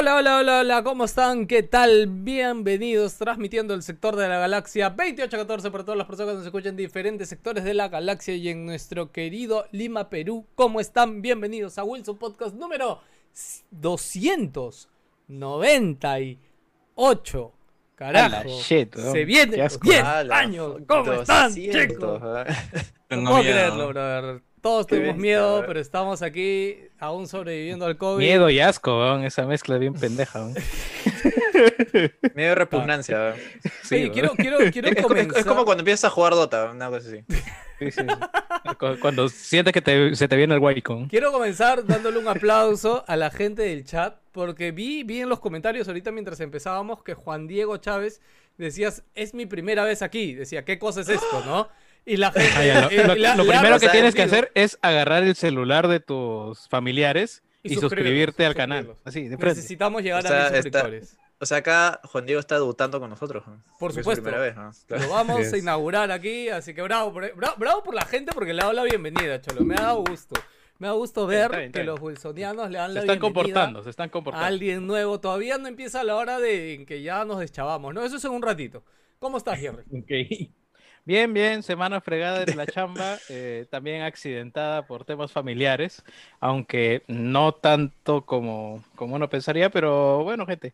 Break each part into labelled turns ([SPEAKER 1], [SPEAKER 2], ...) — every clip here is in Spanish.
[SPEAKER 1] Hola, hola, hola, hola, ¿cómo están? ¿Qué tal? Bienvenidos, transmitiendo el sector de la galaxia 2814 para todas las personas que nos escuchan en diferentes sectores de la galaxia y en nuestro querido Lima, Perú. ¿Cómo están? Bienvenidos a Wilson Podcast número 298. Carajo.
[SPEAKER 2] Shit, weón.
[SPEAKER 1] Se
[SPEAKER 2] asco.
[SPEAKER 1] 10
[SPEAKER 3] Ala,
[SPEAKER 1] años. ¿Cómo están,
[SPEAKER 3] 200,
[SPEAKER 1] chicos? No puedo creerlo, brother. Todos
[SPEAKER 3] Qué
[SPEAKER 1] tenemos
[SPEAKER 3] bestia,
[SPEAKER 1] miedo, pero estamos aquí aún sobreviviendo al COVID.
[SPEAKER 2] Miedo y asco, weón. Esa mezcla bien pendeja, weón.
[SPEAKER 3] Medio repugnancia. ¿verdad?
[SPEAKER 1] Sí, quiero, quiero, quiero
[SPEAKER 3] Es, como-
[SPEAKER 1] comenzar.
[SPEAKER 3] es como cuando empiezas a jugar Dota, una cosa así.
[SPEAKER 2] Sí, sí. Cu- Cuando sientes que te- se te viene el Wacom.
[SPEAKER 1] Quiero comenzar dándole un aplauso a la gente del chat, porque vi, vi en los comentarios ahorita mientras empezábamos que Juan Diego Chávez decías, es mi primera vez aquí. Decía, ¿qué cosa es esto, no? Y la gente...
[SPEAKER 2] Ah, ya, lo,
[SPEAKER 1] y
[SPEAKER 2] lo-
[SPEAKER 1] la-
[SPEAKER 2] lo primero que tienes que hacer es agarrar el celular de tus familiares
[SPEAKER 1] Y
[SPEAKER 2] y, suscribirte al canal. Así, de frente.
[SPEAKER 1] Necesitamos llegar
[SPEAKER 3] Está-
[SPEAKER 1] a mil
[SPEAKER 3] está-
[SPEAKER 1] suscriptores.
[SPEAKER 3] O sea, acá Juan Diego está debutando con nosotros. ¿no?
[SPEAKER 1] Por
[SPEAKER 3] Porque es su
[SPEAKER 1] supuesto.
[SPEAKER 3] primera vez, ¿no? Claro.
[SPEAKER 1] Lo vamos
[SPEAKER 2] Yes.
[SPEAKER 1] a inaugurar aquí, así que bravo por, bravo, bravo por la gente porque le ha dado la bienvenida, Cholo. Me ha dado gusto. Me ha gusto ver
[SPEAKER 2] Está bien, está
[SPEAKER 1] que
[SPEAKER 2] bien.
[SPEAKER 1] los wilsonianos le dan
[SPEAKER 2] Se
[SPEAKER 1] la
[SPEAKER 2] están
[SPEAKER 1] bienvenida
[SPEAKER 2] comportando, se están
[SPEAKER 1] a
[SPEAKER 2] comportando.
[SPEAKER 1] alguien nuevo. Todavía no empieza la hora de en que ya nos deschavamos, ¿no? Eso es en un ratito. ¿Cómo estás, Jerry?
[SPEAKER 2] Ok. Bien, bien, semana fregada en la chamba, eh, también accidentada por temas familiares, aunque no tanto como, como uno pensaría, pero bueno, gente,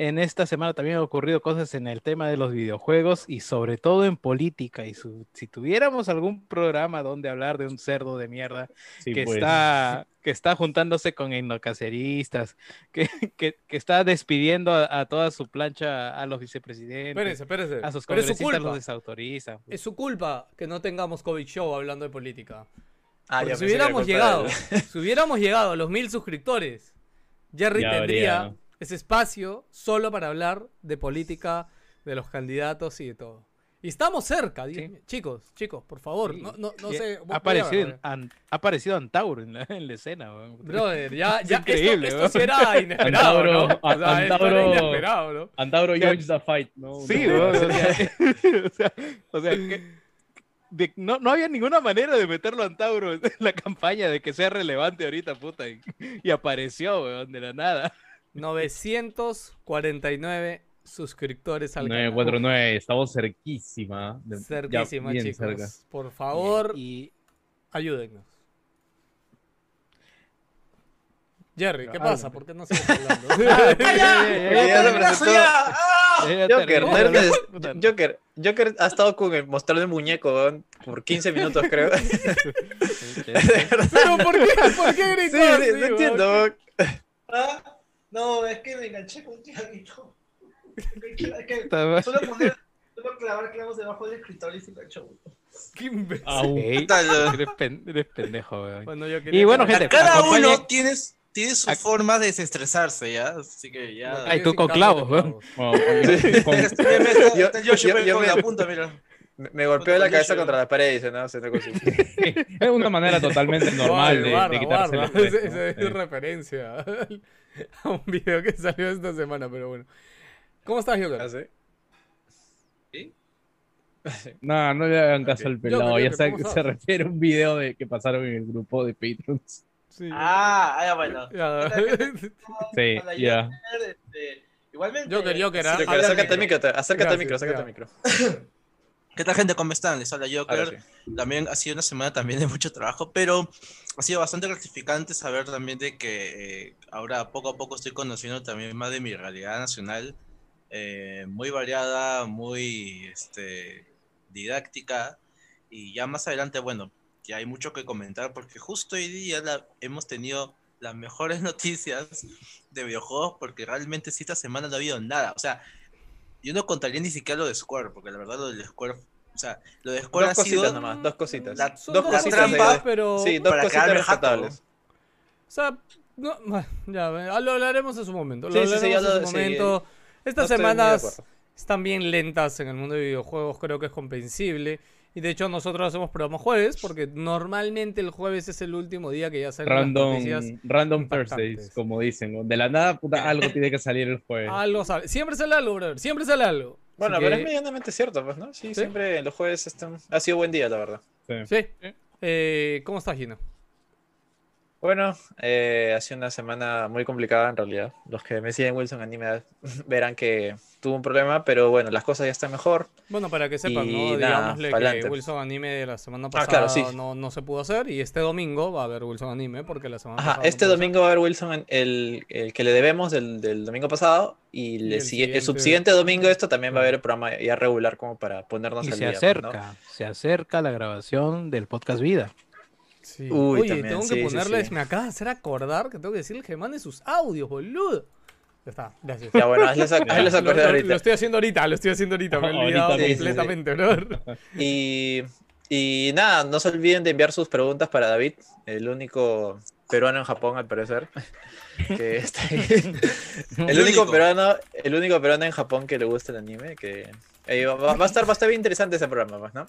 [SPEAKER 2] en esta semana también han ocurrido cosas en el tema de los videojuegos y sobre todo en política. Y su- si tuviéramos algún programa donde hablar de un cerdo de mierda que,
[SPEAKER 4] pues.
[SPEAKER 2] está, que está juntándose con endocaceristas, que, que, que está despidiendo a, a toda su plancha a los vicepresidentes.
[SPEAKER 1] Espérense, espérense.
[SPEAKER 2] A sus
[SPEAKER 1] Pero es su
[SPEAKER 2] congresistas los
[SPEAKER 1] culpa.
[SPEAKER 2] desautorizan.
[SPEAKER 1] Es su culpa que no tengamos COVID Show hablando de política.
[SPEAKER 3] Ah, ya
[SPEAKER 1] si hubiéramos llegado, si hubiéramos llegado a los mil suscriptores, Jerry
[SPEAKER 4] Ya
[SPEAKER 1] tendría
[SPEAKER 4] habría-
[SPEAKER 1] ese espacio solo para hablar de política, de los candidatos y de todo. Y estamos cerca,
[SPEAKER 2] Sí.
[SPEAKER 1] chicos, chicos, por favor,
[SPEAKER 2] Sí.
[SPEAKER 1] no, no, no sé.
[SPEAKER 2] Ha aparecido,
[SPEAKER 1] ver,
[SPEAKER 2] An- ha aparecido Antauro en la, en la escena.
[SPEAKER 1] Brother, ya,
[SPEAKER 2] Es
[SPEAKER 1] ya,
[SPEAKER 2] increíble,
[SPEAKER 1] esto, esto sí era inesperado, ¿no?
[SPEAKER 4] Antauro-
[SPEAKER 1] O sea, esto era
[SPEAKER 4] Antauro-
[SPEAKER 1] inesperado, ¿no?
[SPEAKER 4] Antauro joins the fight, ¿no?
[SPEAKER 2] Sí,
[SPEAKER 4] No,
[SPEAKER 2] weón, o sea, o sea, o sea, que- de- no, no había ninguna manera de meterlo a Antauro en la campaña de que sea relevante ahorita, puta. Y, y apareció, weón, de la nada.
[SPEAKER 1] 949 suscriptores al canal.
[SPEAKER 4] 949, estamos cerquísima. de-
[SPEAKER 1] Cerquísima, chicos.
[SPEAKER 4] cerca.
[SPEAKER 1] Por favor,
[SPEAKER 2] Y
[SPEAKER 1] ayúdennos. Jerry, ¿qué
[SPEAKER 2] Pero
[SPEAKER 1] pasa? ¿Por qué no sigues hablando?
[SPEAKER 3] Joker. Joker, Joker ha estado con el mostrando el muñeco por 15 minutos, creo.
[SPEAKER 1] Pero ¿por qué? ¿Por qué gritó
[SPEAKER 3] sí, no entiendo.
[SPEAKER 5] Ah, no, es que me enganché con un. Es que solo poner, solo clavar clavos debajo del escritorio y se enganchó.
[SPEAKER 1] Qué imbécil.
[SPEAKER 4] Au.
[SPEAKER 2] Ey,
[SPEAKER 3] Tal-
[SPEAKER 2] eres, pen- eres pendejo, weón.
[SPEAKER 1] Bueno, yo
[SPEAKER 2] Y bueno, gente,
[SPEAKER 6] Cada uno tiene, tiene su forma de desestresarse, ¿ya? Así que ya.
[SPEAKER 2] Ay, tú con
[SPEAKER 1] clavos,
[SPEAKER 2] weón.
[SPEAKER 4] con-
[SPEAKER 3] Yo-
[SPEAKER 5] está Joshua
[SPEAKER 3] yo- yo
[SPEAKER 5] con
[SPEAKER 3] me-
[SPEAKER 5] la punta, mira.
[SPEAKER 3] Me, golpeó la cabeza contra la pared y dice, no, se
[SPEAKER 4] es una manera totalmente normal de, de quitarse
[SPEAKER 1] Ese-
[SPEAKER 4] ¿no?
[SPEAKER 1] ese es
[SPEAKER 4] Sí.
[SPEAKER 1] referencia a un video que salió esta semana, pero bueno. ¿Cómo estás, Joker?
[SPEAKER 3] ¿Ah, sí?
[SPEAKER 4] No, no le hagan caso al pelado.
[SPEAKER 1] Joker,
[SPEAKER 4] ya se,
[SPEAKER 1] ¿cómo
[SPEAKER 4] se refiere a un video de que pasaron en el grupo de Patrons.
[SPEAKER 1] Sí.
[SPEAKER 7] Ah, ah, ya bueno.
[SPEAKER 1] Ya.
[SPEAKER 4] Sí, ya.
[SPEAKER 7] Joker, este, Igualmente.
[SPEAKER 1] Yo quería que era. Al
[SPEAKER 3] acércate al
[SPEAKER 1] micro.
[SPEAKER 3] micro, te- acércate al micro, acércate al micro.
[SPEAKER 5] ¿Qué tal, gente? ¿Cómo están? Les habla Joker.
[SPEAKER 3] sí.
[SPEAKER 5] También ha sido una semana también de mucho trabajo, pero ha sido bastante gratificante saber también de que eh, ahora poco a poco estoy conociendo también más de mi realidad nacional, eh, muy variada, muy este, didáctica, y ya más adelante, bueno, ya hay mucho que comentar porque justo hoy día la- hemos tenido las mejores noticias de videojuegos porque realmente sí esta semana no ha habido nada, o sea, yo no contaría ni siquiera lo de Square, porque la verdad lo de Square, o sea, lo de Square
[SPEAKER 3] Dos
[SPEAKER 5] ha sido...
[SPEAKER 3] cositas nomás, dos cositas.
[SPEAKER 5] La-
[SPEAKER 1] Son
[SPEAKER 3] dos
[SPEAKER 1] dos
[SPEAKER 3] cositas
[SPEAKER 1] cositas,
[SPEAKER 3] de-
[SPEAKER 1] pero.
[SPEAKER 3] Sí, dos
[SPEAKER 5] para
[SPEAKER 3] cositas rescatables.
[SPEAKER 1] O sea, no, ya, eh, lo hablaremos en su momento. Lo
[SPEAKER 3] Sí, sí, sí,
[SPEAKER 1] hablaremos
[SPEAKER 3] ya lo-
[SPEAKER 1] en su
[SPEAKER 3] sí,
[SPEAKER 1] momento. Estas
[SPEAKER 3] No
[SPEAKER 1] semanas están bien lentas en el mundo de videojuegos, creo que es comprensible. Y de hecho nosotros hacemos programa jueves, porque normalmente el jueves es el último día que ya salen las noticias.
[SPEAKER 4] random
[SPEAKER 1] impactantes.
[SPEAKER 4] Thursdays, como dicen. De la nada, puta, algo tiene que salir el jueves.
[SPEAKER 1] Algo sale. Siempre sale algo, brother. Siempre sale algo.
[SPEAKER 3] Bueno,
[SPEAKER 1] Así
[SPEAKER 3] pero
[SPEAKER 1] que-
[SPEAKER 3] es medianamente cierto, pues, ¿no? Sí,
[SPEAKER 1] ¿Sí?
[SPEAKER 3] siempre los jueves están... ha sido buen día, la verdad.
[SPEAKER 4] Sí.
[SPEAKER 1] Sí. Eh, ¿Cómo estás, Gino?
[SPEAKER 3] Bueno, eh, ha sido una semana muy complicada en realidad. Los que me siguen Wilson Anime verán que tuvo un problema, pero bueno, las cosas ya están mejor.
[SPEAKER 1] Bueno, para que sepan,
[SPEAKER 3] Y
[SPEAKER 1] ¿no?
[SPEAKER 3] nada,
[SPEAKER 1] Digámosle que
[SPEAKER 3] pa'lante.
[SPEAKER 1] Wilson Anime de la semana
[SPEAKER 3] Ah,
[SPEAKER 1] pasada
[SPEAKER 3] claro, sí.
[SPEAKER 1] no, no se pudo hacer y este domingo va a haber Wilson Anime porque la semana
[SPEAKER 3] Ajá,
[SPEAKER 1] pasada no
[SPEAKER 3] este
[SPEAKER 1] ser.
[SPEAKER 3] domingo va a haber Wilson el, el que le debemos del, del domingo pasado y,
[SPEAKER 1] Y el
[SPEAKER 3] sigue- el,
[SPEAKER 1] siguiente-
[SPEAKER 3] subsiguiente domingo esto también va a haber el programa ya regular como para ponernos
[SPEAKER 8] Y
[SPEAKER 3] al
[SPEAKER 8] se
[SPEAKER 3] día. pues, ¿no?
[SPEAKER 8] acerca, se acerca la grabación del podcast Vida.
[SPEAKER 1] Sí.
[SPEAKER 3] Uy,
[SPEAKER 1] Oye,
[SPEAKER 3] también,
[SPEAKER 1] tengo
[SPEAKER 3] sí,
[SPEAKER 1] que ponerles,
[SPEAKER 3] sí.
[SPEAKER 1] me acaba de hacer acordar que tengo que decirle que mande sus audios, boludo. Ya está, gracias.
[SPEAKER 3] Ya bueno, hazles, hazles
[SPEAKER 1] Lo,
[SPEAKER 3] acordar
[SPEAKER 1] lo- lo
[SPEAKER 3] ahorita.
[SPEAKER 1] estoy haciendo ahorita, lo estoy haciendo ahorita, me he
[SPEAKER 4] Ahorita
[SPEAKER 1] olvidado
[SPEAKER 3] mismo.
[SPEAKER 1] completamente, brother.
[SPEAKER 3] Y, y nada, no se olviden de enviar sus preguntas para David, el único peruano en Japón al parecer. Que está ahí. el, único. peruano, el único peruano en Japón que le gusta el anime, que eh, va, va a estar, va a estar bien interesante ese programa, pues, ¿no?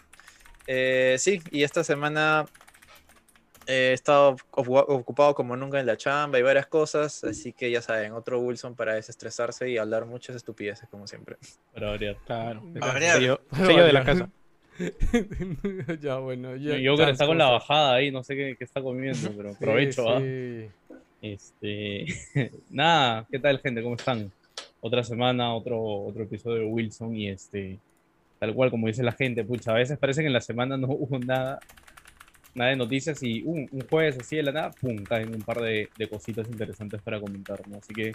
[SPEAKER 3] Eh, sí, y esta semana he estado ocu- ocupado como nunca en la chamba y varias cosas, así que ya saben, otro Wilson para desestresarse y hablar muchas estupideces como siempre.
[SPEAKER 4] Para variar.
[SPEAKER 8] Claro.
[SPEAKER 5] Variar.
[SPEAKER 8] Sello, sello de la casa.
[SPEAKER 1] ya, bueno. Ya,
[SPEAKER 4] Yo
[SPEAKER 1] ya,
[SPEAKER 4] que está con
[SPEAKER 1] ¿cómo
[SPEAKER 4] la bajada ahí, no sé qué, qué está comiendo, pero
[SPEAKER 1] Sí,
[SPEAKER 4] aprovecho, ¿ah?
[SPEAKER 1] sí.
[SPEAKER 4] Este, nada, ¿qué tal gente? ¿Cómo están? Otra semana, otro, otro episodio de Wilson y este, tal cual como dice la gente, pucha, a veces parece que en la semana no hubo nada, nada de noticias y un, un jueves así de la nada, pum, caen un par de, de cositas interesantes para comentar, ¿no? Así que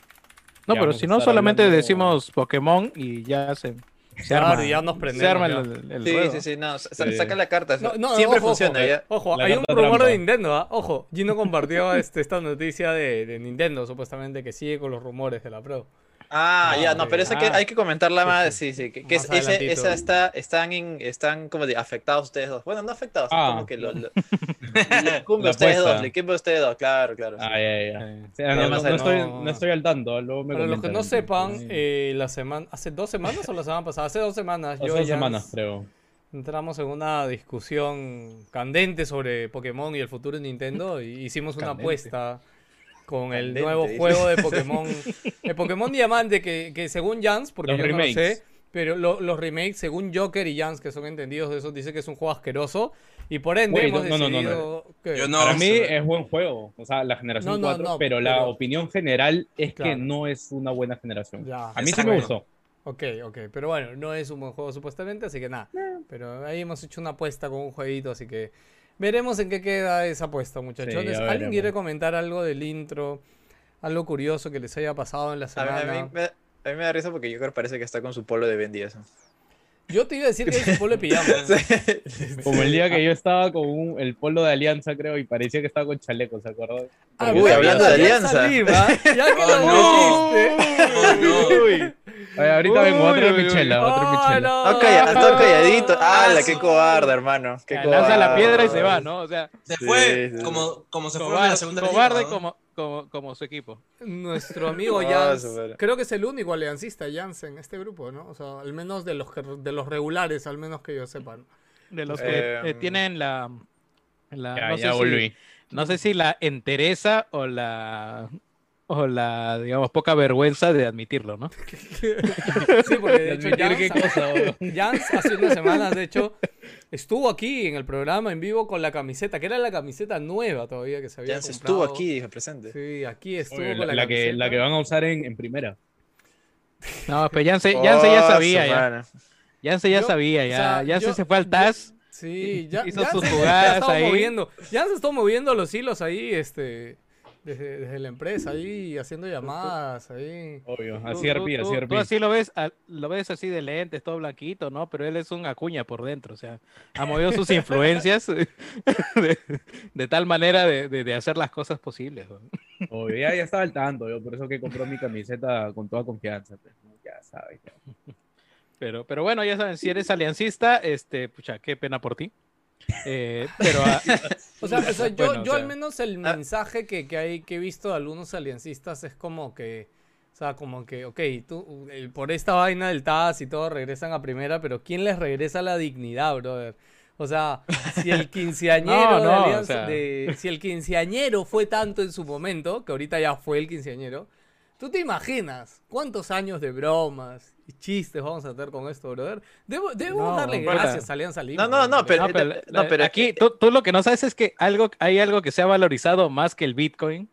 [SPEAKER 8] No, pero si no, solamente
[SPEAKER 4] hablando-
[SPEAKER 8] decimos Pokémon y ya se, se
[SPEAKER 1] Claro,
[SPEAKER 8] arma.
[SPEAKER 1] ya nos
[SPEAKER 8] se
[SPEAKER 1] prendemos,
[SPEAKER 8] arma
[SPEAKER 1] ya.
[SPEAKER 8] el, el
[SPEAKER 3] Sí, sí, sí, no, sa-
[SPEAKER 4] Sí.
[SPEAKER 3] saca la carta,
[SPEAKER 1] No, no,
[SPEAKER 3] siempre
[SPEAKER 1] ojo,
[SPEAKER 3] funciona
[SPEAKER 1] ojo,
[SPEAKER 3] ya.
[SPEAKER 1] Ojo, hay un rumor
[SPEAKER 4] trampa.
[SPEAKER 1] de Nintendo, ¿ah? Ojo, Gino compartió este, esta noticia de, de Nintendo, supuestamente, que sigue con los rumores de la Pro.
[SPEAKER 3] Ah,
[SPEAKER 1] Ah,
[SPEAKER 3] ya, no, pero esa que
[SPEAKER 8] Ah.
[SPEAKER 3] hay que comentarla más,
[SPEAKER 1] sí.
[SPEAKER 3] sí, sí, que, que
[SPEAKER 1] Más
[SPEAKER 3] es- ese- esa está, están, en- están como de afectados ustedes dos. Bueno, no afectados,
[SPEAKER 4] Ah.
[SPEAKER 3] como que lo, lo- le a ustedes dos, le incumbe a ustedes dos, claro, claro. sí.
[SPEAKER 4] Ah, ya, ya. No, estoy,
[SPEAKER 1] no.
[SPEAKER 4] estoy al tanto, luego me
[SPEAKER 1] Para los que no sepan, eh, la semana, hace dos semanas o la semana pasada, hace dos semanas,
[SPEAKER 4] Hace
[SPEAKER 1] yo
[SPEAKER 4] dos semanas, creo.
[SPEAKER 1] entramos en una discusión candente sobre Pokémon y el futuro de Nintendo y hicimos una
[SPEAKER 8] Candente.
[SPEAKER 1] apuesta con el
[SPEAKER 3] Candente,
[SPEAKER 1] nuevo
[SPEAKER 3] dice.
[SPEAKER 1] juego de Pokémon, el Pokémon Diamante que, que según Jans, porque
[SPEAKER 4] Los
[SPEAKER 1] yo no lo
[SPEAKER 4] remakes.
[SPEAKER 1] sé, pero lo- los remakes, según Joker y Jans, que son entendidos de eso, dice que es un juego asqueroso y por ende hemos
[SPEAKER 4] no, no, no, no, no.
[SPEAKER 1] decidido que-
[SPEAKER 5] Yo no,
[SPEAKER 4] Para mí es buen juego, o sea, la generación
[SPEAKER 1] No, no,
[SPEAKER 4] 4,
[SPEAKER 1] no,
[SPEAKER 4] pero la
[SPEAKER 1] pero-
[SPEAKER 4] opinión general es
[SPEAKER 1] Claro.
[SPEAKER 4] que no es una buena generación.
[SPEAKER 1] Ya.
[SPEAKER 4] A mí sí me
[SPEAKER 5] Exacto.
[SPEAKER 4] gustó.
[SPEAKER 1] Ok, ok, pero bueno, no es un buen juego supuestamente, así que nada. Pero ahí hemos hecho una apuesta con un jueguito, así que veremos en qué queda esa apuesta, muchachones. ¿Alguien
[SPEAKER 4] veremos.
[SPEAKER 1] quiere comentar algo del intro? Algo curioso que les haya pasado en la
[SPEAKER 3] A mí,
[SPEAKER 1] semana.
[SPEAKER 3] a mí me, a mí me da risa porque yo creo que parece que está con su polo de Ben 10.
[SPEAKER 1] Yo te iba a decir que es un polo de pijama.
[SPEAKER 4] Como el día que yo estaba con un- el polo de Alianza, creo, y parecía que estaba con chaleco, ¿se acuerdan?
[SPEAKER 1] Ah,
[SPEAKER 3] Uy, hablando de
[SPEAKER 1] Alianza
[SPEAKER 3] Alianza.
[SPEAKER 1] Lima, ya que
[SPEAKER 5] Oh,
[SPEAKER 1] lo
[SPEAKER 5] no.
[SPEAKER 4] Uy. Ay, ahorita vengo,
[SPEAKER 8] Uy, uy,
[SPEAKER 4] michela, otra
[SPEAKER 1] Ah,
[SPEAKER 4] michela.
[SPEAKER 1] no.
[SPEAKER 3] Calla, está calladito.
[SPEAKER 5] Ah,
[SPEAKER 3] ¡Hala, qué
[SPEAKER 5] sí.
[SPEAKER 3] cobarde, hermano! ¡Qué
[SPEAKER 8] lanza la
[SPEAKER 3] cobarde.
[SPEAKER 8] piedra y se va, ¿no? O sea,
[SPEAKER 5] se
[SPEAKER 3] Sí,
[SPEAKER 5] fue
[SPEAKER 3] sí, sí.
[SPEAKER 5] como, como se fue en la
[SPEAKER 8] cobarde,
[SPEAKER 5] segunda
[SPEAKER 8] cobarde
[SPEAKER 5] liga, ¿no?
[SPEAKER 8] como, como, como su equipo.
[SPEAKER 1] Nuestro amigo
[SPEAKER 3] Ah,
[SPEAKER 1] Jans, creo que es el único aliancista Jans en este grupo, ¿no? O sea, al menos de los que- de los regulares, al menos que yo sepa. ¿no?
[SPEAKER 8] De los que
[SPEAKER 3] Eh,
[SPEAKER 8] eh, tienen la. la
[SPEAKER 4] Ya,
[SPEAKER 8] no,
[SPEAKER 4] ya
[SPEAKER 8] sé
[SPEAKER 4] volví.
[SPEAKER 8] Si, no sé si la entereza o la.
[SPEAKER 2] O la, digamos, poca vergüenza de admitirlo, ¿no?
[SPEAKER 1] Sí, porque de hecho
[SPEAKER 4] Admitir qué
[SPEAKER 1] Jans,
[SPEAKER 4] cosa.
[SPEAKER 1] Jans hace unas semanas, de hecho, estuvo aquí en el programa en vivo con la camiseta, que era la camiseta nueva todavía que se había comprado.
[SPEAKER 3] estuvo aquí, dije, presente.
[SPEAKER 1] Sí, aquí estuvo
[SPEAKER 4] Oye,
[SPEAKER 1] con
[SPEAKER 4] la,
[SPEAKER 1] la,
[SPEAKER 4] la que,
[SPEAKER 1] camiseta.
[SPEAKER 4] la que van a usar en, en primera.
[SPEAKER 2] No, pero Yance, Yance ya
[SPEAKER 3] Oh,
[SPEAKER 2] sabía, ya. Yance ya
[SPEAKER 1] Yo-
[SPEAKER 2] sabía,
[SPEAKER 1] o
[SPEAKER 2] ya.
[SPEAKER 1] sea,
[SPEAKER 2] Yance
[SPEAKER 1] yo-
[SPEAKER 2] se fue al
[SPEAKER 1] yo-
[SPEAKER 2] TAS.
[SPEAKER 1] Sí, ya,
[SPEAKER 2] Hizo sus jugadas ahí.
[SPEAKER 1] moviendo. Ya se estuvo moviendo los hilos ahí, este, desde, desde la empresa ahí, haciendo llamadas ahí.
[SPEAKER 4] Obvio,
[SPEAKER 2] Tú-
[SPEAKER 4] así
[SPEAKER 2] tú-
[SPEAKER 4] arpía,
[SPEAKER 2] tú-
[SPEAKER 4] así
[SPEAKER 2] tú
[SPEAKER 4] arpía.
[SPEAKER 2] así lo ves, lo ves así de lentes, todo blanquito, ¿no? Pero él es un acuña por dentro, o sea, ha movido sus influencias de, de tal manera de, de- de hacer las cosas posibles. ¿no?
[SPEAKER 4] Obvio, ya, ya estaba al tanto, yo por eso que compró mi camiseta con toda confianza. pues. Ya sabes. ya.
[SPEAKER 2] Pero, pero bueno, ya saben, si eres aliancista, este, pucha, qué pena por ti. Eh, pero ah,
[SPEAKER 1] O sea, o sea, yo,
[SPEAKER 2] Bueno, o
[SPEAKER 1] yo
[SPEAKER 2] sea,
[SPEAKER 1] al menos el mensaje que, que, hay, que he visto de algunos aliancistas es como que, o sea, como que, ok, tú, por esta vaina del TAS y todo regresan a primera, pero ¿quién les regresa la dignidad, brother? O sea, si el quinceañero
[SPEAKER 2] No,
[SPEAKER 1] de
[SPEAKER 2] no, o
[SPEAKER 1] Alianza-
[SPEAKER 2] sea.
[SPEAKER 1] de- si el quinceañero fue tanto en su momento, que ahorita ya fue el quinceañero, ¿tú te imaginas cuántos años de bromas y chistes vamos a tener con esto, brother? Debo,
[SPEAKER 2] No,
[SPEAKER 1] darle gracias a Alianza Lima.
[SPEAKER 3] No, no, no, pero-
[SPEAKER 2] no, pero,
[SPEAKER 3] eh, no, pero
[SPEAKER 2] aquí tú, tú lo que no sabes es que algo, hay algo que se ha valorizado más que el Bitcoin,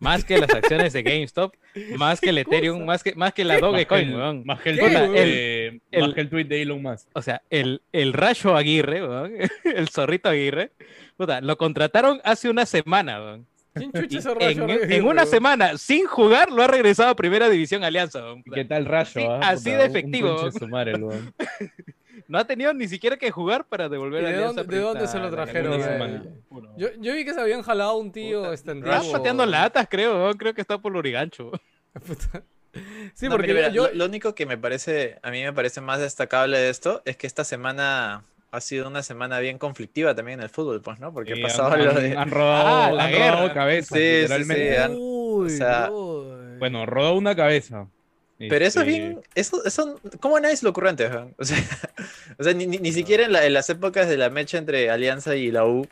[SPEAKER 2] más que las acciones de GameStop, más que el Ethereum, más que, más que la Dogecoin, weón.
[SPEAKER 4] Más que el,
[SPEAKER 2] El-
[SPEAKER 4] más que el tweet de Elon Musk.
[SPEAKER 2] O sea, el, el Rayo Aguirre, weón, el zorrito Aguirre, puta, lo contrataron hace una semana, weón.
[SPEAKER 1] ¿Quién chucha
[SPEAKER 2] en, una semana, sin jugar, lo ha regresado a Primera División Alianza.
[SPEAKER 4] ¿Qué tal rayo?
[SPEAKER 2] Sí,
[SPEAKER 4] ah?
[SPEAKER 2] así
[SPEAKER 4] Puta,
[SPEAKER 2] de
[SPEAKER 4] un- un
[SPEAKER 2] efectivo.
[SPEAKER 4] el.
[SPEAKER 2] No ha tenido ni siquiera que jugar para devolver
[SPEAKER 1] ¿Y
[SPEAKER 2] a
[SPEAKER 1] de
[SPEAKER 2] Alianza.
[SPEAKER 1] dónde- de dónde se lo trajeron, eh? Yo, yo vi que se habían jalado un tío este
[SPEAKER 2] Está pateando latas, creo. Creo que está por Lurigancho.
[SPEAKER 1] Sí,
[SPEAKER 3] No,
[SPEAKER 1] porque
[SPEAKER 3] mira,
[SPEAKER 1] yo,
[SPEAKER 3] lo, lo único que me parece, a mí me parece más destacable de esto es que esta semana ha sido una semana bien conflictiva también en el fútbol, pues, ¿no? Porque
[SPEAKER 4] Sí,
[SPEAKER 3] pasaba
[SPEAKER 4] han,
[SPEAKER 3] lo de...
[SPEAKER 4] han rodado,
[SPEAKER 2] Ah, la
[SPEAKER 4] han
[SPEAKER 2] guerra.
[SPEAKER 4] cabezas,
[SPEAKER 3] Sí, sí,
[SPEAKER 4] literalmente.
[SPEAKER 3] sí, han-
[SPEAKER 1] Uy,
[SPEAKER 3] o sea,
[SPEAKER 1] brother.
[SPEAKER 4] Bueno, rodó una cabeza.
[SPEAKER 3] Pero eso es
[SPEAKER 4] Este,
[SPEAKER 3] bien, eso, eso, ¿cómo nadie se lo ocurre antes? weón? O sea, o sea, ni, ni- ni siquiera en, la- en las épocas de la mecha entre Alianza y la U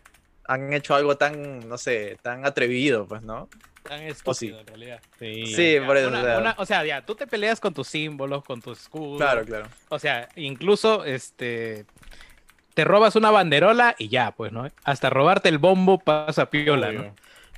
[SPEAKER 3] han hecho algo tan, no sé, tan atrevido, pues, ¿no?
[SPEAKER 2] Tan
[SPEAKER 3] O sí.
[SPEAKER 2] estúpido, en realidad.
[SPEAKER 4] Sí.
[SPEAKER 3] Sí,
[SPEAKER 2] Ya,
[SPEAKER 3] por eso,
[SPEAKER 2] una-
[SPEAKER 3] o sea.
[SPEAKER 2] una- o sea, ya, tú te peleas con tus símbolos, con tu escudo.
[SPEAKER 3] Claro, claro.
[SPEAKER 2] O sea, incluso, este... Te robas una banderola y ya, pues, ¿no? Hasta robarte el bombo pasa piola, ¿no?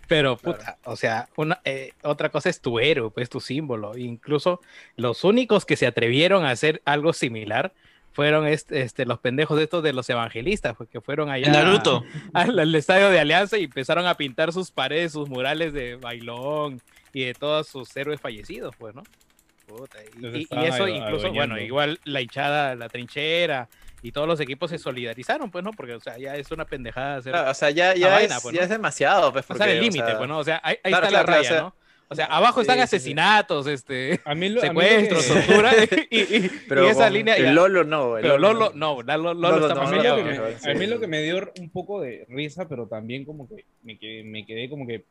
[SPEAKER 2] Pero,
[SPEAKER 3] Claro.
[SPEAKER 2] puta, o sea, una, eh, otra cosa es tu héroe, pues tu símbolo. Incluso los únicos que se atrevieron a hacer algo similar fueron este, este, los pendejos estos de los evangelistas, pues, que fueron allá
[SPEAKER 5] El Naruto.
[SPEAKER 2] al, al estadio de Alianza y empezaron a pintar sus paredes, sus murales de bailón y de todos sus héroes fallecidos, pues, ¿no? Puta, y- eso incluso, bueno, igual la hinchada, la trinchera y todos los equipos se solidarizaron, pues, ¿no? Porque, o sea, ya es una pendejada hacer
[SPEAKER 3] Claro, o sea, ya, ya,
[SPEAKER 2] vaina,
[SPEAKER 3] es,
[SPEAKER 2] pues,
[SPEAKER 3] ya
[SPEAKER 2] ¿no?
[SPEAKER 3] es demasiado, pues, porque,
[SPEAKER 2] el
[SPEAKER 3] o
[SPEAKER 2] límite,
[SPEAKER 3] sea,
[SPEAKER 2] pues, ¿no? O sea, ahí, ahí
[SPEAKER 3] claro,
[SPEAKER 2] está
[SPEAKER 3] claro,
[SPEAKER 2] la
[SPEAKER 3] claro,
[SPEAKER 2] raya,
[SPEAKER 3] o sea,
[SPEAKER 2] ¿no? O sea, abajo están
[SPEAKER 3] sí, sí, sí.
[SPEAKER 2] asesinatos, este,
[SPEAKER 4] A mí lo, a mí lo que-
[SPEAKER 2] secuestros, tortura, y, y-
[SPEAKER 3] Pero
[SPEAKER 2] y esa línea...
[SPEAKER 3] el Lolo no, el
[SPEAKER 2] pero
[SPEAKER 3] Lolo
[SPEAKER 2] Lolo, no, la- Lolo, Lolo
[SPEAKER 3] Lolo
[SPEAKER 2] está
[SPEAKER 3] no,
[SPEAKER 2] más
[SPEAKER 4] A mí,
[SPEAKER 3] no,
[SPEAKER 4] me,
[SPEAKER 3] sí,
[SPEAKER 4] a mí
[SPEAKER 3] sí,
[SPEAKER 4] lo
[SPEAKER 3] sí.
[SPEAKER 4] que me dio un poco de risa, pero también como que me quedé, me quedé como que,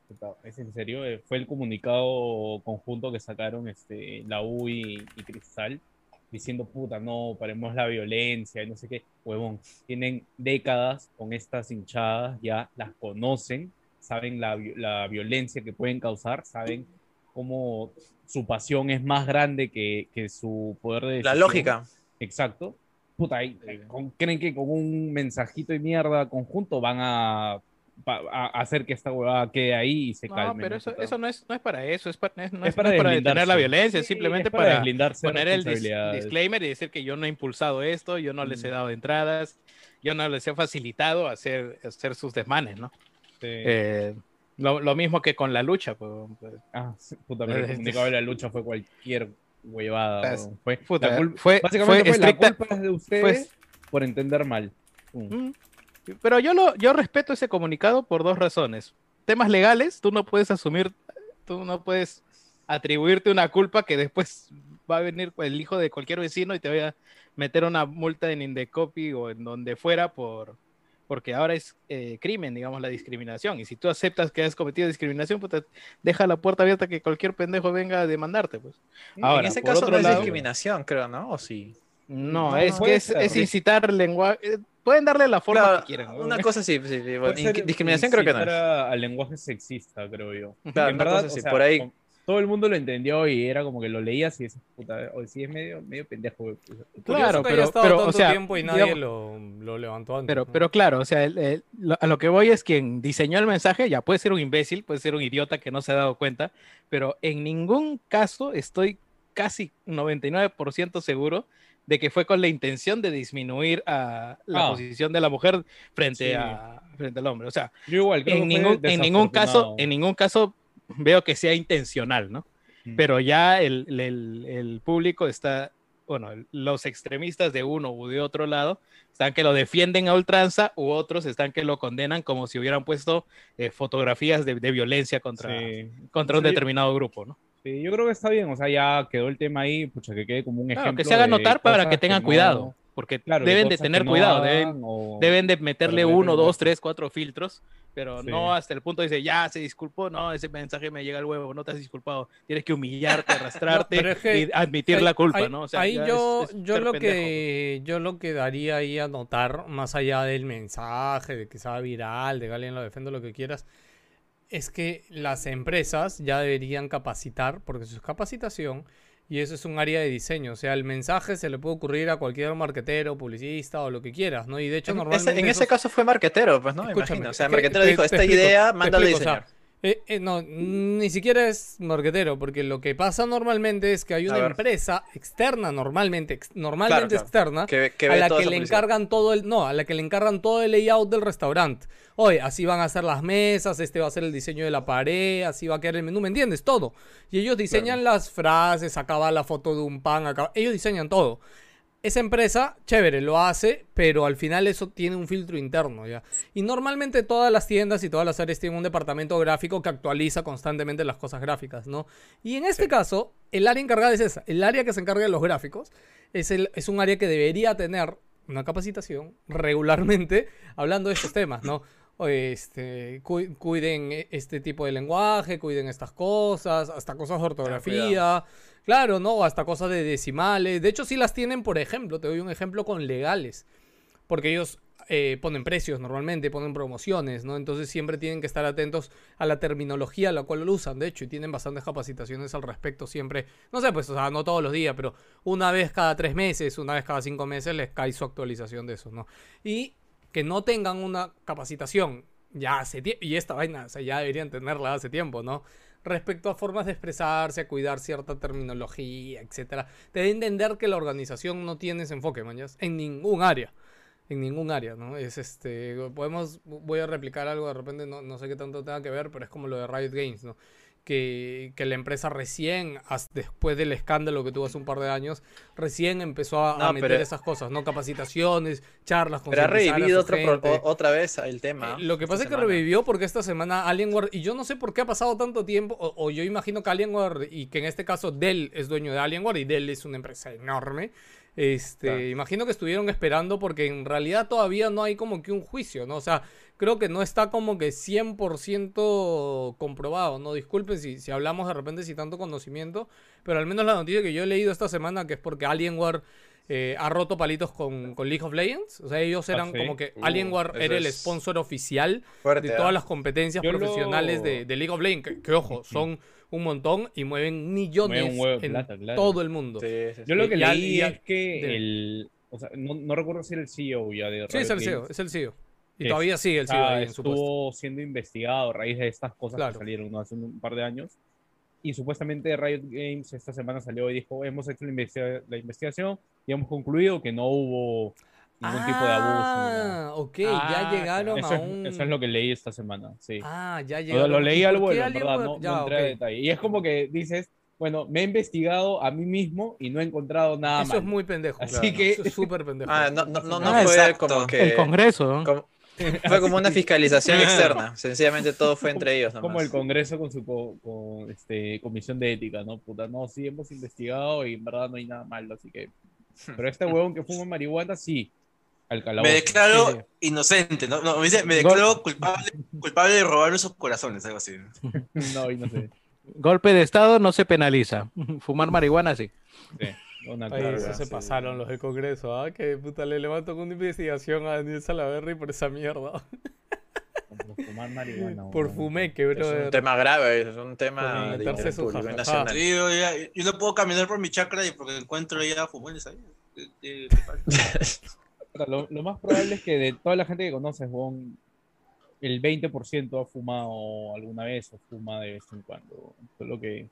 [SPEAKER 4] es en serio, eh, fue el comunicado conjunto que sacaron este, la U y, y Cristal, diciendo, puta, no, paremos la violencia y no sé qué, huevón, tienen décadas con estas hinchadas, ya las conocen, saben la, la violencia que pueden causar, saben cómo su pasión es más grande que, que su poder de
[SPEAKER 3] La lógica.
[SPEAKER 4] Exacto. Puta, y- con- ¿creen que con un mensajito de mierda conjunto van a, a hacer que esta huevada quede ahí y se
[SPEAKER 2] No,
[SPEAKER 4] calme?
[SPEAKER 2] pero
[SPEAKER 4] ¿no?
[SPEAKER 2] eso, eso no, es, no es para eso, es para, no
[SPEAKER 4] Es
[SPEAKER 2] es,
[SPEAKER 4] para
[SPEAKER 2] no es para
[SPEAKER 4] deslindarse.
[SPEAKER 2] detener la violencia,
[SPEAKER 4] Sí,
[SPEAKER 2] simplemente
[SPEAKER 4] es para
[SPEAKER 2] para, poner el dis- disclaimer y decir que yo no he impulsado esto, yo no les he dado entradas, yo no les he facilitado hacer, hacer sus desmanes, ¿no?
[SPEAKER 4] Sí.
[SPEAKER 2] Eh, lo, lo mismo que con la lucha, pues, pues,
[SPEAKER 4] Ah, sí, puta, pero el
[SPEAKER 2] Este-
[SPEAKER 4] comunicado de la lucha fue cualquier huevada.
[SPEAKER 2] Es-
[SPEAKER 4] huevón. Fue,
[SPEAKER 2] puta,
[SPEAKER 4] la
[SPEAKER 2] fue-
[SPEAKER 4] básicamente
[SPEAKER 2] fue
[SPEAKER 4] fue,
[SPEAKER 2] estricta-
[SPEAKER 4] la culpa de ustedes por entender mal. Mm.
[SPEAKER 2] Pero yo lo, yo respeto ese comunicado por dos razones. Temas legales, tú no puedes asumir, tú no puedes atribuirte una culpa que después va a venir el hijo de cualquier vecino y te vaya a meter una multa en Indecopy o en donde fuera por porque ahora es eh, crimen, digamos, la discriminación. Y si tú aceptas que has cometido discriminación, pues te deja la puerta abierta que cualquier pendejo venga a demandarte, pues. Ahora,
[SPEAKER 3] en ese
[SPEAKER 2] por
[SPEAKER 3] caso
[SPEAKER 2] otro
[SPEAKER 3] no es
[SPEAKER 2] lado-
[SPEAKER 3] discriminación, creo, ¿no? ¿O sí?
[SPEAKER 2] No,
[SPEAKER 4] No,
[SPEAKER 2] es que es, es incitar lenguaje. Pueden darle la forma
[SPEAKER 3] Claro,
[SPEAKER 2] que quieran. ¿no?
[SPEAKER 3] una cosa sí, sí, sí, discriminación creo que no es.
[SPEAKER 4] al lenguaje sexista, creo yo.
[SPEAKER 3] Claro,
[SPEAKER 4] En verdad,
[SPEAKER 3] cosa sí,
[SPEAKER 4] o sea,
[SPEAKER 3] por ahí.
[SPEAKER 4] con- todo el mundo lo entendió y era como que lo leías y puta, o sí es medio, medio pendejo.
[SPEAKER 1] Curioso
[SPEAKER 2] Claro,
[SPEAKER 1] que haya
[SPEAKER 2] pero, pero, o sea,
[SPEAKER 1] tiempo y nadie
[SPEAKER 2] digamos-
[SPEAKER 1] lo, lo levantó antes.
[SPEAKER 2] Pero,
[SPEAKER 1] ¿no?
[SPEAKER 2] pero claro, o sea, el- el- lo- a lo que voy es quien diseñó el mensaje, ya puede ser un imbécil, puede ser un idiota que no se ha dado cuenta, pero en ningún caso estoy casi 99% seguro de que fue con la intención de disminuir a la
[SPEAKER 4] Ah.
[SPEAKER 2] posición de la mujer frente,
[SPEAKER 4] Sí.
[SPEAKER 2] a, frente al hombre. O sea,
[SPEAKER 4] Yo igual, creo
[SPEAKER 2] en
[SPEAKER 4] que
[SPEAKER 2] ningún, en ningún caso, en ningún caso veo que sea intencional, ¿no?
[SPEAKER 4] Mm.
[SPEAKER 2] Pero ya el, el- el público está, bueno, los extremistas de uno u de otro lado están que lo defienden a ultranza u otros están que lo condenan como si hubieran puesto eh, fotografías de, de violencia contra,
[SPEAKER 4] Sí.
[SPEAKER 2] contra un
[SPEAKER 4] Sí.
[SPEAKER 2] determinado grupo, ¿no?
[SPEAKER 4] Sí, yo creo que está bien, o sea, ya quedó el tema ahí, pucha, que quede como un
[SPEAKER 2] Claro,
[SPEAKER 4] ejemplo.
[SPEAKER 2] que se haga notar para que tengan
[SPEAKER 4] no-
[SPEAKER 2] cuidado, porque
[SPEAKER 4] claro,
[SPEAKER 2] deben de tener
[SPEAKER 4] no
[SPEAKER 2] cuidado, deben,
[SPEAKER 4] o-
[SPEAKER 2] deben de meterle uno, dos, tres, cuatro filtros, pero
[SPEAKER 4] Sí.
[SPEAKER 2] no hasta el punto de decir, ya se disculpó, no, ese mensaje me llega al huevo, no te has disculpado, tienes que humillarte, arrastrarte
[SPEAKER 1] pero es que
[SPEAKER 2] y admitir
[SPEAKER 1] ahí-
[SPEAKER 2] la culpa,
[SPEAKER 1] ahí-
[SPEAKER 2] ¿no? O sea,
[SPEAKER 1] ahí yo,
[SPEAKER 2] es- es
[SPEAKER 1] yo lo
[SPEAKER 2] pendejo,
[SPEAKER 1] que yo lo que daría ahí a notar, más allá del mensaje, de que sea viral, de que alguien lo defienda, lo que quieras, es que las empresas ya deberían capacitar, porque es capacitación, y eso es un área de diseño. O sea, el mensaje se le puede ocurrir a cualquier marquetero, publicista o lo que quieras, ¿no? Y de hecho,
[SPEAKER 3] En,
[SPEAKER 1] normalmente.
[SPEAKER 3] ese, en ese caso fue marquetero, pues, ¿no? Me
[SPEAKER 1] Escúchame,
[SPEAKER 3] imagino. O sea, marquetero
[SPEAKER 1] te-
[SPEAKER 3] dijo, esta
[SPEAKER 1] explico,
[SPEAKER 3] idea,
[SPEAKER 1] te
[SPEAKER 3] mándalo a
[SPEAKER 1] explico, o sea,
[SPEAKER 3] diseñar.
[SPEAKER 1] Eh, eh, no, ni siquiera es marquetero, porque lo que pasa normalmente es que hay una empresa externa, normalmente, ex- normalmente
[SPEAKER 3] claro.
[SPEAKER 1] externa,
[SPEAKER 3] Que, que
[SPEAKER 1] a la que le
[SPEAKER 3] publicidad.
[SPEAKER 1] encargan todo el, no, a la que le encargan todo el layout del restaurante. Oye, así van a ser las mesas, este va a ser el diseño de la pared, así va a quedar el menú, ¿me entiendes? Todo. Y ellos diseñan las frases, acá va la foto de un pan, acá, ellos diseñan todo. Esa empresa, chévere, lo hace, pero al final eso tiene un filtro interno, ¿ya? Y normalmente todas las tiendas y todas las áreas tienen un departamento gráfico que actualiza constantemente las cosas gráficas, ¿no? Y en este caso, el área encargada es esa. El área que se encarga de los gráficos es, el, es un área que debería tener una capacitación regularmente hablando de estos temas, ¿no? Este, cu- cuiden e- este tipo de lenguaje, cuiden estas cosas, hasta cosas de ortografía, claro, ¿no? Hasta cosas de decimales. De hecho, sí las tienen, por ejemplo, te doy un ejemplo con legales, porque ellos eh, ponen precios normalmente, ponen promociones, ¿no? Entonces siempre tienen que estar atentos a la terminología a la cual lo usan, de hecho, y tienen bastantes capacitaciones al respecto siempre. No sé, pues, o sea, no todos los días, pero una vez cada tres meses, una vez cada cinco meses les cae su actualización de eso, ¿no? Y que no tengan una capacitación ya hace tiempo, y esta vaina, o sea, ya deberían tenerla hace tiempo, ¿no? Respecto a formas de expresarse, a cuidar cierta terminología, etcétera. Te da entender que la organización no tiene ese enfoque, mañas, en ningún área. En ningún área, ¿no? Es este. Podemos. Voy a replicar algo de repente, no, no sé qué tanto tenga que ver, pero es como lo de Riot Games, ¿no? Que, que la empresa recién, después del escándalo que tuvo hace un par de años, recién empezó a, a
[SPEAKER 3] No,
[SPEAKER 1] meter
[SPEAKER 3] pero-
[SPEAKER 1] esas cosas, ¿no? Capacitaciones, charlas,
[SPEAKER 3] Pero ha
[SPEAKER 1] a
[SPEAKER 3] revivido
[SPEAKER 1] su
[SPEAKER 3] otro pro- otra vez el tema.
[SPEAKER 1] Eh, lo que pasa es que
[SPEAKER 3] semana.
[SPEAKER 1] revivió porque esta semana Alienware, y yo no sé por qué ha pasado tanto tiempo, o, o yo imagino que Alienware, y que en este caso Dell es dueño de Alienware, y Dell es una empresa enorme, este,
[SPEAKER 3] Claro.
[SPEAKER 1] imagino que estuvieron esperando porque en realidad todavía no hay como que un juicio, ¿no? O sea, creo que no está como que 100% comprobado, ¿no? Disculpen si, si hablamos de repente sin tanto conocimiento, pero al menos la noticia que yo he leído esta semana, que es porque Alienware... eh, ha roto palitos con, con League of Legends. O sea, ellos eran
[SPEAKER 4] sí?
[SPEAKER 1] como que
[SPEAKER 3] Uh,
[SPEAKER 1] Alienware era el sponsor oficial
[SPEAKER 3] Fuerte,
[SPEAKER 1] de
[SPEAKER 3] ¿ah?
[SPEAKER 1] todas las competencias
[SPEAKER 4] Yo lo-
[SPEAKER 1] profesionales de, de League of Legends. Que, que, ojo, son un montón y mueven millones
[SPEAKER 4] Mueven de
[SPEAKER 1] en
[SPEAKER 4] plata, claro.
[SPEAKER 1] todo el mundo.
[SPEAKER 3] Sí, sí, sí.
[SPEAKER 4] Yo lo que
[SPEAKER 1] Ya-
[SPEAKER 4] leí es que
[SPEAKER 1] dime.
[SPEAKER 4] el. O sea, no, no recuerdo si era el CEO ya de
[SPEAKER 1] Sí, es el CEO,
[SPEAKER 4] Games.
[SPEAKER 1] es el CEO. Y
[SPEAKER 4] Es-
[SPEAKER 1] todavía sigue el CEO
[SPEAKER 4] Ah,
[SPEAKER 1] ahí en
[SPEAKER 4] estuvo siendo investigado a raíz de estas cosas
[SPEAKER 1] Claro.
[SPEAKER 4] que salieron ¿no? hace un par de años. Y supuestamente Riot Games esta semana salió y dijo, hemos hecho la, investiga- la investigación y hemos concluido que no hubo ningún tipo de abuso. ni nada".
[SPEAKER 1] Ah, ok, ya
[SPEAKER 2] Ah,
[SPEAKER 1] llegaron
[SPEAKER 4] Eso
[SPEAKER 1] a
[SPEAKER 4] es,
[SPEAKER 1] un...
[SPEAKER 4] eso es lo que leí esta semana, sí.
[SPEAKER 1] Ah, ya llegaron.
[SPEAKER 4] lo
[SPEAKER 1] ¿Y
[SPEAKER 4] leí al vuelo, en verdad, no,
[SPEAKER 1] Ya,
[SPEAKER 4] no entré a
[SPEAKER 1] ok.
[SPEAKER 4] detalle. Y es como que dices, bueno, me he investigado a mí mismo y no he encontrado nada
[SPEAKER 1] Eso es muy pendejo.
[SPEAKER 4] Así
[SPEAKER 1] claro.
[SPEAKER 4] que-
[SPEAKER 1] Eso es súper pendejo.
[SPEAKER 3] Ah, no, no, no, no
[SPEAKER 5] Ah,
[SPEAKER 3] fue
[SPEAKER 5] exacto.
[SPEAKER 3] como que.
[SPEAKER 2] El Congreso. ¿no?
[SPEAKER 3] como- fue como una fiscalización externa. Sencillamente todo fue entre ellos.
[SPEAKER 4] Como el Congreso con su co- con, este, comisión de ética, ¿no? Puta, no, sí hemos investigado y en verdad no hay nada malo, así que... Pero este huevón que fuma marihuana, sí, al calabozo.
[SPEAKER 5] Me declaro
[SPEAKER 4] Sí, sí.
[SPEAKER 5] inocente, ¿no? no me, dice, me declaro culpable, culpable de robar nuestros corazones, algo así.
[SPEAKER 4] No, y no sé.
[SPEAKER 2] Golpe de Estado no se penaliza. Fumar marihuana sí.
[SPEAKER 4] Sí, una
[SPEAKER 1] eso se
[SPEAKER 4] sí.
[SPEAKER 1] pasaron los del Congreso, ¿ah? Que puta le levanto con una investigación a Daniel Salaverry por esa mierda.
[SPEAKER 4] por fumar marihuana.
[SPEAKER 1] Por fumeque,
[SPEAKER 3] Es
[SPEAKER 1] bro.
[SPEAKER 3] un tema grave, es un tema de
[SPEAKER 1] meterse
[SPEAKER 3] interés
[SPEAKER 1] su
[SPEAKER 3] público y
[SPEAKER 1] jajaja.
[SPEAKER 3] nacional.
[SPEAKER 5] Sí, yo, ya- yo no puedo caminar por mi chacra y porque encuentro ya fumones ahí. ¿Qué- qué- qué pasa?
[SPEAKER 4] Puta, Lo, lo más probable es que de toda la gente que conoces, weón, el 20% ha fumado alguna vez o fuma de vez en cuando. Solo que.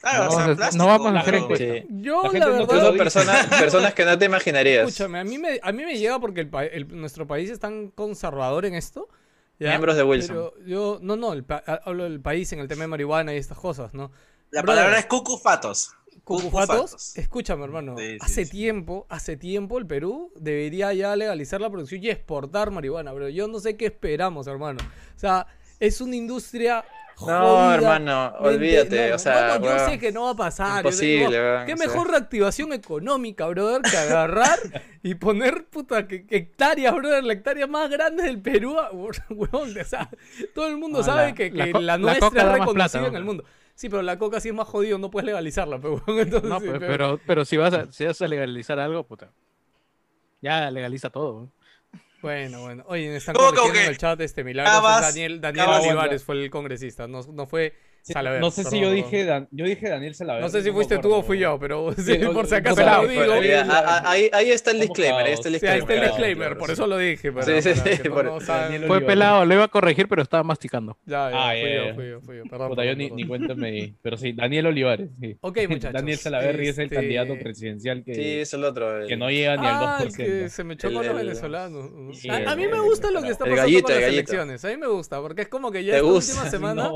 [SPEAKER 5] Claro,
[SPEAKER 4] No
[SPEAKER 5] o sea,
[SPEAKER 4] vamos a-
[SPEAKER 5] plástico,
[SPEAKER 4] no vamos a
[SPEAKER 5] pero-
[SPEAKER 4] hacer.
[SPEAKER 3] Sí.
[SPEAKER 1] Yo,
[SPEAKER 4] La gente
[SPEAKER 1] la
[SPEAKER 4] no
[SPEAKER 1] verdad.
[SPEAKER 4] dice.
[SPEAKER 3] personas, personas que no te imaginarías.
[SPEAKER 1] Escúchame, a mí me, a mí me llega porque el, pa- el- nuestro país es tan conservador en esto. ¿ya?
[SPEAKER 3] Miembros de Wilson.
[SPEAKER 1] Pero yo, no, no, el pa- hablo del país en el tema de marihuana y estas cosas, ¿no?
[SPEAKER 5] La
[SPEAKER 1] Brother.
[SPEAKER 5] palabra es cucufatos.
[SPEAKER 1] Cucufatos, escúchame, hermano.
[SPEAKER 5] Sí, sí,
[SPEAKER 1] hace
[SPEAKER 5] sí.
[SPEAKER 1] tiempo, hace tiempo el Perú debería ya legalizar la producción y exportar marihuana, pero yo no sé qué esperamos, hermano. O sea, es una industria.
[SPEAKER 3] No,
[SPEAKER 1] jodida,
[SPEAKER 3] hermano,
[SPEAKER 1] mente-
[SPEAKER 3] olvídate,
[SPEAKER 1] no,
[SPEAKER 3] o sea,
[SPEAKER 1] no, no, yo sé que no va a pasar.
[SPEAKER 3] imposible,
[SPEAKER 1] no,
[SPEAKER 3] weón,
[SPEAKER 1] Qué
[SPEAKER 3] o sea.
[SPEAKER 1] mejor reactivación económica, brother, que agarrar y poner, puta, que, que hectáreas, brother, la hectárea más grande del Perú, weón, o sea, todo el mundo
[SPEAKER 8] Ah,
[SPEAKER 1] sabe
[SPEAKER 8] la-
[SPEAKER 1] que, que
[SPEAKER 8] la
[SPEAKER 1] la, nuestra es reconocida
[SPEAKER 8] plata,
[SPEAKER 1] en
[SPEAKER 8] ¿no?
[SPEAKER 1] el mundo. Sí, pero la coca sí es más jodido, no puedes legalizarla, pero bueno, entonces,
[SPEAKER 8] No,
[SPEAKER 1] sí, pero-
[SPEAKER 8] pero, pero si vas a, si vas a legalizar algo, puta. Ya legaliza todo. ¿no?
[SPEAKER 1] Bueno, bueno. Oye, están
[SPEAKER 5] ¿Cómo que
[SPEAKER 1] corrigiendo en el chat este milagro. Daniel, Daniel Olivares fue el congresista, no, no fue Salaver.
[SPEAKER 4] no sé si yo dije, Dan- yo dije Daniel Salaver.
[SPEAKER 1] No sé si fuiste tú o fui yo, pero sí,
[SPEAKER 4] Sí, no,
[SPEAKER 1] por si
[SPEAKER 4] no,
[SPEAKER 1] acaso
[SPEAKER 4] pelado,
[SPEAKER 1] lo digo.
[SPEAKER 3] Ahí, ahí- está el disclaimer, ahí está el
[SPEAKER 1] Sí, ahí está el
[SPEAKER 3] disclaimer.
[SPEAKER 1] por eso lo dije. Pero,
[SPEAKER 3] Sí,
[SPEAKER 1] no
[SPEAKER 8] Fue pelado, lo iba a corregir, pero estaba masticando.
[SPEAKER 1] Ya, ya,
[SPEAKER 4] Ah,
[SPEAKER 1] fui
[SPEAKER 4] ya,
[SPEAKER 1] yo, fui yo, fui yo. Perdón,
[SPEAKER 4] Puta, yo
[SPEAKER 1] perdón,
[SPEAKER 4] ni, ni cuento me di. Pero sí, Daniel Olivares. Sí.
[SPEAKER 1] Ok, muchachos.
[SPEAKER 4] Daniel Salaverry es el
[SPEAKER 1] este-
[SPEAKER 4] candidato presidencial que,
[SPEAKER 3] Sí, es el otro. el-
[SPEAKER 4] que no llega ni al
[SPEAKER 1] Ah,
[SPEAKER 4] 2%.
[SPEAKER 1] el que se me echó con los venezolanos. A, mí me gusta lo que está pasando con las elecciones. A mí me gusta, porque es como que ya
[SPEAKER 3] ¿Te
[SPEAKER 1] esta
[SPEAKER 3] gusta?
[SPEAKER 1] última semana.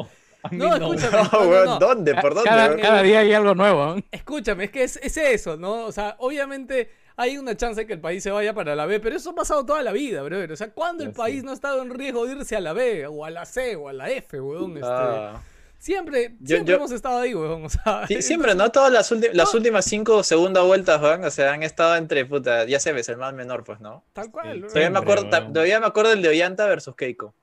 [SPEAKER 4] No,
[SPEAKER 1] escúchame.
[SPEAKER 3] No,
[SPEAKER 1] no,
[SPEAKER 3] weón,
[SPEAKER 1] no.
[SPEAKER 3] ¿dónde? ¿Por dónde?
[SPEAKER 8] Cada, día hay algo nuevo. ¿no?
[SPEAKER 1] Escúchame, es que es, es eso, ¿no? O sea, obviamente hay una chance que el país se vaya para la B, pero eso ha pasado toda la vida, brother. O sea, ¿cuándo el país no ha estado en riesgo de irse a la B, o a la C, o a la F, weón? Este,
[SPEAKER 3] Ah.
[SPEAKER 1] Siempre,
[SPEAKER 3] Yo-
[SPEAKER 1] siempre
[SPEAKER 3] yo-
[SPEAKER 1] hemos estado ahí, weón. O sea,
[SPEAKER 3] Sí, siempre, ¿no? Todas las, últimas cinco segundas vueltas, weón, o sea, han estado entre, puta, ya sabes, el más menor, pues, ¿no?
[SPEAKER 1] Tal cual,
[SPEAKER 4] Sí,
[SPEAKER 1] weón.
[SPEAKER 3] Todavía me acuerdo, todavía me acuerdo del de Ollanta versus Keiko.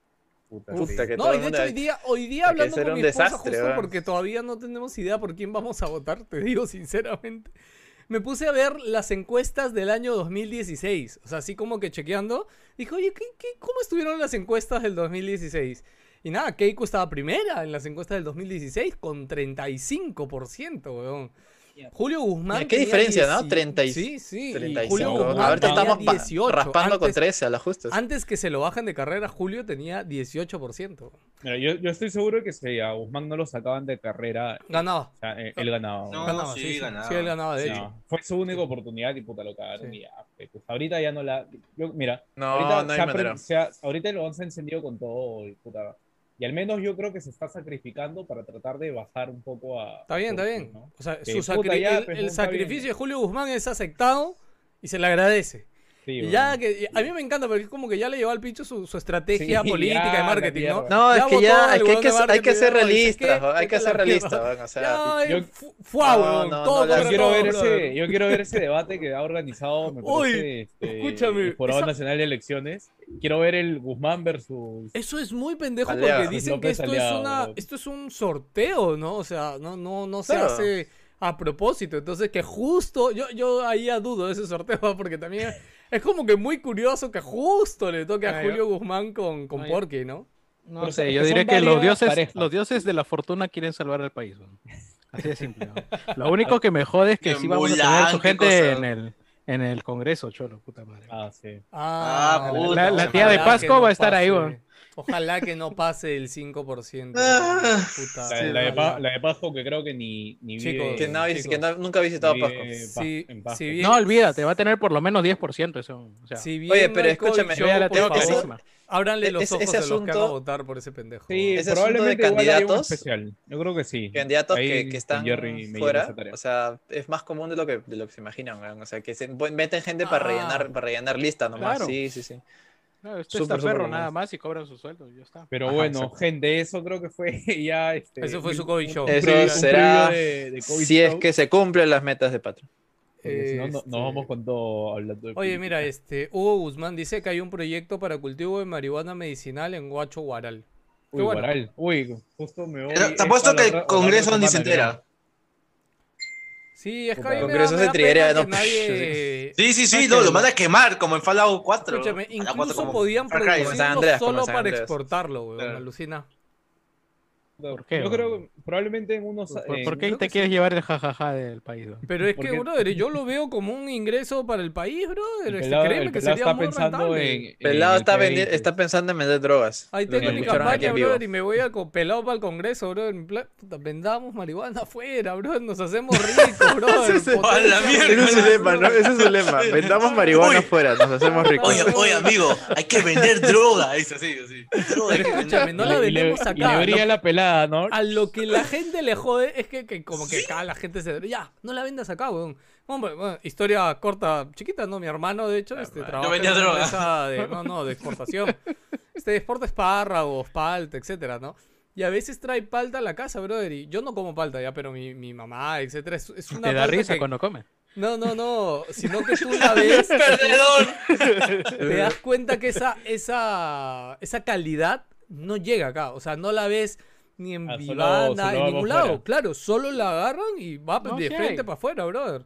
[SPEAKER 4] Puta, sí.
[SPEAKER 3] Puta, que
[SPEAKER 1] No,
[SPEAKER 3] todo
[SPEAKER 1] y de hecho hoy día, hoy día hablando con
[SPEAKER 3] un
[SPEAKER 1] mi esposa
[SPEAKER 3] desastre,
[SPEAKER 1] justo porque todavía no tenemos idea por quién vamos a votar, te digo sinceramente. Me puse a ver las encuestas del año 2016, o sea, así como que chequeando. Dije, oye, ¿qué, qué- cómo estuvieron las encuestas del 2016? Y nada, Keiko estaba primera en las encuestas del 2016 con 35%, weón. Julio Guzmán.
[SPEAKER 3] Qué diferencia, ¿no?
[SPEAKER 1] 10
[SPEAKER 3] 30 y-
[SPEAKER 1] Sí, sí. y
[SPEAKER 3] 35.
[SPEAKER 1] Julio
[SPEAKER 4] Guzmán
[SPEAKER 3] Ahorita
[SPEAKER 1] tenía
[SPEAKER 3] estamos pa-
[SPEAKER 1] 18.
[SPEAKER 3] raspando con
[SPEAKER 1] Antes-
[SPEAKER 3] 13 a las justas.
[SPEAKER 1] Antes que se lo bajen de carrera, Julio tenía 18%.
[SPEAKER 4] Mira, yo, yo estoy seguro que si a Guzmán no lo sacaban de carrera,
[SPEAKER 1] Ganaba.
[SPEAKER 4] o sea, eh, él ganaba.
[SPEAKER 5] No,
[SPEAKER 1] ganaba,
[SPEAKER 5] sí,
[SPEAKER 1] sí,
[SPEAKER 5] ganaba.
[SPEAKER 1] sí, él ganaba, de
[SPEAKER 4] Sí,
[SPEAKER 1] hecho.
[SPEAKER 4] fue su única oportunidad y puta lo cagaron
[SPEAKER 1] Sí.
[SPEAKER 4] y ya, pues, ahorita ya no la yo, mira
[SPEAKER 3] No,
[SPEAKER 4] ahorita
[SPEAKER 3] no
[SPEAKER 4] se
[SPEAKER 3] hay
[SPEAKER 4] ha pre-
[SPEAKER 3] manera.
[SPEAKER 4] se ha- ahorita lo han encendido con todo y puta y al menos yo creo que se está sacrificando para tratar de bajar un poco a
[SPEAKER 1] Está bien, está bien.
[SPEAKER 4] ¿no?
[SPEAKER 1] O sea, su sacri-
[SPEAKER 4] ya,
[SPEAKER 1] el,
[SPEAKER 4] pues,
[SPEAKER 1] el sacrificio
[SPEAKER 4] bien.
[SPEAKER 1] de Julio Guzmán es aceptado y se le agradece.
[SPEAKER 4] Sí,
[SPEAKER 1] Y
[SPEAKER 4] bueno.
[SPEAKER 1] ya que a mí me encanta porque es como que ya le llevó al pincho su, su estrategia
[SPEAKER 4] Sí,
[SPEAKER 1] política
[SPEAKER 4] ya,
[SPEAKER 1] de marketing, ¿no?
[SPEAKER 3] No, es que ya, hay que, hay que ser realista, hay que ser realista, o sea,
[SPEAKER 4] yo-
[SPEAKER 1] fu- fuá,
[SPEAKER 3] No,
[SPEAKER 1] weón,
[SPEAKER 3] no,
[SPEAKER 1] todo
[SPEAKER 3] no, la-
[SPEAKER 1] contra
[SPEAKER 4] yo quiero ver ese yo quiero ver ese debate que ha organizado me parece este,
[SPEAKER 1] escúchame, esa-
[SPEAKER 4] Nacional de Elecciones. Quiero ver el Guzmán versus
[SPEAKER 1] Eso es muy pendejo porque dicen que
[SPEAKER 4] López
[SPEAKER 1] esto es una, esto es un sorteo, ¿no? O sea, no, no, no se hace a propósito. Entonces que justo, yo, yo ahí ya dudo de ese sorteo, porque también es como que muy curioso que justo le toque a
[SPEAKER 8] Ah, yo-
[SPEAKER 1] Julio Guzmán con, con
[SPEAKER 8] No,
[SPEAKER 1] Porky, ¿no?
[SPEAKER 8] No
[SPEAKER 4] Pero
[SPEAKER 8] sé, yo diré que los dioses,
[SPEAKER 4] parejas.
[SPEAKER 8] los dioses de la fortuna quieren salvar al país. ¿no? Así de simple. ¿no? Lo único que me jode es que sí vamos a tener su gente en el, en el Congreso, cholo, puta madre.
[SPEAKER 4] ah sí
[SPEAKER 5] Ah,
[SPEAKER 1] la-
[SPEAKER 5] puta,
[SPEAKER 8] La, la tía de Pasco va a estar ahí, weón.
[SPEAKER 1] Ojalá que no pase el 5%.
[SPEAKER 5] Ah,
[SPEAKER 1] puta,
[SPEAKER 4] la, la de. Pa- la de Pasco que creo que ni ni
[SPEAKER 1] Chicos,
[SPEAKER 4] vive-
[SPEAKER 3] que, no,
[SPEAKER 1] chicos.
[SPEAKER 3] que no- nunca ha visitado Pasco.
[SPEAKER 1] Sí,
[SPEAKER 4] Pasco.
[SPEAKER 1] si bien-
[SPEAKER 8] No, olvídate, va a tener por lo menos 10% eso. O sea,
[SPEAKER 1] Si bien
[SPEAKER 3] Oye, pero escúchame,
[SPEAKER 8] vea la
[SPEAKER 1] favor,
[SPEAKER 8] clarísima.
[SPEAKER 1] ábranle los
[SPEAKER 3] Ese-
[SPEAKER 1] ojos
[SPEAKER 3] ese
[SPEAKER 1] a los que van a
[SPEAKER 3] asunto-
[SPEAKER 1] votar por ese pendejo.
[SPEAKER 4] Sí,
[SPEAKER 3] Ese asunto de
[SPEAKER 4] probablemente un
[SPEAKER 3] candidatos-
[SPEAKER 4] especial. Yo creo que sí.
[SPEAKER 3] candidatos que, que están fuera,
[SPEAKER 4] esa tarea.
[SPEAKER 3] o sea, es más común de lo que, de lo que se imaginan, weón. o sea, que se meten gente para
[SPEAKER 1] Ah.
[SPEAKER 3] rellenar, para rellenar lista nomás,
[SPEAKER 8] Claro.
[SPEAKER 3] sí, sí, sí.
[SPEAKER 8] No, esto
[SPEAKER 3] Súper,
[SPEAKER 8] está perro nada más y cobran su sueldo, y ya está.
[SPEAKER 4] Pero
[SPEAKER 3] Ajá,
[SPEAKER 4] bueno,
[SPEAKER 3] exacto.
[SPEAKER 4] gente, eso creo que fue ya. Este,
[SPEAKER 1] Ese fue su COVID show.
[SPEAKER 3] Eso
[SPEAKER 4] un
[SPEAKER 3] será
[SPEAKER 4] preview de- de COVID
[SPEAKER 3] Si es que se cumplen las metas de Patreon.
[SPEAKER 4] si no, no-
[SPEAKER 1] Este-
[SPEAKER 4] nos vamos con todo hablando de
[SPEAKER 1] Oye,
[SPEAKER 4] política.
[SPEAKER 1] mira, este Hugo Guzmán dice que hay un proyecto para cultivo de marihuana medicinal en Huacho Guaral.
[SPEAKER 4] Uy. Guaral. Uy, justo me voy.
[SPEAKER 5] Te
[SPEAKER 4] es
[SPEAKER 5] apuesto que el Congreso ni se entera.
[SPEAKER 1] Sí, es que
[SPEAKER 3] de
[SPEAKER 1] da
[SPEAKER 3] Triguería,
[SPEAKER 1] pena
[SPEAKER 3] no,
[SPEAKER 1] que nadie...
[SPEAKER 5] Sí, sí, sí,
[SPEAKER 1] ¿Sabes
[SPEAKER 5] no, lo van a quemar, como en Fallout 4.
[SPEAKER 1] Escúchame,
[SPEAKER 5] Fallout 4
[SPEAKER 1] incluso
[SPEAKER 5] como
[SPEAKER 1] podían producirlo solo para exportarlo, weón,
[SPEAKER 5] Claro.
[SPEAKER 1] alucina.
[SPEAKER 4] ¿Por
[SPEAKER 8] qué,
[SPEAKER 4] Yo creo que probablemente en unos.
[SPEAKER 8] ¿Por, por qué te quieres
[SPEAKER 4] sí.
[SPEAKER 8] llevar el jajaja del país?
[SPEAKER 1] Pero es
[SPEAKER 4] ¿Por
[SPEAKER 1] que,
[SPEAKER 4] qué?
[SPEAKER 1] brother, yo lo veo como un ingreso para el país, brother.
[SPEAKER 4] El pelado,
[SPEAKER 1] créeme
[SPEAKER 4] el
[SPEAKER 1] que sería
[SPEAKER 4] está
[SPEAKER 1] muy
[SPEAKER 4] pensando
[SPEAKER 1] rentable.
[SPEAKER 4] en. en
[SPEAKER 3] Pelado
[SPEAKER 4] el
[SPEAKER 3] está,
[SPEAKER 4] P20.
[SPEAKER 3] vendi- está pensando en vender drogas.
[SPEAKER 1] Ahí tengo mi campaña, brother, y me voy a co- pelado para el Congreso, brother. puta, vendamos marihuana afuera, brother. Nos hacemos ricos, brother.
[SPEAKER 3] Ese es-
[SPEAKER 5] ¡A la
[SPEAKER 1] Potencia,
[SPEAKER 5] mierda!
[SPEAKER 3] Ese es su lema, ¿no? Ese es su lema. Vendamos marihuana afuera, nos hacemos ricos.
[SPEAKER 5] Oye, oye, amigo, hay que vender droga. Dice así, así. Droga,
[SPEAKER 1] no la
[SPEAKER 4] Y le-
[SPEAKER 1] vendemos
[SPEAKER 4] y le
[SPEAKER 1] acá.
[SPEAKER 4] brilla
[SPEAKER 1] Lo-
[SPEAKER 4] la pelada, ¿no?
[SPEAKER 1] A lo que la gente le jode es que, que como que acá la gente se... Ya, no la vendas acá, weón. Hombre, bueno, historia corta, chiquita, ¿no? Mi hermano, de hecho, este, trabaja en
[SPEAKER 5] vendía
[SPEAKER 1] una
[SPEAKER 5] droga.
[SPEAKER 1] empresa de... No, no, de exportación. Este, exporta espárragos, palta, etcétera, ¿no? Y a veces trae palta a la casa, brother. Y yo no como palta ya, pero mi, mi mamá, etcétera, es, es una
[SPEAKER 8] Te da
[SPEAKER 1] palta
[SPEAKER 8] risa
[SPEAKER 1] que-
[SPEAKER 8] cuando comes.
[SPEAKER 1] No, no, no. Sino que tú la ves,
[SPEAKER 5] ¡Perdedor!
[SPEAKER 1] te das cuenta que esa, esa, esa calidad no llega acá. O sea, no la ves ni en
[SPEAKER 4] Ah, solo-
[SPEAKER 1] Vivanda,
[SPEAKER 4] solo
[SPEAKER 1] en ningún lado. Claro, solo la agarran y va
[SPEAKER 8] No,
[SPEAKER 1] de
[SPEAKER 8] sí
[SPEAKER 1] frente para afuera, brother.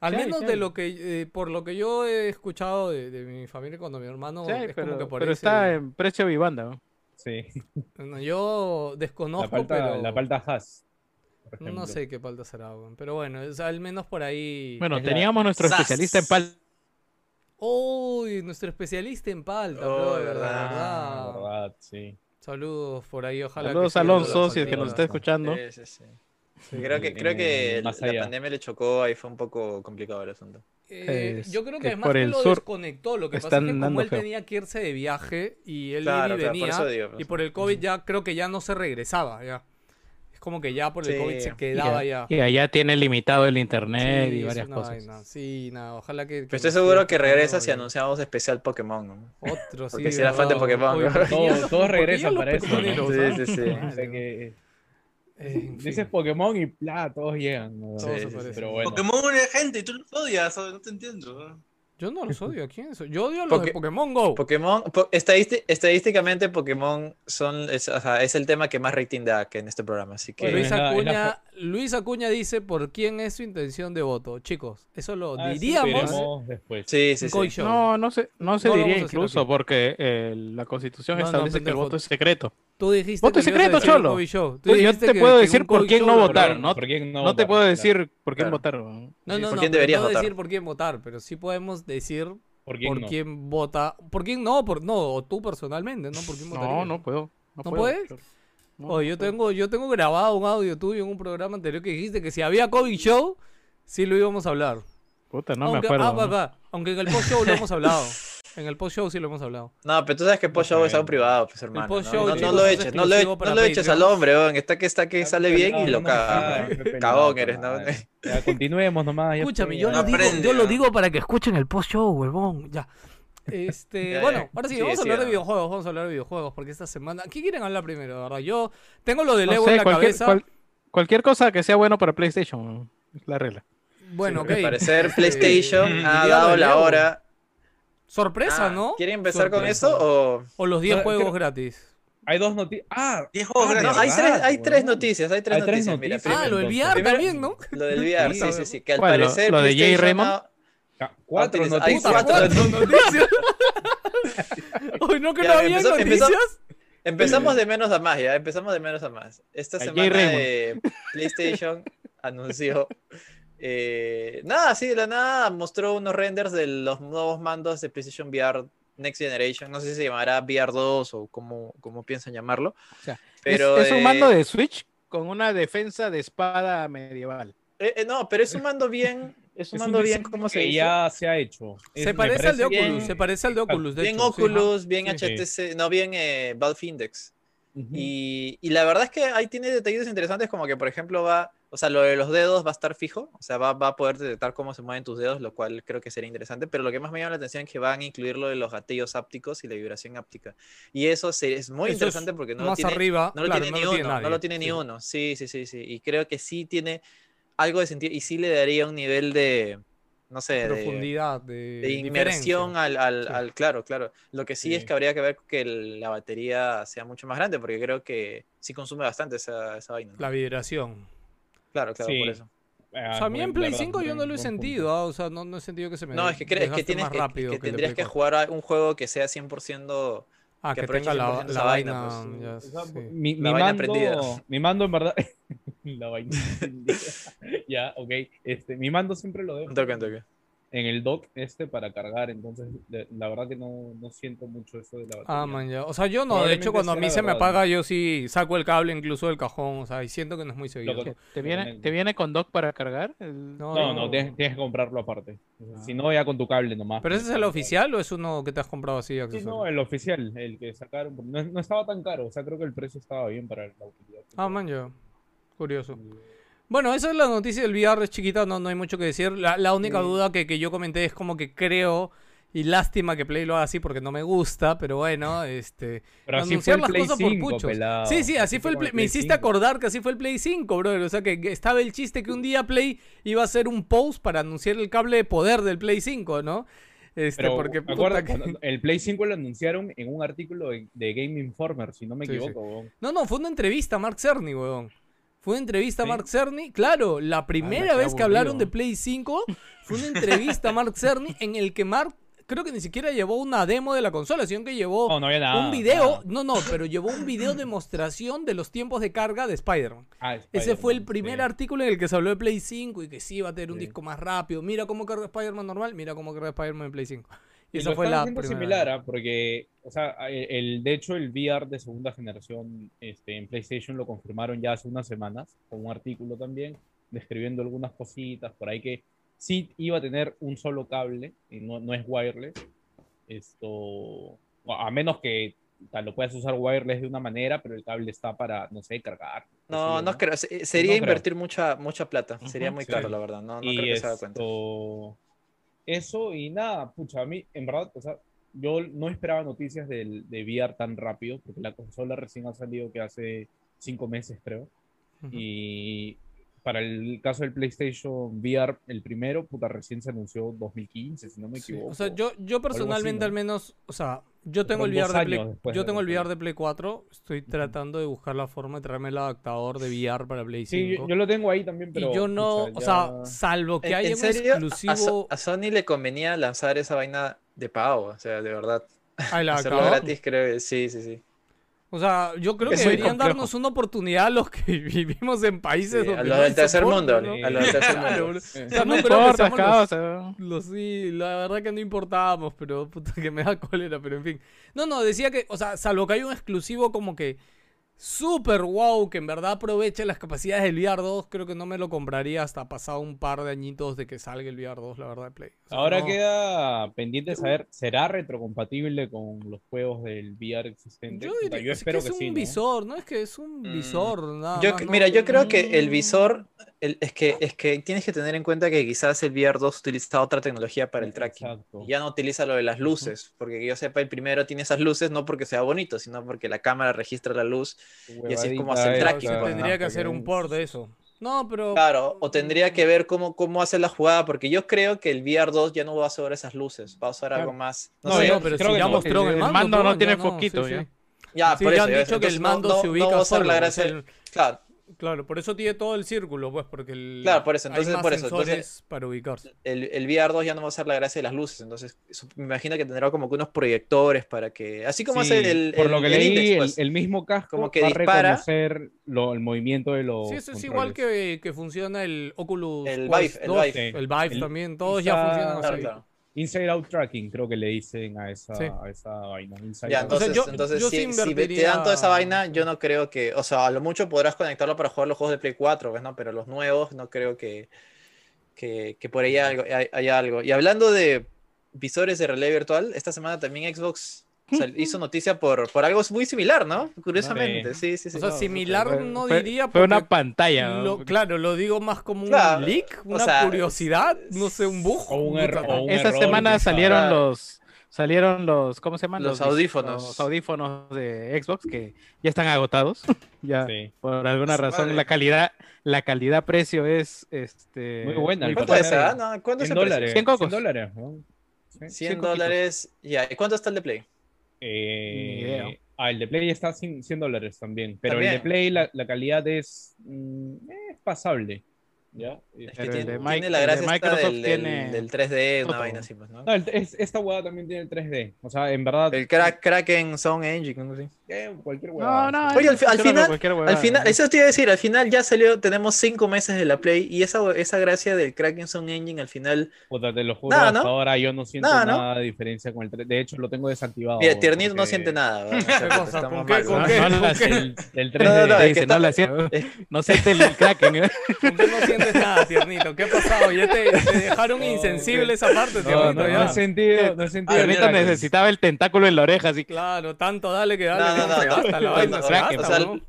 [SPEAKER 1] Al
[SPEAKER 8] Sí
[SPEAKER 1] menos
[SPEAKER 8] sí
[SPEAKER 1] de lo que, eh, por lo que yo he escuchado de, de mi familia cuando mi hermano
[SPEAKER 8] Sí,
[SPEAKER 1] es como
[SPEAKER 8] pero,
[SPEAKER 1] que por
[SPEAKER 8] pero
[SPEAKER 1] ese-
[SPEAKER 8] está en precio vivanda. ¿no?
[SPEAKER 4] Sí.
[SPEAKER 1] Bueno, yo
[SPEAKER 4] La
[SPEAKER 1] desconozco,
[SPEAKER 4] palta,
[SPEAKER 1] pero
[SPEAKER 4] la palta Haas.
[SPEAKER 1] no sé qué palta será, pero bueno, es al menos por ahí.
[SPEAKER 8] Bueno,
[SPEAKER 4] Es la-
[SPEAKER 8] teníamos nuestro
[SPEAKER 5] Sas.
[SPEAKER 8] especialista en pal.
[SPEAKER 1] Uy, nuestro especialista en palta,
[SPEAKER 3] Oh,
[SPEAKER 1] brother, de
[SPEAKER 3] verdad.
[SPEAKER 1] Verdad.
[SPEAKER 4] verdad, sí.
[SPEAKER 1] Saludos por ahí, ojalá.
[SPEAKER 8] Saludos
[SPEAKER 1] que
[SPEAKER 8] a Alonso, si es que nos está escuchando.
[SPEAKER 3] Sí, sí, sí. Creo que,
[SPEAKER 4] en-
[SPEAKER 3] creo que la
[SPEAKER 4] allá.
[SPEAKER 3] pandemia le chocó, ahí fue un poco complicado el asunto.
[SPEAKER 1] Eh,
[SPEAKER 8] Es
[SPEAKER 1] yo creo que
[SPEAKER 8] que
[SPEAKER 1] además
[SPEAKER 8] por el
[SPEAKER 1] lo
[SPEAKER 8] sur
[SPEAKER 1] desconectó. Lo que pasa es que como él
[SPEAKER 8] feo.
[SPEAKER 1] tenía que irse de viaje y él
[SPEAKER 3] Claro,
[SPEAKER 1] iba y
[SPEAKER 3] claro, por
[SPEAKER 1] venía,
[SPEAKER 3] eso digo, por
[SPEAKER 1] y
[SPEAKER 3] eso.
[SPEAKER 1] por el COVID ya creo que ya no se regresaba. ya como que ya por el
[SPEAKER 3] Sí.
[SPEAKER 1] COVID se
[SPEAKER 3] Y
[SPEAKER 1] quedaba ya.
[SPEAKER 8] Y allá tiene limitado el internet
[SPEAKER 1] Sí,
[SPEAKER 8] y varias cosas.
[SPEAKER 1] vaina. Sí, nada, ojalá que. que
[SPEAKER 3] Pero estoy seguro que regresa si anunciamos especial Pokémon. ¿no?
[SPEAKER 1] Otro, sí.
[SPEAKER 3] Porque si era fan de. Pokémon,
[SPEAKER 1] porque
[SPEAKER 4] Todos-
[SPEAKER 1] porque
[SPEAKER 4] regresan para eso, ¿no?
[SPEAKER 3] Sí, sí, sí.
[SPEAKER 4] Sea que
[SPEAKER 1] eh,
[SPEAKER 4] dices. Pokémon y bla, todos llegan. ¿no?
[SPEAKER 1] Todos
[SPEAKER 3] Sí, sí, sí.
[SPEAKER 4] Pero bueno.
[SPEAKER 5] Pokémon es gente y tú los odias, no te entiendo.
[SPEAKER 1] Yo no los odio. ¿A quién es? Yo odio a los de
[SPEAKER 3] Poké-
[SPEAKER 1] Pokémon Go.
[SPEAKER 3] Pokémon, po- estadísti- estadísticamente Pokémon son, es, o sea, es el tema que más rating da que en este programa, así que...
[SPEAKER 1] Luis Acuña, Luis Acuña dice por quién es su intención de voto. Chicos, eso lo
[SPEAKER 4] Ah,
[SPEAKER 1] diríamos
[SPEAKER 4] después.
[SPEAKER 3] Sí, sí, sí.
[SPEAKER 8] No, no se, no se
[SPEAKER 1] No
[SPEAKER 8] diría incluso porque eh, la constitución
[SPEAKER 1] No, no,
[SPEAKER 8] establece que el voto es secreto.
[SPEAKER 1] Tú dijiste
[SPEAKER 8] Voto
[SPEAKER 1] a
[SPEAKER 8] secreto, cholo. Pues yo te
[SPEAKER 1] que-
[SPEAKER 8] puedo
[SPEAKER 1] que
[SPEAKER 8] decir por quién
[SPEAKER 1] Show
[SPEAKER 8] no votar. ¿no?
[SPEAKER 4] ¿Por quién no,
[SPEAKER 8] No te puedo
[SPEAKER 4] Claro.
[SPEAKER 8] decir por quién
[SPEAKER 3] Claro.
[SPEAKER 8] votar. ¿no?
[SPEAKER 1] No,
[SPEAKER 3] Sí,
[SPEAKER 1] no,
[SPEAKER 3] ¿por
[SPEAKER 1] no, no decir por quién votar, pero sí podemos decir
[SPEAKER 4] ¿Por quién
[SPEAKER 1] por
[SPEAKER 4] no?
[SPEAKER 1] quién vota. ¿Por quién no? Por, no, o tú personalmente, ¿no? ¿Por quién
[SPEAKER 8] No,
[SPEAKER 1] votarías?
[SPEAKER 8] no puedo. ¿No,
[SPEAKER 1] ¿No puedes? Oye, yo tengo, yo tengo grabado un audio tuyo en un programa anterior que dijiste que si había COVID Show, sí lo íbamos a hablar.
[SPEAKER 8] Puta, no
[SPEAKER 1] aunque,
[SPEAKER 8] me acuerdo.
[SPEAKER 1] ah,
[SPEAKER 8] ¿no?
[SPEAKER 1] va. Aunque en el post show lo hemos hablado. En el post show sí lo hemos hablado.
[SPEAKER 3] No, pero tú sabes que post show es algo privado, pues hermano. ¿no? No, lo
[SPEAKER 1] es
[SPEAKER 3] eches, no lo, no eches al hombre, weón. Está que está que sale bien y lo caga. Cagón
[SPEAKER 4] no,
[SPEAKER 3] eres, ¿no?
[SPEAKER 4] Ya, continuemos nomás.
[SPEAKER 1] Escúchame, yo lo, digo, yo lo digo para que escuchen el post show, huevón. Ya. Este,
[SPEAKER 3] Ya,
[SPEAKER 1] bueno, ahora sí, vamos a hablar de videojuegos, vamos a hablar de videojuegos, porque esta semana. ¿Qué quieren hablar primero, verdad? Yo tengo lo del
[SPEAKER 8] No
[SPEAKER 1] Evo
[SPEAKER 8] sé,
[SPEAKER 1] en la
[SPEAKER 8] cualquier,
[SPEAKER 1] cabeza.
[SPEAKER 8] cual- cualquier cosa que sea bueno para PlayStation. Es la regla.
[SPEAKER 1] Bueno, ok.
[SPEAKER 3] Al parecer PlayStation
[SPEAKER 1] el
[SPEAKER 3] ha dado la hora.
[SPEAKER 1] Sorpresa,
[SPEAKER 3] Ah,
[SPEAKER 1] ¿no?
[SPEAKER 3] ¿Quieren empezar con eso o...?
[SPEAKER 1] O los 10
[SPEAKER 4] No,
[SPEAKER 1] juegos
[SPEAKER 4] creo-
[SPEAKER 1] gratis.
[SPEAKER 4] Hay dos noticias. Ah,
[SPEAKER 5] 10 juegos
[SPEAKER 4] Ah,
[SPEAKER 5] gratis.
[SPEAKER 3] No, hay tres, hay tres noticias, hay tres
[SPEAKER 4] Hay tres
[SPEAKER 3] noticias. Mira,
[SPEAKER 4] noticias.
[SPEAKER 1] Ah,
[SPEAKER 3] primero-
[SPEAKER 1] lo del VR también, ¿no?
[SPEAKER 3] Lo del VR, sí, sí, sí. Que al
[SPEAKER 8] ¿Cuál? ¿Lo-
[SPEAKER 3] parecer
[SPEAKER 8] lo de Jay Raymond?
[SPEAKER 3] ha-
[SPEAKER 4] cuatro noticias.
[SPEAKER 3] cuatro
[SPEAKER 1] Cuatro
[SPEAKER 3] noticias.
[SPEAKER 1] noticias. Hoy no que
[SPEAKER 3] Ya,
[SPEAKER 1] no había
[SPEAKER 3] empezó- empezó-
[SPEAKER 1] noticias.
[SPEAKER 3] Empezamos de menos a más, ya. Empezamos de menos a más. Esta semana eh, PlayStation anunció. eh, nada, así de la nada mostró unos renders de los nuevos mandos de PlayStation VR Next Generation. No sé si se llamará VR 2 o cómo, cómo piensan llamarlo.
[SPEAKER 8] O sea,
[SPEAKER 3] Pero,
[SPEAKER 8] es, es un
[SPEAKER 3] eh,
[SPEAKER 8] mando de Switch con una defensa de espada medieval.
[SPEAKER 3] eh, eh, no, pero es un mando bien. Es un
[SPEAKER 4] Es
[SPEAKER 3] mando bien, ¿cómo se
[SPEAKER 4] ya se ha hecho. Es-
[SPEAKER 1] Se
[SPEAKER 4] me
[SPEAKER 1] parece al de
[SPEAKER 4] parece
[SPEAKER 1] Oculus,
[SPEAKER 3] bien-
[SPEAKER 1] se parece al de Oculus, de
[SPEAKER 3] Bien
[SPEAKER 1] hecho, sí.
[SPEAKER 3] Oculus, bien
[SPEAKER 4] Sí.
[SPEAKER 3] HTC, no, bien eh, Valve Index.
[SPEAKER 4] Ujú.
[SPEAKER 3] Y, y la verdad es que ahí tiene detallitos interesantes como que, por ejemplo, va, o sea, lo de los dedos va a estar fijo, o sea, va, va a poder detectar cómo se mueven tus dedos, lo cual creo que sería interesante, pero lo que más me llama la atención es que van a incluir lo de los gatillos ápticos y la vibración áptica. Y eso se- es muy
[SPEAKER 1] Eso es
[SPEAKER 3] interesante porque no lo tiene,
[SPEAKER 1] arriba,
[SPEAKER 3] no lo
[SPEAKER 1] claro,
[SPEAKER 3] tiene
[SPEAKER 1] no
[SPEAKER 3] ni
[SPEAKER 1] lo tiene
[SPEAKER 3] uno, no lo tiene ni
[SPEAKER 1] sí.
[SPEAKER 3] uno, sí, sí, sí, sí, y creo que sí tiene algo de sentido y sí le daría un nivel de, no sé,
[SPEAKER 1] Profundidad, de,
[SPEAKER 3] de inmersión al, al,
[SPEAKER 1] Sí.
[SPEAKER 3] al- claro, claro. Lo que sí, es que habría que ver que el- la batería sea mucho más grande, porque creo que sí consume bastante esa, esa vaina. ¿no?
[SPEAKER 1] La vibración.
[SPEAKER 3] Claro, claro,
[SPEAKER 4] Sí.
[SPEAKER 3] por eso.
[SPEAKER 1] O sea, a mí en Play 5 yo no lo he sentido, ah, o sea, no, no he sentido que se me
[SPEAKER 3] No, es que crees que tienes
[SPEAKER 1] más
[SPEAKER 3] que, que tendrías que
[SPEAKER 1] 4.
[SPEAKER 3] jugar a un juego que sea 100%
[SPEAKER 1] Ah,
[SPEAKER 3] que
[SPEAKER 1] que, tenga la,
[SPEAKER 3] 100%
[SPEAKER 1] la vaina. ya, sí.
[SPEAKER 4] mi,
[SPEAKER 3] La
[SPEAKER 4] mi
[SPEAKER 3] vaina
[SPEAKER 4] mando,
[SPEAKER 3] prendida.
[SPEAKER 4] mi mando en verdad. la vaina prendida. ya, ok. Este, mi mando siempre lo dejo
[SPEAKER 3] un toque, un toque.
[SPEAKER 4] En el dock este para cargar, entonces de- la verdad que no, no siento mucho eso de la batería.
[SPEAKER 1] Ah, man, ya. O sea, yo no, de hecho, cuando a mí se me apaga, yo sí saco el cable incluso del cajón, o sea, y siento que no es muy seguido.
[SPEAKER 4] Loco,
[SPEAKER 8] ¿Te viene, ¿Te viene con dock para cargar? El-
[SPEAKER 1] No,
[SPEAKER 4] No, no, tienes, tienes que comprarlo aparte. Sea, Si no, ya con tu cable nomás.
[SPEAKER 1] ¿Pero ese es el oficial o es uno que te has comprado así,
[SPEAKER 4] Sí, no, el oficial, el que sacaron. No, no estaba tan caro, o sea, creo que el precio estaba bien para la utilidad.
[SPEAKER 1] Ah, man, ya. Curioso. Bueno, esa es la noticia del VR, es chiquita, no, no hay mucho que decir. La, la única duda que, que yo comenté es como que creo, y lástima que Play lo haga así porque no me gusta, pero bueno, este...
[SPEAKER 4] Pero así fue
[SPEAKER 1] anunciar
[SPEAKER 4] el
[SPEAKER 1] las
[SPEAKER 4] Play
[SPEAKER 1] cosas
[SPEAKER 4] 5,
[SPEAKER 1] por puchos.
[SPEAKER 4] pelado.
[SPEAKER 1] Sí, sí, así fue el Play. Me hiciste
[SPEAKER 4] 5.
[SPEAKER 1] acordar que así fue el Play 5, brother. O sea, que, estaba el chiste que un día Play iba a hacer un post para anunciar el cable de poder del Play 5, ¿no? Este,
[SPEAKER 4] Pero
[SPEAKER 1] porque
[SPEAKER 4] acuerdo
[SPEAKER 1] que-
[SPEAKER 4] el Play 5 lo anunciaron en un artículo de, de Game Informer, si no me
[SPEAKER 1] Sí, sí.
[SPEAKER 4] equivoco. weón.
[SPEAKER 1] No, no, fue una entrevista a Mark Cerny, weón. Fue una entrevista a. Mark Cerny. Claro, la primera
[SPEAKER 8] qué
[SPEAKER 1] vez que hablaron de Play 5 fue una entrevista a Mark Cerny en el que Mark creo que ni siquiera llevó una demo de la consola, sino que llevó
[SPEAKER 4] no nada.
[SPEAKER 1] un video.
[SPEAKER 4] nada.
[SPEAKER 1] No, no, pero llevó un video demostración de los tiempos de carga de Spider-Man.
[SPEAKER 4] Ah,
[SPEAKER 1] Ese fue el primer
[SPEAKER 4] sí.
[SPEAKER 1] artículo en el que se habló de Play 5 y que sí iba a tener un disco más rápido. Mira cómo carga Spider-Man normal, mira cómo carga Spider-Man en Play 5. Y esa
[SPEAKER 4] lo
[SPEAKER 1] fue
[SPEAKER 4] están
[SPEAKER 1] la
[SPEAKER 4] haciendo
[SPEAKER 1] primera.
[SPEAKER 4] similar, ¿ah? porque, o sea, el, el- de hecho, el VR de segunda generación este, en PlayStation lo confirmaron ya hace unas semanas, con un artículo también, describiendo algunas cositas por ahí que sí iba a tener un solo cable, y no, no es wireless. Esto, a menos que tal, lo puedas usar wireless de una manera, pero el cable está para, no sé, cargar.
[SPEAKER 3] No, no creo. se- Sería
[SPEAKER 4] No creo.
[SPEAKER 3] invertir mucha, mucha plata. Sería muy
[SPEAKER 4] sí.
[SPEAKER 3] caro, la verdad. No, no
[SPEAKER 4] y
[SPEAKER 3] creo que se haga cuenta.
[SPEAKER 4] Eso y nada, pucha, a mí, en verdad, o sea, yo no esperaba noticias del, de VR tan rápido, porque la consola recién ha salido que hace cinco meses, creo. Y para el caso del PlayStation VR, el primero, puta, recién se anunció 2015, si no me
[SPEAKER 1] Sí,
[SPEAKER 4] equivoco.
[SPEAKER 1] O sea, yo, yo personalmente
[SPEAKER 4] ¿no?
[SPEAKER 1] al menos, o sea, yo tengo el VR de Play, yo
[SPEAKER 4] de
[SPEAKER 1] tengo el VR de Play 4, estoy tratando de buscar la forma de traerme el adaptador de VR para Play 5.
[SPEAKER 4] Sí, yo, yo lo tengo ahí también, pero.
[SPEAKER 1] y yo no,
[SPEAKER 4] pucha,
[SPEAKER 1] o sea,
[SPEAKER 4] ya-
[SPEAKER 1] salvo que
[SPEAKER 3] ¿En,
[SPEAKER 1] haya un
[SPEAKER 3] serio? A- A, So-
[SPEAKER 1] exclusivo.
[SPEAKER 3] a Sony le convenía lanzar esa vaina de pago. O sea, de verdad.
[SPEAKER 1] Ah, el
[SPEAKER 3] Hacerlo
[SPEAKER 1] adaptador.
[SPEAKER 3] gratis, creo que sí, sí, sí.
[SPEAKER 1] O sea, yo creo que
[SPEAKER 3] Es
[SPEAKER 1] deberían
[SPEAKER 8] complejo.
[SPEAKER 1] darnos una oportunidad a los que vivimos en países
[SPEAKER 3] Sí,
[SPEAKER 1] donde
[SPEAKER 3] a los del tercer
[SPEAKER 1] soporte,
[SPEAKER 3] mundo,
[SPEAKER 1] ¿no?
[SPEAKER 3] A los del tercer mundo.
[SPEAKER 1] bro.
[SPEAKER 4] Sí.
[SPEAKER 1] O sea, no
[SPEAKER 8] no
[SPEAKER 1] creo que
[SPEAKER 8] importa,
[SPEAKER 1] seamos los- sí, la verdad que no importábamos, pero puta que me da cólera, pero en fin. No, no, decía que, o sea, salvo que hay un exclusivo como que super wow, que en verdad aproveche las capacidades del VR 2, creo que no me lo compraría hasta pasado un par de añitos de que salga el VR 2, la verdad, de Play. O sea,
[SPEAKER 4] Ahora
[SPEAKER 1] no.
[SPEAKER 4] queda pendiente saber, ¿será retrocompatible con los juegos del VR existente?
[SPEAKER 1] Yo diría
[SPEAKER 4] yo
[SPEAKER 1] es
[SPEAKER 4] espero
[SPEAKER 1] que
[SPEAKER 4] que,
[SPEAKER 1] es un
[SPEAKER 4] sí, ¿no?
[SPEAKER 1] visor, ¿no? Es que es un
[SPEAKER 3] Mm,
[SPEAKER 1] visor, nada
[SPEAKER 3] Yo,
[SPEAKER 1] más,
[SPEAKER 3] que-
[SPEAKER 1] ¿no?
[SPEAKER 3] mira, yo creo que el
[SPEAKER 1] Mm.
[SPEAKER 3] visor, el- es, que, es que tienes que tener en cuenta que quizás el VR 2 utiliza otra tecnología para el tracking.
[SPEAKER 4] Exacto.
[SPEAKER 3] Ya no utiliza lo de las luces, porque que yo sepa, el primero tiene esas luces no porque sea bonito, sino porque la cámara registra la luz. Y así es como hace el tracking, pues,
[SPEAKER 1] tendría que hacer un port de eso. No, pero...
[SPEAKER 3] Claro, o tendría que ver cómo, cómo hace la jugada, porque yo creo que el VR 2 ya no va a usar esas luces, va a usar algo más. No,
[SPEAKER 1] No,
[SPEAKER 3] sé,
[SPEAKER 1] no, pero
[SPEAKER 4] creo
[SPEAKER 1] si
[SPEAKER 4] que
[SPEAKER 1] ya
[SPEAKER 4] no.
[SPEAKER 1] mostró
[SPEAKER 8] El
[SPEAKER 1] el mando.
[SPEAKER 8] mando no tiene foquito,
[SPEAKER 1] sí,
[SPEAKER 8] ya.
[SPEAKER 1] sí.
[SPEAKER 3] ya,
[SPEAKER 1] Sí,
[SPEAKER 3] por
[SPEAKER 1] ya
[SPEAKER 3] eso,
[SPEAKER 1] han dicho que el mando
[SPEAKER 3] no-
[SPEAKER 1] se
[SPEAKER 3] no
[SPEAKER 1] ubica
[SPEAKER 3] va a usar la gracia Claro,
[SPEAKER 1] Claro, por eso tiene todo el círculo, pues, porque el,
[SPEAKER 3] Claro, por eso,
[SPEAKER 1] hay
[SPEAKER 3] entonces,
[SPEAKER 1] más
[SPEAKER 3] por eso, entonces-
[SPEAKER 1] para ubicarse.
[SPEAKER 3] el, el VR 2 ya no va a usar la gracia de las luces, entonces me imagino que tendrá como que unos proyectores para que, así como
[SPEAKER 4] Sí,
[SPEAKER 3] hace el,
[SPEAKER 4] por
[SPEAKER 3] el-
[SPEAKER 4] lo que
[SPEAKER 3] el
[SPEAKER 4] leí,
[SPEAKER 3] Index,
[SPEAKER 4] el,
[SPEAKER 3] pues.
[SPEAKER 4] el mismo casco
[SPEAKER 3] Como que
[SPEAKER 4] va
[SPEAKER 3] dispara.
[SPEAKER 4] a reconocer lo- el movimiento de los
[SPEAKER 1] Sí, eso es igual que, que funciona el Oculus
[SPEAKER 3] El Vive, el
[SPEAKER 1] 2,
[SPEAKER 3] Vive.
[SPEAKER 1] el Vive también, todos ya funcionan
[SPEAKER 3] Claro,
[SPEAKER 1] así.
[SPEAKER 3] claro.
[SPEAKER 4] Inside Out Tracking, creo que le dicen a esa,
[SPEAKER 1] Sí.
[SPEAKER 4] a esa vaina. Inside
[SPEAKER 3] Ya,
[SPEAKER 4] Out.
[SPEAKER 1] O sea,
[SPEAKER 3] entonces,
[SPEAKER 1] yo-
[SPEAKER 3] entonces
[SPEAKER 1] yo
[SPEAKER 3] si, te dan toda esa vaina, yo no creo que, o sea, a lo mucho podrás conectarlo para jugar los juegos de Play 4, ¿ves, no? Pero los nuevos no creo que, que, que por ahí algo, hay, hay algo. Y hablando de visores de realidad virtual, esta semana también Xbox sal- hizo noticia por, por algo muy similar, ¿no? Curiosamente, sí, sí, sí.
[SPEAKER 1] O sea,
[SPEAKER 3] no,
[SPEAKER 1] similar
[SPEAKER 8] Fue-
[SPEAKER 1] no diría
[SPEAKER 8] Fue una pantalla.
[SPEAKER 1] lo-
[SPEAKER 8] ¿no?
[SPEAKER 1] claro, lo digo más como
[SPEAKER 3] Claro,
[SPEAKER 1] un leak,
[SPEAKER 3] o
[SPEAKER 1] una
[SPEAKER 3] sea,
[SPEAKER 1] curiosidad, no sé, un bug.
[SPEAKER 4] O un o un
[SPEAKER 8] Esta
[SPEAKER 4] error
[SPEAKER 8] semana
[SPEAKER 4] que está-
[SPEAKER 8] salieron los salieron los ¿cómo se llaman?
[SPEAKER 3] Los
[SPEAKER 8] dis-
[SPEAKER 3] audífonos.
[SPEAKER 8] Los audífonos de Xbox que ya están agotados. ya
[SPEAKER 4] Sí.
[SPEAKER 8] por alguna razón
[SPEAKER 5] madre.
[SPEAKER 8] la calidad la calidad precio es este
[SPEAKER 4] Muy buena,
[SPEAKER 3] ¿Cuánto es, ah? No, ¿Cuánto es
[SPEAKER 4] 100
[SPEAKER 3] el precio?
[SPEAKER 4] dólares.
[SPEAKER 8] 100 cocos.
[SPEAKER 4] 100 dólares. ¿no? Sí.
[SPEAKER 3] 100
[SPEAKER 8] Cien coquitos.
[SPEAKER 3] dólares, ya. ¿Y cuánto está el de Play?
[SPEAKER 4] Eh, ah, el de Play está 100, 100 dólares también. Pero el de Play, la, la calidad es, mm, es pasable. ¿Ya?
[SPEAKER 3] Es que
[SPEAKER 2] Pero el
[SPEAKER 3] tiene,
[SPEAKER 2] de
[SPEAKER 3] tiene
[SPEAKER 2] Mic-
[SPEAKER 3] la
[SPEAKER 2] el de
[SPEAKER 3] gracia esta del, del-
[SPEAKER 2] tiene
[SPEAKER 3] del 3D, una vaina así, pues, ¿no?
[SPEAKER 4] No, el- es- esta hueá también tiene el 3D. O sea, en verdad,
[SPEAKER 3] El crack, Kraken Sound Engine,
[SPEAKER 4] eh, cualquier
[SPEAKER 2] No,
[SPEAKER 4] hueá.
[SPEAKER 2] no,
[SPEAKER 3] Oye, al, final, al
[SPEAKER 2] huevada,
[SPEAKER 3] final,
[SPEAKER 2] ¿no?
[SPEAKER 3] eso te iba a decir, al final ya salió, tenemos cinco meses de la Play y esa, esa gracia del Kraken Sound Engine al final,
[SPEAKER 4] Puta, te lo juro,
[SPEAKER 3] Nada,
[SPEAKER 4] hasta
[SPEAKER 3] ¿no?
[SPEAKER 4] ahora yo no siento
[SPEAKER 3] Nada, ¿no?
[SPEAKER 4] nada de diferencia con el 3D. De hecho, lo tengo desactivado.
[SPEAKER 3] mira, Tiernito no siente nada. weón, o sea,
[SPEAKER 1] ¿Qué
[SPEAKER 3] puta,
[SPEAKER 1] cosa?
[SPEAKER 3] estamos
[SPEAKER 1] ¿Con qué?
[SPEAKER 3] mal,
[SPEAKER 1] ¿Con
[SPEAKER 3] weón.
[SPEAKER 1] qué?
[SPEAKER 2] No, no,
[SPEAKER 1] ¿Con
[SPEAKER 2] la-
[SPEAKER 1] qué?
[SPEAKER 4] Del, del 3D.
[SPEAKER 3] No, no, no,
[SPEAKER 2] Te
[SPEAKER 3] es
[SPEAKER 2] dice,
[SPEAKER 3] que
[SPEAKER 2] no,
[SPEAKER 3] está-
[SPEAKER 2] la siento. No siente el Kraken. ¿eh?
[SPEAKER 1] ¿Con qué no sientes nada, tiernito? ¿Qué ha pasado? Ya te, te dejaron insensible esa parte,
[SPEAKER 4] No,
[SPEAKER 1] tiernito.
[SPEAKER 4] no,
[SPEAKER 1] ya.
[SPEAKER 4] no he sentido, no he sentido.
[SPEAKER 2] Tiernito
[SPEAKER 4] Kraken.
[SPEAKER 2] necesitaba el tentáculo en la oreja, así.
[SPEAKER 1] Claro, tanto dale que dale.
[SPEAKER 3] No, no, no, no,
[SPEAKER 1] la
[SPEAKER 3] no,
[SPEAKER 1] vaina,
[SPEAKER 3] no,
[SPEAKER 1] ¿no?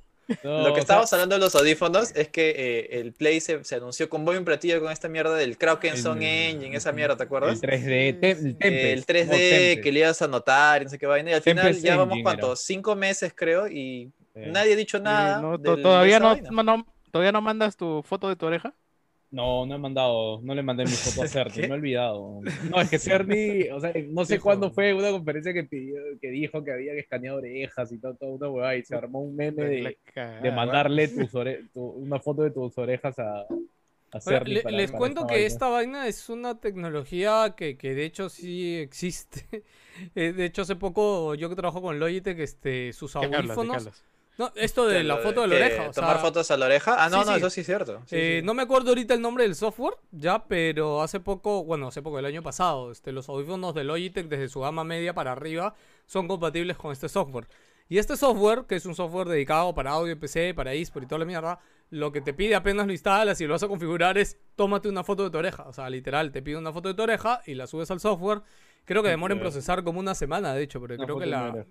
[SPEAKER 4] No,
[SPEAKER 3] Lo que
[SPEAKER 4] sea,
[SPEAKER 3] estábamos hablando de los audífonos es que eh, el Play se, se anunció con buen platillo con esta mierda del Kraken
[SPEAKER 4] El-
[SPEAKER 3] Engine, esa mierda, ¿te acuerdas?
[SPEAKER 4] El 3D, te- el Tempest,
[SPEAKER 3] el 3D
[SPEAKER 4] no, Tempest.
[SPEAKER 3] que le ibas a anotar y no sé qué vaina. Y al final
[SPEAKER 4] Tempest
[SPEAKER 3] ya vamos,
[SPEAKER 4] Engine
[SPEAKER 3] ¿cuánto?
[SPEAKER 4] era.
[SPEAKER 3] Cinco meses, creo, y
[SPEAKER 4] Sí.
[SPEAKER 3] nadie ha dicho nada.
[SPEAKER 2] Eh, no,
[SPEAKER 3] del-
[SPEAKER 2] todavía, no, no- todavía no mandas tu foto de tu oreja.
[SPEAKER 4] No, no he mandado, no le mandé mi foto a Cerny, me he olvidado. No, es que Cerny, o sea, no sé cuándo fue una conferencia que pidió, que dijo que había que escanear orejas y todo, todo una huevada, y se armó un meme de, de mandarle tus ore- tu- una foto de tus orejas a, a Cerny.
[SPEAKER 1] le-
[SPEAKER 4] para-
[SPEAKER 1] les
[SPEAKER 4] para
[SPEAKER 1] cuento
[SPEAKER 4] esta
[SPEAKER 1] que
[SPEAKER 4] vaina.
[SPEAKER 1] esta vaina es una tecnología que, que de hecho sí existe. Eh, de hecho, hace poco yo que trabajo con Logitech, este, sus
[SPEAKER 2] ¿De qué hablas? ¿De qué
[SPEAKER 1] audífonos. No, esto de la foto de la oreja. o
[SPEAKER 3] ¿Tomar
[SPEAKER 1] sea,
[SPEAKER 3] fotos a la oreja? Ah, no,
[SPEAKER 1] sí,
[SPEAKER 3] no,
[SPEAKER 1] sí.
[SPEAKER 3] eso sí es cierto. Sí,
[SPEAKER 1] eh,
[SPEAKER 3] sí.
[SPEAKER 1] No me acuerdo ahorita el nombre del software, ya, pero hace poco, bueno, hace poco, el año pasado, este, los audífonos de Logitech desde su gama media para arriba son compatibles con este software. Y este software, que es un software dedicado para audio, PC, para eSport y toda la mierda, lo que te pide apenas lo instalas y lo vas a configurar es tómate una foto de tu oreja. O sea, literal, te pide una foto de tu oreja y la subes al software. Creo que demora en procesar como una semana, de hecho, porque
[SPEAKER 4] Una
[SPEAKER 1] creo que la,
[SPEAKER 4] oreja.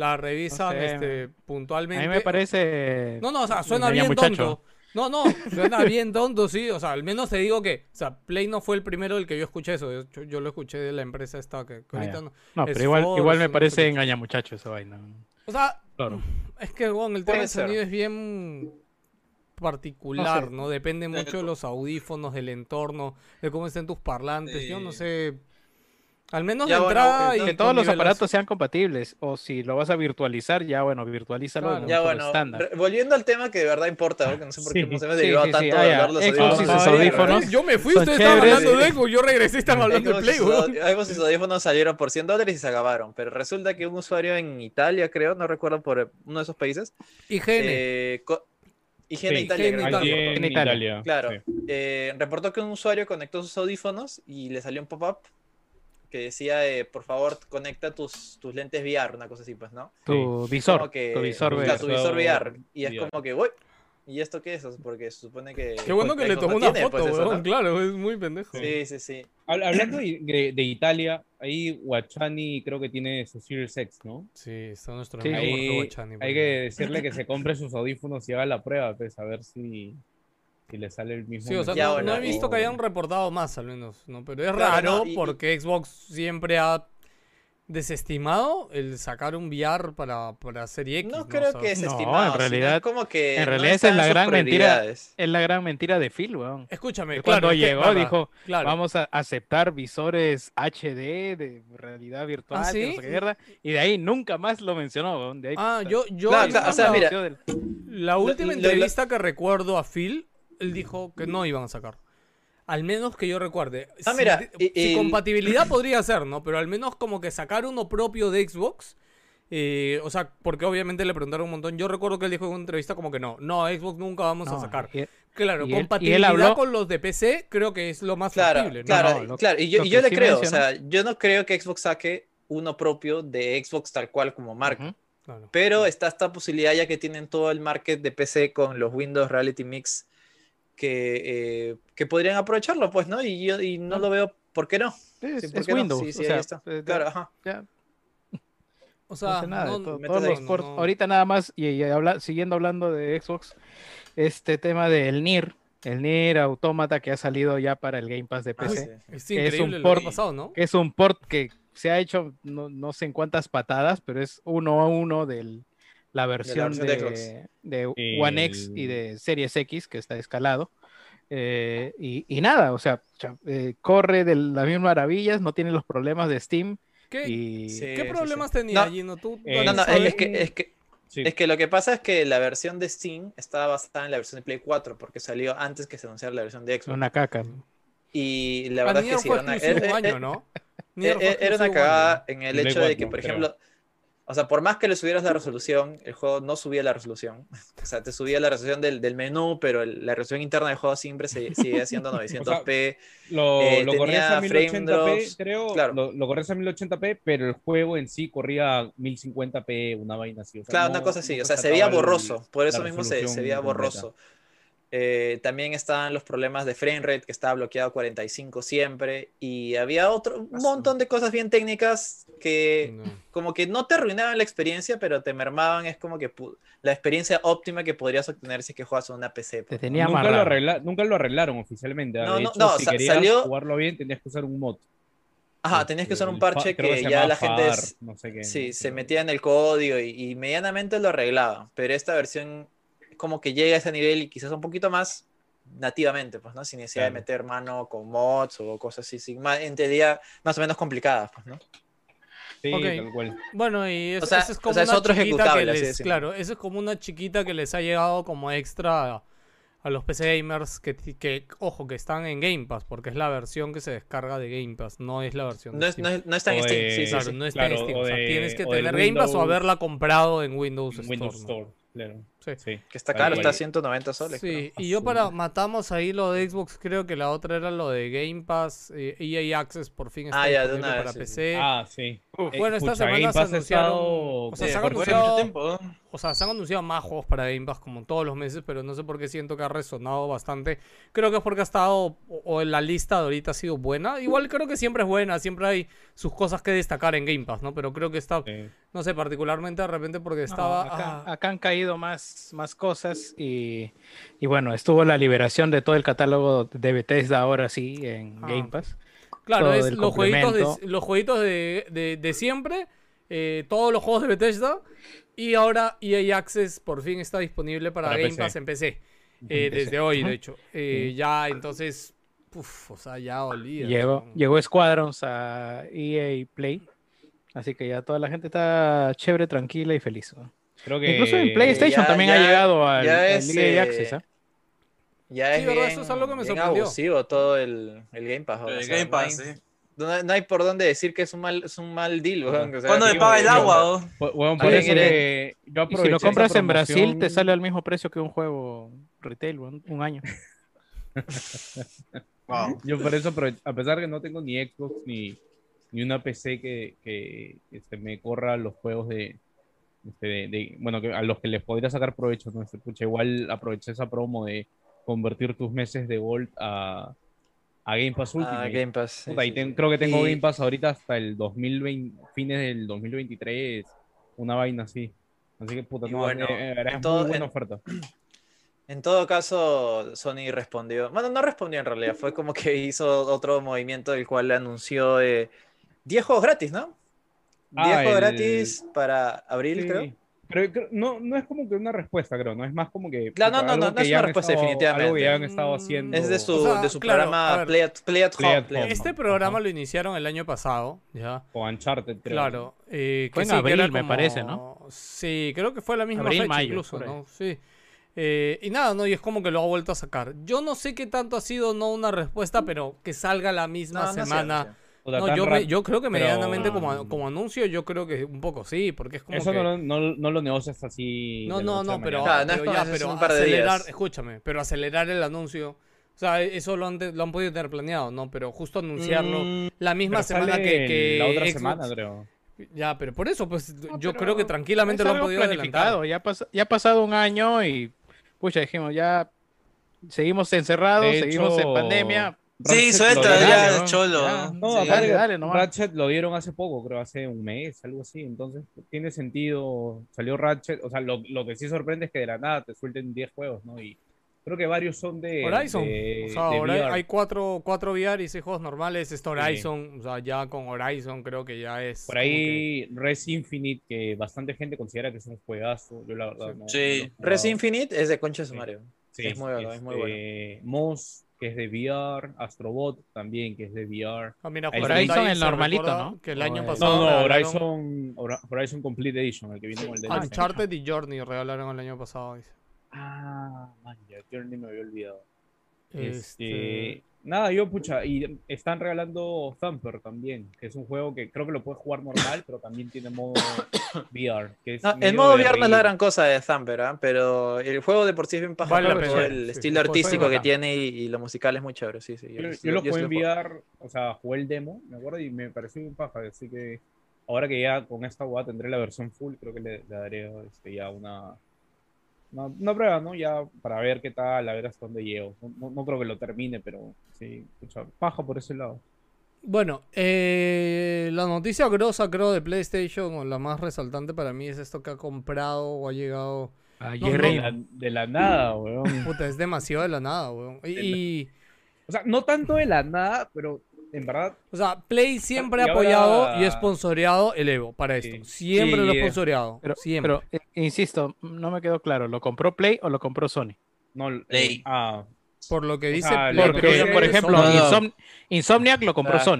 [SPEAKER 1] La revisan
[SPEAKER 2] sé,
[SPEAKER 1] este,
[SPEAKER 2] A
[SPEAKER 1] puntualmente.
[SPEAKER 2] mí me parece.
[SPEAKER 1] No, no, o sea, suena bien
[SPEAKER 2] muchacho.
[SPEAKER 1] tonto. No, no, suena bien tonto, sí. O sea, al menos te digo que, o sea, Play no fue el primero del que yo escuché eso. Yo lo escuché de la empresa esta que, que
[SPEAKER 2] Ah,
[SPEAKER 1] ahorita
[SPEAKER 2] ya.
[SPEAKER 1] no.
[SPEAKER 2] No,
[SPEAKER 1] es
[SPEAKER 2] pero igual,
[SPEAKER 1] Force,
[SPEAKER 2] igual me parece engaña muchacho esa vaina.
[SPEAKER 1] O sea,
[SPEAKER 4] Claro.
[SPEAKER 1] es que, bueno, el tema del sonido es bien particular,
[SPEAKER 2] No.
[SPEAKER 1] Depende mucho de los audífonos, del entorno, de cómo estén tus parlantes. Yo no sé. Al menos
[SPEAKER 3] Ya,
[SPEAKER 1] de
[SPEAKER 3] bueno,
[SPEAKER 1] entrada
[SPEAKER 3] que
[SPEAKER 1] y
[SPEAKER 2] Que todos los aparatos sean compatibles. O si lo vas a virtualizar, ya bueno, virtualízalo
[SPEAKER 1] Claro.
[SPEAKER 2] en
[SPEAKER 3] Ya bueno,
[SPEAKER 2] estándar.
[SPEAKER 3] volviendo al tema que de verdad importa, porque no sé por qué
[SPEAKER 4] Sí,
[SPEAKER 3] nos hemos
[SPEAKER 2] sí,
[SPEAKER 3] derivado
[SPEAKER 2] sí,
[SPEAKER 3] tanto
[SPEAKER 2] sí,
[SPEAKER 3] de
[SPEAKER 2] ah,
[SPEAKER 3] hablar de los audífonos.
[SPEAKER 1] Yo me fui, ustedes estaban hablando de Xbox, yo regresé y están hablando de Play,
[SPEAKER 3] Xbox y sus audífonos salieron por 100 dólares y se acabaron, pero resulta que un usuario en Italia, creo, no recuerdo por uno de esos países,
[SPEAKER 1] IGN.
[SPEAKER 3] eh, Higiene
[SPEAKER 4] Sí,
[SPEAKER 3] Italia,
[SPEAKER 1] Higiene Italia.
[SPEAKER 3] Claro,
[SPEAKER 4] sí.
[SPEAKER 3] eh, reportó que un usuario conectó sus audífonos y le salió un pop-up que decía, eh, por favor, conecta tus, tus lentes VR, una cosa así, pues, ¿no?
[SPEAKER 2] Tu visor.
[SPEAKER 3] que-
[SPEAKER 2] Tu visor VR.
[SPEAKER 3] Tu visor VR. Y es
[SPEAKER 4] VR.
[SPEAKER 3] como que, uy, ¿y esto qué es? Porque se supone que...
[SPEAKER 1] Qué bueno que le tomó una
[SPEAKER 3] tiene,
[SPEAKER 1] foto,
[SPEAKER 3] pues, eso,
[SPEAKER 1] weón.
[SPEAKER 3] ¿no?
[SPEAKER 1] Claro, es muy pendejo.
[SPEAKER 3] Sí, sí, sí.
[SPEAKER 4] Hab- Hablando de, de- Italia, ahí Guachani creo que tiene su Series X, ¿no?
[SPEAKER 1] Sí, está nuestro
[SPEAKER 2] Sí,
[SPEAKER 1] amigo Guachani,
[SPEAKER 4] hay que decirle que se compre sus audífonos y haga la prueba, pues, a ver si, si le sale el mismo.
[SPEAKER 1] Sí, o sea,
[SPEAKER 3] Ya,
[SPEAKER 1] no, no he visto que hayan reportado más, al menos, ¿no? Pero es
[SPEAKER 3] Claro,
[SPEAKER 1] raro
[SPEAKER 3] no, y- y-
[SPEAKER 1] porque Xbox siempre ha desestimado el sacar un VR para, para Serie X.
[SPEAKER 3] No creo que es
[SPEAKER 2] No,
[SPEAKER 3] estimado.
[SPEAKER 2] en realidad-
[SPEAKER 3] es como que
[SPEAKER 2] en
[SPEAKER 3] no
[SPEAKER 2] realidad esa es la gran mentira. Es la gran mentira de Phil, weón.
[SPEAKER 1] Escúchame, claro.
[SPEAKER 2] Cuando
[SPEAKER 1] que,
[SPEAKER 2] llegó, dijo,
[SPEAKER 1] claro.
[SPEAKER 2] vamos a aceptar visores HD de realidad virtual,
[SPEAKER 1] ¿Ah,
[SPEAKER 2] no
[SPEAKER 1] sí?
[SPEAKER 2] sé qué mierda, y de ahí nunca más lo mencionó, weón. De ahí,
[SPEAKER 1] Ah, yo, yo
[SPEAKER 3] Claro,
[SPEAKER 1] vi
[SPEAKER 3] claro, o sea, mira,
[SPEAKER 2] del-
[SPEAKER 1] la última
[SPEAKER 3] lo- lo-
[SPEAKER 1] entrevista que recuerdo a Phil, él dijo que no iban a sacar. Al menos que yo recuerde.
[SPEAKER 3] Ah,
[SPEAKER 1] Si-
[SPEAKER 3] mira,
[SPEAKER 1] si, compatibilidad podría ser, ¿no? Pero al menos como que sacar uno propio de Xbox. eh, o sea, porque obviamente le preguntaron un montón. Yo recuerdo que él dijo en una entrevista como que no, no, Xbox nunca vamos a sacar.
[SPEAKER 2] y-
[SPEAKER 1] Claro,
[SPEAKER 2] y él- y él
[SPEAKER 1] compatibilidad
[SPEAKER 2] habló-
[SPEAKER 1] con los de PC creo que es lo más
[SPEAKER 3] Claro,
[SPEAKER 1] factible, ¿no?
[SPEAKER 3] claro,
[SPEAKER 2] No, lo-
[SPEAKER 3] claro. Y yo, yo le
[SPEAKER 2] sí
[SPEAKER 3] creo,
[SPEAKER 2] mencionó-
[SPEAKER 3] o sea, yo no creo que Xbox saque uno propio de Xbox tal cual como marca.
[SPEAKER 1] Claro.
[SPEAKER 3] Pero está esta posibilidad ya que tienen todo el market de PC con los Windows Reality Mix que, eh, que podrían aprovecharlo, pues, ¿no? Y yo y no lo veo, ¿por qué no?
[SPEAKER 2] Es,
[SPEAKER 3] Sí,
[SPEAKER 2] es
[SPEAKER 3] ¿por qué no?
[SPEAKER 2] Windows.
[SPEAKER 3] Sí, sí,
[SPEAKER 2] o
[SPEAKER 3] ahí
[SPEAKER 2] sea,
[SPEAKER 3] está.
[SPEAKER 2] eh,
[SPEAKER 3] Claro, ajá.
[SPEAKER 2] ya,
[SPEAKER 1] O
[SPEAKER 2] no
[SPEAKER 1] sea,
[SPEAKER 2] hace nada,
[SPEAKER 1] no-
[SPEAKER 2] to-
[SPEAKER 3] metes
[SPEAKER 2] todos
[SPEAKER 3] ahí.
[SPEAKER 2] los ports-
[SPEAKER 1] No.
[SPEAKER 2] ahorita nada más, y, y habla- siguiendo hablando de Xbox, este tema del NIR, el NIR Automata que ha salido ya para el Game Pass de
[SPEAKER 3] Ah,
[SPEAKER 2] PC,
[SPEAKER 3] sí.
[SPEAKER 1] es
[SPEAKER 2] es un port-
[SPEAKER 1] pasado, ¿no?
[SPEAKER 2] que es un port que se ha hecho no, no sé en cuántas patadas, pero es uno a uno de la versión
[SPEAKER 3] versión
[SPEAKER 2] de,
[SPEAKER 3] de
[SPEAKER 2] de One X y de Series X que está escalado. Eh, y, y nada, o sea, eh, corre de las mismas maravillas, no tiene los problemas de Steam.
[SPEAKER 1] ¿Qué,
[SPEAKER 2] Y
[SPEAKER 3] Sí,
[SPEAKER 1] qué
[SPEAKER 3] sí,
[SPEAKER 1] problemas
[SPEAKER 3] sí.
[SPEAKER 1] tenía
[SPEAKER 3] No,
[SPEAKER 1] Gino? ¿Tú,
[SPEAKER 4] eh,
[SPEAKER 3] No, no, es que, es que
[SPEAKER 4] Sí.
[SPEAKER 3] Es que lo que pasa es que la versión de Steam estaba basada en la versión de Play 4 porque salió antes que se anunciara la versión de Xbox.
[SPEAKER 8] Una caca.
[SPEAKER 3] Y la
[SPEAKER 1] Ah,
[SPEAKER 3] verdad es que sí, era una, era-
[SPEAKER 1] un año,
[SPEAKER 3] era-
[SPEAKER 1] ¿no?
[SPEAKER 3] era- una cagada en el hecho de que,
[SPEAKER 4] 4,
[SPEAKER 3] por
[SPEAKER 4] creo.
[SPEAKER 3] O sea, por más que le subieras la resolución, el juego no subía la resolución. O sea, te subía la resolución del, del menú, pero el- la resolución interna del juego siempre se, sigue siendo 900p.
[SPEAKER 4] Lo,
[SPEAKER 3] Eh,
[SPEAKER 4] lo corrías a
[SPEAKER 3] tenía frame
[SPEAKER 4] 1080p,
[SPEAKER 3] drops,
[SPEAKER 4] creo.
[SPEAKER 3] claro.
[SPEAKER 4] Lo, lo corrías a 1080p, pero el juego en sí corría a 1050p, una vaina así. o sea,
[SPEAKER 3] Claro,
[SPEAKER 4] no-
[SPEAKER 3] una cosa así,
[SPEAKER 4] no
[SPEAKER 3] o sea, se veía borroso, por eso mismo se, se veía
[SPEAKER 4] completa.
[SPEAKER 3] Eh, también estaban los problemas de frame rate, que estaba bloqueado a 45 siempre, y había otro, un montón de cosas bien técnicas que
[SPEAKER 1] No.
[SPEAKER 3] como que no te arruinaban la experiencia, pero te mermaban, es como que la experiencia óptima que podrías obtener si es que juegas en una PC.
[SPEAKER 8] Te
[SPEAKER 3] pues,
[SPEAKER 8] tenía
[SPEAKER 4] Nunca lo, arregla- nunca lo arreglaron oficialmente. ¿ah?
[SPEAKER 3] No,
[SPEAKER 4] de
[SPEAKER 3] no,
[SPEAKER 4] hecho,
[SPEAKER 3] no,
[SPEAKER 4] si
[SPEAKER 3] sa-
[SPEAKER 4] querías
[SPEAKER 3] salió-
[SPEAKER 4] jugarlo bien, tenías que usar un mod.
[SPEAKER 3] Ajá, tenías que usar un parche que ya la gente
[SPEAKER 4] FAR,
[SPEAKER 3] es-
[SPEAKER 4] no sé qué,
[SPEAKER 3] Sí,
[SPEAKER 4] ¿no?
[SPEAKER 3] se
[SPEAKER 4] Pero-
[SPEAKER 3] metía en el código y, y medianamente lo arreglaba, pero esta versión como que llega a ese nivel y quizás un poquito más nativamente, pues, ¿no? Sin necesidad de
[SPEAKER 4] Claro.
[SPEAKER 3] meter mano con mods o cosas así, sin más, en teoría más o menos complicadas, pues, ¿no?
[SPEAKER 4] Sí,
[SPEAKER 1] Ok.
[SPEAKER 4] tal cual.
[SPEAKER 1] Bueno, y eso,
[SPEAKER 3] O sea-
[SPEAKER 1] eso es como
[SPEAKER 3] o sea, es
[SPEAKER 1] una
[SPEAKER 3] otro
[SPEAKER 1] chiquita que
[SPEAKER 3] así
[SPEAKER 1] les, claro, eso es como una chiquita que les ha llegado como extra a, a los PC gamers que, que, ojo, que están en Game Pass, porque es la versión que se descarga de Game Pass, no es la versión
[SPEAKER 3] No
[SPEAKER 1] de
[SPEAKER 3] es,
[SPEAKER 1] Steam.
[SPEAKER 3] no es, no está en
[SPEAKER 4] O
[SPEAKER 3] Steam,
[SPEAKER 4] de-
[SPEAKER 3] sí, sí,
[SPEAKER 1] claro,
[SPEAKER 3] sí.
[SPEAKER 1] no está en Steam,
[SPEAKER 4] o
[SPEAKER 1] o sea,
[SPEAKER 4] de-
[SPEAKER 1] tienes que tener Game Pass o haberla comprado en Windows Store.
[SPEAKER 4] Windows
[SPEAKER 1] ¿no?
[SPEAKER 4] Store, claro.
[SPEAKER 1] Sí.
[SPEAKER 4] Sí.
[SPEAKER 3] Que está caro, está a 190 soles.
[SPEAKER 1] Sí,
[SPEAKER 3] creo.
[SPEAKER 1] y yo para matamos ahí lo de Xbox, creo que la otra era lo de Game Pass, eh, EA Access por fin está
[SPEAKER 3] Ah, ya, de una
[SPEAKER 1] para
[SPEAKER 3] vez, sí, sí.
[SPEAKER 1] PC.
[SPEAKER 4] Ah, sí. Eh,
[SPEAKER 1] Bueno, esta semana se anunciaron-
[SPEAKER 4] estado-
[SPEAKER 1] o sea,
[SPEAKER 4] Sí,
[SPEAKER 1] se han
[SPEAKER 5] Por mucho
[SPEAKER 1] anunciado-
[SPEAKER 5] tiempo.
[SPEAKER 1] O sea, se han anunciado más juegos para Game Pass como todos los meses, pero no sé por qué siento que ha resonado bastante. Creo que es porque ha estado, o, o en la lista de ahorita ha sido buena. Igual creo que siempre es buena, siempre hay sus cosas que destacar en Game Pass, ¿no? Pero creo que está,
[SPEAKER 4] Sí.
[SPEAKER 1] no sé, particularmente de repente porque
[SPEAKER 8] No,
[SPEAKER 1] estaba...
[SPEAKER 8] acá,
[SPEAKER 1] ah,
[SPEAKER 8] acá han caído más, más cosas y, y bueno, estuvo la liberación de todo el catálogo de Bethesda ahora sí en
[SPEAKER 1] Ah,
[SPEAKER 8] Game Pass.
[SPEAKER 1] Claro,
[SPEAKER 8] todo
[SPEAKER 1] es los jueguitos, de, los jueguitos de, de- de siempre, eh, todos los juegos de Bethesda, y ahora EA Access por fin está disponible para,
[SPEAKER 4] Para
[SPEAKER 1] Game
[SPEAKER 4] PC.
[SPEAKER 1] Pass en PC, eh,
[SPEAKER 4] En PC.
[SPEAKER 1] desde hoy, de hecho. Eh, Ya, entonces, uf, o sea, ya olvida.
[SPEAKER 8] Llegó, llegó Squadrons a EA Play, así que ya toda la gente está chévere, tranquila y feliz. ¿no?
[SPEAKER 4] Creo que
[SPEAKER 8] Incluso en PlayStation
[SPEAKER 3] ya-
[SPEAKER 8] también ha llegado al, EA
[SPEAKER 3] eh,
[SPEAKER 8] Access. ¿ah?
[SPEAKER 3] Ya
[SPEAKER 1] Sí,
[SPEAKER 3] es
[SPEAKER 1] verdad,
[SPEAKER 3] bien,
[SPEAKER 1] eso es algo que me sorprendió.
[SPEAKER 3] abusivo todo el, el Game Pass.
[SPEAKER 5] El
[SPEAKER 3] o sea,
[SPEAKER 5] Game
[SPEAKER 3] no
[SPEAKER 5] Pass, sí.
[SPEAKER 3] No, hay- no hay por dónde decir que es un mal, es un mal deal, weón, o sea,
[SPEAKER 5] ¿Cuándo me paga el agua?
[SPEAKER 4] Weón, por eso
[SPEAKER 3] quiere-
[SPEAKER 4] que yo
[SPEAKER 8] Y si lo compras en Brasil, te sale al mismo precio que un juego retail, weón, un año.
[SPEAKER 5] Wow.
[SPEAKER 4] Yo por eso, a pesar que no tengo ni Xbox ni, ni una PC que, que este, me corra los juegos de, este, de- de- bueno, que a los que les podría sacar provecho, ¿no? Este, pucha, igual aproveché esa promo de convertir tus meses de Gold a, a Game Pass
[SPEAKER 3] Ah,
[SPEAKER 4] Ultimate.
[SPEAKER 3] Game Pass. sí,
[SPEAKER 4] Puta, y
[SPEAKER 3] sí,
[SPEAKER 4] ten-
[SPEAKER 3] sí.
[SPEAKER 4] creo que tengo Game Pass ahorita hasta el 2020, fines del 2023, una vaina así. Así que puta, no,
[SPEAKER 3] bueno,
[SPEAKER 4] eh, eh, es
[SPEAKER 3] en todo-
[SPEAKER 4] muy buena
[SPEAKER 3] en-
[SPEAKER 4] oferta.
[SPEAKER 3] En todo caso, Sony respondió. Bueno, no respondió en realidad. Fue como que hizo otro movimiento del cual anunció eh, 10 juegos gratis, ¿no? 10
[SPEAKER 4] Ah,
[SPEAKER 3] juegos
[SPEAKER 4] el-
[SPEAKER 3] gratis para abril,
[SPEAKER 4] Sí.
[SPEAKER 3] creo.
[SPEAKER 4] Pero no, no es como que una respuesta, creo, no es más como que.
[SPEAKER 3] Claro, no, no, no, no
[SPEAKER 4] que
[SPEAKER 3] es
[SPEAKER 4] ya
[SPEAKER 3] una
[SPEAKER 4] han
[SPEAKER 3] respuesta,
[SPEAKER 4] estado-
[SPEAKER 3] definitivamente.
[SPEAKER 4] Algo que ya han estado
[SPEAKER 1] Mm,
[SPEAKER 4] haciendo.
[SPEAKER 3] Es de su,
[SPEAKER 1] O sea,
[SPEAKER 3] de su
[SPEAKER 1] claro,
[SPEAKER 3] programa
[SPEAKER 1] ver.
[SPEAKER 3] Play at, Play at
[SPEAKER 4] Play
[SPEAKER 3] Home.
[SPEAKER 4] at
[SPEAKER 3] Play at
[SPEAKER 4] Home.
[SPEAKER 1] Este
[SPEAKER 3] Home.
[SPEAKER 1] programa
[SPEAKER 4] Ajá.
[SPEAKER 1] lo iniciaron el año pasado, ¿ya?
[SPEAKER 4] O Uncharted, creo.
[SPEAKER 1] Claro. eh, que
[SPEAKER 8] Fue en
[SPEAKER 1] sí, que
[SPEAKER 8] abril,
[SPEAKER 1] era
[SPEAKER 8] me
[SPEAKER 1] como-
[SPEAKER 8] parece, ¿no?
[SPEAKER 1] Sí, creo que fue la misma
[SPEAKER 8] Abril,
[SPEAKER 1] fecha
[SPEAKER 8] mayo,
[SPEAKER 1] incluso. ¿no? Sí. Eh, y nada, ¿no? Y es como que lo ha vuelto a sacar. Yo no sé qué tanto ha sido, no una respuesta, pero que salga la misma
[SPEAKER 3] No, no sé,
[SPEAKER 1] semana.
[SPEAKER 3] No
[SPEAKER 1] yo, me- yo creo que
[SPEAKER 4] pero-
[SPEAKER 1] medianamente como, como anuncio, yo creo que un poco sí, porque es como
[SPEAKER 4] Eso
[SPEAKER 1] que...
[SPEAKER 4] no, lo- no, no lo negocias así.
[SPEAKER 1] No, no, no, pero, ya, acelerar,
[SPEAKER 3] días.
[SPEAKER 1] escúchame, pero acelerar el anuncio, o sea, eso lo han, te- lo han podido tener planeado, ¿no? Pero justo anunciarlo
[SPEAKER 3] Mm,
[SPEAKER 1] la misma semana que, que
[SPEAKER 4] La otra
[SPEAKER 1] Xbox-
[SPEAKER 4] semana, creo.
[SPEAKER 1] Ya, pero por eso, pues
[SPEAKER 8] No,
[SPEAKER 1] yo creo que tranquilamente lo han podido adelantar.
[SPEAKER 8] planificado. Ya, pas- ya ha pasado un año y, pucha, dijimos, ya seguimos encerrados,
[SPEAKER 4] De
[SPEAKER 8] seguimos en
[SPEAKER 4] hecho,
[SPEAKER 8] pandemia.
[SPEAKER 5] Sí,
[SPEAKER 4] Ratchet
[SPEAKER 5] suelta ya,
[SPEAKER 8] ¿no?
[SPEAKER 5] cholo.
[SPEAKER 8] Ya.
[SPEAKER 4] No,
[SPEAKER 5] Sí.
[SPEAKER 4] aparte
[SPEAKER 8] Dale, dale, nomás.
[SPEAKER 4] Ratchet lo dieron hace poco, creo, hace un mes, algo así. Entonces, tiene sentido. Salió Ratchet. O sea, lo, lo que sí sorprende es que de la nada te suelten 10 juegos, ¿no? Y creo que varios son de.
[SPEAKER 1] Horizon.
[SPEAKER 4] de-
[SPEAKER 1] o sea,
[SPEAKER 4] de
[SPEAKER 1] ahora
[SPEAKER 4] VR.
[SPEAKER 1] hay cuatro, cuatro VR y seis juegos normales. Este Horizon, o sea, ya con Horizon creo que ya es.
[SPEAKER 4] Por
[SPEAKER 1] como que-
[SPEAKER 4] ahí, Res Infinite, que bastante gente considera que es un juegazo. Yo, la verdad, no.
[SPEAKER 5] Sí.
[SPEAKER 4] no-
[SPEAKER 3] Res. Infinite es de concha de
[SPEAKER 4] Sí.
[SPEAKER 3] Mario.
[SPEAKER 4] Sí,
[SPEAKER 3] Es muy bueno, es muy bueno.
[SPEAKER 4] este, Moss, que es de VR, Astrobot también, que es de VR.
[SPEAKER 1] Ah, mira,
[SPEAKER 8] Horizon, el normalito, ¿no?
[SPEAKER 1] Que el año
[SPEAKER 8] el-
[SPEAKER 1] pasado.
[SPEAKER 4] No, no,
[SPEAKER 1] regalaron
[SPEAKER 4] Horizon, Horizon Complete Edition, el que viene con el DLC.
[SPEAKER 1] Uncharted y Journey regalaron el año pasado. dice.
[SPEAKER 4] Ah, man, ya, Journey me había olvidado.
[SPEAKER 1] Este,
[SPEAKER 4] Este, Nada, yo, pucha, y están regalando Thumper también, que es un juego que creo que lo puedes jugar normal, pero también tiene modo VR. Que es
[SPEAKER 3] No, el modo VR no es la gran cosa de Thumper, ¿ah? pero el juego de por sí es bien paja
[SPEAKER 1] Vale
[SPEAKER 3] todo el
[SPEAKER 1] Sí,
[SPEAKER 3] estilo artístico que
[SPEAKER 1] bacán.
[SPEAKER 3] tiene y, y lo musical es muy chévere, sí, sí.
[SPEAKER 4] Yo,
[SPEAKER 3] lo-
[SPEAKER 4] yo lo
[SPEAKER 3] yo
[SPEAKER 4] jugué en VR, o sea, jugué el demo, me acuerdo, y me pareció bien paja, así que ahora que ya con esta guada tendré la versión full, creo que le, le daré este, ya una, una, una prueba, ¿no? Ya para ver qué tal, a ver hasta dónde llego. No, no- no creo que lo termine, pero sí, pucha, paja por ese lado.
[SPEAKER 1] Bueno, eh, la noticia grosa, creo, de PlayStation, o la más resaltante para mí, es esto que ha comprado o ha llegado.
[SPEAKER 8] Ayer
[SPEAKER 1] no,
[SPEAKER 4] De la, de la nada, weón.
[SPEAKER 1] Puta, es demasiado de la nada, weón. Y, y-
[SPEAKER 4] O sea, no tanto de la nada, pero en verdad
[SPEAKER 1] o sea, Play siempre ha apoyado
[SPEAKER 4] ahora-
[SPEAKER 1] y sponsoreado el Evo para esto.
[SPEAKER 4] Sí.
[SPEAKER 1] Siempre
[SPEAKER 4] Sí,
[SPEAKER 1] lo ha
[SPEAKER 4] eh,
[SPEAKER 1] sponsoreado.
[SPEAKER 8] Pero,
[SPEAKER 1] siempre.
[SPEAKER 8] pero, eh, insisto, no me quedó claro, ¿lo compró Play o lo compró Sony?
[SPEAKER 4] no. eh,
[SPEAKER 5] Play.
[SPEAKER 4] ah,
[SPEAKER 1] Por lo que dice Play,
[SPEAKER 8] Porque, por ejemplo,
[SPEAKER 1] Sony-
[SPEAKER 5] No, no.
[SPEAKER 8] Insom- Insomniac lo compró
[SPEAKER 3] Ah,
[SPEAKER 8] Sony.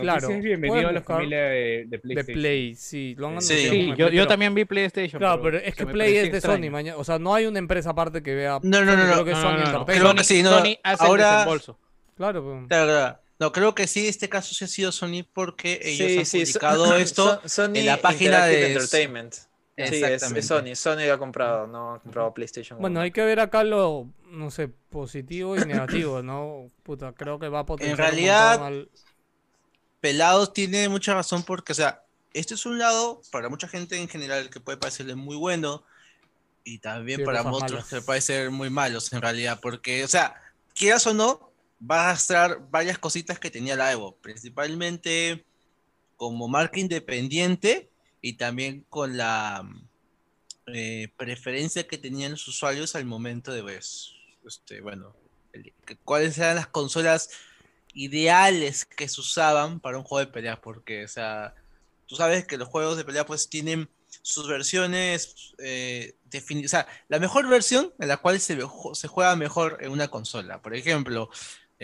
[SPEAKER 1] Claro,
[SPEAKER 4] es bienvenido a la familia de, de
[SPEAKER 1] de
[SPEAKER 4] PlayStation.
[SPEAKER 1] Play, sí. Lo han
[SPEAKER 5] Sí.
[SPEAKER 8] yo,
[SPEAKER 1] pero-
[SPEAKER 8] también vi PlayStation.
[SPEAKER 1] Claro, pero es que Play es de
[SPEAKER 8] extraño.
[SPEAKER 1] Sony, mañana. O sea, no hay una empresa aparte que vea.
[SPEAKER 5] No, no, no,
[SPEAKER 1] Creo
[SPEAKER 5] no.
[SPEAKER 1] que es
[SPEAKER 8] No,
[SPEAKER 1] Sony
[SPEAKER 8] no, hace
[SPEAKER 5] ahora-
[SPEAKER 8] el desembolso.
[SPEAKER 1] Claro, pues.
[SPEAKER 5] Claro, claro. No, creo que sí, este caso sí ha sido Sony porque ellos
[SPEAKER 3] Sí,
[SPEAKER 5] han
[SPEAKER 3] sí, so-
[SPEAKER 5] publicado esto
[SPEAKER 3] Sony
[SPEAKER 5] en la página de-
[SPEAKER 3] Entertainment. Sí, es,
[SPEAKER 5] Exactamente.
[SPEAKER 3] es Sony. Sony ha comprado, no ha comprado PlayStation.
[SPEAKER 1] Bueno, hay que ver acá lo, no sé, positivo y negativo, ¿no? Puta, creo que va a potenciar un
[SPEAKER 5] realidad,
[SPEAKER 1] al-
[SPEAKER 5] Pelados tiene mucha razón porque, o sea, este es un lado para mucha gente en general que puede parecerle muy bueno y también
[SPEAKER 1] Sí,
[SPEAKER 5] para
[SPEAKER 1] cosas
[SPEAKER 5] otros
[SPEAKER 1] malas.
[SPEAKER 5] que puede ser muy malos en realidad, porque, o sea, quieras o no, va a arrastrar varias cositas que tenía la Evo, principalmente como marca independiente y también con la eh, preferencia que tenían los usuarios al momento de ver, este, bueno, cuáles eran las consolas ideales que se usaban para un juego de pelea, porque, o sea, tú sabes que los juegos de pelea pues tienen sus versiones, eh, defini- o sea, la mejor versión en la cual se juega mejor en una consola. Por ejemplo,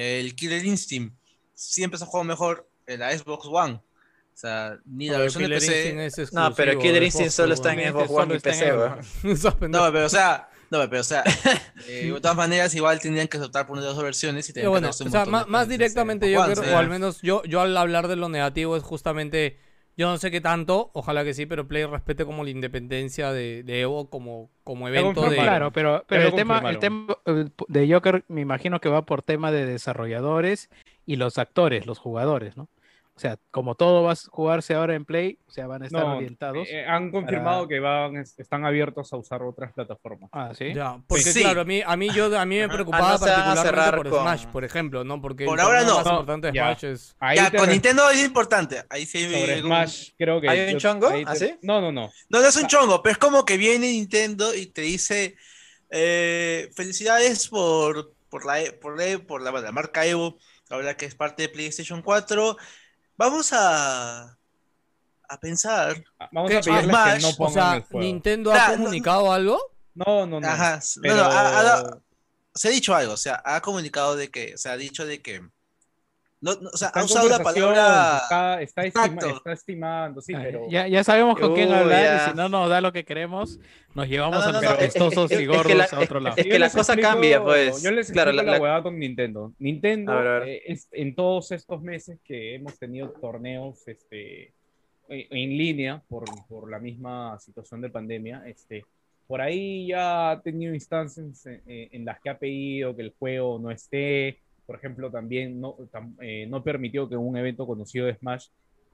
[SPEAKER 5] el Killer Instinct siempre se juega mejor en la Xbox One. O sea, ni la
[SPEAKER 1] Pero
[SPEAKER 5] versión de
[SPEAKER 1] Killer
[SPEAKER 5] PC.
[SPEAKER 1] Es
[SPEAKER 3] No, pero Killer Instinct solo está en. Xbox One y
[SPEAKER 8] en
[SPEAKER 3] PC,
[SPEAKER 1] pendejos.
[SPEAKER 5] No, pero o sea, no, pero o sea, eh, de todas maneras igual tendrían que optar por una de las dos versiones y tendrían
[SPEAKER 1] bueno,
[SPEAKER 5] que hacer
[SPEAKER 1] o
[SPEAKER 5] un
[SPEAKER 1] sea, más,
[SPEAKER 5] en
[SPEAKER 1] directamente yo creo, o al menos yo, yo al hablar de lo negativo es justamente, yo no sé qué tanto, ojalá que sí, pero Play respete como la independencia de, de Evo como, como evento de...
[SPEAKER 8] Claro, pero, pero el tema, el tema eh, de Joker me imagino que va por tema de desarrolladores y los actores, los jugadores, ¿no? O sea, como todo va a jugarse ahora en Play, o sea, van a estar
[SPEAKER 4] No,
[SPEAKER 8] orientados.
[SPEAKER 4] eh, han confirmado
[SPEAKER 8] para-
[SPEAKER 4] que van, es- están abiertos a usar otras plataformas.
[SPEAKER 8] Ah, sí.
[SPEAKER 1] Ya, porque
[SPEAKER 5] Sí.
[SPEAKER 1] claro, a mí, a mí, yo, a mí me preocupaba
[SPEAKER 3] Ah, no se van a
[SPEAKER 1] particularmente por
[SPEAKER 3] con-
[SPEAKER 1] Smash, por ejemplo, ¿no? Porque
[SPEAKER 5] Por ahora no.
[SPEAKER 1] más
[SPEAKER 4] No,
[SPEAKER 1] importante
[SPEAKER 4] ya.
[SPEAKER 1] Smash es...
[SPEAKER 4] Ahí
[SPEAKER 5] Ya,
[SPEAKER 4] te
[SPEAKER 5] con
[SPEAKER 4] re-
[SPEAKER 5] Nintendo es importante. Ahí sí hay
[SPEAKER 4] sobre
[SPEAKER 5] un-
[SPEAKER 4] Smash, creo que.
[SPEAKER 3] ¿Hay un
[SPEAKER 4] yo-
[SPEAKER 3] chongo?
[SPEAKER 4] te-
[SPEAKER 3] ¿Ah, sí?
[SPEAKER 4] No, no, no.
[SPEAKER 5] No, no es un chongo, pero es como que viene Nintendo y te dice eh, felicidades por, por, la, por, la, por la, la marca Evo, ahora que es parte de PlayStation 4. Vamos a, a pensar.
[SPEAKER 4] Vamos
[SPEAKER 5] ¿Qué?
[SPEAKER 4] a pedirles
[SPEAKER 5] Smash,
[SPEAKER 4] que no
[SPEAKER 1] O
[SPEAKER 4] pongan
[SPEAKER 1] sea,
[SPEAKER 4] el juego.
[SPEAKER 1] ¿Nintendo
[SPEAKER 5] Claro,
[SPEAKER 1] ha
[SPEAKER 5] no-
[SPEAKER 1] comunicado algo?
[SPEAKER 4] No, no, no.
[SPEAKER 5] Ajá, no,
[SPEAKER 4] pero-
[SPEAKER 5] no, ha- ha- se ha dicho algo, o sea, ha comunicado de que, se ha dicho de que, no, no, o sea,
[SPEAKER 4] está
[SPEAKER 5] ha usado la palabra,
[SPEAKER 4] Está, está, estima- está estimando, sí, pero.
[SPEAKER 8] ya, ya sabemos con quién
[SPEAKER 3] Uy,
[SPEAKER 8] hablar
[SPEAKER 3] ya.
[SPEAKER 8] y si no nos da lo que queremos, nos llevamos
[SPEAKER 3] No, no,
[SPEAKER 8] a
[SPEAKER 3] no, no, es-
[SPEAKER 8] y
[SPEAKER 3] que
[SPEAKER 8] gordos
[SPEAKER 3] la-
[SPEAKER 8] a otro lado.
[SPEAKER 3] es
[SPEAKER 4] Yo
[SPEAKER 3] que la
[SPEAKER 4] les
[SPEAKER 3] cosa
[SPEAKER 4] explico-
[SPEAKER 3] cambia, pues.
[SPEAKER 4] Yo les
[SPEAKER 3] Claro,
[SPEAKER 4] explico
[SPEAKER 3] la-
[SPEAKER 4] la,
[SPEAKER 3] la-
[SPEAKER 4] huevada con Nintendo. Nintendo,
[SPEAKER 3] A ver, a ver.
[SPEAKER 4] eh, es- en todos estos meses que hemos tenido torneos este, en, en línea por, por la misma situación de pandemia, este, por ahí ya ha tenido instancias en, en las que ha pedido que el juego no esté. Por ejemplo, también no, tam- eh, no permitió que en un evento conocido de Smash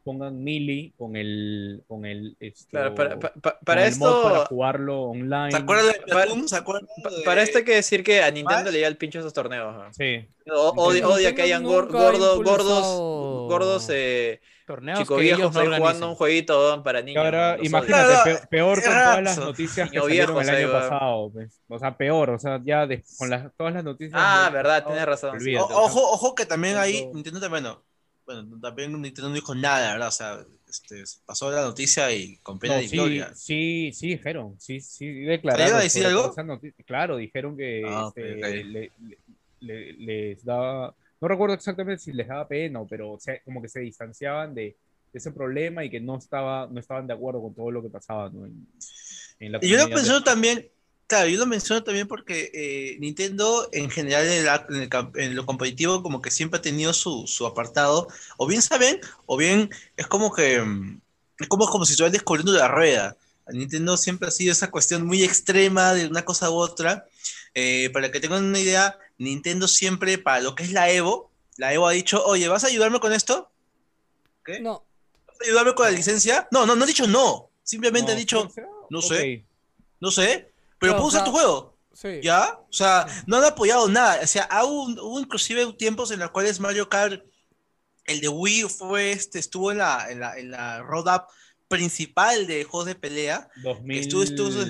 [SPEAKER 4] pongan Melee con el con el esto,
[SPEAKER 3] Claro, para,
[SPEAKER 4] con mod
[SPEAKER 3] esto,
[SPEAKER 4] para jugarlo online.
[SPEAKER 5] ¿se acuerdan de
[SPEAKER 3] Para-
[SPEAKER 5] Splatoon? ¿Se acuerdan
[SPEAKER 3] pa-
[SPEAKER 5] de-
[SPEAKER 3] para esto hay que decir que a Nintendo
[SPEAKER 5] Smash?
[SPEAKER 3] le el pincho esos torneos. ¿no?
[SPEAKER 4] Sí.
[SPEAKER 3] O- odia, que hayan gordos, gordos, gordos, eh,
[SPEAKER 8] Torneos
[SPEAKER 3] chicos
[SPEAKER 8] que
[SPEAKER 3] viejos
[SPEAKER 8] ellos no
[SPEAKER 3] jugando
[SPEAKER 8] organizan.
[SPEAKER 3] un jueguito para niños.
[SPEAKER 4] ahora, imagínate, peor con todas las noticias que salieron
[SPEAKER 3] viejos
[SPEAKER 4] el año pasado. pues. O sea, peor, o sea, ya de- con, las, todas las noticias.
[SPEAKER 3] Ah, verdad,
[SPEAKER 4] pasado,
[SPEAKER 3] tienes razón,
[SPEAKER 4] olvídate,
[SPEAKER 5] O- ojo, ojo que también ahí
[SPEAKER 4] Nintendo-
[SPEAKER 5] también no. Bueno, también Nintendo no dijo nada, ¿verdad? O sea, este, pasó la noticia y con pena
[SPEAKER 4] no,
[SPEAKER 5] y
[SPEAKER 4] sí,
[SPEAKER 5] gloria.
[SPEAKER 4] sí, sí dijeron, sí, sí declararon.
[SPEAKER 5] ¿Salieron a decir algo?
[SPEAKER 4] Claro, dijeron que
[SPEAKER 5] Ah,
[SPEAKER 4] este,
[SPEAKER 5] ok.
[SPEAKER 4] le- le- le- les daba, no recuerdo exactamente si les daba pena, o- pero o sea, como que se distanciaban de, ese problema y que no, estaba, no estaban de acuerdo con todo lo que pasaba ¿no? en, en la
[SPEAKER 5] Y yo lo menciono
[SPEAKER 4] de-
[SPEAKER 5] también, claro, yo lo menciono también porque eh, Nintendo en general en, la- en el en lo competitivo como que siempre ha tenido su, su apartado, o bien saben, o bien es como que mm, es como, como si estuvieran descubriendo la rueda. Nintendo siempre ha sido esa cuestión muy extrema de una cosa u otra. Eh, para que tengan una idea, Nintendo siempre para lo que es la Evo, la Evo ha dicho, oye, ¿vas a ayudarme con esto? ¿Qué?
[SPEAKER 1] No,
[SPEAKER 5] ¿Vas a ayudarme con la licencia? No, no, no ha dicho no. Simplemente ha dicho, no sé. No sé, pero
[SPEAKER 1] No,
[SPEAKER 5] puedo usar tu juego.
[SPEAKER 1] sí.
[SPEAKER 5] ¿Ya? O sea, no han apoyado nada. O sea, hubo, hubo inclusive tiempos en los cuales Mario Kart, el de Wii, fue este, estuvo en la, en la, en la road-up principal de juegos de pelea.
[SPEAKER 4] 2007
[SPEAKER 5] estuvo- estuvo-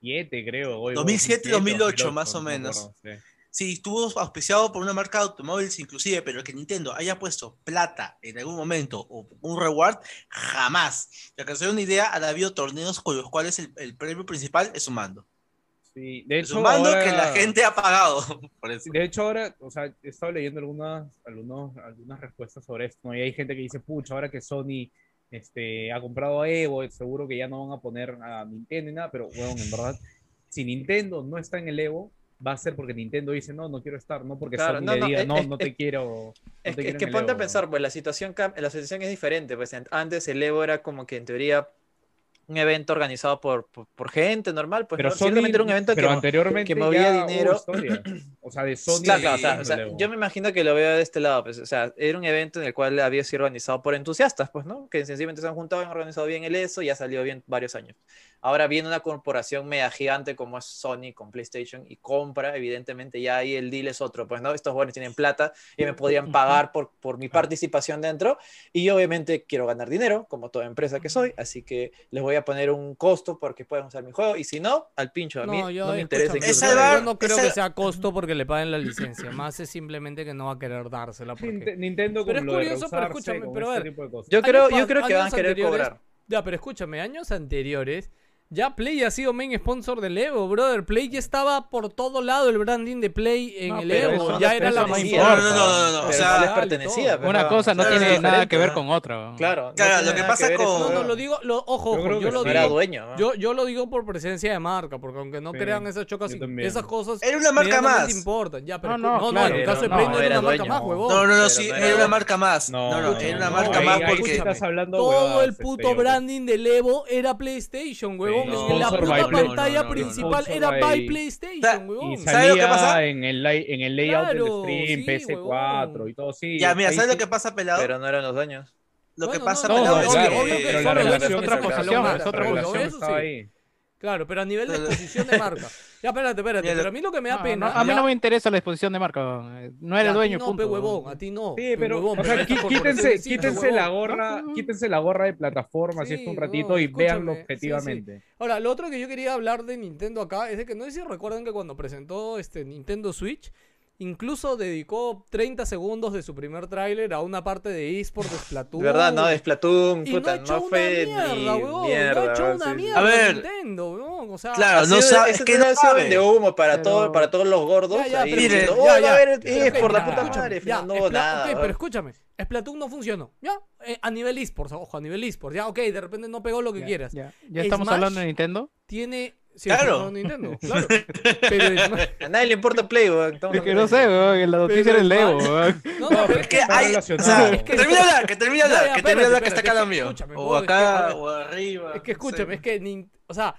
[SPEAKER 4] creo. o
[SPEAKER 5] 2007, 2008, más o
[SPEAKER 4] no me
[SPEAKER 5] menos.
[SPEAKER 4] acuerdo, sí.
[SPEAKER 5] Sí, estuvo auspiciado por una marca de automóviles inclusive, pero que Nintendo haya puesto plata en algún momento o un reward, jamás. Ya que se una idea, ha habido torneos con los cuales el, el premio principal es un mando.
[SPEAKER 4] Sí, de
[SPEAKER 5] Es
[SPEAKER 4] hecho,
[SPEAKER 5] un mando
[SPEAKER 4] ahora-
[SPEAKER 5] que la gente ha pagado. Por eso.
[SPEAKER 4] De hecho, ahora, o sea, he estado leyendo algunas, algunos, algunas respuestas sobre esto, ¿no? Y hay gente que dice, pucha, ahora que Sony este, ha comprado a Evo, seguro que ya no van a poner a Nintendo ni nada, pero, bueno, en verdad, si Nintendo no está en el Evo, va a ser porque Nintendo dice, no, no quiero estar, no porque
[SPEAKER 3] Claro,
[SPEAKER 4] Sony
[SPEAKER 3] no,
[SPEAKER 4] le diga, no,
[SPEAKER 3] es-
[SPEAKER 4] no te
[SPEAKER 3] es-
[SPEAKER 4] quiero. no
[SPEAKER 3] Es
[SPEAKER 4] te
[SPEAKER 3] que,
[SPEAKER 4] quiero
[SPEAKER 3] ponte a
[SPEAKER 4] Evo".
[SPEAKER 3] pensar, pues la situación, la situación es diferente. Pues antes el Evo era como que en teoría un evento organizado por, por, por gente normal, pues
[SPEAKER 4] Pero. Sony,
[SPEAKER 3] simplemente era un evento
[SPEAKER 4] pero
[SPEAKER 3] que, mo-
[SPEAKER 4] anteriormente
[SPEAKER 3] que movía dinero.
[SPEAKER 4] O sea, de Sony.
[SPEAKER 3] Claro, claro, o sea, o sea, yo me imagino que lo veo de este lado, pues, o sea, era un evento en el cual había sido organizado por entusiastas, pues, ¿no? Que sencillamente se han juntado y han organizado bien el ESO y ha salido bien varios años. Ahora viene una corporación mega gigante como es Sony con PlayStation y compra, evidentemente ya ahí el deal es otro, pues, ¿no? Estos jóvenes tienen plata y me podrían pagar por, por mi participación dentro y yo obviamente quiero ganar dinero, como toda empresa que soy, así que les voy a poner un costo porque puedan usar mi juego y si no, al pincho, a mí no,
[SPEAKER 1] yo,
[SPEAKER 3] me interesa.
[SPEAKER 1] yo no creo
[SPEAKER 5] es
[SPEAKER 1] que sea costo porque le paguen la licencia, más es simplemente que no va a querer dársela porque...
[SPEAKER 4] Ninte- Nintendo
[SPEAKER 1] Pero es curioso, pero escúchame, pero a
[SPEAKER 4] este
[SPEAKER 1] ver,
[SPEAKER 4] tipo de cosas.
[SPEAKER 3] Yo creo, yo creo que van a querer cobrar.
[SPEAKER 1] Ya, pero escúchame, años anteriores, ya Play ha sido main sponsor del Evo, brother. Play ya estaba por todo lado el branding de Play en
[SPEAKER 3] No,
[SPEAKER 1] el
[SPEAKER 3] pero
[SPEAKER 1] Evo.
[SPEAKER 3] eso
[SPEAKER 1] ya
[SPEAKER 3] no-
[SPEAKER 1] era la
[SPEAKER 3] no
[SPEAKER 1] main.
[SPEAKER 5] No, no, no, no, no, o
[SPEAKER 3] Pero
[SPEAKER 5] sea,
[SPEAKER 3] no les pertenecía.
[SPEAKER 1] todo.
[SPEAKER 3] pues,
[SPEAKER 8] Una
[SPEAKER 3] no,
[SPEAKER 8] cosa no
[SPEAKER 3] o sea,
[SPEAKER 8] tiene nada que ver
[SPEAKER 3] ¿no?
[SPEAKER 8] con otra.
[SPEAKER 3] Claro,
[SPEAKER 5] Claro,
[SPEAKER 3] no
[SPEAKER 5] lo que pasa
[SPEAKER 3] ver
[SPEAKER 5] con-
[SPEAKER 3] eso,
[SPEAKER 1] No, no, lo digo, lo, ojo,
[SPEAKER 4] Yo
[SPEAKER 1] ojo, yo
[SPEAKER 4] que
[SPEAKER 1] lo
[SPEAKER 3] No
[SPEAKER 1] digo.
[SPEAKER 3] dueño. ¿no?
[SPEAKER 1] Yo, yo lo digo por presencia de marca, porque aunque no
[SPEAKER 4] Sí,
[SPEAKER 1] crean esas chocas, esas cosas
[SPEAKER 5] Era una marca más.
[SPEAKER 1] importan. Ya, pero
[SPEAKER 8] No, no,
[SPEAKER 1] no, no,
[SPEAKER 8] claro,
[SPEAKER 1] en el
[SPEAKER 3] pero
[SPEAKER 1] caso de
[SPEAKER 3] no,
[SPEAKER 1] Play no, era
[SPEAKER 3] era
[SPEAKER 1] una marca más, huevón.
[SPEAKER 5] No, no, no,
[SPEAKER 3] Pero
[SPEAKER 5] sí,
[SPEAKER 3] no
[SPEAKER 5] era
[SPEAKER 3] era-
[SPEAKER 5] una marca más.
[SPEAKER 4] No,
[SPEAKER 5] No, no,
[SPEAKER 4] no,
[SPEAKER 5] era
[SPEAKER 4] no,
[SPEAKER 5] una
[SPEAKER 4] no,
[SPEAKER 5] marca más porque.
[SPEAKER 1] Todo el
[SPEAKER 4] este,
[SPEAKER 1] puto
[SPEAKER 4] yo-
[SPEAKER 1] branding del Evo era PlayStation, huevón.
[SPEAKER 5] No,
[SPEAKER 1] en la puta pantalla
[SPEAKER 5] No,
[SPEAKER 1] principal era
[SPEAKER 4] by-
[SPEAKER 1] by
[SPEAKER 5] Ta-
[SPEAKER 1] PlayStation.
[SPEAKER 4] Y
[SPEAKER 5] ¿Sabes lo que pasa?
[SPEAKER 4] en el, en el layout
[SPEAKER 1] Claro,
[SPEAKER 4] del stream,
[SPEAKER 1] sí,
[SPEAKER 4] PS4
[SPEAKER 1] huevón.
[SPEAKER 4] y todo, sí.
[SPEAKER 5] Ya, mira, ¿sabes lo que pasa, pelado?
[SPEAKER 3] Pero no eran los dueños.
[SPEAKER 5] Lo que pasa, pelado, es que.
[SPEAKER 4] otra
[SPEAKER 1] lo
[SPEAKER 4] es otra
[SPEAKER 1] eso
[SPEAKER 4] estaba ahí.
[SPEAKER 1] Claro, pero a nivel de exposición de marca. Ya, espérate, espérate. Pero a mí lo que me da
[SPEAKER 8] No,
[SPEAKER 1] pena.
[SPEAKER 8] no, a mí
[SPEAKER 1] ya-
[SPEAKER 8] no me interesa la exposición de marca. No
[SPEAKER 1] ya,
[SPEAKER 8] eres
[SPEAKER 1] a ti
[SPEAKER 8] dueño,
[SPEAKER 1] no,
[SPEAKER 8] punto.
[SPEAKER 1] pe huevón, a ti no.
[SPEAKER 4] Sí,
[SPEAKER 1] pe
[SPEAKER 4] pero,
[SPEAKER 1] huevón,
[SPEAKER 4] o sea, quítense, la gorra, quítense la gorra de plataforma, si
[SPEAKER 1] Sí,
[SPEAKER 4] esto un
[SPEAKER 1] no,
[SPEAKER 4] ratito y véanlo
[SPEAKER 1] escúchame, sí, sí.
[SPEAKER 4] objetivamente.
[SPEAKER 1] Ahora, lo otro que yo quería hablar de Nintendo acá es de que no sé si recuerdan que cuando presentó este Nintendo Switch, incluso dedicó 30 segundos de su primer tráiler a una parte de eSport de Splatoon.
[SPEAKER 3] ¿Verdad? No, de Splatoon,
[SPEAKER 1] Y no
[SPEAKER 3] puta, no
[SPEAKER 1] una
[SPEAKER 3] fue
[SPEAKER 1] mierda,
[SPEAKER 3] ni mierda.
[SPEAKER 1] no ha hecho
[SPEAKER 3] weón,
[SPEAKER 1] una mierda
[SPEAKER 5] A ver.
[SPEAKER 1] Nintendo, huevón. O sea,
[SPEAKER 5] Claro, no sabe, es que
[SPEAKER 3] no
[SPEAKER 5] no
[SPEAKER 3] ha sido
[SPEAKER 5] sabe.
[SPEAKER 3] de humo para,
[SPEAKER 8] Pero-
[SPEAKER 3] todo, para todos los gordos.
[SPEAKER 1] Ya, ya,
[SPEAKER 3] ahí
[SPEAKER 1] pero
[SPEAKER 5] Mire,
[SPEAKER 3] diciendo,
[SPEAKER 1] ya,
[SPEAKER 3] "Oh,
[SPEAKER 1] ya.
[SPEAKER 3] a haber
[SPEAKER 1] Pero,
[SPEAKER 3] es por la
[SPEAKER 1] ya,
[SPEAKER 3] puta
[SPEAKER 1] escúchame,
[SPEAKER 3] madre.
[SPEAKER 1] ya,
[SPEAKER 3] no nada.
[SPEAKER 1] ok,
[SPEAKER 3] weón.
[SPEAKER 1] pero escúchame. Splatoon no funcionó. Ya, eh, a nivel eSports, ojo, a nivel eSports. Ya, ok, de repente no pegó lo que quieras.
[SPEAKER 8] Ya, ya estamos
[SPEAKER 1] Smash-
[SPEAKER 8] hablando de Nintendo.
[SPEAKER 1] Tiene. Sí,
[SPEAKER 5] Claro.
[SPEAKER 1] Nintendo, claro. Pero Smash-
[SPEAKER 3] A nadie le importa Play, weón.
[SPEAKER 8] Es que no sé, weón, la noticia era el Evo, weón.
[SPEAKER 1] No, no, pero
[SPEAKER 5] Es que hay. O sea,
[SPEAKER 4] Es
[SPEAKER 1] que-
[SPEAKER 5] termina de hablar, que
[SPEAKER 1] Ya,
[SPEAKER 5] hablar, que termine de hablar, que está acá mío. O acá, o arriba.
[SPEAKER 1] Es que escúchame, es que. O sea,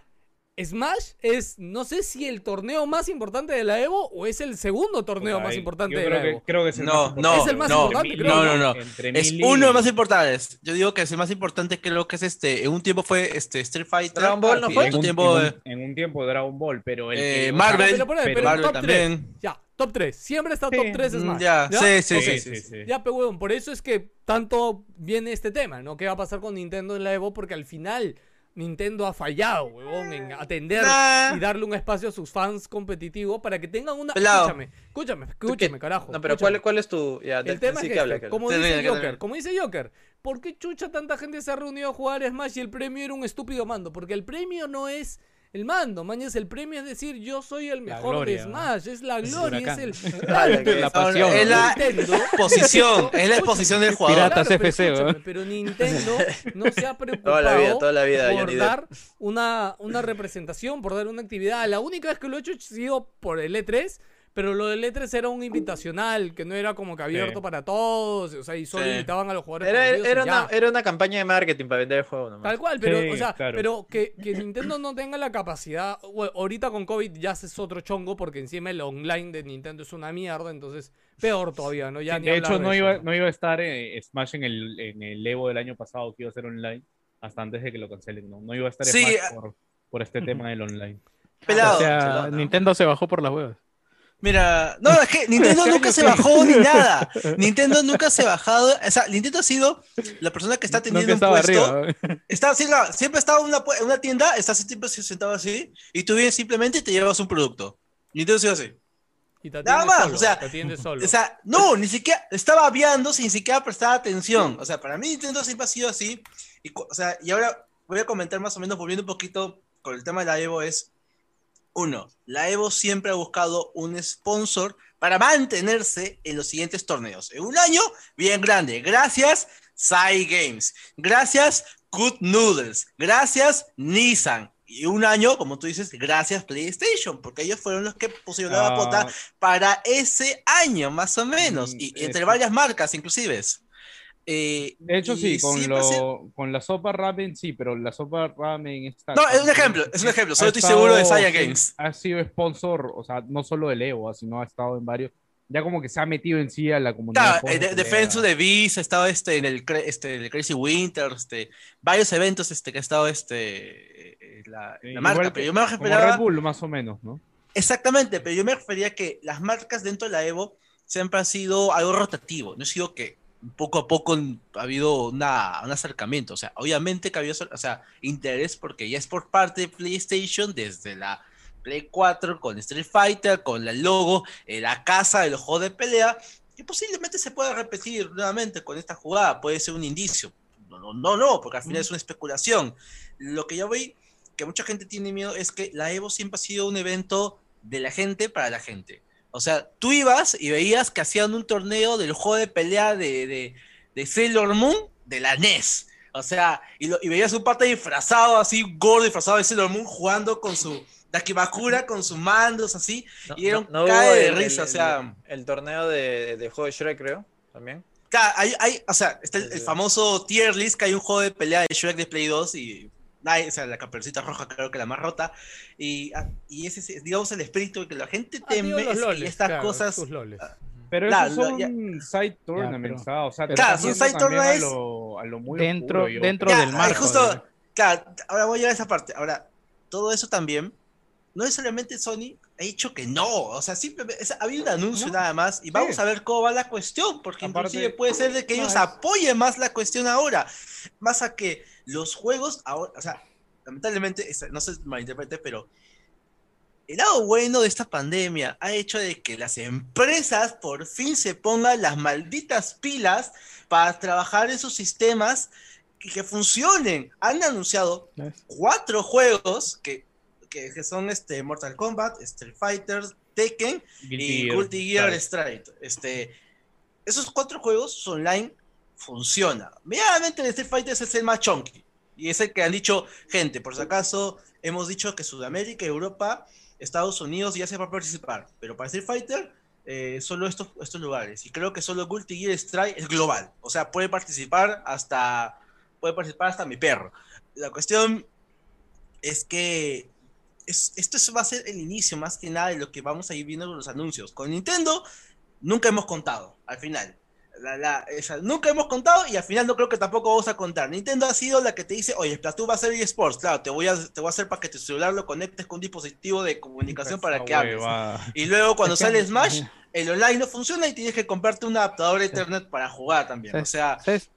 [SPEAKER 1] Smash es, no sé si el torneo más importante de la Evo o es el segundo torneo más importante
[SPEAKER 4] yo
[SPEAKER 1] de la
[SPEAKER 4] que,
[SPEAKER 1] Evo.
[SPEAKER 4] creo que es el
[SPEAKER 5] No,
[SPEAKER 4] más
[SPEAKER 5] no,
[SPEAKER 4] importante.
[SPEAKER 1] Es el más
[SPEAKER 5] no,
[SPEAKER 1] importante, creo,
[SPEAKER 5] no,
[SPEAKER 1] ¿no?
[SPEAKER 5] no, no.
[SPEAKER 4] Entre
[SPEAKER 5] Es uno de los más importantes. Yo digo que es el más importante, creo que es este. En un tiempo fue este Street Fighter.
[SPEAKER 3] Dragon Ball, ¿no fue?
[SPEAKER 5] En un tiempo.
[SPEAKER 4] en un- en un tiempo Dragon Ball, pero el
[SPEAKER 5] Eh,
[SPEAKER 4] que-
[SPEAKER 5] Marvel,
[SPEAKER 1] pero ponele,
[SPEAKER 4] pero
[SPEAKER 1] pero
[SPEAKER 5] Marvel
[SPEAKER 1] top
[SPEAKER 5] también.
[SPEAKER 1] 3. Ya, top 3. Siempre está top
[SPEAKER 4] Sí.
[SPEAKER 1] 3
[SPEAKER 5] Mm,
[SPEAKER 1] Smash.
[SPEAKER 5] Ya, sí, sí, sí,
[SPEAKER 4] sí.
[SPEAKER 1] Ya, pero huevón, por eso es que tanto viene este tema, ¿no? ¿Qué va a pasar con Nintendo en la Evo? Porque al final Nintendo ha fallado, huevón, en atender
[SPEAKER 5] Nah.
[SPEAKER 1] y darle un espacio a sus fans competitivos para que tengan una...
[SPEAKER 5] Pelado.
[SPEAKER 1] Escúchame, escúchame, escúchame, carajo.
[SPEAKER 3] No, pero
[SPEAKER 1] escúchame.
[SPEAKER 3] ¿cuál, ¿cuál es tu...? Ya,
[SPEAKER 1] El tema es
[SPEAKER 3] que
[SPEAKER 1] que,
[SPEAKER 3] habla, que
[SPEAKER 1] como dice
[SPEAKER 5] que
[SPEAKER 1] Joker, como dice Joker, ¿por qué chucha tanta gente se ha reunido a jugar Smash y el premio era un estúpido mando? Porque el premio no es el mando, mañas, el premio es decir, yo soy el mejor de. Smash, es la
[SPEAKER 8] Es
[SPEAKER 1] gloria, es el...
[SPEAKER 3] Claro, que-
[SPEAKER 8] La pasión.
[SPEAKER 5] Es la
[SPEAKER 1] Nintendo-
[SPEAKER 5] posición, es la exposición del jugador.
[SPEAKER 8] Piratas
[SPEAKER 1] Claro, pero
[SPEAKER 8] FC, weón.
[SPEAKER 1] Pero Nintendo no se ha preocupado
[SPEAKER 3] Toda la vida, toda la vida,
[SPEAKER 1] por dar una, una representación, por dar una actividad. La única vez que lo he hecho ha sido por el E3, pero lo del E3 era un invitacional, que no era como que abierto
[SPEAKER 8] Sí.
[SPEAKER 1] para todos, o sea, y solo
[SPEAKER 5] Sí.
[SPEAKER 1] invitaban a los jugadores
[SPEAKER 3] Era, una, era una campaña de marketing para vender el juego nomás.
[SPEAKER 1] Tal cual, pero,
[SPEAKER 4] Sí,
[SPEAKER 1] o sea,
[SPEAKER 4] claro.
[SPEAKER 1] pero que, que Nintendo no tenga la capacidad. bueno, ahorita con COVID ya es otro chongo, porque encima el online de Nintendo es una mierda, entonces peor todavía, ¿no? Ya
[SPEAKER 4] Sí,
[SPEAKER 1] ni
[SPEAKER 4] de hecho, no iba,
[SPEAKER 1] ¿no?
[SPEAKER 4] iba a estar eh, Smash en el, en el Evo del año pasado, que iba a ser online, hasta antes de que lo cancelen. No, no iba a estar
[SPEAKER 5] Sí,
[SPEAKER 4] Smash
[SPEAKER 5] ah.
[SPEAKER 4] por, por este tema del online.
[SPEAKER 5] Pelado.
[SPEAKER 8] O sea. Nintendo se bajó por las huevas.
[SPEAKER 5] Mira, no, es que Nintendo nunca se bajó ni nada. Nintendo nunca se ha bajado. O sea, Nintendo ha sido la persona que está teniendo
[SPEAKER 8] Nunca
[SPEAKER 5] un
[SPEAKER 8] estaba
[SPEAKER 5] puesto.
[SPEAKER 8] arriba.
[SPEAKER 5] Está, sí, claro, siempre estado en una, una tienda, estás siempre sentado así, y tú vienes simplemente y te llevas un producto. Nintendo ha sido así.
[SPEAKER 1] Y te
[SPEAKER 5] Nada más,
[SPEAKER 1] solo,
[SPEAKER 5] o sea,
[SPEAKER 1] te solo.
[SPEAKER 5] O sea, no, ni siquiera estaba viendo sin siquiera prestar atención. O sea, para mí Nintendo siempre ha sido así. Y, o sea, y ahora voy a comentar más o menos, volviendo un poquito con el tema de la Evo, es uno, la Evo siempre ha buscado un sponsor para mantenerse en los siguientes torneos. En un año bien grande. Gracias, Sai Games. Gracias, Good Noodles. Gracias, Nissan. Y un año, como tú dices, gracias PlayStation, porque ellos fueron los que pusieron la
[SPEAKER 4] Ah,
[SPEAKER 5] bota para ese año, más o menos,
[SPEAKER 4] Mm,
[SPEAKER 5] y entre varias marcas, inclusive. Eh,
[SPEAKER 4] De hecho, sí, con,
[SPEAKER 5] ha
[SPEAKER 4] la sopa ramen, sí, pero la sopa ramen está.
[SPEAKER 5] No, es un ejemplo, es un ejemplo,
[SPEAKER 4] ha
[SPEAKER 5] solo estoy seguro de
[SPEAKER 4] sí,
[SPEAKER 5] Games.
[SPEAKER 4] Ha sido sponsor, o sea, no solo del Evo, sino ha estado en varios. Ya como que se ha metido en sí a la comunidad.
[SPEAKER 5] Claro, eh, de- Defense de Beast, ha estado este, en el, este, el Crazy Winter, este, varios eventos este, que ha estado este, eh, la, la marca, pero yo me esperaba...
[SPEAKER 4] Red Bull, más o menos, ¿no?
[SPEAKER 5] Exactamente, pero yo me refería a que las marcas dentro de la Evo siempre han sido algo rotativo, no ha sido que poco a poco ha habido una, un acercamiento, o sea, obviamente que había o sea, interés porque ya es por parte de PlayStation desde la Play 4 con Street Fighter, con el logo, eh, la casa de los juegos de pelea, y posiblemente se pueda repetir nuevamente con esta jugada, puede ser un indicio. No, no, no, no, porque al final es una especulación. Lo que yo vi, que mucha gente tiene miedo, es que la Evo siempre ha sido un evento de la gente para la gente. O sea, tú ibas y veías que hacían un torneo del juego de pelea de, de, de Sailor Moon de la NES. O sea, y, lo- y veías un pata disfrazado, así, gordo, disfrazado de Sailor Moon, jugando con su Dakimakura, con sus mandos, así.
[SPEAKER 3] No-
[SPEAKER 5] y era un
[SPEAKER 3] no- no
[SPEAKER 5] cae de
[SPEAKER 3] el-
[SPEAKER 5] risa,
[SPEAKER 3] el-
[SPEAKER 5] o sea.
[SPEAKER 3] El, torneo de, de juego de Shrek, creo, también.
[SPEAKER 5] Claro, hay, hay- o sea, está el, famoso tier list que hay un juego de pelea de Shrek de Play 2 y nadie, o sea, la caperucita roja creo que la más rota. Y, ah, y ese es, digamos, el espíritu que la gente
[SPEAKER 1] Ah,
[SPEAKER 5] teme es que
[SPEAKER 1] loles,
[SPEAKER 5] estas
[SPEAKER 1] claro,
[SPEAKER 5] cosas.
[SPEAKER 1] sus loles.
[SPEAKER 4] Pero
[SPEAKER 5] Claro,
[SPEAKER 4] esos
[SPEAKER 5] ya-
[SPEAKER 4] son side tournaments,
[SPEAKER 8] pero-
[SPEAKER 4] ah, o sea, te
[SPEAKER 5] Claro, son side
[SPEAKER 4] también a
[SPEAKER 5] tournaments
[SPEAKER 4] lo, a lo muy
[SPEAKER 8] Dentro-
[SPEAKER 4] oscuro,
[SPEAKER 8] dentro.
[SPEAKER 5] Ya,
[SPEAKER 8] del
[SPEAKER 5] ahí
[SPEAKER 8] marco.
[SPEAKER 5] justo,
[SPEAKER 8] de-
[SPEAKER 5] claro, ahora voy a llegar a esa parte. Ahora, todo eso también, no necesariamente Sony ha dicho que no, o sea, simplemente, ha habido un anuncio
[SPEAKER 4] No,
[SPEAKER 5] nada más, y
[SPEAKER 4] sí.
[SPEAKER 5] vamos a ver cómo va la cuestión, porque
[SPEAKER 4] Aparte-
[SPEAKER 5] inclusive puede ser de que
[SPEAKER 4] no,
[SPEAKER 5] ellos
[SPEAKER 4] es-
[SPEAKER 5] apoyen más la cuestión ahora, más a que los juegos ahora, o sea, lamentablemente, es- no se malinterprete, pero el lado bueno de esta pandemia ha hecho de que las empresas por fin se pongan las malditas pilas para trabajar en sus sistemas y que funcionen. Han anunciado cuatro juegos que, que, que son este Mortal Kombat, Street Fighter, Tekken
[SPEAKER 4] Guilty
[SPEAKER 5] y
[SPEAKER 4] Gear,
[SPEAKER 5] Guilty Gear. Strike. Este, esos cuatro juegos online funciona. Medianamente el Street Fighter es el más chunky. Y es el que han dicho, gente, por si acaso, hemos dicho que Sudamérica, Europa, Estados Unidos ya se va a participar. Pero para Street Fighter, eh, solo estos, estos lugares. Y creo que solo Guilty Gear Strike es global. O sea, puede participar hasta. Puede participar hasta mi perro. La cuestión es que es- esto es- va a ser el inicio más que nada de lo que vamos a ir viendo con los anuncios. Con Nintendo nunca hemos contado, al final. La- la- esa- nunca hemos contado y al final no creo que tampoco vamos a contar. Nintendo ha sido la que te dice, oye, Splatoon va a ser eSports. Claro, te voy a, te voy a hacer para que tu celular lo conectes con un dispositivo de comunicación para que hables. Y luego cuando sale Smash, el online no funciona y tienes que comprarte un adaptador Ethernet para jugar también.
[SPEAKER 8] Sí.
[SPEAKER 5] O sea,
[SPEAKER 8] ¿Sabes?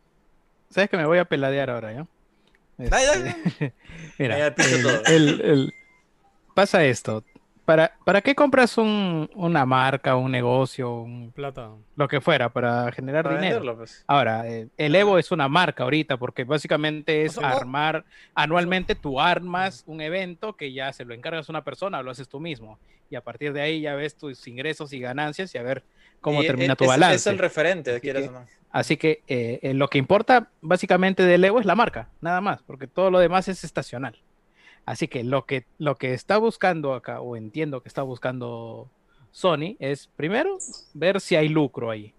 [SPEAKER 8] ¿Sabes que me voy a peladear ahora, ya?
[SPEAKER 5] dale,
[SPEAKER 8] Este,
[SPEAKER 5] dale.
[SPEAKER 8] Mira, el-
[SPEAKER 3] todo.
[SPEAKER 8] el- el- pasa esto.
[SPEAKER 2] ¿para, ¿para qué compras un- una marca, un negocio, un-
[SPEAKER 1] Plata.
[SPEAKER 2] lo que fuera, para generar
[SPEAKER 3] Para
[SPEAKER 2] dinero?
[SPEAKER 3] venderlo, pues.
[SPEAKER 2] Ahora, eh, el Evo es una marca ahorita, porque básicamente es
[SPEAKER 1] O sea,
[SPEAKER 2] armar, anualmente tú armas un evento que ya se lo encargas a una persona o lo haces tú mismo. Y a partir de ahí ya ves tus ingresos y ganancias y a ver cómo
[SPEAKER 3] Y
[SPEAKER 2] termina
[SPEAKER 3] es-
[SPEAKER 2] tu balance.
[SPEAKER 3] Es el referente,
[SPEAKER 2] Así
[SPEAKER 3] quieras
[SPEAKER 2] que-
[SPEAKER 3] o no.
[SPEAKER 2] Así que eh, eh, lo que importa básicamente del Evo es la marca, nada más, porque todo lo demás es estacional. Así que lo que, lo que está buscando acá, o entiendo que está buscando Sony, es primero ver si hay lucro ahí.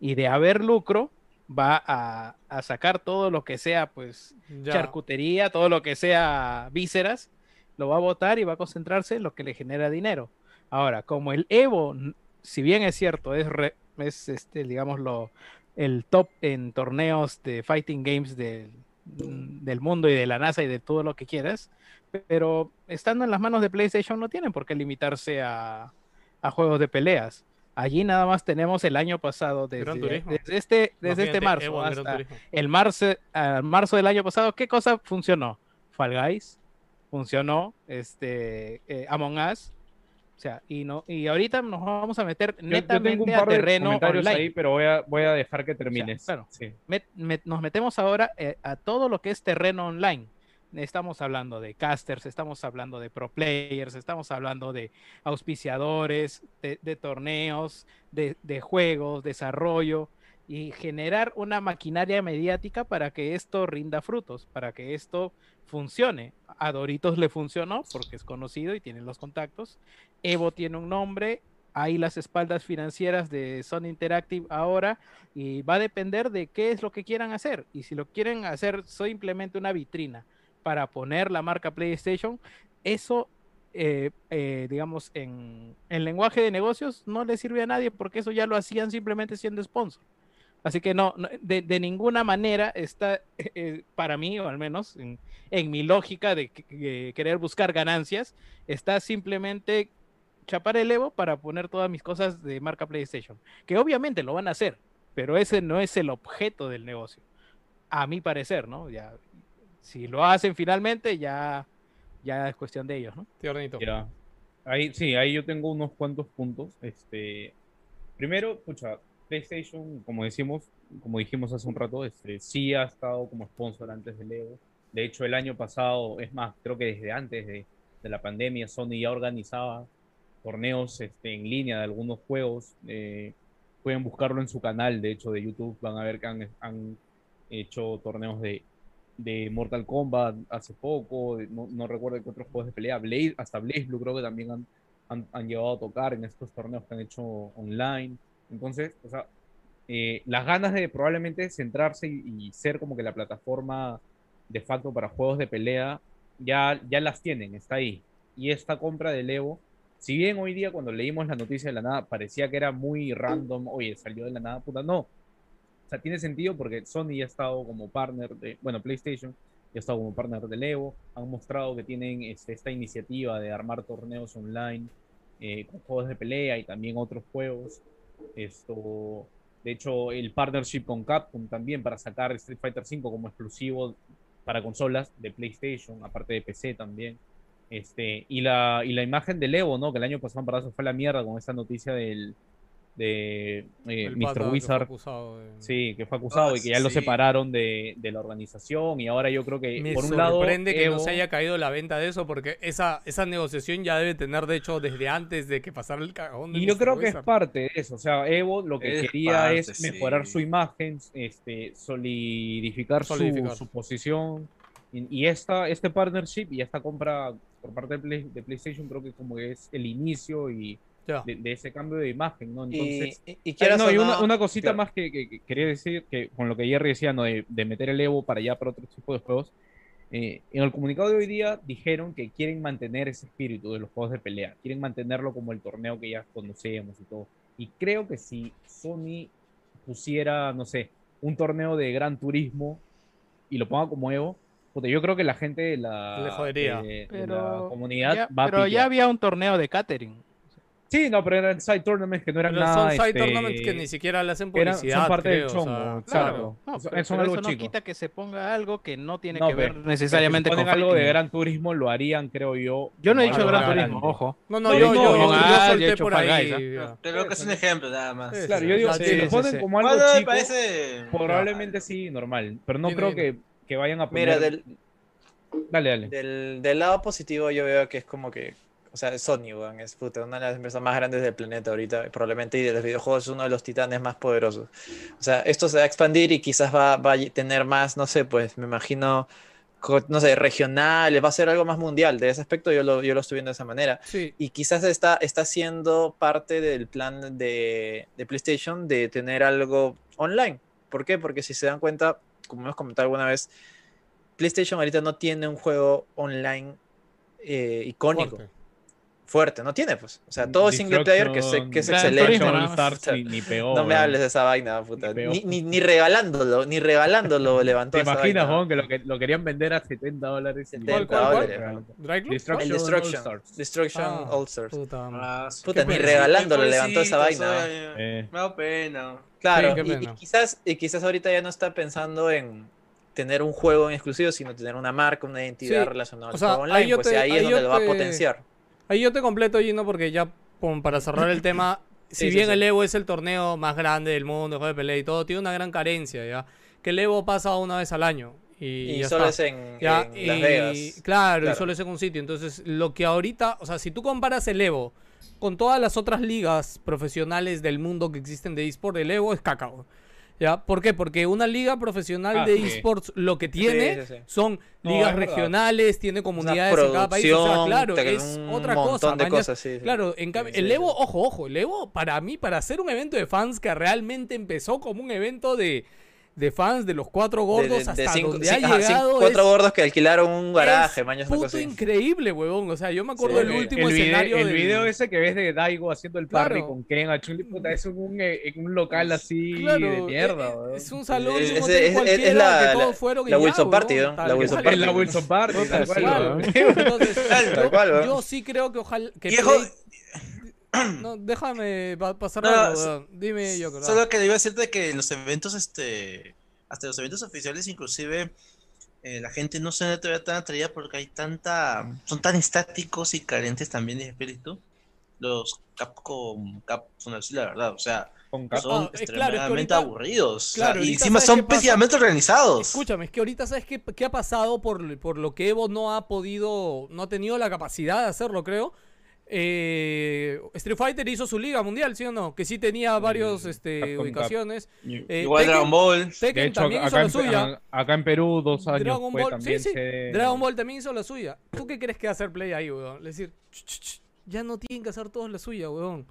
[SPEAKER 2] Y de haber lucro, va a, a sacar todo lo que sea, pues,
[SPEAKER 1] Ya.
[SPEAKER 2] charcutería, todo lo que sea vísceras, lo va a votar y va a concentrarse en lo que le genera dinero. Ahora, como el Evo, si bien es cierto, es, re- es este, digámoslo, el top en torneos de fighting games del, del mundo y de la NASA y de todo lo que quieras, pero estando en las manos de PlayStation no tienen por qué limitarse a, a juegos de peleas. Allí nada más tenemos el año pasado, desde, desde este, desde este marzo
[SPEAKER 1] Evo
[SPEAKER 2] hasta el marzo, al marzo del año pasado, ¿qué cosa funcionó? Fall Guys, funcionó este, eh, Among Us, o sea, y, no, y ahorita nos vamos a meter
[SPEAKER 4] Yo, yo
[SPEAKER 2] netamente
[SPEAKER 4] tengo un
[SPEAKER 2] a
[SPEAKER 4] de
[SPEAKER 2] terreno
[SPEAKER 4] comentarios
[SPEAKER 2] online.
[SPEAKER 4] ahí, pero voy a, voy a dejar que termines.
[SPEAKER 2] claro.
[SPEAKER 4] Sí.
[SPEAKER 2] Nos metemos ahora eh, a todo lo que es terreno online. Estamos hablando de casters, estamos hablando de pro players, estamos hablando de auspiciadores, de, torneos, de, de juegos, desarrollo y generar una maquinaria mediática para que esto rinda frutos, para que esto funcione. A Doritos le funcionó porque es conocido y tiene los contactos. Evo tiene un nombre, hay las espaldas financieras de Sony Interactive ahora y va a depender de qué es lo que quieran hacer. Y si lo quieren hacer simplemente una vitrina para poner la marca PlayStation, eso, eh, eh, digamos, en, en lenguaje de negocios no le sirve a nadie porque eso ya lo hacían simplemente siendo sponsor. Así que no, no, de, de ninguna manera está, eh, para mí, o al menos en, mi lógica de que querer buscar ganancias, está simplemente chapar el Evo para poner todas mis cosas de marca PlayStation. Que obviamente lo van a hacer, pero ese no es el objeto del negocio. A mi parecer, ¿no? Ya, si lo hacen finalmente, ya, ya es cuestión de ellos, ¿no?
[SPEAKER 1] Tío Hornito.
[SPEAKER 4] Ya. Ahí, sí, ahí yo tengo unos cuantos puntos. Este, primero, pucha, PlayStation, como decimos, como dijimos hace un rato, este, sí ha estado como sponsor antes del Evo. De hecho, el año pasado, es más, creo que desde antes de, de la pandemia, Sony ya organizaba torneos este, en línea de algunos juegos. eh, pueden buscarlo en su canal, de hecho, de YouTube. Van a ver que han, han hecho torneos de, de Mortal Kombat hace poco, de- no, no recuerdo qué otros juegos de pelea, Blaze, hasta Blaze Blue creo que también han, han, han llegado a tocar en estos torneos que han hecho online. Entonces, o sea, eh, las ganas de probablemente centrarse y, y ser como que la plataforma de facto para juegos de pelea ya, ya las tienen, está ahí. Y esta compra del Evo, si bien hoy día cuando leímos la noticia de la nada parecía que era muy random, oye, salió de la nada, puta, no. O sea, tiene sentido porque Sony ya ha estado como partner de, bueno, PlayStation ya ha estado como partner del Evo, han mostrado que tienen este, esta iniciativa de armar torneos online eh, con juegos de pelea y también otros juegos. Esto, de hecho, el partnership con Capcom también para sacar Street Fighter V como exclusivo para consolas de PlayStation, aparte de PC también. Este, y la, y la imagen del Evo, ¿no? Que el año pasado se fue la mierda con esta noticia del de eh, Mr.
[SPEAKER 1] que
[SPEAKER 4] Wizard.
[SPEAKER 1] acusado de-
[SPEAKER 4] Sí, que fue acusado
[SPEAKER 5] Ah,
[SPEAKER 4] y que ya lo
[SPEAKER 5] sí.
[SPEAKER 4] separaron de, de la organización y ahora yo creo que
[SPEAKER 1] Me
[SPEAKER 4] por un lado
[SPEAKER 1] sorprende que no
[SPEAKER 4] Evo-
[SPEAKER 1] se haya caído la venta de eso porque esa, esa negociación ya debe tener, de hecho, desde antes de que pasara el cagón. de
[SPEAKER 4] Y yo
[SPEAKER 1] Mr.
[SPEAKER 4] creo que es
[SPEAKER 1] Wizard.
[SPEAKER 4] parte de eso. O sea, Evo lo que
[SPEAKER 5] Es
[SPEAKER 4] quería
[SPEAKER 5] parte,
[SPEAKER 4] es mejorar
[SPEAKER 5] sí.
[SPEAKER 4] su imagen, este, solidificar, su-
[SPEAKER 1] Solidificar.
[SPEAKER 4] Su, posición. Y, y esta, este partnership y esta compra por parte de, Play- de PlayStation creo que como que es el inicio y. de, de ese cambio de imagen, ¿no?
[SPEAKER 3] Y,
[SPEAKER 4] Entonces,
[SPEAKER 3] y, y quieras
[SPEAKER 4] no, y una, una cosita
[SPEAKER 3] claro.
[SPEAKER 4] más que, que- que quería decir, que con lo que Jerry decía, ¿no? de, de meter el Evo para allá, para otro tipo de juegos. eh, en el comunicado de hoy día dijeron que quieren mantener ese espíritu de los juegos de pelea, quieren mantenerlo como el torneo que ya conocemos y todo. Y creo que si Sony pusiera, no sé, un torneo de gran turismo y lo ponga como Evo, puta, yo creo que la gente de la,
[SPEAKER 1] Le jodería.
[SPEAKER 4] de- de
[SPEAKER 2] Pero
[SPEAKER 4] la comunidad
[SPEAKER 2] ya,
[SPEAKER 4] va a
[SPEAKER 2] pero ya
[SPEAKER 4] pillar.
[SPEAKER 2] había un torneo de catering.
[SPEAKER 4] Sí, no, pero eran side tournaments que no eran
[SPEAKER 1] Pero
[SPEAKER 4] nada.
[SPEAKER 1] son side
[SPEAKER 4] este,
[SPEAKER 1] tournaments que ni siquiera le hacen
[SPEAKER 4] eran-
[SPEAKER 1] publicidad.
[SPEAKER 4] son parte del
[SPEAKER 1] creo, o
[SPEAKER 4] chongo,
[SPEAKER 1] sea,
[SPEAKER 4] exacto.
[SPEAKER 1] claro.
[SPEAKER 8] No,
[SPEAKER 4] Son-
[SPEAKER 8] pero,
[SPEAKER 4] son
[SPEAKER 8] pero
[SPEAKER 4] algo
[SPEAKER 8] eso no
[SPEAKER 4] chico.
[SPEAKER 8] quita que se ponga algo que no tiene
[SPEAKER 4] No,
[SPEAKER 8] que ver
[SPEAKER 4] pero-
[SPEAKER 8] necesariamente
[SPEAKER 4] si
[SPEAKER 8] con
[SPEAKER 4] ponen algo de. Gran Turismo, lo harían, creo yo.
[SPEAKER 8] Yo no he dicho Gran Turismo,
[SPEAKER 4] grande.
[SPEAKER 8] ojo.
[SPEAKER 1] No, no,
[SPEAKER 4] No,
[SPEAKER 1] yo,
[SPEAKER 4] no,
[SPEAKER 1] yo,
[SPEAKER 4] no,
[SPEAKER 1] yo,
[SPEAKER 4] ah,
[SPEAKER 1] yo
[SPEAKER 8] ya he
[SPEAKER 1] solté por ahí.
[SPEAKER 8] Guys,
[SPEAKER 1] ya.
[SPEAKER 5] Creo que es un ejemplo nada más.
[SPEAKER 1] Sí,
[SPEAKER 4] Claro, yo digo, si lo ponen como algo chico,
[SPEAKER 5] parece.
[SPEAKER 4] probablemente sí, normal. Pero no creo que, que vayan a poner...
[SPEAKER 3] Mira, del,
[SPEAKER 4] Dale, dale.
[SPEAKER 3] del, del lado positivo yo veo que es como que, o sea, Sony, weón, es puta, una de las empresas más grandes del planeta ahorita, probablemente y de los videojuegos es uno de los titanes más poderosos. O sea, esto se va a expandir y quizás va, va a tener más, no sé, pues me imagino, no sé, regionales, va a ser algo más mundial. De ese aspecto yo lo, yo lo estoy viendo de esa manera.
[SPEAKER 1] Sí,
[SPEAKER 3] Y quizás está, está siendo parte del plan de, de PlayStation de tener algo online. ¿Por qué? Porque si se dan cuenta, como hemos comentado alguna vez, PlayStation ahorita no tiene un juego online eh, icónico, fuerte.
[SPEAKER 1] Fuerte.
[SPEAKER 3] no tiene pues. O sea, todo single player que, sé- que es excelente.
[SPEAKER 4] All. Stars ni, ni peor.
[SPEAKER 3] No me hables de esa vaina, puta.
[SPEAKER 4] Ni.
[SPEAKER 3] Ni, ni, regalándolo, ni regalándolo levantó
[SPEAKER 4] ¿Te
[SPEAKER 3] esa
[SPEAKER 4] imaginas,
[SPEAKER 3] vaina.
[SPEAKER 4] Juan, que lo, que lo querían vender a 70 dólares?
[SPEAKER 3] 70
[SPEAKER 1] ¿Cuál, cuál, cuál?
[SPEAKER 3] dólares.
[SPEAKER 4] Destruction
[SPEAKER 3] El
[SPEAKER 4] All
[SPEAKER 3] Destruction.
[SPEAKER 4] Stars.
[SPEAKER 3] Destruction
[SPEAKER 1] Ah,
[SPEAKER 3] All Stars.
[SPEAKER 1] Puta.
[SPEAKER 5] Ah.
[SPEAKER 3] Puta, ni
[SPEAKER 1] pena.
[SPEAKER 3] regalándolo levantó esa vaina.
[SPEAKER 4] Eh.
[SPEAKER 5] Me da pena.
[SPEAKER 3] Claro, y- quizás, y quizás ahorita ya no está pensando en tener un juego en exclusivo, sino tener una marca, una identidad
[SPEAKER 1] Sí,
[SPEAKER 3] relacionada
[SPEAKER 1] o
[SPEAKER 3] al
[SPEAKER 1] sea,
[SPEAKER 3] juego
[SPEAKER 1] ahí
[SPEAKER 3] online, pues
[SPEAKER 1] te-
[SPEAKER 3] ahí es donde lo va a
[SPEAKER 1] te-
[SPEAKER 3] potenciar.
[SPEAKER 1] Ahí yo te completo, Gino, porque ya para cerrar el tema, si
[SPEAKER 3] Sí,
[SPEAKER 1] bien
[SPEAKER 3] sí.
[SPEAKER 1] el Evo es el torneo más grande del mundo, juego de pelea y todo, tiene una gran carencia, ¿ya? Que el Evo pasa una vez al año. Y,
[SPEAKER 3] Y,
[SPEAKER 1] ya
[SPEAKER 3] solo
[SPEAKER 1] está.
[SPEAKER 3] es en,
[SPEAKER 1] Ya,
[SPEAKER 3] en Las
[SPEAKER 1] y-
[SPEAKER 3] Vegas.
[SPEAKER 1] Claro, y
[SPEAKER 3] Claro.
[SPEAKER 1] solo es en un sitio. Entonces, lo que ahorita, o sea, si tú comparas el Evo con todas las otras ligas profesionales del mundo que existen de eSport, el Evo es cacao. ¿Ya? ¿Por qué? Porque una liga profesional
[SPEAKER 4] Ah,
[SPEAKER 1] de
[SPEAKER 4] sí.
[SPEAKER 1] eSports lo que tiene
[SPEAKER 3] sí, sí.
[SPEAKER 1] son ligas regionales, tiene comunidades en cada país. O sea, claro, es otra cosa.
[SPEAKER 3] de cosas.
[SPEAKER 1] Claro, en cambio, el Evo, ojo, ojo, el Evo para mí, para hacer un evento de fans que realmente empezó como un evento de, de fans de los cuatro
[SPEAKER 3] De-
[SPEAKER 1] gordos
[SPEAKER 3] de-
[SPEAKER 1] hasta
[SPEAKER 3] de cinco-
[SPEAKER 1] donde
[SPEAKER 3] sí,
[SPEAKER 1] ha
[SPEAKER 3] ajá, cinco-
[SPEAKER 1] llegado.
[SPEAKER 3] cuatro
[SPEAKER 1] es-
[SPEAKER 3] gordos que alquilaron un garaje,
[SPEAKER 1] es
[SPEAKER 3] mañas, una
[SPEAKER 1] puto increíble, huevón. O sea, yo me acuerdo
[SPEAKER 3] Sí,
[SPEAKER 1] del
[SPEAKER 3] el-
[SPEAKER 1] último
[SPEAKER 4] el video,
[SPEAKER 1] escenario
[SPEAKER 4] el
[SPEAKER 1] del-
[SPEAKER 4] video ese que ves de Daigo haciendo el parry
[SPEAKER 1] Claro.
[SPEAKER 4] con Ken a Chun-Li, puta, es un, eh, un local así
[SPEAKER 1] Claro,
[SPEAKER 4] de mierda,
[SPEAKER 1] es-
[SPEAKER 4] weón.
[SPEAKER 1] Es un salón
[SPEAKER 3] Es-
[SPEAKER 1] de un
[SPEAKER 3] es- la-
[SPEAKER 1] que todos
[SPEAKER 3] la-
[SPEAKER 1] fueron y
[SPEAKER 3] la
[SPEAKER 1] ya,
[SPEAKER 3] Wilson Party, ¿no? La. Wilson Party.
[SPEAKER 4] la Wilson Party, tal cual.
[SPEAKER 1] Entonces, yo, sí creo que ojalá que No, déjame pa- pasar
[SPEAKER 5] No,
[SPEAKER 1] algo. Dime yo, creo.
[SPEAKER 5] Solo que iba a decirte que en los eventos, este, hasta los eventos oficiales, inclusive, eh, la gente no se ve tan atraída porque hay tanta, son tan estáticos y carentes también de espíritu. Los Capcom, Cap, son así la verdad, o sea,
[SPEAKER 4] Con
[SPEAKER 5] son
[SPEAKER 1] Ah, eh, claro, es que
[SPEAKER 5] extremadamente
[SPEAKER 1] ahorita-
[SPEAKER 5] aburridos. o sea,
[SPEAKER 1] claro,
[SPEAKER 5] y encima
[SPEAKER 1] ¿sabes
[SPEAKER 5] son pésimamente organizados.
[SPEAKER 1] Escúchame, es que ahorita sabes qué, qué ha pasado por, por lo que Evo no ha podido, no ha tenido la capacidad de hacerlo, creo. Eh, Street Fighter hizo su liga mundial, ¿sí o no? Que sí tenía varios este,
[SPEAKER 4] Capcom Cup.
[SPEAKER 1] ubicaciones. Eh,
[SPEAKER 5] Igual
[SPEAKER 1] Tekken-
[SPEAKER 5] Dragon Ball.
[SPEAKER 1] Tekken
[SPEAKER 4] De hecho,
[SPEAKER 1] también hizo la suya.
[SPEAKER 4] a- acá en Perú, dos años
[SPEAKER 1] Dragon
[SPEAKER 4] fue
[SPEAKER 1] Ball,
[SPEAKER 4] también
[SPEAKER 1] sí, sí.
[SPEAKER 4] sede-
[SPEAKER 1] Dragon Ball también hizo la suya. ¿Tú qué crees que va a hacer Play ahí, weón? Es decir, "Ch, ch, ch, ya no tienen que hacer todos la suya, weón.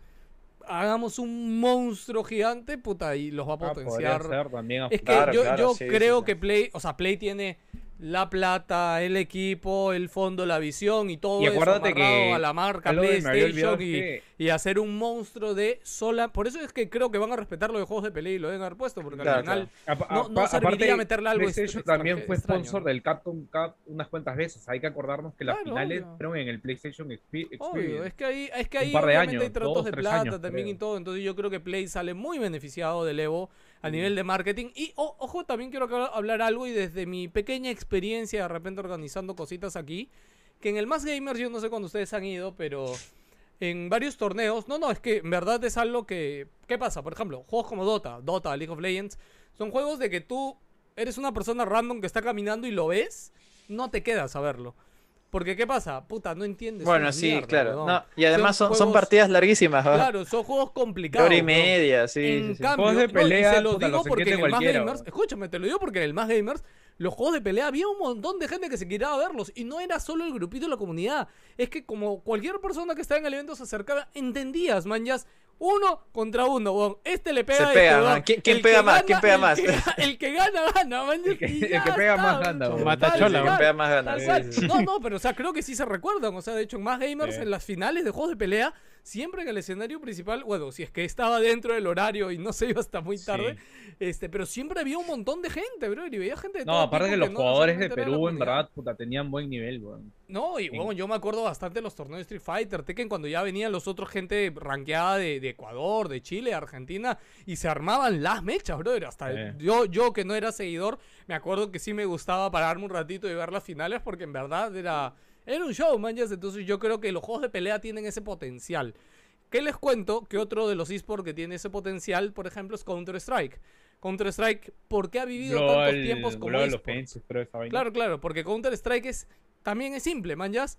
[SPEAKER 1] Hagamos un monstruo gigante, puta, y los va a
[SPEAKER 4] Ah,
[SPEAKER 1] potenciar.
[SPEAKER 4] ser también a
[SPEAKER 1] Es que
[SPEAKER 3] Claro,
[SPEAKER 1] yo,
[SPEAKER 3] claro,
[SPEAKER 1] yo
[SPEAKER 3] sí,
[SPEAKER 1] creo
[SPEAKER 3] sí.
[SPEAKER 1] que Play, o sea, Play tiene la plata, el equipo, el fondo, la visión y todo
[SPEAKER 4] Y
[SPEAKER 1] eso
[SPEAKER 4] acuérdate
[SPEAKER 1] amarrado
[SPEAKER 4] que
[SPEAKER 1] a la marca PlayStation y,
[SPEAKER 4] que-
[SPEAKER 1] y hacer un monstruo de sola. Por eso es que creo que van a respetar lo de juegos de pelea y lo deben haber puesto, porque
[SPEAKER 3] Claro,
[SPEAKER 1] al final
[SPEAKER 4] Apa-
[SPEAKER 1] no- no serviría meterle algo
[SPEAKER 4] PlayStation también fue
[SPEAKER 1] extraño,
[SPEAKER 4] sponsor del Capcom Cup unas cuantas veces. Hay que acordarnos que las
[SPEAKER 1] Claro,
[SPEAKER 4] finales
[SPEAKER 1] obvio.
[SPEAKER 4] fueron en el PlayStation Expe- Experience.
[SPEAKER 1] Obvio, es que ahí, es que
[SPEAKER 4] Un
[SPEAKER 1] ahí
[SPEAKER 4] par de
[SPEAKER 1] obviamente hay tratos
[SPEAKER 4] dos,
[SPEAKER 1] de plata
[SPEAKER 4] años,
[SPEAKER 1] también y todo, entonces yo creo que Play sale muy beneficiado del Evo a nivel de marketing. Y ojo, también quiero hablar algo y desde mi pequeña experiencia de repente organizando cositas aquí, que en el Más Gamers yo no sé cuándo ustedes han ido, pero en varios torneos, no, no, es que en verdad es algo que, ¿qué pasa? Por ejemplo, juegos como Dota, Dota, League of Legends, son juegos de que tú eres una persona random que está caminando y lo ves, no te quedas a verlo. Porque, ¿qué pasa? Puta, no entiendes.
[SPEAKER 3] Bueno, sí,
[SPEAKER 1] mierda,
[SPEAKER 3] claro. No, y además son, son
[SPEAKER 1] juegos-
[SPEAKER 3] partidas larguísimas, ¿va?
[SPEAKER 1] Claro, son juegos
[SPEAKER 3] De
[SPEAKER 1] complicados.
[SPEAKER 3] hora y media, sí.
[SPEAKER 1] en
[SPEAKER 3] sí, sí.
[SPEAKER 1] cambio,
[SPEAKER 4] Juegos de
[SPEAKER 1] no, y
[SPEAKER 4] pelea,
[SPEAKER 1] se lo
[SPEAKER 4] puta,
[SPEAKER 1] digo
[SPEAKER 4] los
[SPEAKER 1] porque en el Más Gamers, escúchame, te lo digo porque en el Más Gamers, los juegos de pelea había un montón de gente que se quería verlos y no era solo el grupito de la comunidad. Es que como cualquier persona que estaba en el evento se acercaba, entendías, man, ya es uno contra uno, weón. Este le pega
[SPEAKER 3] Se
[SPEAKER 1] este,
[SPEAKER 3] pega,
[SPEAKER 1] weón.
[SPEAKER 3] man. ¿Quién- pega más? ¿Quién pega
[SPEAKER 1] el
[SPEAKER 3] más?
[SPEAKER 1] que El que gana, gana, man.
[SPEAKER 4] El que- el pega más gana,
[SPEAKER 1] weón.
[SPEAKER 8] Matachola,
[SPEAKER 3] El que
[SPEAKER 1] cual.
[SPEAKER 3] pega más gana.
[SPEAKER 1] Tal
[SPEAKER 3] sí,
[SPEAKER 1] cual.
[SPEAKER 3] sí, sí.
[SPEAKER 1] No, no, pero o sea, creo que sí se recuerdan. O sea, de hecho, en más gamers,
[SPEAKER 4] Sí.
[SPEAKER 1] en las finales de juegos de pelea, siempre en el escenario principal, bueno, si es que estaba dentro del horario y no se iba hasta muy tarde, este, pero siempre había un montón de gente, bro, y veía gente de
[SPEAKER 4] No, aparte
[SPEAKER 1] tipo
[SPEAKER 4] que los
[SPEAKER 1] no
[SPEAKER 4] jugadores de Perú, en verdad, puta, tenían buen nivel, weón.
[SPEAKER 1] No, y bueno, yo me acuerdo bastante de los torneos de Street Fighter, Tekken, cuando ya venían los otros gente rankeada de, de Ecuador, de Chile, Argentina, y se armaban las mechas, brother. Hasta yo, yo que no era seguidor, me acuerdo que sí me gustaba pararme un ratito y ver las finales, porque en verdad era, era un show, man. Entonces yo creo que los juegos de pelea tienen ese potencial. ¿Qué les cuento? Que otro de los esports que tiene ese potencial, por ejemplo, es Counter-Strike. Counter-Strike, ¿por qué ha vivido tantos tiempos como. Claro, claro, porque Counter-Strike es, también es simple, manjas.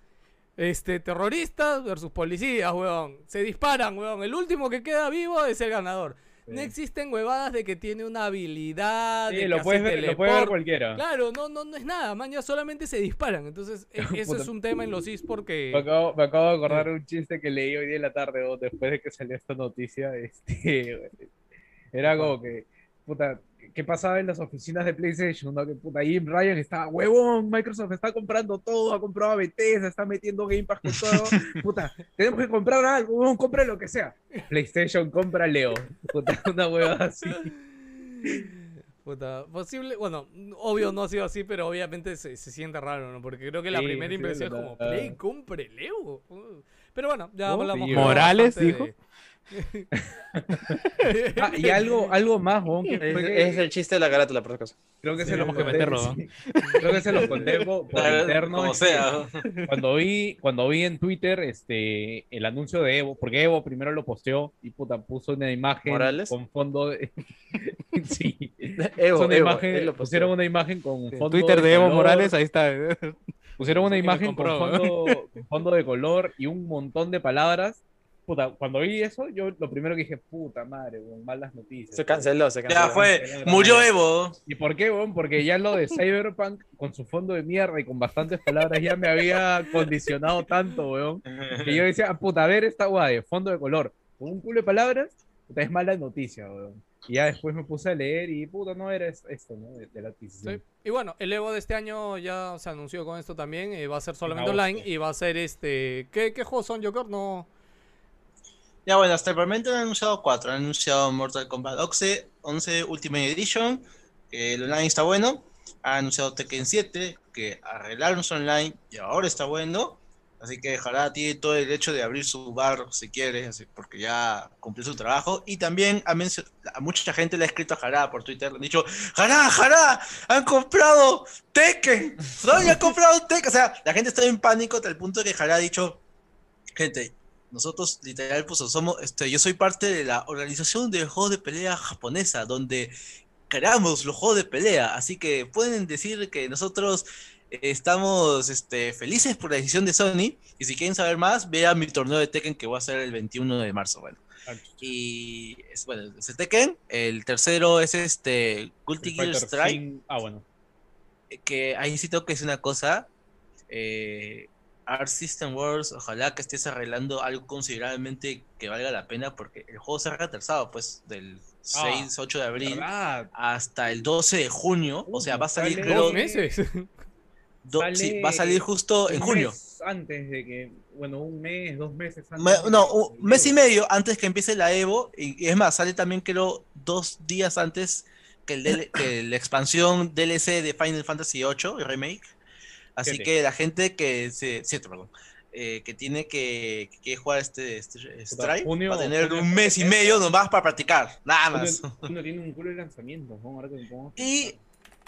[SPEAKER 1] Este, terroristas versus policías, weón. Se disparan, weón. El último que queda vivo es el ganador. No existen huevadas de que tiene una habilidad.
[SPEAKER 4] Sí,
[SPEAKER 1] de
[SPEAKER 4] lo puedes, ver, lo puede ver cualquiera.
[SPEAKER 1] Claro, no, no, no es nada, man, ya solamente se disparan. Entonces, e- eso es un tema en los esports que.
[SPEAKER 4] Me acabo, me acabo de acordar un chiste que leí hoy día en la tarde, o después de que salió esta noticia. Este, era como que, puta, ¿qué pasaba en las oficinas de PlayStation? ¿no? Que puta, Jim Ryan estaba, huevón, Microsoft está comprando todo, ha comprado a Bethesda, está metiendo Game Pass con todo. Puta, tenemos que comprar algo, huevón, compre lo que sea. PlayStation compra Leo. Puta, una hueva así.
[SPEAKER 1] Puta, posible, bueno, obvio no ha sido así, pero obviamente se, se siente raro, ¿no? Porque creo que la
[SPEAKER 4] Sí,
[SPEAKER 1] primera
[SPEAKER 4] sí,
[SPEAKER 1] impresión es como, Play, compre Leo. Uh. Pero bueno, ya hablamos.
[SPEAKER 8] Morales dijo.
[SPEAKER 1] de-
[SPEAKER 4] Ah, y algo, algo más, que
[SPEAKER 3] Es, es el chiste de la carátula, por acaso.
[SPEAKER 4] creo que
[SPEAKER 8] Sí,
[SPEAKER 4] se los
[SPEAKER 8] tenemos que
[SPEAKER 4] conté,
[SPEAKER 8] meterlo,
[SPEAKER 4] sí. Creo que se los conté por, interno.
[SPEAKER 5] Como sea.
[SPEAKER 4] cuando vi, cuando vi en Twitter este, el anuncio de Evo, porque Evo primero lo posteó y puta, puso una imagen
[SPEAKER 3] ¿Morales?
[SPEAKER 4] con fondo de... sí,
[SPEAKER 3] Evo, Evo,
[SPEAKER 4] imagen-
[SPEAKER 3] él lo
[SPEAKER 4] pusieron una imagen con fondo
[SPEAKER 8] Twitter de Evo
[SPEAKER 4] color,
[SPEAKER 8] Morales, ahí está.
[SPEAKER 4] pusieron una imagen con
[SPEAKER 8] compró.
[SPEAKER 4] fondo, con fondo de color y un montón de palabras. Puta, cuando vi eso, yo lo primero que dije, puta madre, weón, malas noticias.
[SPEAKER 3] Se canceló, se canceló.
[SPEAKER 5] Ya fue, murió Evo.
[SPEAKER 4] ¿Y por qué, weón? Porque ya lo de Cyberpunk, con su fondo de mierda y con bastantes palabras, ya me había condicionado tanto, weón. Que yo decía, puta, a ver esta guay de fondo de color, con un culo de palabras, puta, es mala noticia, weón. Y ya después me puse a leer y, puta, no era es- esto, ¿no? De, de la adquisición.
[SPEAKER 1] Sí. Y bueno, el Evo de este año ya se anunció con esto también. eh, va a ser solamente online y va a ser este. ¿Qué, qué juegos son, Joker? No.
[SPEAKER 5] Ya bueno, hasta el momento han anunciado cuatro. Han anunciado Mortal Kombat 11, 11 Ultimate Edition, que el online está bueno. Han anunciado Tekken 7, que arreglaron su online y ahora está bueno. Así que Jara tiene todo el derecho de abrir su bar si quiere, porque ya cumplió su trabajo. Y también mencio- a mucha gente le ha escrito a Jara por Twitter, le han dicho, Jara, Jara, han comprado Tekken, Sony ha comprado Tekken. O sea, la gente está en pánico hasta el punto que Jara ha dicho, gente, nosotros literal pues somos, este, yo soy parte de la organización de juegos de pelea japonesa, donde creamos los juegos de pelea, así que pueden decir que nosotros eh, estamos este, felices por la decisión de Sony, y si quieren saber más, vean mi torneo de Tekken que va a ser el 21 de marzo, bueno. Y es, bueno, es el Tekken, el tercero es este Guilty Gear Strike,
[SPEAKER 4] Ah, bueno.
[SPEAKER 5] que ahí sí tengo que decir una cosa. Eh, Art System Wars, ojalá que estés arreglando algo considerablemente que valga la pena, porque el juego se ha retrasado, pues, del 6, 8 de abril
[SPEAKER 4] ¿Verdad?
[SPEAKER 5] hasta el 12 de junio. O sea,
[SPEAKER 4] Uh,
[SPEAKER 5] va a salir, creo,
[SPEAKER 1] Dos meses.
[SPEAKER 5] do-
[SPEAKER 4] sale
[SPEAKER 5] sí, va a salir justo en
[SPEAKER 4] Un
[SPEAKER 5] junio.
[SPEAKER 4] antes de que, bueno, un mes, dos meses antes.
[SPEAKER 5] Me- no, un mes y medio antes que empiece la Evo, y, y es más, sale también creo dos días antes que, el DL que la expansión DLC de Final Fantasy VIII, el remake. Así que la gente que se, siete, perdón, eh, que tiene que, que quiere jugar este, este Strike
[SPEAKER 4] junio-
[SPEAKER 5] va a tener un mes y medio nomás para practicar, nada más.
[SPEAKER 4] Uno, tiene un culo de lanzamientos, ¿no? Ahora que
[SPEAKER 5] Y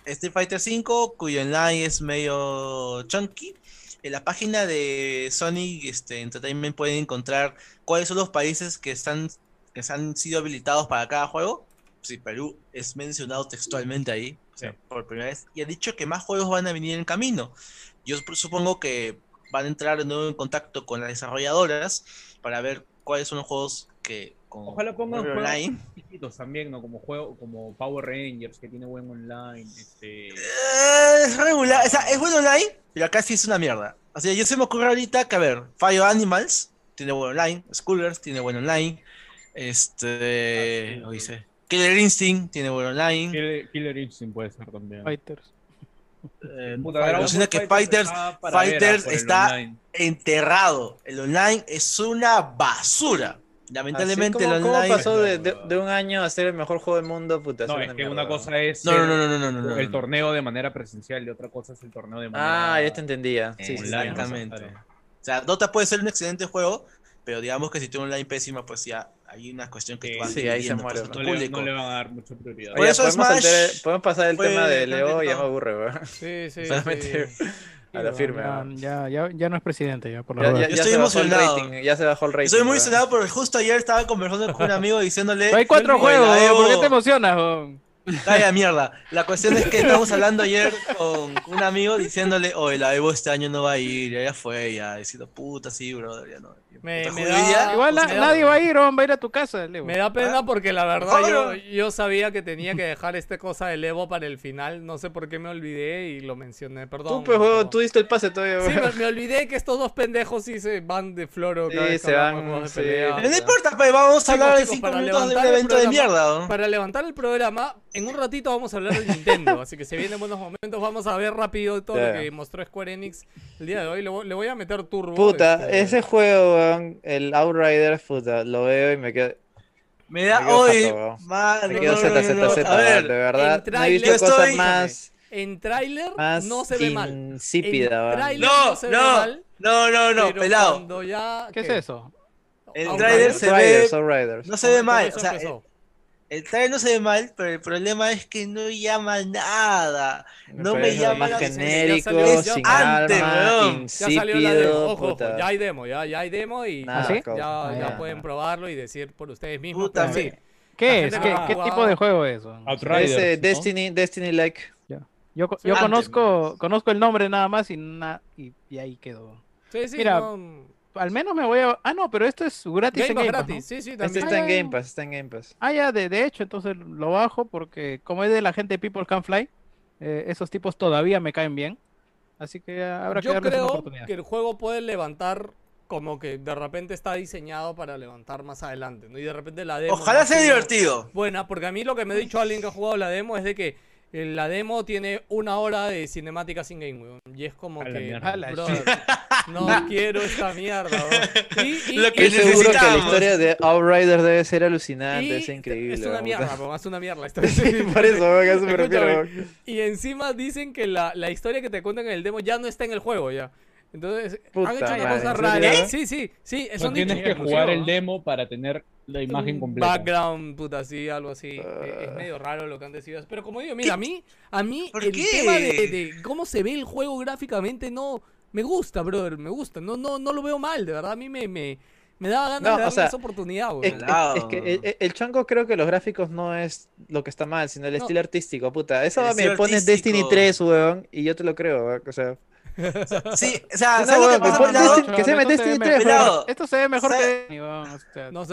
[SPEAKER 5] Street Fighter V, cuyo online es medio chunky. En la página de Sony este, Entertainment pueden encontrar cuáles son los países que están que han sido habilitados para cada juego. Sí, Perú es mencionado textualmente ahí, o sea,
[SPEAKER 4] Sí.
[SPEAKER 5] por primera vez. Y ha dicho que más juegos van a venir en camino. Yo sup- supongo que van a entrar de nuevo en contacto con las desarrolladoras para ver cuáles son los juegos que con
[SPEAKER 4] Ojalá pongan juegos
[SPEAKER 5] Online
[SPEAKER 4] chiquitos también, ¿no? Como juego, como Power Rangers, que tiene buen online. Este...
[SPEAKER 5] Eh, es regular, o sea, es bueno online, pero acá sí es una mierda. O sea, yo se me ocurre ahorita que, a ver, Fire Animals tiene buen online, Schoolers tiene buen online, este,
[SPEAKER 4] Ah, sí,
[SPEAKER 5] lo
[SPEAKER 4] sí.
[SPEAKER 5] Killer Instinct tiene buen online,
[SPEAKER 4] Killer, Killer Instinct puede ser también.
[SPEAKER 8] Fighters.
[SPEAKER 5] eh,
[SPEAKER 4] Puta,
[SPEAKER 5] que Fighters, Fighters
[SPEAKER 4] ah,
[SPEAKER 5] está
[SPEAKER 4] online.
[SPEAKER 5] enterrado, el online es una basura, Lamentablemente
[SPEAKER 3] Así
[SPEAKER 5] el
[SPEAKER 3] como- ¿Cómo
[SPEAKER 5] online.
[SPEAKER 3] pasó de, de- de un año a ser el mejor juego del mundo? Puta,
[SPEAKER 4] No, es que
[SPEAKER 3] mierda,
[SPEAKER 4] una cosa es
[SPEAKER 5] No, no, no, no, no, no, no,
[SPEAKER 4] el torneo de manera presencial y otra cosa es el torneo de manera
[SPEAKER 3] Ah, ya te entendía. Sí,
[SPEAKER 4] online.
[SPEAKER 5] Exactamente. O sea, Dota puede ser un excelente juego, pero digamos que si tiene online pésima, pues ya hay una cuestión que
[SPEAKER 4] Sí,
[SPEAKER 5] tú vas
[SPEAKER 3] sí, ahí se muere,
[SPEAKER 5] pues, a tu
[SPEAKER 4] No le,
[SPEAKER 5] público.
[SPEAKER 4] no le van a dar mucha prioridad.
[SPEAKER 5] Por
[SPEAKER 3] Oye,
[SPEAKER 5] eso
[SPEAKER 3] podemos,
[SPEAKER 5] Smash
[SPEAKER 3] podemos pasar el tema de Leo, ya me aburre, weón.
[SPEAKER 1] Sí, sí.
[SPEAKER 3] Solamente
[SPEAKER 1] sí.
[SPEAKER 3] a la firme.
[SPEAKER 2] Ya, ya, ya, ya no es presidente, ya por la
[SPEAKER 3] Ya, ya-
[SPEAKER 5] Yo
[SPEAKER 3] ya
[SPEAKER 5] estoy
[SPEAKER 3] se bajó el
[SPEAKER 5] emocionado.
[SPEAKER 3] rating, ya se bajó el rating.
[SPEAKER 5] Estoy muy emocionado porque justo ayer estaba conversando con un amigo diciéndole.
[SPEAKER 2] Pero hay cuatro
[SPEAKER 5] "Oye,
[SPEAKER 2] juegos,
[SPEAKER 5] la
[SPEAKER 2] weón, ¿por qué te emocionas? weón?
[SPEAKER 5] Calla mierda. La cuestión es que estamos hablando ayer con un amigo diciéndole, oye, la Evo este año no va a ir, ya, ya fue, ya. Diciendo, puta, sí, brother, ya no.
[SPEAKER 1] Me-
[SPEAKER 5] Puta,
[SPEAKER 1] me da-
[SPEAKER 2] Igual
[SPEAKER 1] pues
[SPEAKER 2] na-
[SPEAKER 1] me da-
[SPEAKER 2] nadie va a ir, va a ir a tu casa, Leo.
[SPEAKER 1] Me da pena porque la verdad yo, yo sabía que tenía que dejar esta cosa del Evo para el final. No sé por qué me olvidé y lo mencioné. Perdón.
[SPEAKER 3] Tú, pues, tú diste el pase todavía,
[SPEAKER 1] Sí, me, me olvidé que estos dos pendejos sí se van de floro.
[SPEAKER 3] Sí, se van,
[SPEAKER 1] de de
[SPEAKER 3] sí.
[SPEAKER 5] no importa, pues vamos a hablar de
[SPEAKER 1] Chicos,
[SPEAKER 5] 5
[SPEAKER 1] para
[SPEAKER 5] minutos de un
[SPEAKER 1] levantar el
[SPEAKER 5] evento de mierda. ¿no?
[SPEAKER 1] Para levantar el programa, en un ratito vamos a hablar de Nintendo, así que se vienen buenos momentos. Vamos a ver rápido todo lo que mostró Square Enix el día de hoy. Le voy, le voy a meter turbo.
[SPEAKER 3] Puta,
[SPEAKER 1] este,
[SPEAKER 3] ese juego, weón, el Outriders, puta, lo veo y me quedo.
[SPEAKER 5] Me da mano,
[SPEAKER 3] Me quedo
[SPEAKER 5] no,
[SPEAKER 3] Z,
[SPEAKER 5] no,
[SPEAKER 3] Z,
[SPEAKER 5] no,
[SPEAKER 3] Z,
[SPEAKER 5] A ver,
[SPEAKER 3] de verdad.
[SPEAKER 1] en
[SPEAKER 3] No he visto
[SPEAKER 5] trailer
[SPEAKER 3] cosas
[SPEAKER 5] estoy-
[SPEAKER 3] más,
[SPEAKER 1] En tráiler
[SPEAKER 3] más
[SPEAKER 1] no se ve mal.
[SPEAKER 3] insípida,
[SPEAKER 5] No,
[SPEAKER 1] no se ve
[SPEAKER 5] no,
[SPEAKER 1] mal.
[SPEAKER 5] no, no, no,
[SPEAKER 1] pero
[SPEAKER 5] pelado.
[SPEAKER 1] cuando ya-
[SPEAKER 2] ¿Qué es eso?
[SPEAKER 5] El
[SPEAKER 1] Outriders.
[SPEAKER 5] trailer se ve. No se ve mal. O sea. El trailer no se ve mal, pero el problema es que no llama nada. No me llama
[SPEAKER 3] más
[SPEAKER 5] la
[SPEAKER 3] genérico,
[SPEAKER 1] Ya salió- ya-
[SPEAKER 3] sin
[SPEAKER 5] Antes,
[SPEAKER 3] alma,
[SPEAKER 5] weón.
[SPEAKER 1] Ya salió la demo. Ojo, ojo, ya hay demo, ya, ya hay demo y
[SPEAKER 3] Nada,
[SPEAKER 2] ¿Ah, sí?
[SPEAKER 1] ya,
[SPEAKER 2] Ah,
[SPEAKER 1] ya
[SPEAKER 2] ya.
[SPEAKER 1] pueden probarlo y decir por ustedes mismos.
[SPEAKER 5] Puta,
[SPEAKER 1] pero
[SPEAKER 5] me-
[SPEAKER 1] sí. La
[SPEAKER 2] ¿Qué es? ¿Qué, qué tipo de juego es?
[SPEAKER 4] Outriders,
[SPEAKER 3] Ese
[SPEAKER 4] ¿no?
[SPEAKER 3] Destiny, Destiny like.
[SPEAKER 2] Yo, co-
[SPEAKER 1] Sí.
[SPEAKER 2] yo
[SPEAKER 5] Antes,
[SPEAKER 2] conozco, conozco el nombre nada más y, na- y, y ahí quedó.
[SPEAKER 1] Sí, sí,
[SPEAKER 2] Mira,
[SPEAKER 1] no,
[SPEAKER 2] Al menos me voy a... Ah, no, pero esto es gratis
[SPEAKER 1] Game
[SPEAKER 2] en
[SPEAKER 1] Pass
[SPEAKER 2] Game Pass,
[SPEAKER 1] gratis,
[SPEAKER 2] ¿no?
[SPEAKER 1] sí, sí,
[SPEAKER 3] Este
[SPEAKER 1] también.
[SPEAKER 3] está en
[SPEAKER 2] Ah.
[SPEAKER 3] Game Pass, está en Game Pass.
[SPEAKER 2] Ah, ya, de, de hecho, entonces lo bajo porque como es de la gente de People Can Fly, eh, esos tipos todavía me caen bien. Así que habrá que
[SPEAKER 1] Yo
[SPEAKER 2] darles una
[SPEAKER 1] creo
[SPEAKER 2] oportunidad.
[SPEAKER 1] que el juego puede levantar como que de repente está diseñado para levantar más adelante, ¿no? Y de repente la demo...
[SPEAKER 5] Ojalá sea divertido.
[SPEAKER 1] Buena, porque a mí lo que me ha dicho alguien que ha jugado la demo es de que la demo tiene una hora de cinemática sin game, weón. Y es como
[SPEAKER 4] A
[SPEAKER 1] que... brother, no quiero esta mierda, weón. Y, y-
[SPEAKER 5] Lo que
[SPEAKER 1] y-
[SPEAKER 3] seguro que la
[SPEAKER 5] necesitamos.
[SPEAKER 3] historia de Outriders debe ser alucinante,
[SPEAKER 1] y
[SPEAKER 3] es increíble.
[SPEAKER 1] Es una mierda, weón, es una mierda. Esto-
[SPEAKER 3] Por eso, weón, weón.
[SPEAKER 1] Y encima dicen que la, la historia que te cuentan en el demo ya no está en el juego ya. Entonces,
[SPEAKER 3] Puta
[SPEAKER 1] han hecho una
[SPEAKER 3] madre,
[SPEAKER 1] cosa
[SPEAKER 3] ¿en
[SPEAKER 1] rara.
[SPEAKER 3] serio?
[SPEAKER 1] Sí, sí, sí.
[SPEAKER 4] No
[SPEAKER 1] Son
[SPEAKER 4] tienes que jugar el demo para tener la imagen
[SPEAKER 1] Un
[SPEAKER 4] completa.
[SPEAKER 1] Background, puta, sí, algo así. Eh. Es medio raro lo que han decidido. Pero como digo, mira, a mí, a mí
[SPEAKER 5] ¿Por
[SPEAKER 1] el
[SPEAKER 5] qué?
[SPEAKER 1] tema de, de cómo se ve el juego gráficamente no me gusta, brother, me gusta. No, no, no lo veo mal, de verdad. A mí me, me, me daba ganas
[SPEAKER 3] No,
[SPEAKER 1] de
[SPEAKER 3] o
[SPEAKER 1] darle
[SPEAKER 3] sea,
[SPEAKER 1] esa oportunidad, güey.
[SPEAKER 3] es- que el, el chango creo que los gráficos no es lo que está mal, sino el
[SPEAKER 1] No.
[SPEAKER 3] estilo artístico, puta. Eso me pones. Destiny 3, weón, y yo te lo creo, weón. O sea,
[SPEAKER 5] Sí, o sea,
[SPEAKER 3] No,
[SPEAKER 5] ¿sabes lo que pasa, pelado?
[SPEAKER 3] Se me
[SPEAKER 2] Esto ve
[SPEAKER 3] Destiny
[SPEAKER 2] mejor-
[SPEAKER 3] 3,
[SPEAKER 5] weón.
[SPEAKER 2] Esto se ve mejor que. Destiny,
[SPEAKER 3] Ah, no,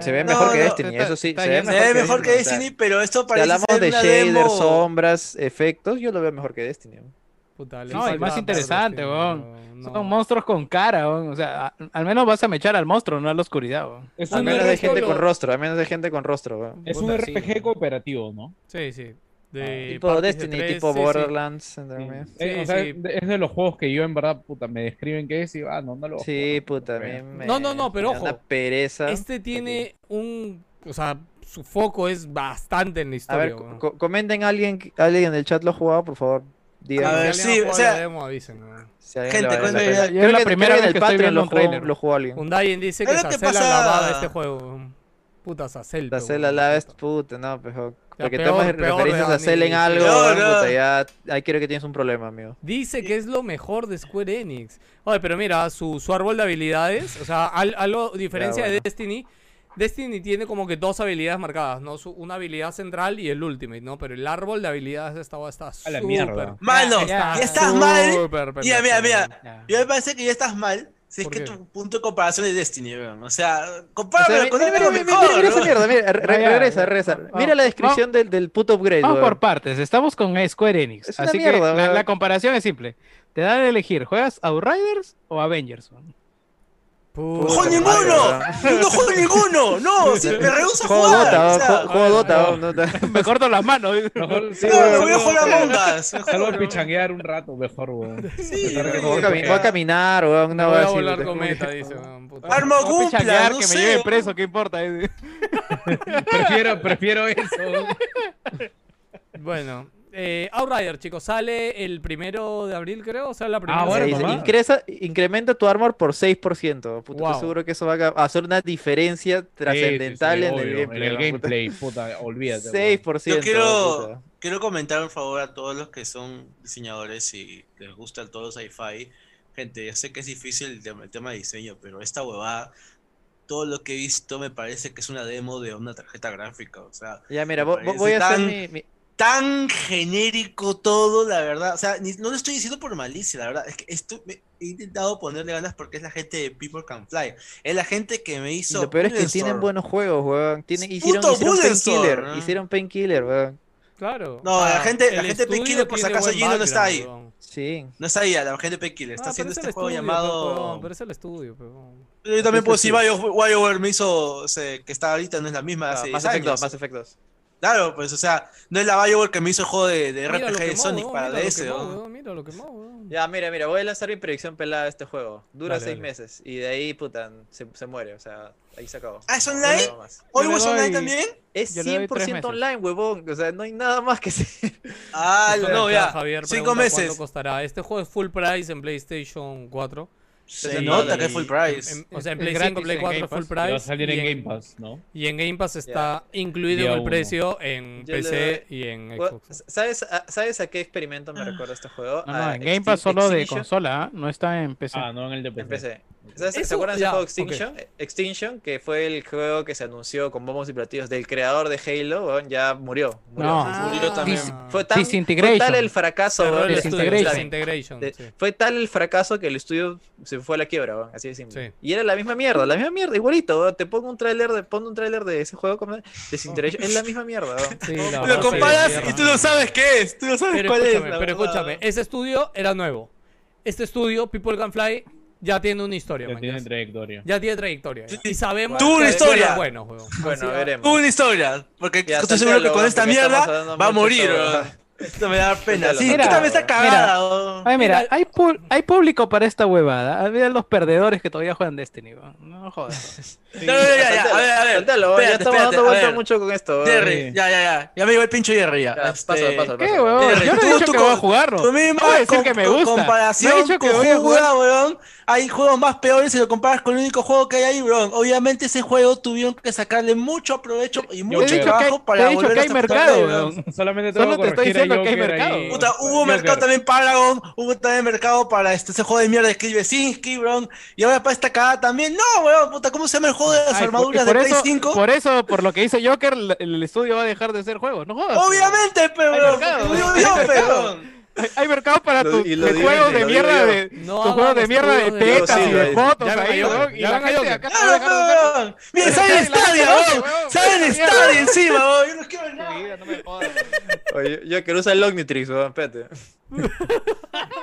[SPEAKER 3] se ve mejor que Destiny, eso sí. Se ve mejor
[SPEAKER 5] ve
[SPEAKER 3] que
[SPEAKER 5] mejor que
[SPEAKER 3] Destiny,
[SPEAKER 5] pero esto
[SPEAKER 3] Si
[SPEAKER 5] parece
[SPEAKER 3] hablamos de shaders, sombras, efectos, yo lo veo mejor que Destiny. weón.
[SPEAKER 1] Puta,
[SPEAKER 2] No,
[SPEAKER 1] falta
[SPEAKER 2] más interesante, weón.
[SPEAKER 1] no,
[SPEAKER 2] Son monstruos con cara, weón. O sea, a- al menos vas a mechar al monstruo, no a la oscuridad, weón.
[SPEAKER 3] Al menos hay
[SPEAKER 1] esto
[SPEAKER 3] gente
[SPEAKER 1] lo-
[SPEAKER 3] con rostro, al menos hay gente con rostro, weón.
[SPEAKER 4] es un
[SPEAKER 1] sí.
[SPEAKER 4] RPG cooperativo, ¿no?
[SPEAKER 1] Sí, sí. De
[SPEAKER 3] Tipo
[SPEAKER 1] parties de
[SPEAKER 3] Destiny,
[SPEAKER 1] tres,
[SPEAKER 3] tipo
[SPEAKER 1] sí, sí.
[SPEAKER 3] Borderlands, comillas.
[SPEAKER 4] Eh,
[SPEAKER 1] Sí,
[SPEAKER 4] o sea,
[SPEAKER 1] sí.
[SPEAKER 4] de- es de los juegos que yo en verdad, puta, me describen que es y ah, no, no lo
[SPEAKER 3] Sí, puta, a mí
[SPEAKER 4] Pero-
[SPEAKER 3] me,
[SPEAKER 1] No, no, no, pero
[SPEAKER 3] una
[SPEAKER 1] ojo,
[SPEAKER 3] pereza.
[SPEAKER 1] Este tiene un. O sea, su foco es bastante en la
[SPEAKER 3] A
[SPEAKER 1] historia.
[SPEAKER 3] ver,
[SPEAKER 1] weón.
[SPEAKER 3] co- comenten alguien, alguien en el chat lo ha jugado, por favor. Díganme.
[SPEAKER 5] A ver,
[SPEAKER 1] Si
[SPEAKER 5] sí, o sea-
[SPEAKER 1] la demo, avisen, weón.
[SPEAKER 3] si
[SPEAKER 5] gente,
[SPEAKER 3] le vale la
[SPEAKER 5] yo-
[SPEAKER 3] Creo
[SPEAKER 2] es la
[SPEAKER 3] que-
[SPEAKER 2] primera vez
[SPEAKER 3] en
[SPEAKER 2] que
[SPEAKER 3] el
[SPEAKER 2] estoy
[SPEAKER 3] Patreon
[SPEAKER 2] viendo
[SPEAKER 3] lo
[SPEAKER 2] un
[SPEAKER 3] jugó,
[SPEAKER 2] tráiler.
[SPEAKER 3] lo jugó alguien.
[SPEAKER 1] Undying dice que
[SPEAKER 5] pasa-
[SPEAKER 1] lavaba este juego. Puta, weón,
[SPEAKER 3] la vez,
[SPEAKER 1] puta.
[SPEAKER 3] puta, no, pejo.
[SPEAKER 1] Ya,
[SPEAKER 3] Porque
[SPEAKER 1] peor,
[SPEAKER 3] tomas
[SPEAKER 1] peor
[SPEAKER 3] referencias
[SPEAKER 1] de
[SPEAKER 3] a Cell en algo,
[SPEAKER 1] sí.
[SPEAKER 3] weón,
[SPEAKER 5] No, no.
[SPEAKER 3] puta, ya ahí creo que tienes un problema, amigo.
[SPEAKER 1] Dice que es lo mejor de Square Enix. Oye, pero mira, su, su árbol de habilidades, o sea, al- algo diferencia de
[SPEAKER 3] bueno.
[SPEAKER 1] Destiny. Destiny tiene como que dos habilidades marcadas, ¿no? Su- una habilidad central y el ultimate, ¿no? Pero el árbol de habilidades estaba está
[SPEAKER 4] A la
[SPEAKER 1] súper-
[SPEAKER 4] mierda.
[SPEAKER 5] Mano,
[SPEAKER 2] Ya,
[SPEAKER 5] ya estás mal. Mira, mira, mira. Yo me parece que ya estás mal. Si es
[SPEAKER 1] ¿Por
[SPEAKER 5] que
[SPEAKER 1] qué?
[SPEAKER 5] tu punto de comparación es Destiny, weón. O sea,
[SPEAKER 3] O sea,
[SPEAKER 5] compárame con
[SPEAKER 3] mira, mira, mira,
[SPEAKER 5] mejor.
[SPEAKER 3] mira esa mierda, mira, re-
[SPEAKER 2] Vaya,
[SPEAKER 3] regresa, regresa.
[SPEAKER 2] vamos,
[SPEAKER 3] Mira la
[SPEAKER 2] vamos.
[SPEAKER 3] descripción del, del puto upgrade,
[SPEAKER 2] Vamos
[SPEAKER 3] weón.
[SPEAKER 2] por partes, estamos con Square Enix.
[SPEAKER 3] Es una
[SPEAKER 2] así
[SPEAKER 3] mierda,
[SPEAKER 2] que la comparación es simple. Te dan a elegir, ¿juegas Outriders o Avengers? weón?
[SPEAKER 1] Puta
[SPEAKER 5] ¡Juego
[SPEAKER 1] madre,
[SPEAKER 5] ninguno! ¡No juego ninguno! ¡No! sí, me rehuso a
[SPEAKER 3] Juego
[SPEAKER 5] jugar.
[SPEAKER 3] Dota,
[SPEAKER 5] o sea,
[SPEAKER 3] juego- juego Dota, weón, Dota.
[SPEAKER 2] Me corto las manos.
[SPEAKER 4] Mejor, sí,
[SPEAKER 5] no, me voy a jugar Among Us.
[SPEAKER 4] Salgo a
[SPEAKER 5] mejor,
[SPEAKER 4] pichanguear un rato, mejor, weón.
[SPEAKER 5] Sí.
[SPEAKER 3] Voy a, a caminar, weón, una
[SPEAKER 1] No voy a
[SPEAKER 3] así,
[SPEAKER 1] volar cometa, dice. weón.
[SPEAKER 5] Arma
[SPEAKER 2] a
[SPEAKER 5] Gumpla,
[SPEAKER 2] pichanguear,
[SPEAKER 5] no
[SPEAKER 2] que me
[SPEAKER 5] sé.
[SPEAKER 2] lleven preso, ¿qué importa?
[SPEAKER 4] Prefiero, prefiero eso.
[SPEAKER 1] Bueno, eh, Outrider, chicos, sale el primero de abril, creo. O sea, la primera
[SPEAKER 4] Ah, bueno,
[SPEAKER 3] Sí, incrementa tu armor por 6%. Puta,
[SPEAKER 1] Wow.
[SPEAKER 3] Estoy seguro que eso va a hacer una diferencia trascendental
[SPEAKER 4] Sí, sí, sí,
[SPEAKER 3] en el gameplay.
[SPEAKER 4] En el
[SPEAKER 3] puta.
[SPEAKER 4] gameplay, puta, olvídate. weón.
[SPEAKER 3] 6%.
[SPEAKER 5] Yo quiero,
[SPEAKER 3] puta.
[SPEAKER 5] quiero comentar por favor a todos los que son diseñadores y les gusta todo el sci-fi. Gente, ya sé que es difícil el tema, de diseño, pero esta huevada, todo lo que he visto me parece que es una demo de una tarjeta gráfica. O sea,
[SPEAKER 3] Ya, mira, voy a hacer
[SPEAKER 5] tan-
[SPEAKER 3] mi, mi-
[SPEAKER 5] tan genérico todo, la verdad. O sea, ni- no lo estoy diciendo por malicia, la verdad. Es que esto me- he intentado ponerle ganas porque es la gente de People Can Fly. Es la gente que me
[SPEAKER 3] y
[SPEAKER 5] hizo.
[SPEAKER 3] Lo peor es que tienen buenos juegos, weón. Tienen, hicieron Painkiller.
[SPEAKER 5] ¿no?
[SPEAKER 3] Hicieron Painkiller, weón.
[SPEAKER 1] Claro.
[SPEAKER 5] No, la gente- la gente Painkiller, por si acaso, Gino no está ahí.
[SPEAKER 1] weón.
[SPEAKER 3] Sí.
[SPEAKER 5] No está ahí, la gente Painkiller. Está
[SPEAKER 1] Ah,
[SPEAKER 5] haciendo
[SPEAKER 1] pero es
[SPEAKER 5] este juego
[SPEAKER 1] estudio,
[SPEAKER 5] llamado.
[SPEAKER 1] pe, weón, Pero es el estudio, pe, weón.
[SPEAKER 5] Yo también puedo decir, BioWare me hizo, o sea, que está ahorita, no es la misma
[SPEAKER 3] Ah,
[SPEAKER 5] hace
[SPEAKER 3] más
[SPEAKER 5] 10
[SPEAKER 3] efectos,
[SPEAKER 5] años.
[SPEAKER 3] más efectos.
[SPEAKER 5] Claro, pues, o sea, no es la BioWare que me hizo el juego de, de
[SPEAKER 1] lo
[SPEAKER 5] RPG de
[SPEAKER 1] quemó,
[SPEAKER 5] Sonic para
[SPEAKER 1] mira lo
[SPEAKER 5] DS,
[SPEAKER 1] quemó,
[SPEAKER 5] weón.
[SPEAKER 1] weón, Mira lo que.
[SPEAKER 3] Ya, mira, mira, voy a lanzar mi predicción pelada de este juego. Dura
[SPEAKER 1] Dale,
[SPEAKER 3] seis
[SPEAKER 1] dale.
[SPEAKER 3] meses y de ahí, puta, se, se muere. O sea, ahí se acabó.
[SPEAKER 5] Ah, ¿es
[SPEAKER 3] No
[SPEAKER 5] online?
[SPEAKER 3] más.
[SPEAKER 5] ¿Hoy es online
[SPEAKER 2] doy-
[SPEAKER 5] también?
[SPEAKER 3] Es
[SPEAKER 2] Yo le doy tres
[SPEAKER 3] 100%
[SPEAKER 2] meses.
[SPEAKER 3] online, huevón. O sea, no hay nada más que se...
[SPEAKER 5] Ah, no, ya.
[SPEAKER 1] Javier
[SPEAKER 5] Cinco meses.
[SPEAKER 1] ¿Cuánto costará? Este juego es full price en PlayStation 4.
[SPEAKER 5] Se
[SPEAKER 3] Sí,
[SPEAKER 5] nota que es full price.
[SPEAKER 1] En- o sea, en Play
[SPEAKER 2] gratis
[SPEAKER 1] 5, Play
[SPEAKER 2] en
[SPEAKER 1] 4
[SPEAKER 2] Game
[SPEAKER 1] full.
[SPEAKER 4] Y va a
[SPEAKER 1] price.
[SPEAKER 4] salir
[SPEAKER 1] y
[SPEAKER 4] en Game Pass, ¿no?
[SPEAKER 1] Y en Game Pass está incluido
[SPEAKER 4] Día
[SPEAKER 1] en el
[SPEAKER 4] uno.
[SPEAKER 1] precio en
[SPEAKER 3] Yo le
[SPEAKER 1] PC y en Xbox.
[SPEAKER 3] ¿Sabes a, ¿Sabes a qué experimento me recuerda este juego?
[SPEAKER 2] No, no,
[SPEAKER 3] A
[SPEAKER 2] en Game Pass solo de consola, ¿ah? no está en PC.
[SPEAKER 4] Ah, no en el de PC.
[SPEAKER 3] En PC. ¿Sabes- ¿Se
[SPEAKER 1] Eso,
[SPEAKER 3] acuerdan de
[SPEAKER 1] ya,
[SPEAKER 3] ese juego. Extinction? Extinction, que fue el juego que se anunció con bombos y platillos del creador de Halo, ya murió. murió.
[SPEAKER 2] No.
[SPEAKER 3] Sí,
[SPEAKER 5] Murió
[SPEAKER 1] Ah.
[SPEAKER 5] también.
[SPEAKER 3] Fue, tan, fue tal el fracaso,
[SPEAKER 1] el
[SPEAKER 3] del
[SPEAKER 1] estudio,
[SPEAKER 3] estudio,
[SPEAKER 1] Disintegration,
[SPEAKER 3] de-
[SPEAKER 1] sí.
[SPEAKER 3] Fue tal el fracaso que el estudio se fue a la quiebra, así de simple.
[SPEAKER 1] Sí.
[SPEAKER 3] Y era la misma mierda, la misma mierda, igualito, te pongo un tráiler de pongo un tráiler de ese juego como Disintegration, es la misma mierda.
[SPEAKER 1] Sí, la
[SPEAKER 5] Lo comparas
[SPEAKER 1] sí,
[SPEAKER 5] y tú no sabes qué es. Tú no sabes
[SPEAKER 1] Pero
[SPEAKER 5] cuál es.
[SPEAKER 1] pero escúchame, ese estudio era nuevo. Este estudio, People Can Fly, ya tiene una historia,
[SPEAKER 4] Ya
[SPEAKER 1] man,
[SPEAKER 4] tiene
[SPEAKER 1] ya.
[SPEAKER 4] trayectoria.
[SPEAKER 1] Ya tiene trayectoria.
[SPEAKER 5] Sí.
[SPEAKER 1] Y sabemos
[SPEAKER 5] Tuvo una
[SPEAKER 1] que
[SPEAKER 5] historia.
[SPEAKER 1] Bueno, juego.
[SPEAKER 3] Bueno,
[SPEAKER 1] Así,
[SPEAKER 3] veremos.
[SPEAKER 5] Tuvo una historia. Porque
[SPEAKER 3] Ya,
[SPEAKER 5] estoy seguro que con esta mierda va a morir. Esto me da pena. Sí, tú también está cagada.
[SPEAKER 2] mira,
[SPEAKER 1] Mira-
[SPEAKER 2] hay, pu- hay público para esta huevada. Había los perdedores que todavía juegan Destiny. weón. No jodas.
[SPEAKER 5] No, no, no, ya, ya, a ver, a ver.
[SPEAKER 3] Weón, ya estamos
[SPEAKER 5] espérate,
[SPEAKER 3] dando
[SPEAKER 5] a
[SPEAKER 3] vuelta
[SPEAKER 5] ver.
[SPEAKER 3] mucho con esto.
[SPEAKER 5] Jerry, ya, ya, ya. Ya me llegó el pincho Jerry ya.
[SPEAKER 3] Ya,
[SPEAKER 5] Este,
[SPEAKER 3] pásalo, pásalo,
[SPEAKER 2] ¿Qué, huevón?
[SPEAKER 5] Jerry,
[SPEAKER 2] Yo no
[SPEAKER 5] tú-
[SPEAKER 2] he dicho
[SPEAKER 5] tú
[SPEAKER 2] que
[SPEAKER 5] con-
[SPEAKER 2] voy a jugarlo.
[SPEAKER 5] Tú mismo,
[SPEAKER 2] No voy a decir que me gusta.
[SPEAKER 5] comparación
[SPEAKER 2] No he dicho que voy a
[SPEAKER 5] jugar, weón. Hay juegos más peores si lo comparas con el único juego que hay ahí, weón. Obviamente ese juego tuvieron que sacarle mucho provecho y mucho
[SPEAKER 2] dicho que hay,
[SPEAKER 5] trabajo
[SPEAKER 2] te
[SPEAKER 5] para
[SPEAKER 2] he dicho
[SPEAKER 5] volver
[SPEAKER 2] que
[SPEAKER 5] a
[SPEAKER 2] hay mercado.
[SPEAKER 4] Solamente
[SPEAKER 2] te estoy
[SPEAKER 4] corregir a
[SPEAKER 2] diciendo que hay mercado.
[SPEAKER 4] ahí.
[SPEAKER 5] Puta, hubo
[SPEAKER 4] Joker.
[SPEAKER 5] mercado también Paragon, hubo también mercado para este, ese juego de mierda de Clive Besinski, weón. Y ahora para esta cagada también. No, weón, puta, ¿cómo se llama el juego de las
[SPEAKER 2] Ay,
[SPEAKER 5] armaduras
[SPEAKER 2] por
[SPEAKER 5] de Play
[SPEAKER 2] eso,
[SPEAKER 5] 5?
[SPEAKER 2] Por eso, por lo que hizo Joker, el, el estudio va a dejar de ser juego. No jodas.
[SPEAKER 5] Obviamente, pero,
[SPEAKER 2] Hay
[SPEAKER 5] weón,
[SPEAKER 2] mercado,
[SPEAKER 5] porque lo
[SPEAKER 2] hay
[SPEAKER 5] digo yo,
[SPEAKER 2] mercado.
[SPEAKER 5] weón.
[SPEAKER 2] Hay, hay mercado para
[SPEAKER 3] Lo-
[SPEAKER 2] tus juegos de mierda de juegos de mierda de tetas y de fotos ahí, weón. Y la gente acá.
[SPEAKER 5] Mira, sale Stadia, weón. Sale. Stadia encima, weón. Yo no quiero nada.
[SPEAKER 2] No me jodas.
[SPEAKER 3] Oye, yo quiero usar el Omnitrix, weón, espérate.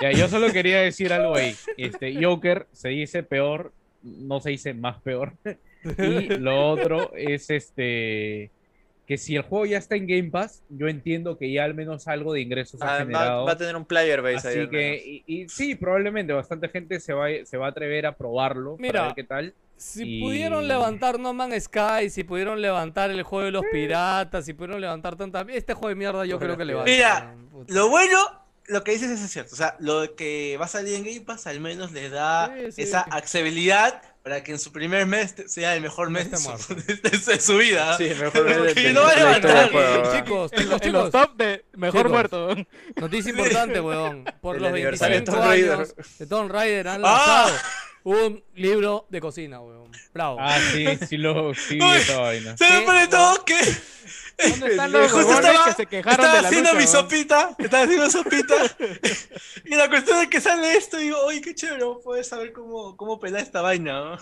[SPEAKER 4] Ya, yo solo quería decir algo ahí. Este, Joker se dice peor, no se dice más peor. Y lo otro es este que si el juego ya está en Game Pass, yo entiendo que ya al menos algo de ingresos ha
[SPEAKER 3] Ah, va,
[SPEAKER 4] generado.
[SPEAKER 3] va a tener un player base ahí.
[SPEAKER 4] Así que, y, y sí, probablemente bastante gente se va, se va a atrever a probarlo
[SPEAKER 1] Mira,
[SPEAKER 4] para ver qué tal.
[SPEAKER 1] Si
[SPEAKER 4] Y-
[SPEAKER 1] pudieron levantar No Man's Sky, si pudieron levantar el juego de los piratas, si pudieron levantar tanta... Este juego de mierda yo creo que levanta.
[SPEAKER 5] Mira,
[SPEAKER 1] puta.
[SPEAKER 5] Lo bueno, lo que dices es cierto. O sea, lo que va a salir en Game Pass al menos les da
[SPEAKER 1] Sí, sí,
[SPEAKER 5] esa accesibilidad para que en su primer mes sea el mejor mes de su, de- de su vida.
[SPEAKER 3] Sí, mejor
[SPEAKER 5] Porque
[SPEAKER 3] el-
[SPEAKER 5] no va a levantar.
[SPEAKER 1] Chicos,
[SPEAKER 2] En,
[SPEAKER 1] chicos,
[SPEAKER 2] los- en los
[SPEAKER 1] chicos,
[SPEAKER 2] top de mejor
[SPEAKER 1] Chicos.
[SPEAKER 2] muerto.
[SPEAKER 1] noticia importante, weón. Por
[SPEAKER 3] El
[SPEAKER 1] los
[SPEAKER 3] aniversario de
[SPEAKER 1] 25
[SPEAKER 3] Tomb Raider.
[SPEAKER 1] años de Tomb Raider han
[SPEAKER 5] Ah.
[SPEAKER 1] Un libro de cocina, weón. Bravo.
[SPEAKER 4] Ah, sí, sí lo sí esa vaina.
[SPEAKER 5] Se me todo que
[SPEAKER 2] ¿Dónde están los
[SPEAKER 5] justo estaba,
[SPEAKER 2] que se quejaron
[SPEAKER 5] estaba
[SPEAKER 2] de la
[SPEAKER 5] haciendo
[SPEAKER 2] lucha,
[SPEAKER 5] mi
[SPEAKER 2] weón?
[SPEAKER 5] sopita, estaba haciendo sopita. y la cuestión es que sale esto y digo, oye, qué chévere, puedes saber cómo, cómo pelar esta vaina, ¿no?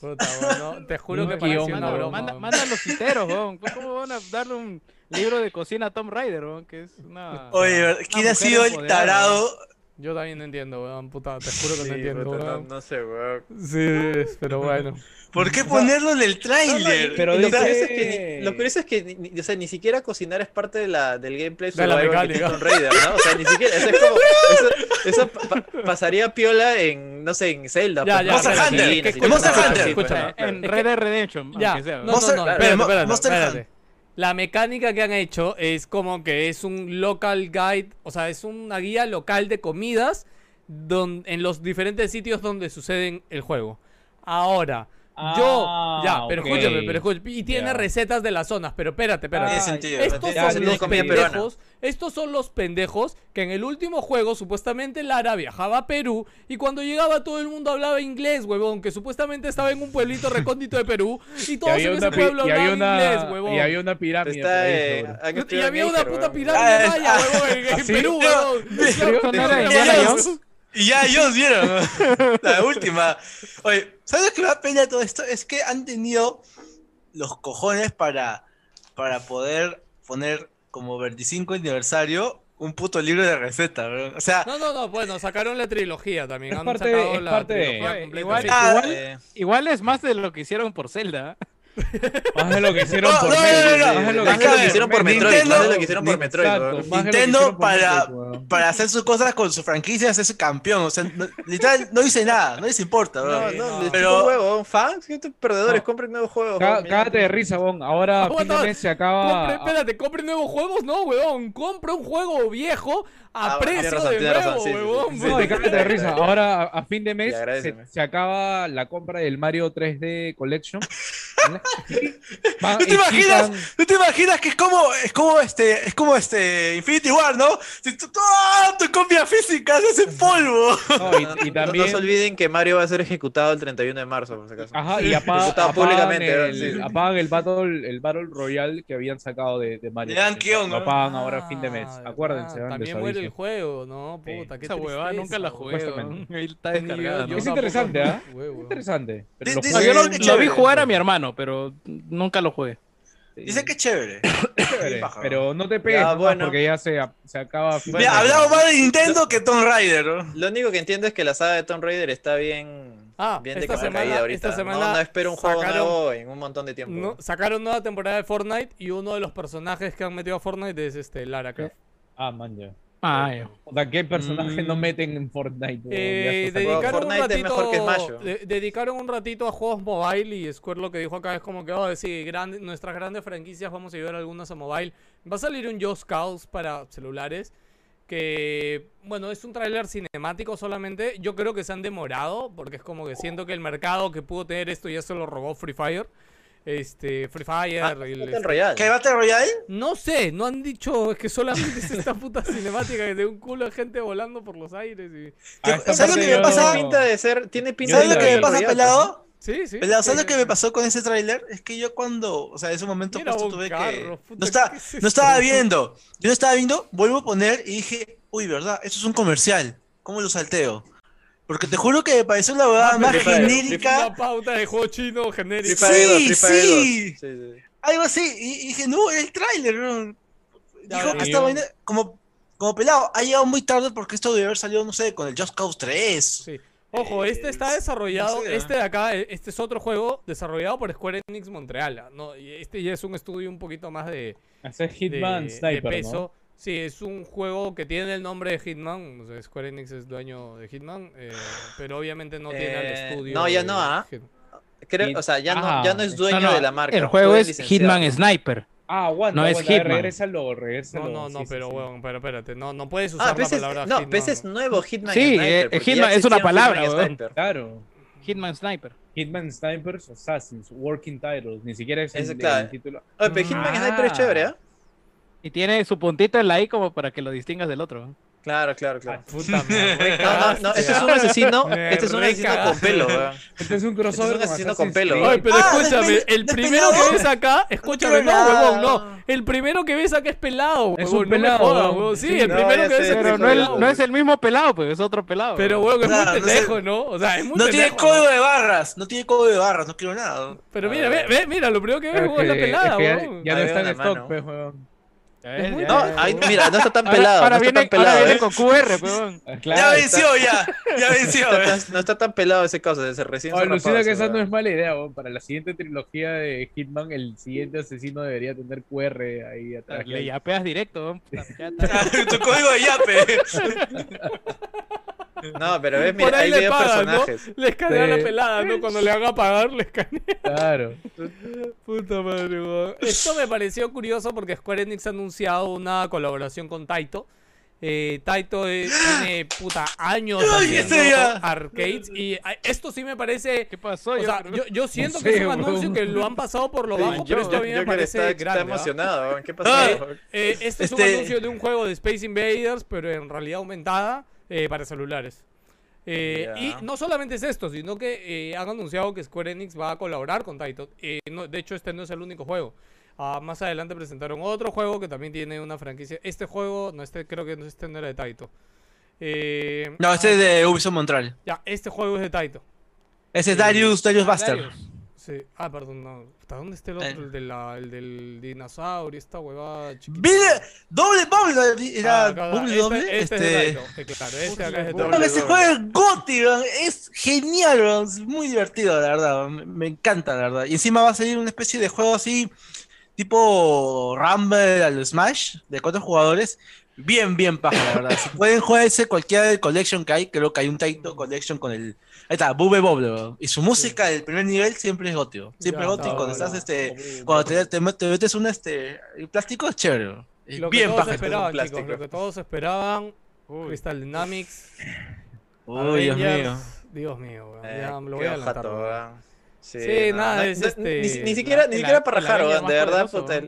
[SPEAKER 1] Puta, weón, no, te juro que parece una
[SPEAKER 2] Manda,
[SPEAKER 1] broma.
[SPEAKER 2] manda,
[SPEAKER 1] weón.
[SPEAKER 2] manda a los citeros, weón. ¿Cómo van a darle un libro de cocina a Tom Raider, weón? Que es una.
[SPEAKER 5] Oye,
[SPEAKER 2] una
[SPEAKER 5] ¿quién ha sido el
[SPEAKER 2] empoderada,
[SPEAKER 5] tarado?
[SPEAKER 1] Yo también no entiendo, weón, puta, te juro que no entiendo,
[SPEAKER 3] no, no sé, weón.
[SPEAKER 1] Sí, pero bueno.
[SPEAKER 5] ¿Por qué ponerlo en el
[SPEAKER 3] No, no, y-
[SPEAKER 5] tráiler?
[SPEAKER 4] Pero
[SPEAKER 3] lo,
[SPEAKER 4] dice-
[SPEAKER 3] curioso es que, ni- lo curioso es que ni, o sea, ni siquiera cocinar es parte de la, del gameplay
[SPEAKER 1] De la mecánica.
[SPEAKER 3] Tomb Raider, ¿no? O sea, ni siquiera, eso es como, eso, eso pa- pa- pasaría piola en, no sé, en Zelda.
[SPEAKER 1] Ya,
[SPEAKER 3] pues,
[SPEAKER 1] ya.
[SPEAKER 5] Monster Hunter, Monster Hunter.
[SPEAKER 3] pues,
[SPEAKER 1] Escúchame,
[SPEAKER 3] ¿no?
[SPEAKER 2] En Red Dead Redemption,
[SPEAKER 1] Ya,
[SPEAKER 2] sea.
[SPEAKER 1] no, no, no, espérate, espérate. La mecánica que han hecho es como que es un local guide, o sea, es una guía local de comidas en los diferentes sitios donde suceden el juego. Ahora, yo,
[SPEAKER 4] Ah,
[SPEAKER 1] ya, pero
[SPEAKER 4] ok.
[SPEAKER 1] escúchame, pero escúchame, y tiene
[SPEAKER 4] Ya.
[SPEAKER 1] recetas de las zonas, pero espérate, espérate.
[SPEAKER 5] Sentido.
[SPEAKER 1] Estos son los
[SPEAKER 3] peruana.
[SPEAKER 1] pendejos, estos son los pendejos que en el último juego supuestamente Lara viajaba a Perú y cuando llegaba todo el mundo hablaba inglés, huevón, que supuestamente estaba en un pueblito recóndito de Perú y
[SPEAKER 4] Y
[SPEAKER 1] todos
[SPEAKER 4] había,
[SPEAKER 1] en ese pueblo
[SPEAKER 4] y
[SPEAKER 1] hablaban inglés, huevón.
[SPEAKER 4] y había una pirámide.
[SPEAKER 3] Está,
[SPEAKER 4] ahí
[SPEAKER 3] eh,
[SPEAKER 1] Y había una puta pirámide
[SPEAKER 5] Ah,
[SPEAKER 1] maya,
[SPEAKER 5] ah,
[SPEAKER 1] huevón, en, en
[SPEAKER 4] ¿sí?
[SPEAKER 1] Perú, huevón.
[SPEAKER 5] Pero-
[SPEAKER 2] ¿Eso no era de
[SPEAKER 5] Y ya ellos- vieron la última. Oye, ¿sabes lo que me da pena todo esto? Es que han tenido los cojones para, para poder poner como 25 aniversario un puto libro de recetas, bro. O sea,
[SPEAKER 1] No, no, no, bueno, sacaron la trilogía también.
[SPEAKER 4] Es
[SPEAKER 1] han
[SPEAKER 4] parte-
[SPEAKER 1] sacado
[SPEAKER 4] es
[SPEAKER 1] la
[SPEAKER 4] parte de-
[SPEAKER 1] trilogía
[SPEAKER 2] Oye,
[SPEAKER 1] completa.
[SPEAKER 2] igual-
[SPEAKER 1] sí.
[SPEAKER 5] ah,
[SPEAKER 2] igual-
[SPEAKER 3] Eh,
[SPEAKER 2] Igual es más de lo que hicieron por Zelda.
[SPEAKER 4] Más de lo que hicieron por Metroid, de lo que hicieron
[SPEAKER 3] por Metroid, de lo que hicieron por Metroid, weón.
[SPEAKER 5] Nintendo para,
[SPEAKER 4] weón.
[SPEAKER 5] para hacer sus cosas con sus franquicias es campeón. O sea, no- literal, no dice nada, no les importa, bro.
[SPEAKER 3] No, no,
[SPEAKER 5] Pero-
[SPEAKER 3] huevo, fans, gente perdedores,
[SPEAKER 4] No.
[SPEAKER 3] compren nuevos juegos.
[SPEAKER 4] Cá-
[SPEAKER 3] weón,
[SPEAKER 4] Cágate de risa, Bon. Ahora se acaba.
[SPEAKER 1] Espérate, compre nuevos juegos, no, huevón. Compra un juego viejo a
[SPEAKER 3] Ah, bueno,
[SPEAKER 1] precio
[SPEAKER 3] razón,
[SPEAKER 1] de nuevo,
[SPEAKER 3] sí, sí, sí.
[SPEAKER 1] huevón.
[SPEAKER 3] Sí,
[SPEAKER 4] No, cágate de risa. Ahora a, a fin de mes se, acaba la compra del Mario 3D Collection. Va-
[SPEAKER 5] ¿No te imaginas?
[SPEAKER 4] quitan-
[SPEAKER 5] ¿No te imaginas que es como, es como este, es como este Infinity War, ¿no? Si tu- toda tu copia física se hace polvo.
[SPEAKER 4] no, y, y
[SPEAKER 3] No- no-
[SPEAKER 4] también.
[SPEAKER 3] No se olviden que Mario va a ser ejecutado el 31 de marzo, por si acaso.
[SPEAKER 4] Ajá, y apa-
[SPEAKER 3] Ejecutado
[SPEAKER 4] apagan,
[SPEAKER 3] públicamente,
[SPEAKER 4] el,
[SPEAKER 3] Sí, sí.
[SPEAKER 4] apagan el Battle, el Battle Royale que habían sacado de, de Mario.
[SPEAKER 5] Le dan
[SPEAKER 4] Lo apagan ahora a fin de mes.
[SPEAKER 1] Ah,
[SPEAKER 4] Acuérdense,
[SPEAKER 1] verdad,
[SPEAKER 4] ¿eh?
[SPEAKER 1] También muere el juego, ¿no?
[SPEAKER 4] Sí.
[SPEAKER 1] Puta, qué
[SPEAKER 2] Esa huevada nunca la jugué. Ahí está descargada. ¿no?
[SPEAKER 4] Es interesante,
[SPEAKER 1] lo
[SPEAKER 4] ¿ah? Interesante. Lo
[SPEAKER 2] No, vi jugar a mi hermano, pero nunca lo jugué.
[SPEAKER 5] Dice que es chévere.
[SPEAKER 4] pero no te pegues
[SPEAKER 3] Ya,
[SPEAKER 4] nomás
[SPEAKER 3] bueno.
[SPEAKER 4] porque ya se, se acaba.
[SPEAKER 5] Mira, hablamos más de Nintendo que Tomb Raider, ¿no?
[SPEAKER 3] Lo único que entiendo es que la saga de Tomb Raider está bien,
[SPEAKER 1] Ah,
[SPEAKER 3] bien de
[SPEAKER 1] semana-
[SPEAKER 3] caída ahorita.
[SPEAKER 1] esta
[SPEAKER 3] No-
[SPEAKER 1] semana
[SPEAKER 3] no, espero un juego nuevo en un montón de tiempo.
[SPEAKER 1] No, sacaron nueva temporada de Fortnite y uno de los personajes que han metido a Fortnite es este Lara Croft.
[SPEAKER 4] Ah, man, ya.
[SPEAKER 2] Ah, ya.
[SPEAKER 4] O sea, ¿qué personaje
[SPEAKER 2] Mm.
[SPEAKER 4] no meten en Fortnite?
[SPEAKER 1] Eh, dedicaron, un
[SPEAKER 3] Fortnite
[SPEAKER 1] ratito,
[SPEAKER 3] mejor que Smash, ¿no?
[SPEAKER 1] de- dedicaron un ratito a juegos mobile y Square lo que dijo acá es como que, oh, sí, grande- nuestras grandes franquicias vamos a ayudar algunas a mobile. Va a salir un Just Cause para celulares que, bueno, es un tráiler cinemático solamente. Yo creo que se han demorado porque es como que siento que el mercado que pudo tener esto ya se lo robó Free Fire. Este, Free Fire.
[SPEAKER 3] Ah,
[SPEAKER 1] el-
[SPEAKER 3] Battle
[SPEAKER 1] este-
[SPEAKER 3] Royale.
[SPEAKER 5] ¿Qué Battle Royale?
[SPEAKER 1] no sé, no han dicho, es que solamente es esta puta cinemática de un culo de gente volando por los aires y...
[SPEAKER 4] Ah,
[SPEAKER 5] ¿Sabes lo que me pasa?
[SPEAKER 3] Tiene pinta de ser, tiene pinta
[SPEAKER 5] ¿Sabes lo que me pasa,
[SPEAKER 3] Royale,
[SPEAKER 5] pelado?
[SPEAKER 1] Sí, sí.
[SPEAKER 5] ¿sabes
[SPEAKER 1] sí,
[SPEAKER 5] lo que
[SPEAKER 1] sí.
[SPEAKER 5] me pasó con ese tráiler? Es que yo cuando, o sea, en ese momento
[SPEAKER 1] Mira,
[SPEAKER 5] justo tuve que...
[SPEAKER 1] puta,
[SPEAKER 5] No, está,
[SPEAKER 1] ¿qué es
[SPEAKER 5] no estaba viendo, yo no estaba viendo, vuelvo a poner y dije, uy, ¿verdad? Esto es un comercial, ¿cómo lo salteo? Porque te juro que me pareció la verdad más genérica,
[SPEAKER 1] Una pauta de juego chino
[SPEAKER 3] 2,
[SPEAKER 5] Sí,
[SPEAKER 3] Free Fire 2.
[SPEAKER 5] sí.
[SPEAKER 3] Sí, sí.
[SPEAKER 5] algo así, y, y dije, no, el tráiler, Dijo que esta vaina, como, como pelado, ha llegado muy tarde porque esto debe haber salido, no sé, con el Just Cause 3.
[SPEAKER 1] Sí. Ojo, este está
[SPEAKER 5] Eh,
[SPEAKER 1] desarrollado,
[SPEAKER 5] no sé, ¿eh?
[SPEAKER 1] este de acá, eh, este es otro juego desarrollado por Square Enix Montreal. No, y este ya es un estudio un poquito más de,
[SPEAKER 4] Hacer
[SPEAKER 1] de-
[SPEAKER 4] Hitman
[SPEAKER 1] de
[SPEAKER 4] Sniper,
[SPEAKER 1] peso.
[SPEAKER 4] ¿no?
[SPEAKER 1] Sí, es un juego que tiene el nombre de Hitman. o sea, Square Enix es dueño de Hitman, eh, pero obviamente no tiene al
[SPEAKER 3] Eh,
[SPEAKER 1] estudio.
[SPEAKER 3] no, ya no, ¿ah?
[SPEAKER 1] Hitman.
[SPEAKER 3] Creo, o sea, ya no, ya no es dueño
[SPEAKER 2] No, no,
[SPEAKER 3] de la marca.
[SPEAKER 2] El juego es. Hitman Sniper.
[SPEAKER 4] Ah, aguanta,
[SPEAKER 2] No es
[SPEAKER 4] aguanta,
[SPEAKER 2] Hitman.
[SPEAKER 4] Regrésalo, regrésalo.
[SPEAKER 1] No, no, no,
[SPEAKER 4] sí, sí,
[SPEAKER 1] pero
[SPEAKER 4] sí.
[SPEAKER 1] weón, pero espérate, no, no puedes usar
[SPEAKER 3] Ah,
[SPEAKER 1] la
[SPEAKER 3] pero ese es,
[SPEAKER 1] palabra
[SPEAKER 3] no,
[SPEAKER 1] Hitman.
[SPEAKER 3] pero ese es nuevo Hitman
[SPEAKER 2] Sí,
[SPEAKER 3] Sniper.
[SPEAKER 2] eh,
[SPEAKER 3] porque ya
[SPEAKER 2] Hitman es una palabra,
[SPEAKER 3] Hitman. Sniper.
[SPEAKER 4] Claro.
[SPEAKER 2] Hitman Sniper.
[SPEAKER 4] Hitman Snipers Assassins, Working Titles, ni siquiera es el,
[SPEAKER 3] claro.
[SPEAKER 4] el título.
[SPEAKER 3] Oye, pero Hitman
[SPEAKER 4] Ah.
[SPEAKER 3] Sniper es chévere, ¿ah?
[SPEAKER 2] Y tiene su puntito en la I como para que lo distingas del otro.
[SPEAKER 3] Claro, claro, claro.
[SPEAKER 1] Puta, me re
[SPEAKER 3] No, no, no, este es
[SPEAKER 1] ah.
[SPEAKER 3] un asesino,
[SPEAKER 1] Me
[SPEAKER 3] este es un asesino con pelo, weón.
[SPEAKER 4] Este es un
[SPEAKER 3] Este
[SPEAKER 4] crossover
[SPEAKER 3] es un asesino con pelo.
[SPEAKER 1] Ay, pero
[SPEAKER 5] Ah,
[SPEAKER 1] escúchame, el primero que ves acá, escúchame, no, huevón, no. El primero que ves acá es pelado,
[SPEAKER 4] Es un pelado,
[SPEAKER 1] jodas,
[SPEAKER 4] huevón.
[SPEAKER 1] huevón. Sí,
[SPEAKER 4] Sí,
[SPEAKER 1] el primero que ves es
[SPEAKER 2] Pero no, el-
[SPEAKER 1] pelado.
[SPEAKER 2] no es el mismo pelado, pues es otro pelado.
[SPEAKER 1] Pero, huevón, es muy pendejo, ¿no? O sea, es muy
[SPEAKER 5] No tiene código de barras, no tiene código de barras, no quiero nada.
[SPEAKER 1] Pero mira, ve, ve, mira, lo primero que ves, huevón, es la pelada, huevón.
[SPEAKER 4] Ya no está en stock, pues.
[SPEAKER 2] Ya
[SPEAKER 3] No,
[SPEAKER 2] ves.
[SPEAKER 3] ahí, mira, no está tan pelado.
[SPEAKER 2] ahora
[SPEAKER 3] no está
[SPEAKER 2] viene,
[SPEAKER 3] tan
[SPEAKER 2] ahora
[SPEAKER 3] pelado,
[SPEAKER 2] viene
[SPEAKER 3] ¿eh?
[SPEAKER 2] con QR,
[SPEAKER 5] Ya venció, ya. Ya venció.
[SPEAKER 3] No
[SPEAKER 5] eh.
[SPEAKER 3] está, no está tan pelado ese caso, se recién
[SPEAKER 4] Oh, alucina
[SPEAKER 3] rapado
[SPEAKER 4] que esa no es mala idea. Para la siguiente trilogía de Hitman, el siguiente asesino debería tener QR ahí atrás.
[SPEAKER 2] Le yapeas directo, ya está.
[SPEAKER 5] tu código de yape.
[SPEAKER 3] No, pero ves,
[SPEAKER 1] Por
[SPEAKER 3] mira,
[SPEAKER 1] ahí
[SPEAKER 3] ahí
[SPEAKER 1] le pagan, ¿no? Le escanea la pelada, ¿no? Cuando le haga pagar, le escanea.
[SPEAKER 4] Claro.
[SPEAKER 1] Puta madre, weón. Esto me pareció curioso porque Square Enix ha anunciado una colaboración con Taito. Eh, Taito eh, tiene puta años haciendo arcades y ah, esto sí me parece
[SPEAKER 2] ¿Qué pasó?
[SPEAKER 1] o
[SPEAKER 2] Yo
[SPEAKER 1] sea, yo, yo siento
[SPEAKER 4] No
[SPEAKER 1] que es un anuncio que lo han pasado por lo
[SPEAKER 3] Sí,
[SPEAKER 1] bajo, pero esto a mí me parece
[SPEAKER 3] está, está
[SPEAKER 1] grande. ¿ah?
[SPEAKER 3] emocionado. weón. ¿Qué
[SPEAKER 5] Ah,
[SPEAKER 3] pasó?
[SPEAKER 1] Eh, este, es un
[SPEAKER 5] Este-
[SPEAKER 1] anuncio de un juego de Space Invaders, pero en realidad aumentada eh, para celulares. Eh. Y no solamente es esto, sino que eh, han anunciado que Square Enix va a colaborar con Taito. Eh, no- de hecho, este no es el único juego. Ah, más adelante presentaron otro juego que también tiene una franquicia. Este juego, no, este creo que no, este no era de Taito. Eh,
[SPEAKER 5] No, este es de Ubisoft Montreal.
[SPEAKER 1] Ya, este juego es de Taito.
[SPEAKER 5] Ese es Darius, Darius Buster.
[SPEAKER 1] Darius. Sí. Ah, perdón, no. ¿Hasta dónde está el otro?
[SPEAKER 5] Eh.
[SPEAKER 1] El, de la- el del dinosaurio, esta huevada chiquita.
[SPEAKER 5] Doble, doble, era
[SPEAKER 1] Ah, acá,
[SPEAKER 5] doble,
[SPEAKER 1] este-
[SPEAKER 5] doble.
[SPEAKER 1] Este, es de
[SPEAKER 5] Este.
[SPEAKER 1] Eh, claro, este acá es de
[SPEAKER 5] es Gotti, weón, es genial, weón, es muy divertido, la verdad, me, me encanta, la verdad. Y encima va a salir una especie de juego así, tipo Rumble al Smash, de cuatro jugadores, bien, bien paja, la verdad. Si pueden jugarse cualquiera del collection que hay, creo que hay un Taito collection con el... Ahí está, Bube weón. Y su música del primer nivel siempre es weón. Siempre
[SPEAKER 1] Ya,
[SPEAKER 5] es Gotti,
[SPEAKER 1] no,
[SPEAKER 5] cuando
[SPEAKER 1] no.
[SPEAKER 5] estás, este, cuando te, te, te metes un, este, el plástico es chévere, weón. Es
[SPEAKER 1] Lo que
[SPEAKER 5] bien
[SPEAKER 1] todos
[SPEAKER 5] paja.
[SPEAKER 1] esperaban,
[SPEAKER 3] un
[SPEAKER 1] chicos. Lo
[SPEAKER 3] plástico.
[SPEAKER 1] que todos esperaban. Crystal Dynamics.
[SPEAKER 5] Uy, Dios mío.
[SPEAKER 1] Dios mío, weón.
[SPEAKER 3] Eh,
[SPEAKER 1] Ya me lo
[SPEAKER 3] qué
[SPEAKER 1] voy a adelantar.
[SPEAKER 3] Sí,
[SPEAKER 1] Sí,
[SPEAKER 3] no,
[SPEAKER 1] nada,
[SPEAKER 3] no,
[SPEAKER 1] es
[SPEAKER 3] no,
[SPEAKER 1] este-
[SPEAKER 3] Ni, ni siquiera, ni
[SPEAKER 2] el-
[SPEAKER 3] siquiera para rajar. De verdad,
[SPEAKER 2] poderoso,
[SPEAKER 3] puta.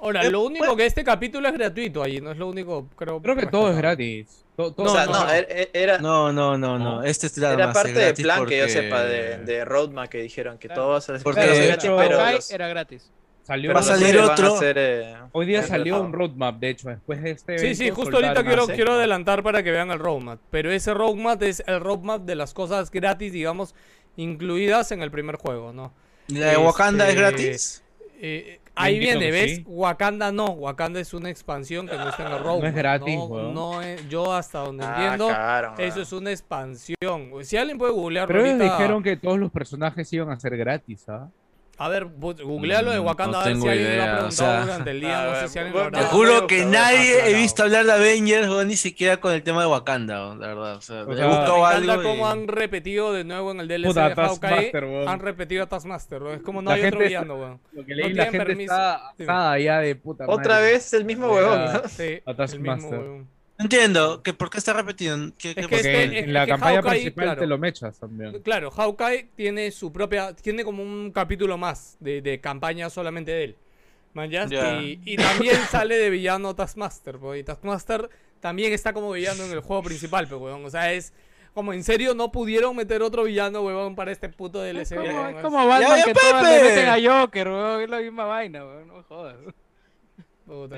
[SPEAKER 1] Ahora,
[SPEAKER 5] Eh,
[SPEAKER 1] lo único
[SPEAKER 5] bueno.
[SPEAKER 1] que este capítulo es gratuito ahí, no es lo único, creo.
[SPEAKER 4] Creo que todo es gratis. Todo
[SPEAKER 3] O sea, no,
[SPEAKER 4] gratis.
[SPEAKER 3] er- er- era,
[SPEAKER 5] No, no, no, no. Este es nada
[SPEAKER 3] era
[SPEAKER 5] más,
[SPEAKER 3] parte del
[SPEAKER 5] gratis
[SPEAKER 3] plan que yo
[SPEAKER 5] porque-
[SPEAKER 3] sepa de, de Roadmap que dijeron que
[SPEAKER 2] Claro.
[SPEAKER 3] todo
[SPEAKER 5] Porque,
[SPEAKER 3] iba a ser
[SPEAKER 5] de
[SPEAKER 3] gratis,
[SPEAKER 5] hecho,
[SPEAKER 3] pero los-
[SPEAKER 2] era gratis.
[SPEAKER 4] Salió
[SPEAKER 5] Va a
[SPEAKER 3] los
[SPEAKER 5] salir otro.
[SPEAKER 3] a ser, eh,
[SPEAKER 4] Hoy día salió un roadmap, de hecho, después de este
[SPEAKER 1] Sí, sí, justo ahorita quiero, quiero adelantar para que vean el roadmap. Pero ese roadmap es el roadmap de las cosas gratis, digamos, incluidas en el primer juego, ¿no?
[SPEAKER 5] ¿La de Wakanda es
[SPEAKER 1] Este,
[SPEAKER 5] gratis?
[SPEAKER 1] Eh, ahí viene, ¿ves?
[SPEAKER 4] sí.
[SPEAKER 1] Wakanda no, Wakanda es una expansión que no está en el roadmap.
[SPEAKER 4] gratis,
[SPEAKER 1] no, no es- yo hasta donde
[SPEAKER 3] Ah,
[SPEAKER 1] entiendo,
[SPEAKER 3] cagaron,
[SPEAKER 1] eso es una expansión. Si alguien puede googlearlo
[SPEAKER 4] Pero ellos
[SPEAKER 1] ahorita,
[SPEAKER 4] dijeron que todos los personajes iban a ser gratis, ¿ah?
[SPEAKER 1] A ver, googlealo de
[SPEAKER 5] Mm,
[SPEAKER 1] Wakanda
[SPEAKER 5] no
[SPEAKER 1] a ver si
[SPEAKER 5] tengo
[SPEAKER 1] alguien lo ha
[SPEAKER 5] idea, o
[SPEAKER 1] preguntado
[SPEAKER 5] sea,
[SPEAKER 1] durante el día, no sé
[SPEAKER 3] ver,
[SPEAKER 1] si alguien
[SPEAKER 3] bueno,
[SPEAKER 1] lo
[SPEAKER 5] Te juro
[SPEAKER 3] no,
[SPEAKER 5] que
[SPEAKER 3] no,
[SPEAKER 5] nadie he visto hablar de Avengers, weón, ni siquiera con el tema de Wakanda, weón, la verdad. O sea,
[SPEAKER 4] O
[SPEAKER 5] he
[SPEAKER 4] sea,
[SPEAKER 5] buscado
[SPEAKER 1] Me
[SPEAKER 5] algo.
[SPEAKER 1] encanta
[SPEAKER 5] y-
[SPEAKER 1] cómo han repetido de nuevo en el DLC
[SPEAKER 4] Puta,
[SPEAKER 1] de Hawkeye.
[SPEAKER 4] Weón.
[SPEAKER 1] Han repetido a Taskmaster, weón. Es como no
[SPEAKER 4] La
[SPEAKER 1] hay otro villano, weón.
[SPEAKER 4] Lo que
[SPEAKER 1] No
[SPEAKER 4] leí, la
[SPEAKER 1] tienen
[SPEAKER 4] gente
[SPEAKER 1] permiso.
[SPEAKER 4] está asada ya de puta madre.
[SPEAKER 3] Otra vez el mismo. ¿no?
[SPEAKER 1] Sí,
[SPEAKER 4] A
[SPEAKER 1] el
[SPEAKER 4] Taskmaster.
[SPEAKER 5] Entiendo, que ¿por qué está repetido? ¿Qué,
[SPEAKER 1] Es que?
[SPEAKER 4] Porque
[SPEAKER 1] este-
[SPEAKER 4] en la
[SPEAKER 1] que
[SPEAKER 4] campaña
[SPEAKER 1] Hawkeye,
[SPEAKER 4] principal
[SPEAKER 1] claro.
[SPEAKER 4] te lo mechas también.
[SPEAKER 1] Claro, Hawkeye tiene su propia. Tiene como un capítulo más de, de campaña solamente de él. ¿Man, ya?
[SPEAKER 5] Ya.
[SPEAKER 1] Y, y también sale de villano Taskmaster, pues, Y Taskmaster también está como villano en el juego principal, pues, weón. O sea, es. Como en serio no pudieron meter otro villano, weón, para este puto
[SPEAKER 2] Es
[SPEAKER 1] DLC.
[SPEAKER 2] como,
[SPEAKER 1] weón.
[SPEAKER 2] es como Batman que todas
[SPEAKER 5] Pepe.
[SPEAKER 2] le meten a Joker, weón. Es la misma vaina, weón. No jodas.
[SPEAKER 1] Puta,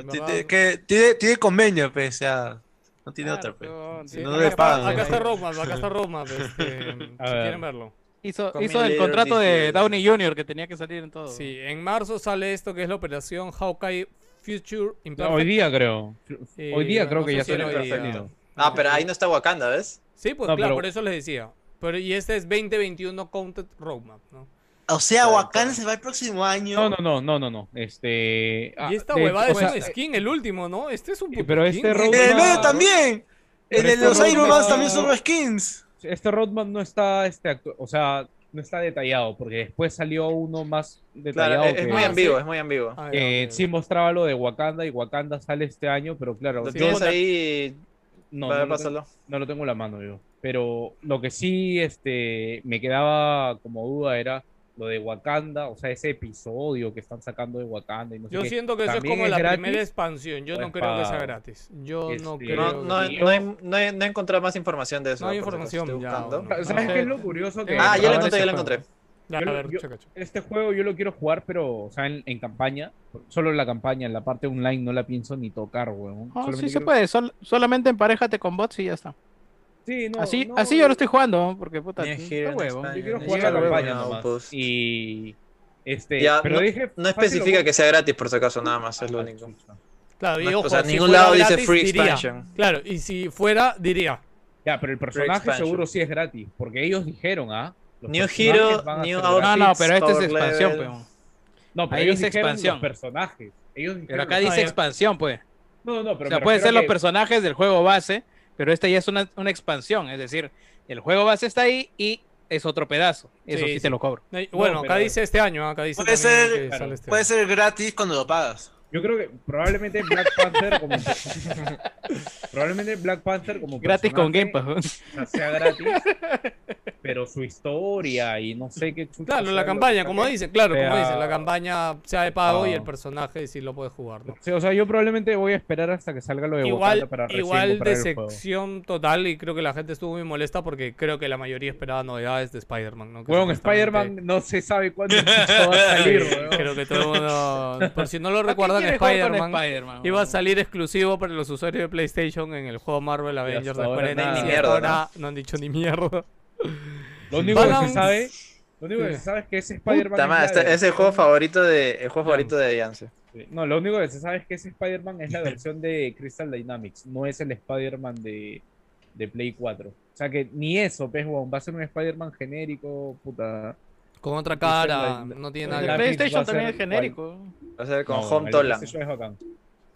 [SPEAKER 5] que tiene, tiene convenio, pues, o sea, no tiene
[SPEAKER 2] Claro,
[SPEAKER 5] otra, pues.
[SPEAKER 2] weón,
[SPEAKER 5] Si no
[SPEAKER 1] acá
[SPEAKER 5] pagan.
[SPEAKER 1] Acá
[SPEAKER 5] ¿no?
[SPEAKER 1] está Roadmap, acá está Roadmap, este, si
[SPEAKER 4] ver.
[SPEAKER 1] quieren verlo.
[SPEAKER 2] Hizo, hizo el contrato de. Downey Jr. que tenía que salir en todo.
[SPEAKER 1] Sí, en marzo sale esto que es la operación Hawkeye Future
[SPEAKER 4] No,
[SPEAKER 1] Imperfect.
[SPEAKER 4] hoy día creo.
[SPEAKER 1] Eh,
[SPEAKER 4] Hoy día creo
[SPEAKER 1] no
[SPEAKER 4] que ya
[SPEAKER 1] día.
[SPEAKER 4] perfecto.
[SPEAKER 3] Ah, pero ahí no está Wakanda, ¿ves?
[SPEAKER 1] Sí, pues
[SPEAKER 4] No,
[SPEAKER 1] claro,
[SPEAKER 4] pero-
[SPEAKER 1] por eso les decía. Pero, y este es 2021 Counted Roadmap, ¿no?
[SPEAKER 5] O sea, Wakanda se va el próximo año.
[SPEAKER 4] No, no, no, no, no, no. Este. ah,
[SPEAKER 1] y esta
[SPEAKER 4] de-
[SPEAKER 1] huevada
[SPEAKER 4] o
[SPEAKER 1] es
[SPEAKER 4] sea,
[SPEAKER 1] un skin, el último, ¿no? Este es un puto
[SPEAKER 4] pero
[SPEAKER 1] skin.
[SPEAKER 4] este
[SPEAKER 5] En
[SPEAKER 4] roadmap-
[SPEAKER 5] el medio también.
[SPEAKER 4] Pero
[SPEAKER 5] En el
[SPEAKER 4] este
[SPEAKER 5] de los Iron Man también son skins.
[SPEAKER 4] Este roadmap no está, este, actu- o sea, no está detallado, porque después salió uno más detallado
[SPEAKER 3] Claro, es, es
[SPEAKER 4] que
[SPEAKER 3] muy
[SPEAKER 1] Ah,
[SPEAKER 3] ambiguo, es muy ambiguo.
[SPEAKER 1] Ah,
[SPEAKER 4] eh, sí mostraba lo de Wakanda y Wakanda sale este año, pero claro,
[SPEAKER 3] Lo
[SPEAKER 4] yo
[SPEAKER 3] tienes
[SPEAKER 4] no-
[SPEAKER 3] ahí,
[SPEAKER 4] no, no lo tengo- no lo tengo en la mano yo. Pero lo que sí este, me quedaba como duda era lo de Wakanda, o sea, ese episodio que están sacando de Wakanda y no sé
[SPEAKER 1] Yo
[SPEAKER 4] qué.
[SPEAKER 1] siento que eso es
[SPEAKER 4] ¿También
[SPEAKER 1] como
[SPEAKER 4] es
[SPEAKER 1] la
[SPEAKER 4] gratis?
[SPEAKER 1] primera expansión. Yo
[SPEAKER 4] ¿O
[SPEAKER 1] no creo que sea gratis. Yo no
[SPEAKER 4] Este,
[SPEAKER 1] creo.
[SPEAKER 3] No,
[SPEAKER 1] que-
[SPEAKER 3] no,
[SPEAKER 4] Y
[SPEAKER 3] no, he, no, he, no he encontrado más información de eso.
[SPEAKER 1] No hay información, ya.
[SPEAKER 4] ¿Sabes
[SPEAKER 1] No
[SPEAKER 4] qué es lo curioso? Que
[SPEAKER 3] Ah, ya lo encontré, ya lo encontré.
[SPEAKER 1] Ya,
[SPEAKER 4] Yo
[SPEAKER 1] a
[SPEAKER 4] lo-
[SPEAKER 1] ver,
[SPEAKER 4] yo-
[SPEAKER 1] checa, checa.
[SPEAKER 4] Este juego yo lo quiero jugar, pero, o sea, en, en campaña. Solo en la campaña, en la parte online no la pienso ni tocar, weón. Solamente
[SPEAKER 2] sí se
[SPEAKER 4] quiero-
[SPEAKER 2] puede, sol- solamente emparejate con bots y ya está.
[SPEAKER 4] Sí, no,
[SPEAKER 2] así,
[SPEAKER 4] no,
[SPEAKER 2] así yo lo estoy jugando, porque puta,
[SPEAKER 3] en
[SPEAKER 2] huevo.
[SPEAKER 4] Yo quiero
[SPEAKER 3] ni
[SPEAKER 4] jugar
[SPEAKER 3] here
[SPEAKER 4] la campaña nomás.
[SPEAKER 3] pues.
[SPEAKER 4] Y, Este,
[SPEAKER 3] Ya,
[SPEAKER 4] pero
[SPEAKER 3] no,
[SPEAKER 4] dije,
[SPEAKER 3] no especifica
[SPEAKER 4] lo-
[SPEAKER 3] que sea gratis, por si acaso, nada más, es lo
[SPEAKER 4] Ah,
[SPEAKER 3] único.
[SPEAKER 1] Claro, y
[SPEAKER 3] No, o
[SPEAKER 1] ojo,
[SPEAKER 3] sea,
[SPEAKER 1] si
[SPEAKER 3] ningún lado dice free
[SPEAKER 1] diría.
[SPEAKER 3] expansion.
[SPEAKER 1] Claro, y si fuera, diría.
[SPEAKER 4] Ya, pero el personaje seguro sí es gratis, porque ellos dijeron, ¿ah? Los
[SPEAKER 3] New Hero,
[SPEAKER 4] a
[SPEAKER 3] New
[SPEAKER 4] ser
[SPEAKER 3] Outfit.
[SPEAKER 4] gratis.
[SPEAKER 2] No, no, pero este es expansión, peón.
[SPEAKER 4] No, pero
[SPEAKER 2] ahí
[SPEAKER 4] ellos
[SPEAKER 2] dice
[SPEAKER 4] dijeron
[SPEAKER 2] expansión.
[SPEAKER 4] los personajes. Ellos
[SPEAKER 2] Pero acá dice
[SPEAKER 1] Ah,
[SPEAKER 2] expansión, pues.
[SPEAKER 4] No, no, no, pero
[SPEAKER 2] O sea, pueden ser los personajes del juego base, pero esta ya es una, una expansión. Es decir, el juego base está ahí y es otro pedazo. Eso
[SPEAKER 1] Sí,
[SPEAKER 2] sí,
[SPEAKER 1] sí.
[SPEAKER 2] te lo cobro.
[SPEAKER 1] Bueno, acá
[SPEAKER 4] pero-
[SPEAKER 1] dice este año, acá dice
[SPEAKER 5] Puede
[SPEAKER 1] también
[SPEAKER 5] ser-
[SPEAKER 1] que
[SPEAKER 4] claro,
[SPEAKER 1] sale este
[SPEAKER 5] Puede
[SPEAKER 1] año.
[SPEAKER 5] ser gratis cuando lo pagas.
[SPEAKER 4] Yo creo que probablemente Black Panther como probablemente Black Panther como
[SPEAKER 2] Gratis con Game Pass.
[SPEAKER 4] sea, gratis, pero su historia y no sé qué
[SPEAKER 1] Claro, la campaña, como dice, claro, como dice, la campaña sea de pago y
[SPEAKER 4] Ah.
[SPEAKER 1] el personaje sí lo puedes jugar, ¿no?
[SPEAKER 4] Sí, o sea, yo probablemente voy a esperar hasta que salga lo de
[SPEAKER 1] Igual,
[SPEAKER 4] para
[SPEAKER 1] igual total y creo que la gente estuvo muy molesta porque creo que la mayoría esperaba novedades de Spider-Man, ¿no? Que supuestamente-
[SPEAKER 4] Spider-Man no se sabe cuándo va a salir,
[SPEAKER 1] creo que todo el mundo, por si no lo
[SPEAKER 2] ¿Para con
[SPEAKER 1] Spider-Man. Iba a salir exclusivo para los usuarios de PlayStation en el juego Marvel Avengers de Square
[SPEAKER 4] ahora
[SPEAKER 1] Enix no han dicho ni mierda.
[SPEAKER 4] Lo único que se sabe, lo único que se sabe es que ese Spider-Man es
[SPEAKER 3] este- es el juego favorito de, el juego favorito de Yance.
[SPEAKER 4] No, lo único que se sabe es que ese Spider-Man es la versión de Crystal Dynamics, no es el Spider-Man de, de Play 4. O sea que ni eso, pues, va a ser un Spider-Man genérico, puta.
[SPEAKER 1] Con otra cara,
[SPEAKER 4] la-
[SPEAKER 1] no tiene nada que
[SPEAKER 4] de
[SPEAKER 1] ver.
[SPEAKER 2] PlayStation también es genérico.
[SPEAKER 3] Va a ser con
[SPEAKER 4] No,
[SPEAKER 3] Home Toland.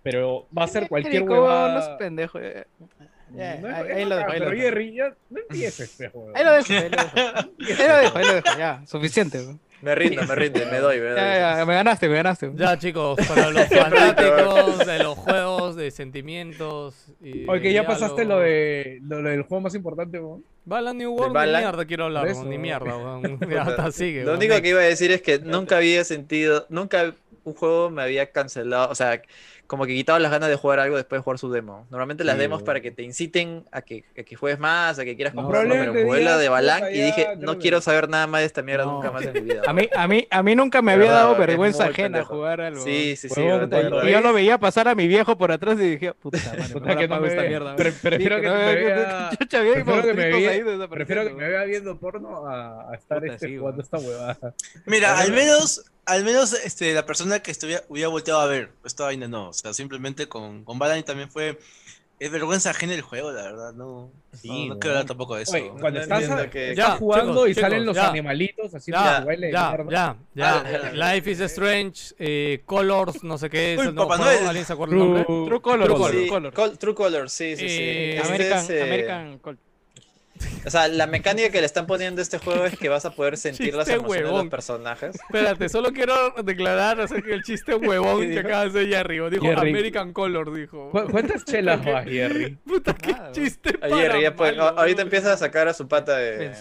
[SPEAKER 4] Pero va a ser cualquier huevada.
[SPEAKER 2] No es pendejo. eh.
[SPEAKER 4] No es-
[SPEAKER 2] ahí-
[SPEAKER 4] es
[SPEAKER 2] ahí lo dejo, ahí lo
[SPEAKER 4] Pero
[SPEAKER 2] dejo.
[SPEAKER 4] Jerry, ya no empieces, weón.
[SPEAKER 2] Ahí lo dejo, ahí lo dejo. Ahí lo dejo, ahí lo dejo, ya. Suficiente.
[SPEAKER 3] Me rindo, me rindo, me doy, me doy.
[SPEAKER 2] Ya, ya, me ganaste, me ganaste.
[SPEAKER 1] Ya chicos, para los fanáticos de los juegos, de sentimientos y
[SPEAKER 4] Oye, ya pasaste lo de lo del juego más importante, weón.
[SPEAKER 1] Balan New World, ni
[SPEAKER 3] Balan?
[SPEAKER 1] mierda quiero hablar,
[SPEAKER 4] eso.
[SPEAKER 1] ni mierda, weón. Ya hasta sigue.
[SPEAKER 3] Lo único que iba a decir es que nunca había sentido, nunca un juego me había cancelado, o sea, como que quitado las ganas de jugar algo después de jugar su demo. Normalmente las
[SPEAKER 4] Sí,
[SPEAKER 3] demos para que te inciten a que, a que juegues más, a que quieras
[SPEAKER 2] No,
[SPEAKER 3] comprarlo, pero
[SPEAKER 4] probablemente
[SPEAKER 3] jugué la
[SPEAKER 4] digas,
[SPEAKER 3] de Balan y dije, no
[SPEAKER 4] que-
[SPEAKER 3] quiero saber nada más de esta mierda
[SPEAKER 2] No.
[SPEAKER 3] nunca más en mi vida.
[SPEAKER 2] A mí, a mí, a mí nunca me había dado vergüenza ajena
[SPEAKER 3] pendejo.
[SPEAKER 2] jugar algo.
[SPEAKER 3] Sí, sí, sí. Weón, de
[SPEAKER 4] cuando
[SPEAKER 3] verdad.
[SPEAKER 2] Y yo lo veía pasar a mi viejo por atrás y dije, puta madre,
[SPEAKER 4] Puta, que no me
[SPEAKER 2] esta mierda.
[SPEAKER 4] Pre- prefiero
[SPEAKER 2] Sí,
[SPEAKER 4] que
[SPEAKER 2] no,
[SPEAKER 4] me vea- viendo porno a, estar este,
[SPEAKER 2] sí,
[SPEAKER 4] jugando esta huevada.
[SPEAKER 5] Mira, al
[SPEAKER 4] Bueno.
[SPEAKER 5] menos, al menos este, la persona que estuviera, hubiera volteado a ver esta vaina no. O sea, simplemente con, con Balan también fue. Es vergüenza ajena el juego, la verdad. No,
[SPEAKER 4] Sí,
[SPEAKER 5] no, no quiero hablar tampoco de eso.
[SPEAKER 4] Oye, cuando
[SPEAKER 3] no
[SPEAKER 4] estás,
[SPEAKER 3] entiendo que-
[SPEAKER 4] estás
[SPEAKER 1] Ya,
[SPEAKER 4] jugando
[SPEAKER 1] chicos,
[SPEAKER 4] y salen los
[SPEAKER 1] ya.
[SPEAKER 4] animalitos así
[SPEAKER 1] Ya,
[SPEAKER 4] baile de
[SPEAKER 1] ya, ya, ya.
[SPEAKER 3] Ah, ya.
[SPEAKER 1] Life is Strange, eh, Colors, no sé qué es
[SPEAKER 5] Uy. Noel.
[SPEAKER 1] ¿Alguien se acuerda el nombre?
[SPEAKER 4] True,
[SPEAKER 2] True Color,
[SPEAKER 1] True
[SPEAKER 2] True
[SPEAKER 3] Sí, True Colors, sí, sí, sí.
[SPEAKER 1] Eh,
[SPEAKER 3] Este
[SPEAKER 2] American,
[SPEAKER 3] es, eh,
[SPEAKER 2] American Col-
[SPEAKER 3] O sea, la mecánica que le están poniendo a este juego es que vas a poder sentir las
[SPEAKER 1] Chiste
[SPEAKER 3] emociones de los personajes.
[SPEAKER 1] Espérate, solo quiero declarar acerca del chiste huevón que acaba de hacer arriba. Dijo
[SPEAKER 4] Jerry.
[SPEAKER 1] American Color, dijo.
[SPEAKER 4] ¿Cu- ¿Cuántas chelas vas, Jerry?
[SPEAKER 1] Puta, qué
[SPEAKER 2] Ah,
[SPEAKER 1] chiste para
[SPEAKER 3] ya pues,
[SPEAKER 1] malo,
[SPEAKER 3] ahorita empieza a sacar a su pata de.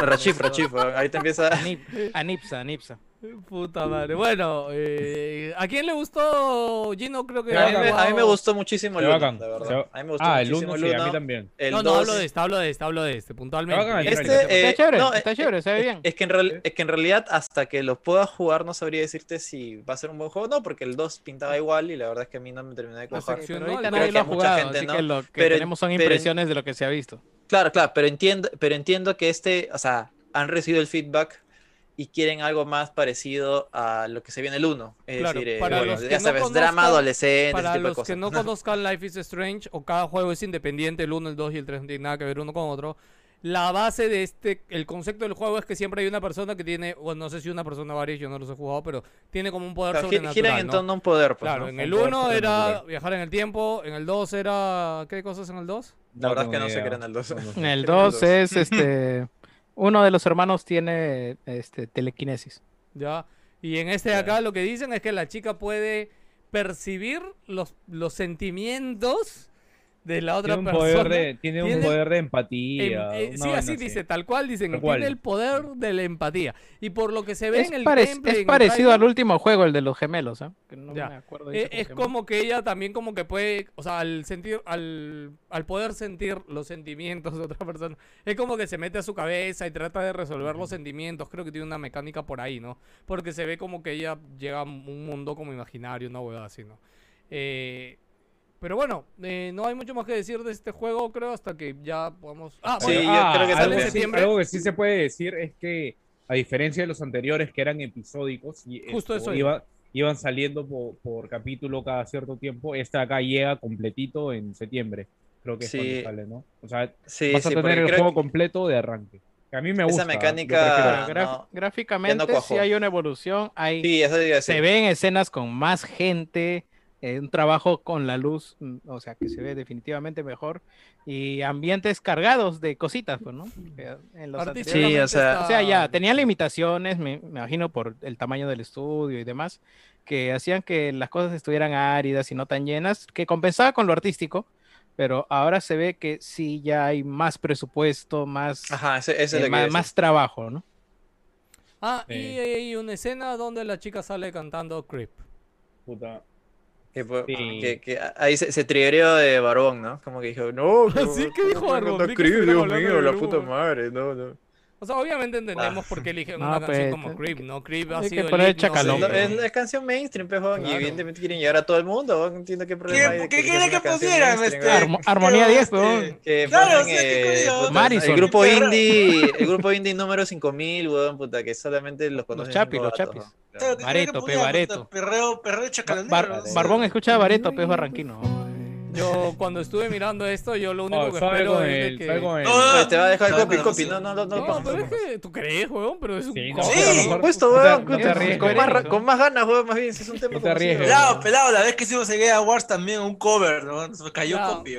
[SPEAKER 3] Rachif, Rachif, ahorita empieza.
[SPEAKER 2] Anip- Anipsa, Anipsa.
[SPEAKER 1] Puta madre. Bueno, eh, ¿a quién le gustó Gino? Creo que
[SPEAKER 3] A mí, me, a mí me gustó muchísimo el 1,
[SPEAKER 4] bacán, se
[SPEAKER 3] verdad. A mí me gustó
[SPEAKER 4] Ah, el
[SPEAKER 3] muchísimo
[SPEAKER 4] 1 sí, a mí también.
[SPEAKER 3] El
[SPEAKER 1] No, no,
[SPEAKER 3] 2
[SPEAKER 1] hablo de este, hablo de este, hablo de este, puntualmente.
[SPEAKER 4] El
[SPEAKER 1] Este-.
[SPEAKER 3] Este,
[SPEAKER 2] Está chévere,
[SPEAKER 3] no,
[SPEAKER 2] está
[SPEAKER 3] eh,
[SPEAKER 2] chévere, se ve bien.
[SPEAKER 3] Es que, en real- es que en realidad, hasta que lo pueda jugar, no sabría decirte si va a ser un buen juego o no, porque el 2 pintaba igual y la verdad es que a mí no me terminó de
[SPEAKER 1] sección-
[SPEAKER 2] Pero ahorita nadie lo ha jugado,
[SPEAKER 3] gente
[SPEAKER 2] así
[SPEAKER 3] no.
[SPEAKER 2] que lo que
[SPEAKER 3] Pero-
[SPEAKER 2] tenemos son
[SPEAKER 3] pero-
[SPEAKER 2] impresiones de lo que se ha visto.
[SPEAKER 3] Claro, claro, pero entiendo, pero entiendo que este, o sea, han recibido el feedback y quieren algo más parecido a lo que se viene el 1. Es
[SPEAKER 1] Claro,
[SPEAKER 3] decir, eh,
[SPEAKER 1] para
[SPEAKER 3] bueno,
[SPEAKER 1] los que
[SPEAKER 3] ya
[SPEAKER 1] no
[SPEAKER 3] sabes,
[SPEAKER 1] conozcan-
[SPEAKER 3] drama adolescente, ese
[SPEAKER 1] Para
[SPEAKER 3] tipo de
[SPEAKER 1] los
[SPEAKER 3] cosas.
[SPEAKER 1] que no conozcan Life is Strange, o cada juego es independiente, el 1, el 2 y el 3 no tienen nada que ver uno con otro. La base de este, el concepto del juego es que siempre hay una persona que tiene, bueno, no sé si una persona o varias, yo no los he jugado, pero tiene como un poder
[SPEAKER 3] Claro,
[SPEAKER 1] sobrenatural.
[SPEAKER 3] giran en
[SPEAKER 1] ¿no?
[SPEAKER 3] torno a un poder, pues,
[SPEAKER 1] Claro,
[SPEAKER 3] ¿no?
[SPEAKER 1] en el
[SPEAKER 4] Un poder
[SPEAKER 1] 1 era viajar en el tiempo, en el 2 era... ¿Qué cosas en el 2?
[SPEAKER 3] La verdad es que no
[SPEAKER 4] ni
[SPEAKER 3] sé
[SPEAKER 4] idea.
[SPEAKER 3] qué era en el 2.
[SPEAKER 4] No, no sé.
[SPEAKER 2] En el
[SPEAKER 3] El
[SPEAKER 2] 2
[SPEAKER 3] dos.
[SPEAKER 2] es este. Uno de los hermanos tiene este, telequinesis.
[SPEAKER 1] ¿ya? Y en este de acá lo que dicen es que la chica puede percibir los, los sentimientos de la otra
[SPEAKER 4] Tiene un
[SPEAKER 1] persona.
[SPEAKER 4] poder de, tiene un
[SPEAKER 1] Tiene-
[SPEAKER 4] poder de
[SPEAKER 1] Em,
[SPEAKER 4] empatía.
[SPEAKER 1] eh, sí, así dice, tal cual dicen,
[SPEAKER 4] Tal cual.
[SPEAKER 1] tiene el poder de la empatía. Y por lo que se ve
[SPEAKER 2] Es,
[SPEAKER 1] en el
[SPEAKER 2] parec-
[SPEAKER 1] gameplay,
[SPEAKER 2] es
[SPEAKER 1] en
[SPEAKER 2] parecido al último juego, el de los gemelos. ¿ah? Que no
[SPEAKER 1] Ya.
[SPEAKER 2] me acuerdo de
[SPEAKER 1] eh, es como que ella también como que puede, o sea, al sentir, al, al poder sentir los sentimientos de otra persona, es como que se mete a su cabeza y trata de resolver los sentimientos. Creo que tiene una mecánica por ahí, ¿no? Porque se ve como que ella llega a un mundo como imaginario, una huevada así, ¿no? Eh, pero bueno, eh, no hay mucho más que decir de este juego, creo, hasta que ya podamos... Ah,
[SPEAKER 3] Sí,
[SPEAKER 1] bueno,
[SPEAKER 3] yo
[SPEAKER 4] Ah,
[SPEAKER 3] creo que
[SPEAKER 4] algo,
[SPEAKER 1] sale en septiembre.
[SPEAKER 4] algo que sí se puede decir es que A diferencia de los anteriores que eran episódicos y
[SPEAKER 1] Justo
[SPEAKER 4] esto,
[SPEAKER 1] eso
[SPEAKER 4] iba- iban saliendo por, por capítulo cada cierto tiempo, esta acá llega completito en septiembre. Creo que es
[SPEAKER 3] Sí.
[SPEAKER 4] cuando sale, ¿no? O sea,
[SPEAKER 3] Sí,
[SPEAKER 4] vas a
[SPEAKER 3] sí,
[SPEAKER 4] tener el juego
[SPEAKER 3] que-
[SPEAKER 4] completo de arranque. Que a mí me
[SPEAKER 3] Esa
[SPEAKER 4] gusta. yo
[SPEAKER 3] mecánica- no.
[SPEAKER 2] Gráficamente
[SPEAKER 3] no
[SPEAKER 2] sí hay una evolución, hay, se ven escenas con más gente, eh, un trabajo con la luz, mm, o sea que se ve definitivamente mejor, y ambientes cargados de cositas, pues, ¿no? Eh, En los
[SPEAKER 3] Sí, o sea-
[SPEAKER 2] O sea, ya tenían limitaciones, me, me imagino por el tamaño del estudio y demás, que hacían que las cosas estuvieran áridas y no tan llenas, que compensaba con lo artístico, pero ahora se ve que sí ya hay más presupuesto, más,
[SPEAKER 3] Ajá, ese, ese es
[SPEAKER 2] eh, más trabajo, ¿no?
[SPEAKER 1] Ah,
[SPEAKER 4] Sí.
[SPEAKER 1] y hay una escena donde la chica sale cantando Creep.
[SPEAKER 4] Puta.
[SPEAKER 3] Que, po-
[SPEAKER 4] Sí.
[SPEAKER 3] que- que ahí se, se de Barbón, ¿no? Como que dijo, no,
[SPEAKER 1] Así que dijo Barbón,
[SPEAKER 3] No, la
[SPEAKER 1] Blue.
[SPEAKER 3] puta madre, no, no.
[SPEAKER 1] O sea, obviamente entendemos
[SPEAKER 3] Ah.
[SPEAKER 1] por qué eligen
[SPEAKER 2] No,
[SPEAKER 1] una canción
[SPEAKER 2] pues,
[SPEAKER 1] como
[SPEAKER 2] te-
[SPEAKER 1] Creep, ¿no? Creep ha sido el
[SPEAKER 2] chacalón,
[SPEAKER 3] No, es, es canción mainstream, pejón, y
[SPEAKER 1] Claro.
[SPEAKER 3] evidentemente quieren llegar a todo el mundo, ¿no? entiendo qué problema hay.
[SPEAKER 5] ¿Qué,
[SPEAKER 3] que
[SPEAKER 5] qué
[SPEAKER 3] canción
[SPEAKER 5] pusieran? Este.
[SPEAKER 2] Armo- Armonía
[SPEAKER 5] pero,
[SPEAKER 2] 10, weón.
[SPEAKER 5] este,
[SPEAKER 3] Que
[SPEAKER 5] Claro, sí, qué
[SPEAKER 3] eh,
[SPEAKER 5] curioso.
[SPEAKER 3] el grupo indie, el grupo indie número 5000, weón, puta, que solamente los conocen
[SPEAKER 2] chapis, los chapis.
[SPEAKER 5] Claro, ¿qué
[SPEAKER 2] Bareto, pe? Bareto.
[SPEAKER 5] Perreo, perreo sé.
[SPEAKER 2] Barbón escucha Bareto, pez barranquino.
[SPEAKER 1] Yo cuando estuve mirando esto, yo lo único
[SPEAKER 4] Oh,
[SPEAKER 1] que espero
[SPEAKER 4] con
[SPEAKER 1] es de que...
[SPEAKER 5] No, no,
[SPEAKER 3] Pues te va a dejar copy, copy, no, no, no, no,
[SPEAKER 1] No, pero es que tú crees, weón, pero es un
[SPEAKER 4] Sí.
[SPEAKER 5] Sí,
[SPEAKER 3] Por supuesto,
[SPEAKER 4] o sea,
[SPEAKER 3] weón,
[SPEAKER 4] no
[SPEAKER 3] con,
[SPEAKER 4] te
[SPEAKER 3] con más, con más ganas, weón, más bien, si es un tema
[SPEAKER 4] No te arriesgues.
[SPEAKER 5] Pelado, pelado, la vez que hicimos el Game Wars también un cover, ¿no? Se cayó copy.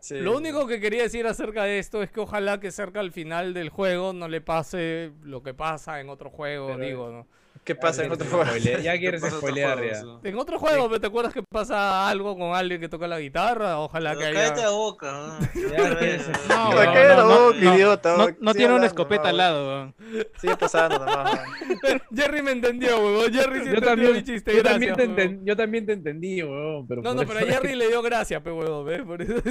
[SPEAKER 3] Sí.
[SPEAKER 1] Lo único que quería decir acerca de esto es que ojalá que cerca al final del juego no le pase lo que pasa en otro juego,
[SPEAKER 4] Pero-
[SPEAKER 1] digo, ¿no?
[SPEAKER 3] ¿Qué pasa en otro juego?
[SPEAKER 4] Ya quieres spoilear ya.
[SPEAKER 1] En otro juego, pero ¿te acuerdas que pasa algo con alguien que toca la guitarra? Ojalá que
[SPEAKER 5] Pero Cállate la
[SPEAKER 1] haya...
[SPEAKER 5] boca, ¿no?
[SPEAKER 3] Me cae la boca, idiota,
[SPEAKER 2] no- tiene una escopeta al lado. weón.
[SPEAKER 3] Sigue pasando nomás, weón.
[SPEAKER 1] Jerry me entendió, weón. Jerry sí entendió mi chiste,
[SPEAKER 4] yo, también te yo también te entendí, weón. Pero
[SPEAKER 1] No, no, pero a Jerry le dio gracia, pe huevo, ¿ves? Por eso.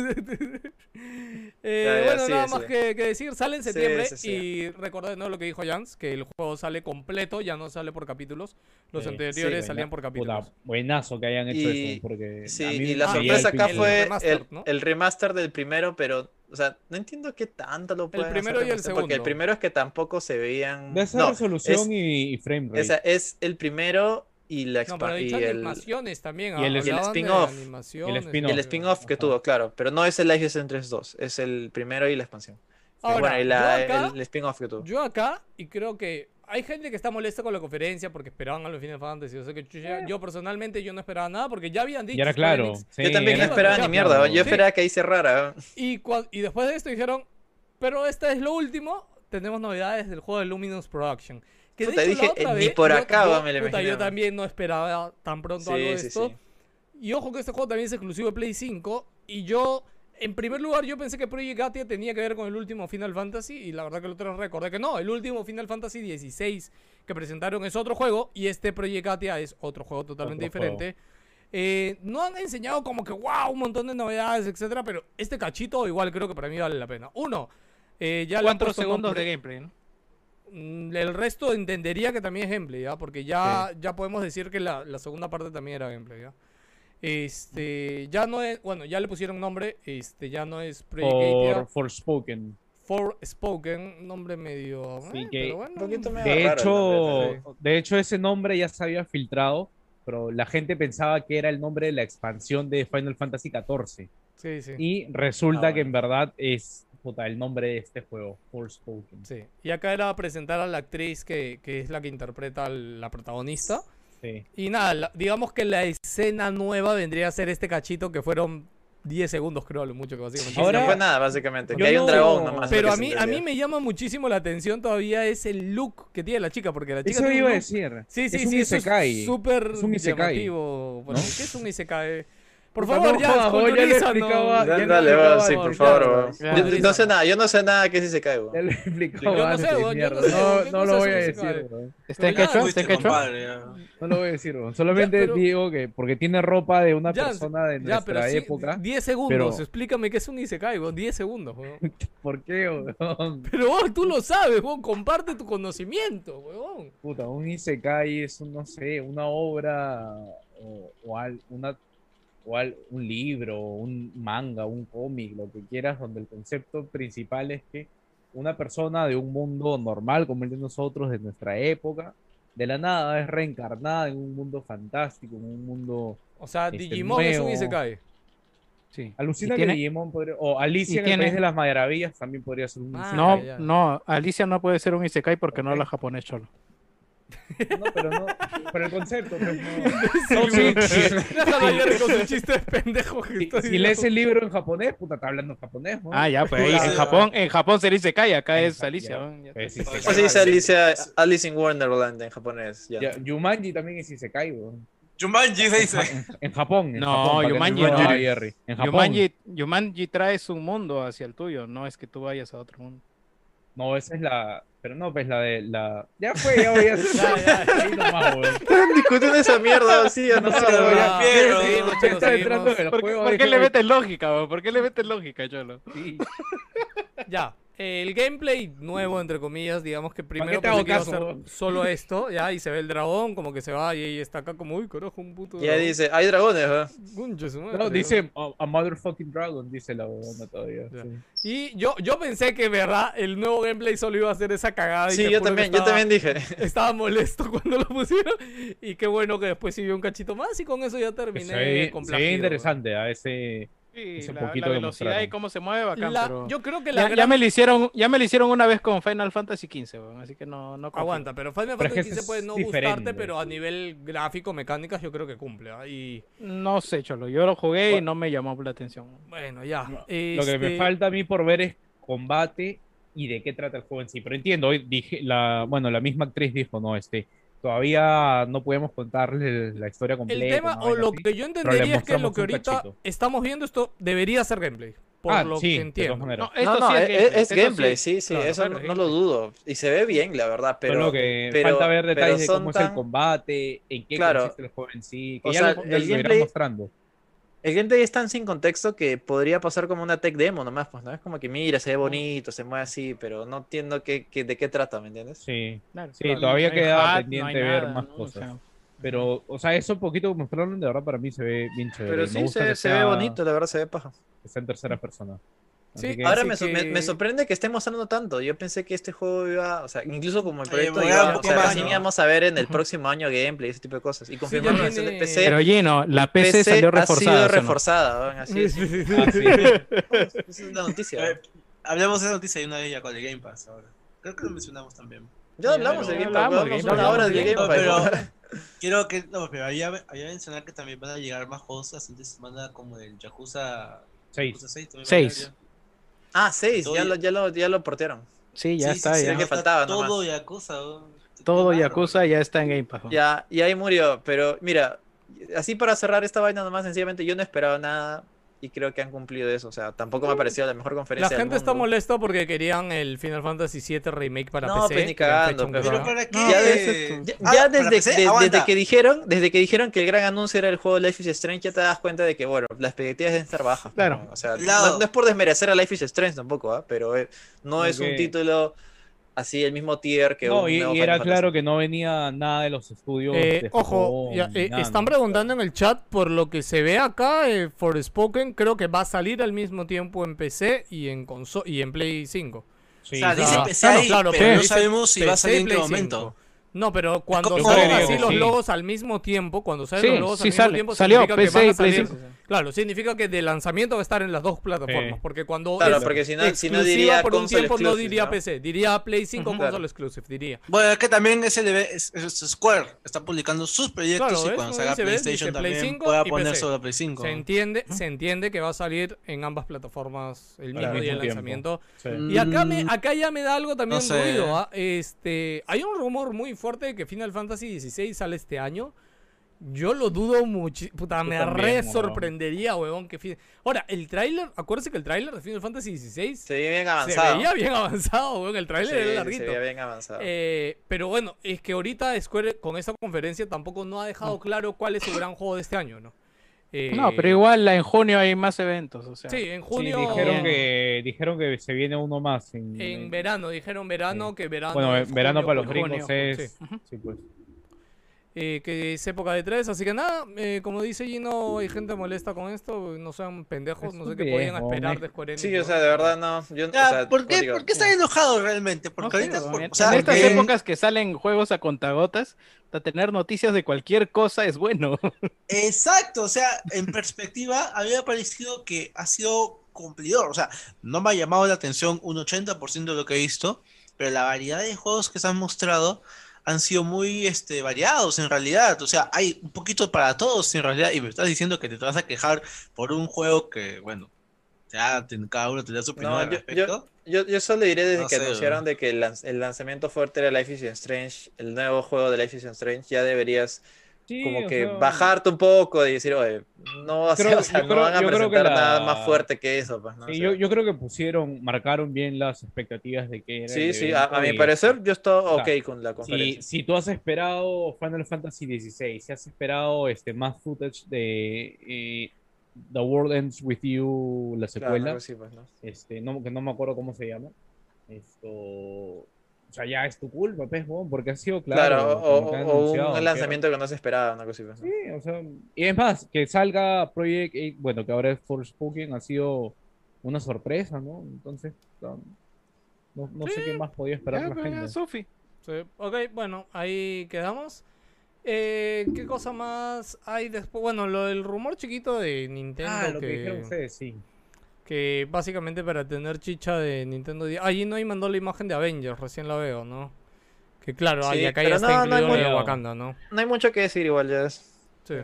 [SPEAKER 1] Eh, bueno, nada más que, decir, sale en septiembre y recordad ¿no? lo que dijo Jans, que el juego sale completo, ya no sale por capítulos. Los
[SPEAKER 4] Sí,
[SPEAKER 1] anteriores
[SPEAKER 3] sí,
[SPEAKER 1] salían por
[SPEAKER 4] Puta,
[SPEAKER 1] capítulos.
[SPEAKER 4] buenazo que hayan hecho
[SPEAKER 3] Y-
[SPEAKER 4] eso, porque
[SPEAKER 3] Sí, y la sorpresa acá
[SPEAKER 4] el
[SPEAKER 3] fue
[SPEAKER 4] pinche-
[SPEAKER 1] remaster,
[SPEAKER 3] el,
[SPEAKER 1] ¿no?
[SPEAKER 3] el remaster del primero, pero, o sea, no entiendo qué tanto lo pueden
[SPEAKER 1] primero
[SPEAKER 3] hacer
[SPEAKER 1] y el
[SPEAKER 3] remaster, Porque el
[SPEAKER 1] segundo.
[SPEAKER 3] primero es que tampoco se veían...
[SPEAKER 4] De esa
[SPEAKER 3] No,
[SPEAKER 4] resolución
[SPEAKER 3] es-
[SPEAKER 4] y, y frame rate.
[SPEAKER 3] o sea, es el primero y la
[SPEAKER 1] No, pero
[SPEAKER 3] y el,
[SPEAKER 1] animaciones también.
[SPEAKER 4] y el-
[SPEAKER 3] el spin-off. el spin-off que
[SPEAKER 4] Ajá.
[SPEAKER 3] tuvo, claro, pero no es el Life is Strange 2, es el primero y la expansión.
[SPEAKER 1] Ahora,
[SPEAKER 3] bueno, y la-
[SPEAKER 1] acá-
[SPEAKER 3] el, el spin-off que tuvo.
[SPEAKER 1] Yo acá, y creo que hay gente que está molesta con la conferencia porque esperaban a los Final Fantasy. Yo sé que chucha, yo personalmente yo no esperaba nada porque ya habían dicho.
[SPEAKER 4] Y era claro. Sí,
[SPEAKER 3] Yo también no
[SPEAKER 4] era-
[SPEAKER 3] esperaba ni
[SPEAKER 1] ya,
[SPEAKER 3] mierda,
[SPEAKER 4] claro.
[SPEAKER 3] yo
[SPEAKER 1] Sí.
[SPEAKER 3] esperaba que ahí cerrara.
[SPEAKER 1] Y, después de esto dijeron, pero esta es lo último, tenemos novedades del juego de Luminous Production. Que de
[SPEAKER 3] Puta,
[SPEAKER 1] hecho,
[SPEAKER 3] dije,
[SPEAKER 1] la otra
[SPEAKER 3] ni
[SPEAKER 1] vez,
[SPEAKER 3] por
[SPEAKER 1] yo-
[SPEAKER 3] acá,
[SPEAKER 1] yo,
[SPEAKER 3] me lo
[SPEAKER 1] puta, yo también no esperaba tan pronto algo de esto.
[SPEAKER 3] sí.
[SPEAKER 1] Y ojo que este juego también es exclusivo de Play 5. Y yo, en primer lugar, yo pensé que Project Gatia tenía que ver con el último Final Fantasy. Y la verdad que el otro recordé que no. El último Final Fantasy 16 que presentaron es otro juego. Y este Project Gatia es otro juego totalmente
[SPEAKER 4] Otro juego.
[SPEAKER 1] diferente. Eh, no han enseñado como que wow, un montón de novedades, etcétera, pero este cachito igual creo que para mí vale la pena. Uno, eh, ya
[SPEAKER 2] Cuatro segundos de gameplay, ¿no?
[SPEAKER 1] Mm, El resto entendería que también es gameplay, ¿ya? Porque ya, ya podemos decir que la, la segunda parte también era gameplay, ¿ya? Este, ya no es, bueno, ya le pusieron nombre, este, ya no es Project
[SPEAKER 4] por
[SPEAKER 1] Gatia,
[SPEAKER 4] Forspoken.
[SPEAKER 1] Forspoken, nombre medio,
[SPEAKER 4] Sí,
[SPEAKER 1] eh,
[SPEAKER 4] que-
[SPEAKER 1] pero bueno.
[SPEAKER 3] Un poquito medio
[SPEAKER 4] De hecho,
[SPEAKER 3] nombre,
[SPEAKER 4] de hecho, ese nombre ya se había filtrado, pero la gente pensaba que era el nombre de la expansión de Final Fantasy XIV.
[SPEAKER 1] Sí, sí.
[SPEAKER 4] Y resulta
[SPEAKER 3] Ah,
[SPEAKER 4] que
[SPEAKER 3] bueno.
[SPEAKER 4] en verdad es puta, el nombre de este juego, Forspoken.
[SPEAKER 1] Sí. Y acá era presentar a la actriz que, que es la que interpreta a la protagonista.
[SPEAKER 4] Sí.
[SPEAKER 1] Y nada, la- digamos que la escena nueva vendría a ser este cachito que fueron 10 segundos, creo, lo mucho que básicamente.
[SPEAKER 4] Ahora-
[SPEAKER 3] no fue nada, básicamente. Que hay un
[SPEAKER 4] no-
[SPEAKER 3] dragón nomás.
[SPEAKER 1] Pero a mí, a mí me llama muchísimo la atención todavía es el look que tiene la chica, porque la chica
[SPEAKER 4] Eso
[SPEAKER 1] tiene un
[SPEAKER 4] iba a decir.
[SPEAKER 1] Sí, sí,
[SPEAKER 4] es un
[SPEAKER 1] sí, eso
[SPEAKER 4] isekai.
[SPEAKER 1] es súper
[SPEAKER 4] un
[SPEAKER 1] llamativo. Bueno, ¿Qué es un isekai? Por favor,
[SPEAKER 4] no,
[SPEAKER 1] ya,
[SPEAKER 4] weón, ya
[SPEAKER 1] culturízanos.
[SPEAKER 4] explicaba, ya
[SPEAKER 3] dale, va,
[SPEAKER 4] explicaba
[SPEAKER 3] sí, por favor.
[SPEAKER 1] Ya,
[SPEAKER 3] Yo- no sé nada, yo no sé nada que sí se cae,
[SPEAKER 4] Ya
[SPEAKER 3] weón.
[SPEAKER 4] lo he explicado
[SPEAKER 1] Yo no
[SPEAKER 4] antes,
[SPEAKER 1] sé, weón, no sé,
[SPEAKER 4] No,
[SPEAKER 1] weón, ¿qué
[SPEAKER 4] no
[SPEAKER 1] cosa
[SPEAKER 4] lo voy a decir, weón.
[SPEAKER 2] ¿Está en
[SPEAKER 1] ya,
[SPEAKER 2] quechua? ¿Está en quechua?
[SPEAKER 5] compadre, ya.
[SPEAKER 4] No lo voy a decir, weón. Solamente
[SPEAKER 1] pero-
[SPEAKER 4] digo que porque tiene ropa de una
[SPEAKER 1] Ya,
[SPEAKER 4] persona de
[SPEAKER 1] Ya, pero
[SPEAKER 4] nuestra época.
[SPEAKER 1] 10 segundos,
[SPEAKER 4] pero-
[SPEAKER 1] explícame qué es un isekai, weón, 10 segundos, weón.
[SPEAKER 4] ¿Por qué, weón?
[SPEAKER 1] Pero vos, tú lo sabes, weón, comparte tu conocimiento, weón.
[SPEAKER 4] Puta, un Isekai es, un, no sé, una obra o, o al- una, o al- un libro, un manga, un cómic, lo que quieras, donde el concepto principal es que una persona de un mundo normal como el de nosotros, de nuestra época, de la nada es reencarnada en un mundo fantástico, en un mundo...
[SPEAKER 1] O sea,
[SPEAKER 4] este,
[SPEAKER 1] Digimon es un. Isekai.
[SPEAKER 2] Sí.
[SPEAKER 4] Alucina que
[SPEAKER 2] tiene-
[SPEAKER 4] Digimon podría... O Alicia en el País de las Maravillas también podría ser un
[SPEAKER 1] Ah,
[SPEAKER 4] Isekai.
[SPEAKER 2] No,
[SPEAKER 1] ya.
[SPEAKER 2] no, Alicia no puede ser un Isekai porque no habla japonés, cholo.
[SPEAKER 4] No, pero no... Pero el concepto, pues no... No, sí, sí.
[SPEAKER 1] Con sus chistes pendejos que
[SPEAKER 4] Si,
[SPEAKER 1] estoy
[SPEAKER 4] si lees el libro en japonés, puta, está hablando en japonés, ¿no?
[SPEAKER 2] Ah, ya, pues ahí
[SPEAKER 5] Ah,
[SPEAKER 2] en
[SPEAKER 5] ya.
[SPEAKER 2] Japón, en Japón se dice Isekai, acá
[SPEAKER 4] En
[SPEAKER 2] es Alicia.
[SPEAKER 4] Pues, sí,
[SPEAKER 3] Así dice Alicia, Alice in Wonderland en japonés. Ya.
[SPEAKER 4] Ya, Yumanji también es Isekai, weón.
[SPEAKER 5] Jumanji se dice.
[SPEAKER 4] En Japón. En
[SPEAKER 2] No,
[SPEAKER 4] Japón,
[SPEAKER 2] Yumanji
[SPEAKER 4] no
[SPEAKER 2] no.
[SPEAKER 4] Jerry. En Japón.
[SPEAKER 2] Yumanji, Yumanji traes un mundo hacia el tuyo, no es que tú vayas a otro mundo.
[SPEAKER 4] No, esa es la. Pero no, pues la de la. Ya fue, ya voy a hacer.
[SPEAKER 1] Ya, ya.
[SPEAKER 4] Ahí nomás, weón.
[SPEAKER 3] Están discutiendo esa mierda, sí, ya no
[SPEAKER 4] No
[SPEAKER 1] seguimos, chicos,
[SPEAKER 4] está
[SPEAKER 1] seguimos.
[SPEAKER 4] en el
[SPEAKER 2] ¿Por, por qué le metes lógica, weón? ¿Por qué le metes lógica, cholo?
[SPEAKER 4] Sí.
[SPEAKER 1] Ya, el gameplay nuevo, entre comillas, digamos que primero pensé que iba a solo esto, ya, y se ve el dragón, como que se va y está acá como, uy, carajo, un puto
[SPEAKER 3] Ya dice, hay dragones, ¿verdad?
[SPEAKER 1] Concha su madre,
[SPEAKER 4] No, dice a, a motherfucking dragon, dice la huevona todavía. Sí.
[SPEAKER 1] Y yo, yo pensé que, verdad, el nuevo gameplay solo iba a ser esa cagada. y
[SPEAKER 3] Sí, yo también, yo
[SPEAKER 1] estaba-
[SPEAKER 3] también dije.
[SPEAKER 1] Estaba molesto cuando lo pusieron. Y qué bueno que después siguió un cachito más y con eso ya terminé.
[SPEAKER 4] Ve
[SPEAKER 1] weón.
[SPEAKER 4] interesante a ese.
[SPEAKER 2] Sí,
[SPEAKER 4] Ese
[SPEAKER 2] la,
[SPEAKER 4] poquito
[SPEAKER 2] la
[SPEAKER 4] que
[SPEAKER 2] velocidad y cómo se mueve bacán,
[SPEAKER 1] La-
[SPEAKER 2] pero...
[SPEAKER 1] Yo creo que la
[SPEAKER 2] Ya, me lo hicieron, ya me lo hicieron una vez con Final Fantasy XV, así que no.
[SPEAKER 1] Aguanta, pero Final Fantasy XV
[SPEAKER 4] es
[SPEAKER 1] puede no
[SPEAKER 4] diferente.
[SPEAKER 1] gustarte, pero a nivel gráfico, mecánicas, yo creo que cumple. Y
[SPEAKER 2] No sé, cholo, yo lo jugué y no me llamó la atención.
[SPEAKER 1] bueno, ya.
[SPEAKER 4] Lo que me
[SPEAKER 1] Este,
[SPEAKER 4] falta a mí por ver es combate y de qué trata el juego en sí. Pero entiendo, hoy dije, la, bueno, la misma actriz dijo, no, este, todavía no podemos contarle la historia
[SPEAKER 1] El
[SPEAKER 4] completa.
[SPEAKER 1] tema,
[SPEAKER 4] una
[SPEAKER 1] o lo
[SPEAKER 4] así.
[SPEAKER 1] que yo entendería es que lo que ahorita
[SPEAKER 4] cachito.
[SPEAKER 1] estamos viendo esto debería ser gameplay. Por
[SPEAKER 4] Ah,
[SPEAKER 1] lo
[SPEAKER 4] sí,
[SPEAKER 1] que entiendo.
[SPEAKER 4] maneras.
[SPEAKER 2] No, esto
[SPEAKER 3] No, no,
[SPEAKER 2] sí
[SPEAKER 3] es,
[SPEAKER 2] gameplay,
[SPEAKER 3] es
[SPEAKER 2] esto
[SPEAKER 3] gameplay,
[SPEAKER 2] sí.
[SPEAKER 3] sí,
[SPEAKER 1] claro,
[SPEAKER 3] eso
[SPEAKER 1] claro,
[SPEAKER 3] no, lo dudo. Y se ve bien, la verdad, pero...
[SPEAKER 4] Solo que
[SPEAKER 3] pero-
[SPEAKER 4] falta ver detalles de cómo es el combate, en qué
[SPEAKER 3] Claro.
[SPEAKER 4] consiste el juego en sí, que
[SPEAKER 3] O
[SPEAKER 4] ya
[SPEAKER 3] sea,
[SPEAKER 4] lo,
[SPEAKER 3] el gameplay-
[SPEAKER 4] mostrando.
[SPEAKER 3] El gameplay es tan sin contexto que podría pasar como una tech demo nomás, pues, ¿no? Es como que mira, se ve bonito, se mueve así, pero no entiendo qué, qué- de qué trata, ¿me entiendes?
[SPEAKER 4] Sí,
[SPEAKER 2] Claro,
[SPEAKER 4] sí,
[SPEAKER 2] claro,
[SPEAKER 4] todavía
[SPEAKER 2] no
[SPEAKER 4] queda
[SPEAKER 2] no
[SPEAKER 4] pendiente ver
[SPEAKER 2] nada,
[SPEAKER 4] más
[SPEAKER 2] ¿no? O
[SPEAKER 4] cosas.
[SPEAKER 2] sea,
[SPEAKER 4] Pero, o sea, eso poquito que mostraron, de verdad, para mí se ve bien chévere.
[SPEAKER 3] Pero sí, se, se ve bonito, la verdad se ve paja.
[SPEAKER 4] sea en tercera persona.
[SPEAKER 1] Sí,
[SPEAKER 3] ahora me, so,
[SPEAKER 1] que...
[SPEAKER 3] me, me, sorprende que esté mostrando tanto. Yo pensé que este juego iba, o sea, incluso como el proyecto
[SPEAKER 5] eh,
[SPEAKER 3] iba, o sea,
[SPEAKER 5] más, ¿no?
[SPEAKER 3] íbamos a ver en el próximo año gameplay, y ese tipo de cosas. Y confirmaron sí,
[SPEAKER 1] tiene...
[SPEAKER 3] PC.
[SPEAKER 2] Pero lleno, la PC, PC
[SPEAKER 3] salió
[SPEAKER 2] reforzada. Ha sido
[SPEAKER 3] reforzada, no? así. Es.
[SPEAKER 4] ah, sí.
[SPEAKER 3] Esa es la noticia.
[SPEAKER 5] Eh, hablamos de esa noticia y una de ellas con el Game Pass ahora. Creo que lo mencionamos también.
[SPEAKER 3] Ya hablamos del Game Pass,
[SPEAKER 2] hablamos,
[SPEAKER 3] de
[SPEAKER 2] Game Pass.
[SPEAKER 5] Quiero que, no, pero había, había mencionado que también van a llegar más juegos la siguiente semana como del Yakuza
[SPEAKER 4] 6.
[SPEAKER 5] Yakuza 6, 6.
[SPEAKER 3] Ah, seis, ya lo, ya lo, ya lo portearon.
[SPEAKER 2] Sí, ya
[SPEAKER 5] Sí,
[SPEAKER 2] está,
[SPEAKER 5] sí,
[SPEAKER 2] ya.
[SPEAKER 3] que
[SPEAKER 5] está
[SPEAKER 3] faltaba
[SPEAKER 5] Todo
[SPEAKER 3] nomás.
[SPEAKER 5] Yakuza.
[SPEAKER 2] Todo
[SPEAKER 5] Qué
[SPEAKER 2] Yakuza ya está en Game Pass. ¿no?
[SPEAKER 3] Ya, y ahí murió. Pero mira, así para cerrar esta vaina nomás, sencillamente yo no esperaba nada y creo que han cumplido eso. O sea, tampoco me ha parecido la mejor
[SPEAKER 1] La
[SPEAKER 3] conferencia del
[SPEAKER 1] gente está molesta porque querían el Final Fantasy VII Remake para
[SPEAKER 3] No,
[SPEAKER 1] PC.
[SPEAKER 3] pues, ni cagando,
[SPEAKER 5] Pero para qué.
[SPEAKER 3] Ya desde- Ya,
[SPEAKER 5] Ah,
[SPEAKER 3] ya
[SPEAKER 5] ¿para
[SPEAKER 3] desde,
[SPEAKER 5] PC?
[SPEAKER 3] de-
[SPEAKER 5] Aguanta.
[SPEAKER 3] desde que dijeron, desde que dijeron que el gran anuncio era el juego Life is Strange, ya te das cuenta de que bueno, las expectativas deben estar bajas.
[SPEAKER 2] Claro.
[SPEAKER 3] ¿no? O sea, no, no es por desmerecer a Life is Strange tampoco, ¿ah? pero eh, no es un título así el mismo tier que
[SPEAKER 4] No,
[SPEAKER 3] un
[SPEAKER 4] y,
[SPEAKER 3] nuevo
[SPEAKER 4] y era
[SPEAKER 3] Fantasy.
[SPEAKER 4] claro que no venía nada de los estudios.
[SPEAKER 1] Eh,
[SPEAKER 4] de
[SPEAKER 1] ojo,
[SPEAKER 4] Japón,
[SPEAKER 1] ya, eh,
[SPEAKER 4] nada,
[SPEAKER 1] están
[SPEAKER 4] ¿no?
[SPEAKER 1] preguntando en el chat por lo que se ve acá, eh, Forspoken creo que va a salir al mismo tiempo en PC y en conso y en Play 5.
[SPEAKER 4] Sí,
[SPEAKER 5] O sea, dice
[SPEAKER 4] sí.
[SPEAKER 5] PC
[SPEAKER 1] Claro,
[SPEAKER 5] ahí,
[SPEAKER 1] claro,
[SPEAKER 5] pero no sabemos si va a salir en qué
[SPEAKER 1] Play
[SPEAKER 5] momento.
[SPEAKER 1] 5. No, pero cuando salen
[SPEAKER 4] que
[SPEAKER 1] así los
[SPEAKER 4] sí.
[SPEAKER 1] logos al mismo tiempo, cuando salen
[SPEAKER 2] Sí,
[SPEAKER 1] los logos
[SPEAKER 2] sí
[SPEAKER 1] al mismo
[SPEAKER 2] sale.
[SPEAKER 1] tiempo,
[SPEAKER 2] Salió
[SPEAKER 1] significa que
[SPEAKER 2] PC
[SPEAKER 1] van
[SPEAKER 2] y
[SPEAKER 1] a
[SPEAKER 2] Play
[SPEAKER 1] salir-
[SPEAKER 2] 5.
[SPEAKER 1] Claro, significa que de lanzamiento va a estar en las dos plataformas,
[SPEAKER 4] Sí.
[SPEAKER 1] porque cuando
[SPEAKER 3] Claro,
[SPEAKER 1] es
[SPEAKER 3] porque si no, si no diría
[SPEAKER 1] por un tiempo no diría
[SPEAKER 3] ¿no?
[SPEAKER 1] PC, diría Play 5
[SPEAKER 3] Ujú.
[SPEAKER 1] console
[SPEAKER 3] Claro.
[SPEAKER 1] exclusive, diría.
[SPEAKER 5] Bueno, es que también SLB, es, es Square está publicando sus proyectos
[SPEAKER 1] Claro,
[SPEAKER 5] y cuando
[SPEAKER 1] Como
[SPEAKER 5] salga. PlayStation
[SPEAKER 1] Play
[SPEAKER 5] también
[SPEAKER 1] 5
[SPEAKER 5] pueda poner
[SPEAKER 1] PC.
[SPEAKER 5] sobre Play 5.
[SPEAKER 1] Se entiende, se entiende que va a salir en ambas plataformas el mismo día de lanzamiento.
[SPEAKER 4] Sí.
[SPEAKER 1] Y acá, me,
[SPEAKER 5] Mm,
[SPEAKER 1] acá ya me da algo también
[SPEAKER 5] no sé.
[SPEAKER 1] ruido. ¿ah? Este, hay un rumor muy fuerte de que Final Fantasy XVI sale este año. Yo lo dudo mucho. Puta, me
[SPEAKER 4] también,
[SPEAKER 1] re
[SPEAKER 4] huevón.
[SPEAKER 1] sorprendería, huevón. Que fin- Ahora, el tráiler, acuérdense que el tráiler de Final Fantasy XVI
[SPEAKER 3] Se ve bien
[SPEAKER 1] se
[SPEAKER 3] avanzado.
[SPEAKER 1] veía bien avanzado, huevón. El tráiler
[SPEAKER 3] Sí,
[SPEAKER 1] era
[SPEAKER 3] se
[SPEAKER 1] larguito.
[SPEAKER 3] veía bien avanzado.
[SPEAKER 1] Eh, pero bueno, es que ahorita Square con esta conferencia tampoco no ha dejado claro cuál es su gran juego de este año, ¿no? Eh,
[SPEAKER 2] No, pero igual la- en junio hay más eventos. O sea.
[SPEAKER 1] Sí, en
[SPEAKER 4] Sí,
[SPEAKER 1] junio.
[SPEAKER 4] dijeron que, dijeron que se viene uno más. En,
[SPEAKER 1] En
[SPEAKER 4] en-
[SPEAKER 1] verano, dijeron verano, que verano.
[SPEAKER 4] bueno, verano
[SPEAKER 1] junio,
[SPEAKER 4] para los gringos
[SPEAKER 1] junio,
[SPEAKER 4] es.
[SPEAKER 1] sí.
[SPEAKER 4] Sí, pues.
[SPEAKER 1] Eh, que es época de tres, así que nada, eh, como dice Gino, hay gente molesta con esto, no sean pendejos, no sé qué podían esperar de Square Enix.
[SPEAKER 3] Sí, o
[SPEAKER 1] ¿no?
[SPEAKER 3] sea, de verdad no. Yo,
[SPEAKER 5] Ya,
[SPEAKER 3] o sea,
[SPEAKER 5] ¿por, qué, ¿Por qué están enojados realmente?
[SPEAKER 2] No
[SPEAKER 5] Porque ahorita,
[SPEAKER 2] weón,
[SPEAKER 5] por-
[SPEAKER 2] en,
[SPEAKER 5] o sea,
[SPEAKER 2] en estas
[SPEAKER 5] que-
[SPEAKER 2] épocas que salen juegos a contagotas, hasta tener noticias de cualquier cosa es bueno.
[SPEAKER 5] Exacto, o sea, en perspectiva, a mí me ha parecido que ha sido cumplidor. O sea, no me ha llamado la atención un 80% de lo que he visto, pero la variedad de juegos que se han mostrado han sido muy este, variados en realidad. O sea, hay un poquito para todos en realidad. Y me estás diciendo que te vas a quejar por un juego que, bueno, ya cada uno tendrá su opinión
[SPEAKER 3] No,
[SPEAKER 5] al
[SPEAKER 3] yo-
[SPEAKER 5] respecto.
[SPEAKER 3] Yo, yo solo diré desde
[SPEAKER 5] No
[SPEAKER 3] que
[SPEAKER 5] sé,
[SPEAKER 3] anunciaron de que el lanzamiento fuerte era Life is Strange, el nuevo juego de Life is Strange, ya deberías
[SPEAKER 4] Sí,
[SPEAKER 3] como que
[SPEAKER 4] sea,
[SPEAKER 3] bajarte un poco y decir, oye, no,
[SPEAKER 4] Creo-
[SPEAKER 3] o sea,
[SPEAKER 4] yo
[SPEAKER 3] no
[SPEAKER 4] creo-
[SPEAKER 3] van a presentar nada más fuerte que eso, pues, ¿no?
[SPEAKER 4] Sí, yo, yo creo que pusieron, marcaron bien las expectativas de que era
[SPEAKER 3] sí, sí, a, mi parecer yo
[SPEAKER 4] sea,
[SPEAKER 3] ok con la
[SPEAKER 4] Si,
[SPEAKER 3] conferencia.
[SPEAKER 4] si tú has esperado Final Fantasy XVI, si has esperado este, más footage de eh, The World Ends With You, la
[SPEAKER 3] Claro,
[SPEAKER 4] secuela,
[SPEAKER 3] pues,
[SPEAKER 4] este, no, que no me acuerdo cómo se llama, esto, sea, ya es tu culpa, pues, porque ha sido claro.
[SPEAKER 3] Claro, o, un lanzamiento que no se esperaba, una cosa así, pues.
[SPEAKER 4] Sí, o sea, y es más, que salga Project 8, bueno, que ahora es Forspoken, ha sido una sorpresa, ¿no? Entonces, no, sé qué más podía esperar
[SPEAKER 2] Ya,
[SPEAKER 4] la
[SPEAKER 2] pues, ya,
[SPEAKER 4] gente.
[SPEAKER 2] Sofi.
[SPEAKER 1] Sí, Ok, bueno, ahí quedamos. Eh, ¿Qué cosa más hay después? Bueno, lo del rumor chiquito de Nintendo
[SPEAKER 4] Ah, lo que
[SPEAKER 1] que,
[SPEAKER 4] dijeron ustedes, sí.
[SPEAKER 1] Que básicamente para tener chicha de Nintendo 10. Allí no hay mandó la imagen de Avengers, recién la veo, ¿no? Que claro,
[SPEAKER 3] Sí,
[SPEAKER 1] ahí acá ya está
[SPEAKER 3] no, no hay
[SPEAKER 1] incluido de
[SPEAKER 4] mucho-
[SPEAKER 1] Wakanda, ¿no?
[SPEAKER 3] No hay mucho que decir igual, ya es.
[SPEAKER 1] Sí.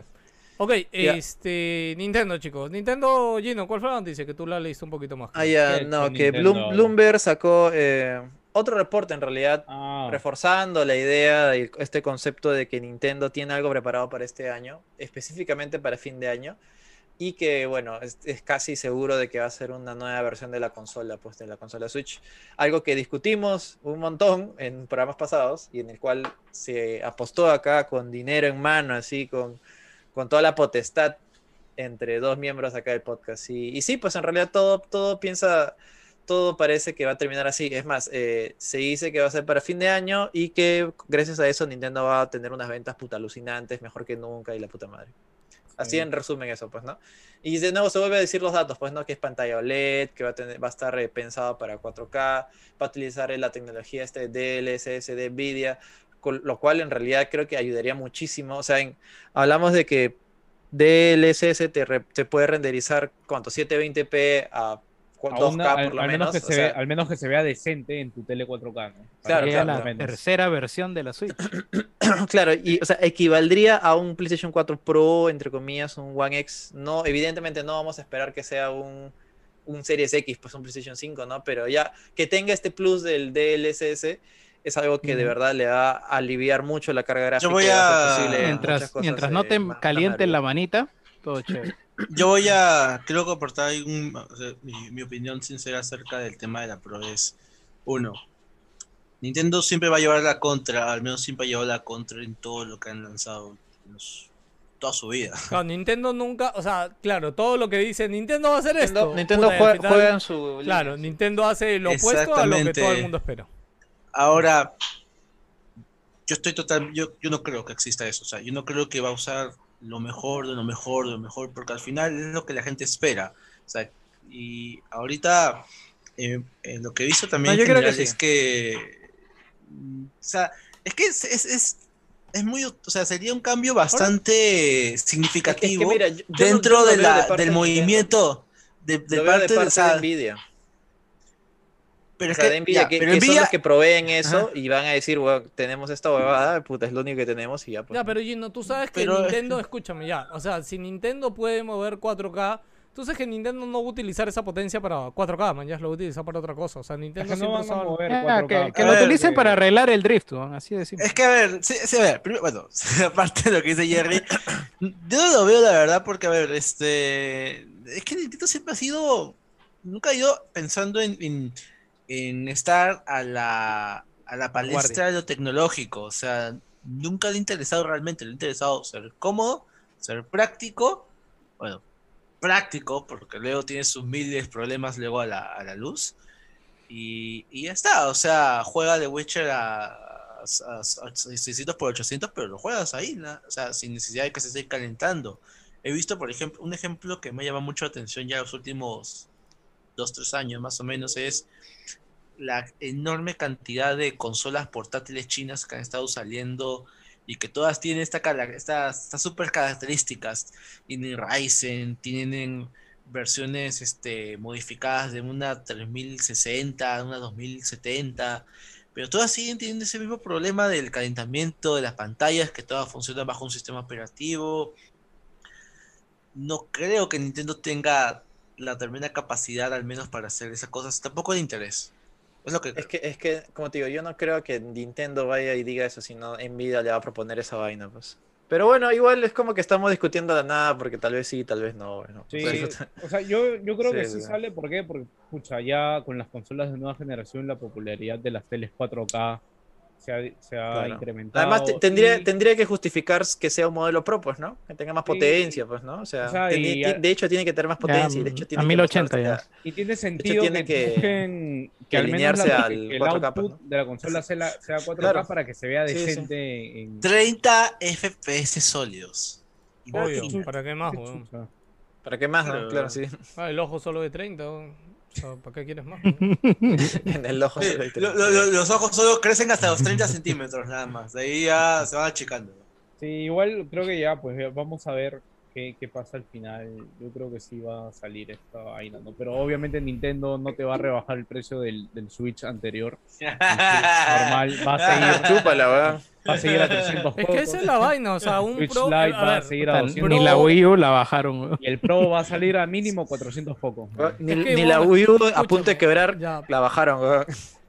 [SPEAKER 1] Ok, este, Nintendo, chicos. Nintendo, Gino, ¿cuál fue la noticia? Que tú la leíste un poquito más.
[SPEAKER 3] Ah, ya,
[SPEAKER 4] ¿Qué
[SPEAKER 3] no, que Bloom-? Bloomberg sacó eh, otro reporte en realidad
[SPEAKER 4] Ah,
[SPEAKER 3] reforzando la idea de este concepto de que Nintendo tiene algo preparado para este año, específicamente para fin de año, y que, bueno, es, casi seguro de que va a ser una nueva versión de la consola, pues de la consola Switch. Algo que discutimos un montón en programas pasados y en el cual se apostó acá con dinero en mano, así, con, con toda la potestad entre dos miembros acá del podcast. Y, y sí, pues en realidad todo, todo piensa todo parece que va a terminar así. Es más, eh, se dice que va a ser para fin de año y que gracias a eso Nintendo va a tener unas ventas puta alucinantes, mejor que nunca y la puta madre. Así en resumen eso, pues, ¿no? Y de nuevo se vuelve a decir los datos, pues, ¿no? Que es pantalla OLED, que va a, tener, va a estar eh, pensado para 4K, va a utilizar eh, la tecnología este DLSS de NVIDIA, con lo cual en realidad creo que ayudaría muchísimo. O sea, en- hablamos de que DLSS te, re- te puede renderizar, ¿cuánto? 720p a
[SPEAKER 4] a
[SPEAKER 3] 2K
[SPEAKER 4] una- al,
[SPEAKER 3] por lo
[SPEAKER 4] al menos
[SPEAKER 3] menos.
[SPEAKER 4] que se
[SPEAKER 3] sea,
[SPEAKER 4] ve- al menos que se vea decente en tu tele 4K, ¿no?
[SPEAKER 3] Claro,
[SPEAKER 2] la
[SPEAKER 4] menos.
[SPEAKER 2] tercera versión de la Switch.
[SPEAKER 3] Claro, y o sea, equivaldría a un PlayStation 4 Pro, entre comillas, un One X. No, evidentemente no vamos a esperar que sea un, un Series X, pues un PlayStation 5, ¿no? Pero ya que tenga este plus del DLSS es algo que de verdad le va a aliviar mucho la carga gráfica.
[SPEAKER 5] voy
[SPEAKER 3] y va a
[SPEAKER 2] Mientras,
[SPEAKER 3] cosas,
[SPEAKER 2] mientras
[SPEAKER 3] eh,
[SPEAKER 2] no te calienten la manita, todo chévere.
[SPEAKER 5] Yo voy a, creo que aportar ahí un, o sea, mi, mi opinión sincera acerca del tema de la Pro es, uno, Nintendo siempre va a llevar la contra, al menos siempre ha llevado la contra en todo lo que han lanzado, en los- toda su vida.
[SPEAKER 1] Claro, Nintendo nunca, o sea, claro, todo lo que dice Nintendo va a hacer
[SPEAKER 3] Nintendo,
[SPEAKER 1] esto.
[SPEAKER 3] Nintendo
[SPEAKER 1] puta,
[SPEAKER 3] juega,
[SPEAKER 1] final-
[SPEAKER 3] juega en su.
[SPEAKER 1] Claro. Nintendo hace lo opuesto a lo que todo el mundo espera.
[SPEAKER 5] Ahora, yo estoy total, yo, yo no creo que exista eso, o sea, yo no creo que va a usar lo mejor de lo mejor de lo mejor, porque al final es lo que la gente espera. O sea, y ahorita eh, eh, lo que he visto también
[SPEAKER 3] No,
[SPEAKER 5] en
[SPEAKER 3] yo creo que
[SPEAKER 5] general
[SPEAKER 3] sí.
[SPEAKER 5] es que, mm, o sea, es que es, es, es, es muy, o sea, sería un cambio bastante
[SPEAKER 3] Es que-
[SPEAKER 5] significativo
[SPEAKER 3] es que mira, yo- yo no-
[SPEAKER 5] dentro
[SPEAKER 3] yo no
[SPEAKER 5] de la, del
[SPEAKER 3] de
[SPEAKER 5] movimiento. De, parte,
[SPEAKER 3] de parte
[SPEAKER 5] o sea,
[SPEAKER 3] de Nvidia.
[SPEAKER 5] Pero
[SPEAKER 3] O
[SPEAKER 5] es
[SPEAKER 3] sea,
[SPEAKER 5] que,
[SPEAKER 3] de Nvidia,
[SPEAKER 5] ya,
[SPEAKER 3] que,
[SPEAKER 5] pero
[SPEAKER 3] que son los que proveen eso y van a decir, bueno, tenemos esta huevada, puta, es lo único que tenemos y ya. Pues,
[SPEAKER 1] Ya,
[SPEAKER 3] ¿no?
[SPEAKER 1] pero Gino, tú sabes que
[SPEAKER 5] Pero-
[SPEAKER 1] Nintendo, escúchame ya, o sea, si Nintendo puede mover 4K, tú sabes que Nintendo no va a utilizar esa potencia para 4K, man, ya lo va a utilizar para otra cosa. O sea,
[SPEAKER 4] Es
[SPEAKER 1] Nintendo
[SPEAKER 4] que no
[SPEAKER 1] siempre
[SPEAKER 4] a
[SPEAKER 1] usaba-
[SPEAKER 4] mover
[SPEAKER 2] Ah,
[SPEAKER 4] 4K.
[SPEAKER 2] que que
[SPEAKER 5] A
[SPEAKER 2] lo
[SPEAKER 5] ver,
[SPEAKER 2] utilicen
[SPEAKER 4] eh,
[SPEAKER 2] para arreglar el drift, weón, así de simple.
[SPEAKER 5] Es que a ver, sí, sí, a ver, primero, bueno, aparte de lo que dice Jerry, yo no lo veo la verdad porque, a ver, este, es que Nintendo siempre ha sido, nunca ha ido pensando en, en, en estar a la, a la palestra de lo tecnológico, o sea, nunca le ha interesado realmente, le ha interesado ser cómodo, ser práctico, bueno, práctico, porque luego tiene sus miles de problemas luego a la, a la luz, y, y ya está, o sea, juega de Witcher a a, a- a 600 por 800, pero lo juegas ahí, ¿no? o sea, sin necesidad de que se esté calentando. He visto, por ejemplo, un ejemplo que me llama mucho la atención ya los últimos dos, tres años más o menos, es la enorme cantidad de consolas portátiles chinas que han estado saliendo y que todas tienen esta, estas, estas super características. Tienen Ryzen, tienen versiones este, modificadas de una 3060, una 2070, pero todas siguen teniendo ese mismo problema del calentamiento de las pantallas, que todas funcionan bajo un sistema operativo. No creo que Nintendo tenga la tremenda capacidad, al menos para hacer esas cosas, tampoco de interés. Es lo que
[SPEAKER 3] Es que, es que, como te digo, yo no creo que Nintendo vaya y diga eso, sino Nvidia le va a proponer esa vaina, pues. Pero bueno, igual es como que estamos discutiendo la nada, porque tal vez sí, tal vez no. bueno.
[SPEAKER 4] Sí,
[SPEAKER 3] O sea, eso-
[SPEAKER 4] o sea, yo, yo creo que
[SPEAKER 3] sí.
[SPEAKER 4] sale, ¿por qué? Porque, pucha, ya con las consolas de nueva generación la popularidad de las teles 4K se ha, se ha
[SPEAKER 3] Claro.
[SPEAKER 4] incrementado.
[SPEAKER 3] Además, tendría,
[SPEAKER 4] y-
[SPEAKER 3] tendría que justificar que sea un modelo pro, pues, ¿no? Que tenga más
[SPEAKER 4] Sí.
[SPEAKER 3] potencia, pues, ¿no? O sea,
[SPEAKER 4] O sea, y a-
[SPEAKER 3] de hecho tiene que tener más potencia y de hecho
[SPEAKER 2] a
[SPEAKER 3] tiene que
[SPEAKER 2] 1080
[SPEAKER 3] mostrarse
[SPEAKER 2] ya.
[SPEAKER 4] Y tiene sentido
[SPEAKER 3] tiene
[SPEAKER 4] que,
[SPEAKER 3] que-
[SPEAKER 4] que,
[SPEAKER 3] que
[SPEAKER 4] al menos la-
[SPEAKER 3] alinearse al
[SPEAKER 4] que el
[SPEAKER 3] 4K,
[SPEAKER 4] output
[SPEAKER 3] pues,
[SPEAKER 4] de la consola sea, la- sea 4K
[SPEAKER 3] Claro.
[SPEAKER 4] para que se vea
[SPEAKER 3] Sí, sí.
[SPEAKER 4] decente en...
[SPEAKER 5] 30 FPS sólidos.
[SPEAKER 1] Obvio. ¿para qué más, weón?
[SPEAKER 3] ¿Para qué más, no?
[SPEAKER 5] Claro.
[SPEAKER 3] Claro, sí.
[SPEAKER 1] Ah, el ojo solo de 30, weón. ¿Para qué quieres más?
[SPEAKER 3] en el ojo.
[SPEAKER 5] Sí, lo- lo- los ojos solo crecen hasta los 30 centímetros nada más. De ahí ya se van achicando.
[SPEAKER 4] Sí, igual creo que ya, pues vamos a ver qué, qué pasa al final. Yo creo que sí va a salir esta vaina, ¿no? Pero obviamente Nintendo no te va a rebajar el precio del, del Switch anterior. Switch normal va a seguir,
[SPEAKER 3] Chúpala, weón.
[SPEAKER 4] va a seguir a 300
[SPEAKER 1] Es que esa es la vaina, o sea, un
[SPEAKER 4] Switch
[SPEAKER 1] pro.
[SPEAKER 4] Lite va a
[SPEAKER 1] ver,
[SPEAKER 4] seguir a 200
[SPEAKER 2] Ni la Wii U la bajaron. weón.
[SPEAKER 4] Y el Pro va a salir a mínimo 400 pocos.
[SPEAKER 3] Ni,
[SPEAKER 1] Es que,
[SPEAKER 3] ni la Wii U a punto de quebrar
[SPEAKER 1] ya.
[SPEAKER 3] la bajaron, weón.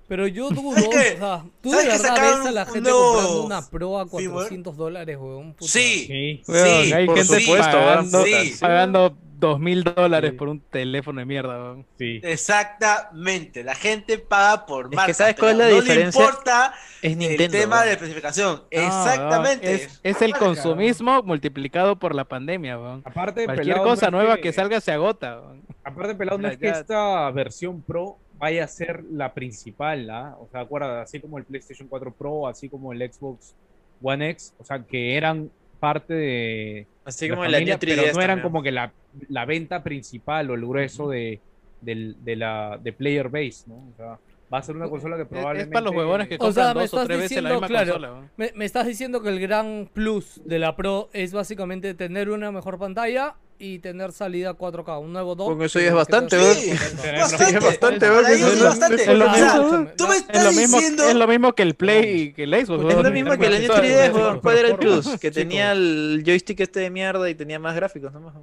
[SPEAKER 1] Pero yo dudo,
[SPEAKER 5] ¿Sabes qué?
[SPEAKER 1] o sea, tú de
[SPEAKER 5] ¿Sabes que
[SPEAKER 1] verdad ves a la gente
[SPEAKER 5] nuevo
[SPEAKER 1] comprando una pro a
[SPEAKER 5] firmware?
[SPEAKER 1] 400 dólares, weón. puta.
[SPEAKER 5] Sí,
[SPEAKER 4] Sí.
[SPEAKER 2] Weón,
[SPEAKER 5] sí,
[SPEAKER 2] hay
[SPEAKER 3] por
[SPEAKER 2] gente
[SPEAKER 3] supuesto,
[SPEAKER 2] pagando.
[SPEAKER 5] Sí.
[SPEAKER 2] pagando dos mil dólares
[SPEAKER 4] Sí.
[SPEAKER 2] por un teléfono de mierda. weón.
[SPEAKER 4] Sí.
[SPEAKER 5] exactamente. La gente paga por
[SPEAKER 3] que
[SPEAKER 5] marca.
[SPEAKER 3] ¿sabes cuál es la
[SPEAKER 5] no
[SPEAKER 3] diferencia?
[SPEAKER 5] le importa
[SPEAKER 3] Es
[SPEAKER 5] el
[SPEAKER 3] Nintendo.
[SPEAKER 5] tema
[SPEAKER 3] weón.
[SPEAKER 5] de especificación.
[SPEAKER 2] No,
[SPEAKER 5] Exactamente.
[SPEAKER 2] weón, Es, es el
[SPEAKER 5] Marca.
[SPEAKER 2] consumismo multiplicado por la pandemia. weón.
[SPEAKER 4] Aparte,
[SPEAKER 2] Cualquier
[SPEAKER 4] pelado,
[SPEAKER 2] cosa
[SPEAKER 4] no es
[SPEAKER 2] nueva que salga se agota. weón.
[SPEAKER 4] Aparte, pelado, no es que esta versión Pro vaya a ser la principal, ¿ah? O sea, acuerda, así como el PlayStation 4 Pro, así como el Xbox One X, o sea, que eran parte de
[SPEAKER 3] Así
[SPEAKER 4] la
[SPEAKER 3] como la
[SPEAKER 4] familia,
[SPEAKER 3] New
[SPEAKER 4] pero
[SPEAKER 3] 3DS
[SPEAKER 4] no eran
[SPEAKER 3] también.
[SPEAKER 4] como que la, la venta principal o el grueso de, del- de la de player base, ¿no? O sea, va a ser una consola que
[SPEAKER 2] Es-
[SPEAKER 4] probablemente...
[SPEAKER 2] Es para los huevones que
[SPEAKER 1] O
[SPEAKER 2] compran
[SPEAKER 1] sea, me
[SPEAKER 2] dos o tres veces la
[SPEAKER 1] diciendo,
[SPEAKER 2] misma
[SPEAKER 1] claro,
[SPEAKER 2] consola.
[SPEAKER 1] me estás diciendo que el gran plus de la Pro es básicamente tener una mejor pantalla y tener salida 4K, un nuevo dock.
[SPEAKER 3] Con eso ya es bastante,
[SPEAKER 1] te-
[SPEAKER 3] weón.
[SPEAKER 5] Sí, bastante,
[SPEAKER 3] es
[SPEAKER 5] es
[SPEAKER 3] lo-
[SPEAKER 5] bastante.
[SPEAKER 2] es lo
[SPEAKER 5] O sea,
[SPEAKER 2] mismo.
[SPEAKER 5] tú me
[SPEAKER 2] Es
[SPEAKER 5] estás
[SPEAKER 2] lo, mismo,
[SPEAKER 5] diciendo.
[SPEAKER 2] es lo mismo que el Play y que el Xbox.
[SPEAKER 3] Es lo mismo que New
[SPEAKER 4] Todo,
[SPEAKER 3] 3DS,
[SPEAKER 4] todo,
[SPEAKER 3] weón.
[SPEAKER 4] todo,
[SPEAKER 3] ¿Cuál era el plus? Que tenía el joystick este de mierda y tenía más gráficos nomás.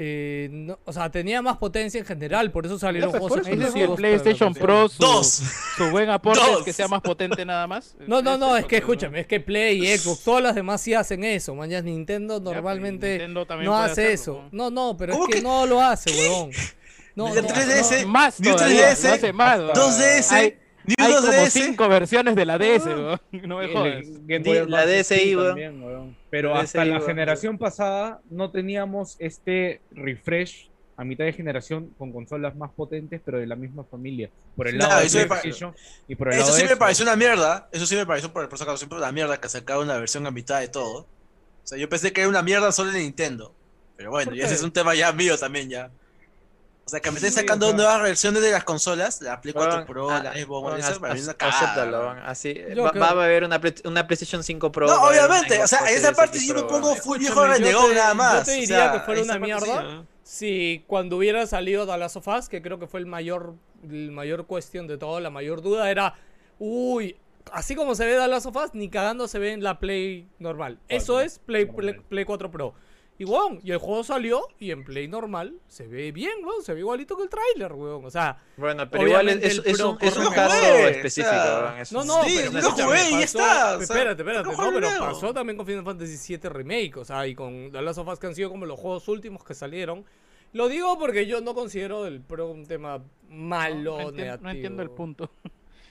[SPEAKER 1] Eh, no, o sea, tenía más potencia en general, por eso salieron
[SPEAKER 3] Ya, pues,
[SPEAKER 1] juegos
[SPEAKER 2] el
[SPEAKER 1] exclusivos la
[SPEAKER 2] PlayStation. Pro, su,
[SPEAKER 5] Dos.
[SPEAKER 2] su buen aporte es
[SPEAKER 5] Dos.
[SPEAKER 2] que sea más potente nada más.
[SPEAKER 1] No, no, no, es que escúchame, es que Play y Xbox, todas las demás sí hacen eso. Mañana Nintendo
[SPEAKER 2] Ya, pues,
[SPEAKER 1] normalmente
[SPEAKER 2] Nintendo
[SPEAKER 1] no hace
[SPEAKER 2] hacerlo,
[SPEAKER 1] eso.
[SPEAKER 2] ¿no?
[SPEAKER 1] No, no, pero es
[SPEAKER 5] ¿Cómo
[SPEAKER 1] que,
[SPEAKER 5] que-
[SPEAKER 1] no lo hace, huevón. No,
[SPEAKER 5] El
[SPEAKER 1] no,
[SPEAKER 5] 3DS,
[SPEAKER 1] no.
[SPEAKER 2] Más todavía,
[SPEAKER 5] 3DS,
[SPEAKER 2] no hace más. weón.
[SPEAKER 5] 2DS,
[SPEAKER 2] Hay, hay como
[SPEAKER 5] 2DS.
[SPEAKER 2] cinco versiones de la DS, weón. No me
[SPEAKER 4] El
[SPEAKER 2] jodas.
[SPEAKER 3] La DSi, weón.
[SPEAKER 4] también, weón. Pero
[SPEAKER 3] La
[SPEAKER 4] hasta
[SPEAKER 3] DSi,
[SPEAKER 4] la
[SPEAKER 3] weón.
[SPEAKER 4] generación pasada no teníamos este refresh a mitad de generación con consolas más potentes, pero de la misma familia. Por el lado de
[SPEAKER 5] eso me pa-
[SPEAKER 4] PlayStation y por el
[SPEAKER 5] Eso
[SPEAKER 4] lado
[SPEAKER 5] sí
[SPEAKER 4] de
[SPEAKER 5] me pareció una mierda. Eso sí me pareció por, por sacar siempre una mierda que sacaron una versión a mitad de todo. O sea, yo pensé que era una mierda solo de Nintendo. Pero bueno,
[SPEAKER 1] ¿Por
[SPEAKER 5] y ese es un tema ya mío también ya. O sea, que me estén sacando nuevas versiones de las consolas, la Play 4
[SPEAKER 3] Weón,
[SPEAKER 5] Pro,
[SPEAKER 3] ah,
[SPEAKER 5] la Xbox One.
[SPEAKER 3] Así,
[SPEAKER 1] Yo
[SPEAKER 3] va, a haber una, una PlayStation 5 Pro.
[SPEAKER 5] No, obviamente, o sea, en esa parte sí me pongo full viejo
[SPEAKER 1] yo
[SPEAKER 5] renegón
[SPEAKER 1] te-
[SPEAKER 5] nada
[SPEAKER 1] yo
[SPEAKER 5] más.
[SPEAKER 1] te
[SPEAKER 5] o
[SPEAKER 1] diría
[SPEAKER 5] sea,
[SPEAKER 1] que fuera una mierda.
[SPEAKER 5] ¿no?
[SPEAKER 1] Si cuando hubiera salido The Last of Us, que creo que fue el mayor, el mayor cuestión de todo, la mayor duda era, uy, así como se ve The Last of Us, ni cagando se ve en la Play normal. Eso es. Play, Play 4 Pro. Y weón, y el juego salió y en Play normal se ve bien, weón, se ve igualito que el tráiler, weón. O sea,
[SPEAKER 3] Bueno, pero igual es, es,
[SPEAKER 1] el
[SPEAKER 3] un, es un caso
[SPEAKER 5] mejor,
[SPEAKER 3] específico.
[SPEAKER 5] o sea,
[SPEAKER 3] weón, es
[SPEAKER 1] no, no,
[SPEAKER 5] Sí,
[SPEAKER 1] pero
[SPEAKER 5] lo jugué y ya
[SPEAKER 1] pasó-
[SPEAKER 5] está, o sea,
[SPEAKER 1] espérate, espérate, no,
[SPEAKER 5] jugué
[SPEAKER 1] pero pasó también con Final Fantasy VII Remake, o sea, y con The Last of Us que han sido como los juegos últimos que salieron. Lo digo porque yo no considero el Pro un tema malo,
[SPEAKER 2] No, entiendo,
[SPEAKER 1] negativo.
[SPEAKER 2] no entiendo el punto.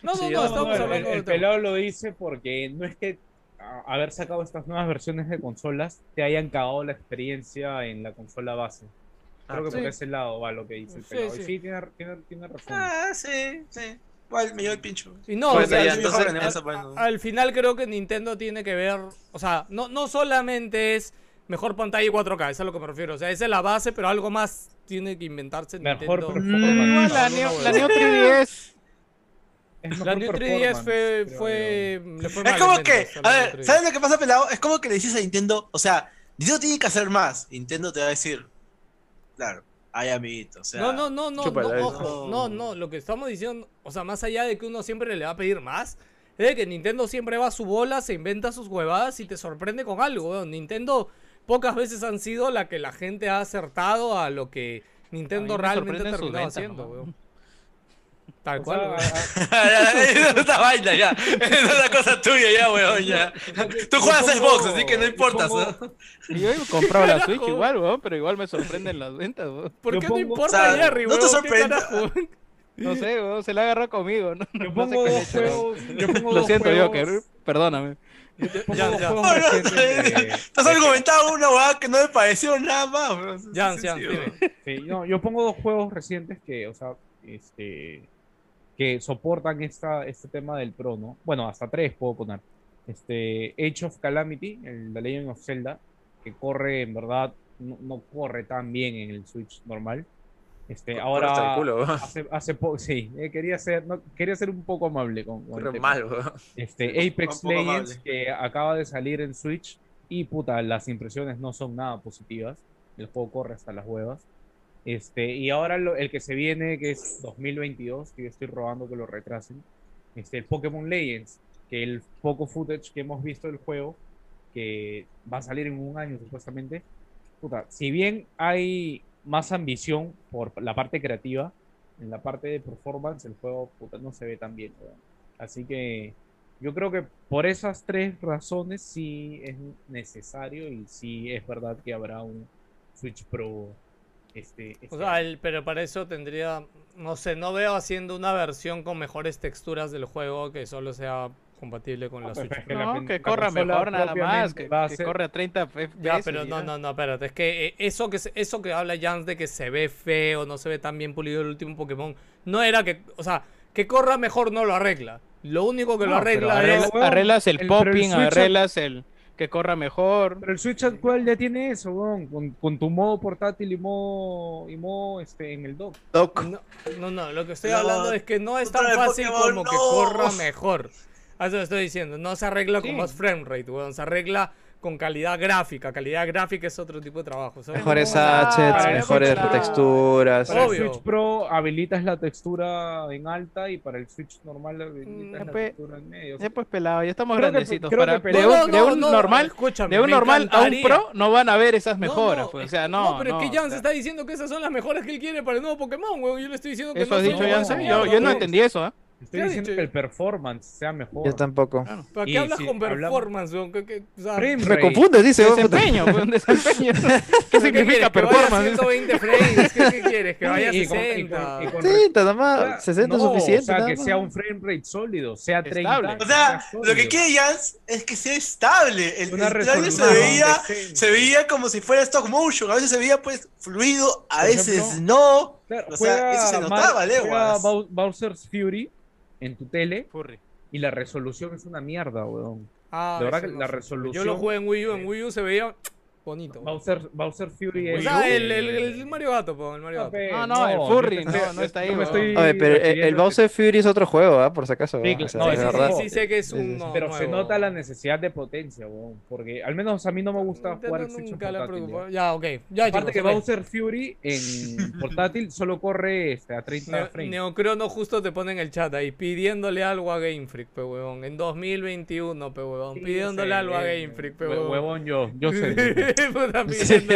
[SPEAKER 1] No, no,
[SPEAKER 3] Sí,
[SPEAKER 1] no, estamos
[SPEAKER 4] No, el-
[SPEAKER 1] hablando
[SPEAKER 4] el,
[SPEAKER 1] tema.
[SPEAKER 4] pelado lo dice porque no es que haber sacado estas nuevas versiones de consolas te hayan cagado la experiencia en la consola base. Creo
[SPEAKER 3] Ah,
[SPEAKER 4] que
[SPEAKER 1] sí.
[SPEAKER 4] por ese lado va lo que dice el
[SPEAKER 1] Sí,
[SPEAKER 4] pelado.
[SPEAKER 1] sí.
[SPEAKER 4] Y sí, tiene, tiene, tiene razón.
[SPEAKER 5] Ah, sí, sí. igual me llevo el pincho.
[SPEAKER 1] Y no,
[SPEAKER 3] Bueno,
[SPEAKER 1] o sea,
[SPEAKER 3] ya,
[SPEAKER 1] al-
[SPEAKER 3] entonces-
[SPEAKER 1] al-
[SPEAKER 5] pues,
[SPEAKER 1] final creo que Nintendo tiene que ver, o sea, no, no solamente es mejor pantalla y 4K, es a lo que me refiero, o sea, esa es la base, pero algo más tiene que inventarse
[SPEAKER 4] Mejor
[SPEAKER 1] Nintendo.
[SPEAKER 4] performance.
[SPEAKER 2] Mm, la,
[SPEAKER 4] No,
[SPEAKER 2] la. Neo 3DS.
[SPEAKER 4] Es
[SPEAKER 1] La
[SPEAKER 4] mejor
[SPEAKER 1] New 3DS
[SPEAKER 4] performance,
[SPEAKER 1] fue,
[SPEAKER 4] creo
[SPEAKER 1] fue, le fue
[SPEAKER 5] Es
[SPEAKER 1] mal
[SPEAKER 5] como que, a ver,
[SPEAKER 1] New 3DS.
[SPEAKER 5] ¿sabes lo que pasa, pelado? Es como que le dices a Nintendo, o sea, Nintendo tiene que hacer más. Nintendo te va a decir, claro, ay, amiguito, o sea.
[SPEAKER 1] No, no, no, no, no, ojo, no, no, lo que estamos diciendo, o sea, más allá de que uno siempre le va a pedir más, es de que Nintendo siempre va a su bola, se inventa sus huevadas y te sorprende con algo, weón. Nintendo pocas veces han sido la que la gente ha acertado a lo que Nintendo
[SPEAKER 2] A
[SPEAKER 1] realmente terminaba
[SPEAKER 2] ventas
[SPEAKER 1] haciendo, weón. Tal
[SPEAKER 4] O
[SPEAKER 1] cual,
[SPEAKER 4] sea,
[SPEAKER 5] es una vaina ya. Es una cosa tuya ya, weón, ya. Tú juegas
[SPEAKER 4] yo
[SPEAKER 5] Xbox,
[SPEAKER 4] pongo-
[SPEAKER 5] así que no
[SPEAKER 4] yo
[SPEAKER 5] importa.
[SPEAKER 4] pongo-
[SPEAKER 5] ¿no?
[SPEAKER 2] Y yo he comprado la. Switch igual, weón, pero igual me sorprenden las ventas, weón.
[SPEAKER 1] ¿Por
[SPEAKER 4] yo
[SPEAKER 1] qué
[SPEAKER 4] pongo-
[SPEAKER 1] no importa
[SPEAKER 5] o sea,
[SPEAKER 1] Jerry,
[SPEAKER 5] no te sorprende.
[SPEAKER 2] No sé, weón, se la agarró conmigo, ¿no?
[SPEAKER 4] Yo
[SPEAKER 2] No sé
[SPEAKER 4] pongo
[SPEAKER 2] qué le
[SPEAKER 4] dos
[SPEAKER 2] hecho,
[SPEAKER 4] juegos. Yo pongo
[SPEAKER 2] Lo
[SPEAKER 4] dos
[SPEAKER 2] siento,
[SPEAKER 4] juegos-
[SPEAKER 2] Joker, perdóname.
[SPEAKER 4] pongo
[SPEAKER 1] Ya,
[SPEAKER 4] dos
[SPEAKER 1] ya.
[SPEAKER 4] juegos
[SPEAKER 5] No, no, has argumentado una weá que no me pareció nada más, weón.
[SPEAKER 1] Jan,
[SPEAKER 5] Sí, sí.
[SPEAKER 4] Sí, no, yo pongo dos juegos recientes que, o sea, este, que soportan esta, este tema del Pro, ¿no? Bueno, hasta tres puedo poner. Este, Age of Calamity, el The Legend of Zelda, que corre, en verdad, no, no corre tan bien en el Switch normal. Este, ahora,
[SPEAKER 3] culo,
[SPEAKER 4] hace, hace poco, sí, eh, quería ser, no, quería ser un poco amable con, con el tema.
[SPEAKER 3] mal.
[SPEAKER 4] Este, Apex Legends,
[SPEAKER 5] amable.
[SPEAKER 4] que acaba de salir en Switch, y puta, las impresiones no son nada positivas. El juego corre hasta las huevas. Este, y ahora el que se viene, que es 2022, que yo estoy robando que lo retrasen, este, el Pokémon Legends, que el poco footage que hemos visto del juego, que va a salir en un año supuestamente, puta, si bien hay más ambición por la parte creativa, en la parte de performance el juego puta, no se ve tan bien. Así que yo creo que por esas tres razones sí es necesario y sí es verdad que habrá un Switch Pro este, este
[SPEAKER 1] O sea, el- pero para eso tendría, no sé, no veo haciendo una versión con mejores texturas del juego que solo sea compatible con la
[SPEAKER 4] pues,
[SPEAKER 1] Switch.
[SPEAKER 4] es que
[SPEAKER 1] Pro.
[SPEAKER 4] la
[SPEAKER 2] No,
[SPEAKER 4] pen-
[SPEAKER 2] que corra mejor nada más, que, que
[SPEAKER 4] ser-
[SPEAKER 2] corre a 30 FPS.
[SPEAKER 1] Ya, pero no,
[SPEAKER 2] ya.
[SPEAKER 1] no, no, espérate, es que eh, eso que eso que habla Jans de que se ve feo, no se ve tan bien pulido el último Pokémon, no era que, o sea, que corra mejor no lo arregla. Lo único que lo
[SPEAKER 4] No, pero
[SPEAKER 1] arregla
[SPEAKER 4] arregla-
[SPEAKER 1] es
[SPEAKER 2] arreglas el,
[SPEAKER 4] el-
[SPEAKER 2] popping, arreglas el que corra mejor.
[SPEAKER 4] Pero el Switch actual ya tiene eso, weón, con, con tu modo portátil y modo, y modo este, en el dock.
[SPEAKER 3] Doc.
[SPEAKER 1] No, no, no, lo que estoy
[SPEAKER 5] No,
[SPEAKER 1] hablando es que no es tan fácil
[SPEAKER 5] Pokémon,
[SPEAKER 1] como que corra mejor. Eso estoy diciendo, no se arregla con más frame rate, weón, se arregla con calidad gráfica. Calidad gráfica es otro tipo de trabajo. ¿sabes?
[SPEAKER 3] Mejores
[SPEAKER 2] Ah,
[SPEAKER 3] assets,
[SPEAKER 2] para
[SPEAKER 3] mejores
[SPEAKER 2] eso,
[SPEAKER 3] texturas.
[SPEAKER 4] Para
[SPEAKER 1] Obvio.
[SPEAKER 4] el Switch Pro habilitas la textura en alta y para el Switch normal habilitas
[SPEAKER 2] Mm,
[SPEAKER 4] la
[SPEAKER 2] pe-
[SPEAKER 4] textura en medio.
[SPEAKER 2] Ya pues pelado, ya estamos
[SPEAKER 4] Creo que-
[SPEAKER 2] grandecitos.
[SPEAKER 4] creo
[SPEAKER 2] para,
[SPEAKER 4] que
[SPEAKER 2] de un,
[SPEAKER 1] No,
[SPEAKER 2] de un
[SPEAKER 1] no,
[SPEAKER 2] normal,
[SPEAKER 1] escúchame,
[SPEAKER 2] de un normal a un pro no van a ver esas mejoras.
[SPEAKER 1] no,
[SPEAKER 2] pues,
[SPEAKER 1] es
[SPEAKER 2] o sea,
[SPEAKER 1] que-
[SPEAKER 2] no.
[SPEAKER 1] pero es que Jan
[SPEAKER 2] o
[SPEAKER 1] se está diciendo que esas son las mejores que él quiere para el nuevo Pokémon, weón. Yo le estoy diciendo que
[SPEAKER 2] Eso
[SPEAKER 1] no
[SPEAKER 2] has dicho
[SPEAKER 1] mierda,
[SPEAKER 2] Yo, yo no entendí eso, ¿ah?
[SPEAKER 4] Estoy
[SPEAKER 1] ¿Qué has
[SPEAKER 4] diciendo
[SPEAKER 1] dicho?
[SPEAKER 4] que el performance sea mejor.
[SPEAKER 3] Yo tampoco.
[SPEAKER 1] ¿Para qué
[SPEAKER 4] Y
[SPEAKER 1] hablas
[SPEAKER 4] si
[SPEAKER 1] con
[SPEAKER 4] hablamos-
[SPEAKER 1] performance, weón? ¿Qué- qué- o sea,
[SPEAKER 4] Frame
[SPEAKER 3] Me confundes, dice.
[SPEAKER 2] Desempeño, un desempeño. ¿Qué
[SPEAKER 1] ¿qué
[SPEAKER 2] significa?
[SPEAKER 1] Que
[SPEAKER 2] performance?
[SPEAKER 1] 120 frames. ¿Qué, qué quieres? Que vaya a
[SPEAKER 4] y con- y
[SPEAKER 1] 60.
[SPEAKER 4] con- y con-
[SPEAKER 3] 60 nomás. 60 es
[SPEAKER 4] No,
[SPEAKER 3] suficiente.
[SPEAKER 4] O sea,
[SPEAKER 3] nada
[SPEAKER 4] que
[SPEAKER 3] más.
[SPEAKER 4] sea un frame rate sólido, sea 30.
[SPEAKER 2] Estable.
[SPEAKER 5] O sea, lo que Jans es que sea estable. El,
[SPEAKER 4] Una
[SPEAKER 5] el se veía, se veía como si fuera stop motion. A veces se veía pues fluido, a veces
[SPEAKER 4] ejemplo,
[SPEAKER 5] no.
[SPEAKER 4] Claro,
[SPEAKER 5] O sea, eso se notaba.
[SPEAKER 4] Bau- Bowser's Fury en tu tele
[SPEAKER 2] Furry.
[SPEAKER 4] y la resolución es una mierda, weón.
[SPEAKER 1] Ah,
[SPEAKER 4] De verdad que
[SPEAKER 1] no
[SPEAKER 4] la
[SPEAKER 1] sé.
[SPEAKER 4] resolución-
[SPEAKER 1] Yo lo jugué en Wii U. En Wii U se veía bonito.
[SPEAKER 4] Bowser, Bowser Fury
[SPEAKER 1] O sea, el, el, el Mario Gato, po, el Mario Gato.
[SPEAKER 4] pe,
[SPEAKER 2] No, no, el Furry, no, no está ahí, weón.
[SPEAKER 4] estoy
[SPEAKER 3] Oye, pero el, el Bowser Fury es otro juego, ¿ah? Por si acaso.
[SPEAKER 4] Sí.
[SPEAKER 3] O sea,
[SPEAKER 4] no,
[SPEAKER 1] sí, sí,
[SPEAKER 3] verdad.
[SPEAKER 1] sí, sí, sé que es un. no,
[SPEAKER 4] Pero se
[SPEAKER 1] nuevo.
[SPEAKER 4] nota la necesidad de potencia, weón. Porque al menos a mí no me gusta jugar
[SPEAKER 1] nunca
[SPEAKER 4] ya.
[SPEAKER 1] Ya, ok. Ya,
[SPEAKER 4] Aparte que. Bowser Fury en portátil solo corre este, a 30
[SPEAKER 1] Neo-
[SPEAKER 4] frames.
[SPEAKER 1] Neocrono justo te pone en el chat ahí pidiéndole algo a Game Freak, pe huevón. En 2021, pe huevón.
[SPEAKER 4] Sí,
[SPEAKER 1] pidiéndole algo a
[SPEAKER 4] eh,
[SPEAKER 1] Game Freak, pe
[SPEAKER 4] hue-
[SPEAKER 1] huevón.
[SPEAKER 4] Huevón yo, yo sé.
[SPEAKER 3] Sí,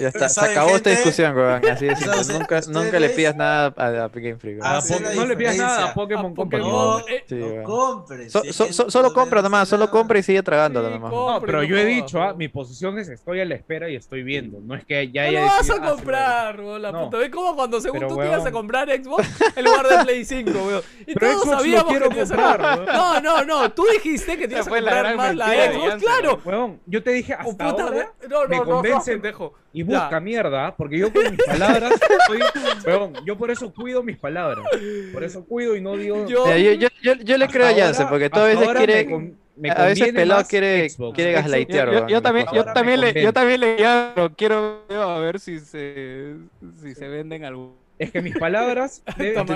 [SPEAKER 3] ya. está, se
[SPEAKER 5] ¿Saben,
[SPEAKER 3] acabó esta discusión, weón. Así de simple.
[SPEAKER 5] ¿Saben
[SPEAKER 3] Nunca,
[SPEAKER 5] ustedes?
[SPEAKER 3] nunca le pidas nada a, a Game Freak.
[SPEAKER 5] Ah,
[SPEAKER 4] A no le pidas nada a
[SPEAKER 5] diferencia.
[SPEAKER 4] Pokémon.
[SPEAKER 1] Pokémon.
[SPEAKER 5] No,
[SPEAKER 1] eh,
[SPEAKER 3] Sí,
[SPEAKER 5] no
[SPEAKER 3] weón.
[SPEAKER 5] compres.
[SPEAKER 3] So-
[SPEAKER 5] si es
[SPEAKER 3] so-
[SPEAKER 5] que
[SPEAKER 3] so-
[SPEAKER 5] no
[SPEAKER 3] solo compra nomás, solo compra y sigue tragándola
[SPEAKER 1] Sí,
[SPEAKER 3] nomás.
[SPEAKER 4] No, pero yo he
[SPEAKER 1] no
[SPEAKER 4] dicho, ah, mi posición es estoy a la espera y estoy viendo. No es que ya
[SPEAKER 1] No
[SPEAKER 4] haya
[SPEAKER 1] lo vas a
[SPEAKER 4] ah,
[SPEAKER 1] comprar, weón, la
[SPEAKER 4] No.
[SPEAKER 1] puta. ¿Ves como cuando según tú te ibas a comprar Xbox en lugar de Play 5, weón? Y
[SPEAKER 4] Pero
[SPEAKER 1] todos sabíamos que te ibas a
[SPEAKER 4] comprar,
[SPEAKER 1] comprar.
[SPEAKER 4] weón.
[SPEAKER 1] No, no, no. Tú dijiste que te ibas a comprar más la Xbox, claro.
[SPEAKER 4] Yo te dije hasta
[SPEAKER 1] puta,
[SPEAKER 4] ahora
[SPEAKER 1] me- no,
[SPEAKER 4] me
[SPEAKER 1] no, no,
[SPEAKER 4] convence
[SPEAKER 1] pendejo.
[SPEAKER 4] y
[SPEAKER 1] Ya.
[SPEAKER 4] busca mierda, porque yo con mis palabras estoy, weón, yo por eso cuido mis palabras. Por eso cuido y no digo.
[SPEAKER 1] Yo-
[SPEAKER 9] yo, yo, yo, yo le creo a Jansen, porque todo a
[SPEAKER 4] hasta
[SPEAKER 9] veces quiere.
[SPEAKER 4] me con- me
[SPEAKER 9] a veces pelado quiere,
[SPEAKER 4] Xbox.
[SPEAKER 9] quiere gaslightear,
[SPEAKER 2] Yo, yo- también, yo
[SPEAKER 4] me
[SPEAKER 2] también le, yo también leía, pero quiero a ver si se, si se venden algún.
[SPEAKER 4] Es que mis palabras deben,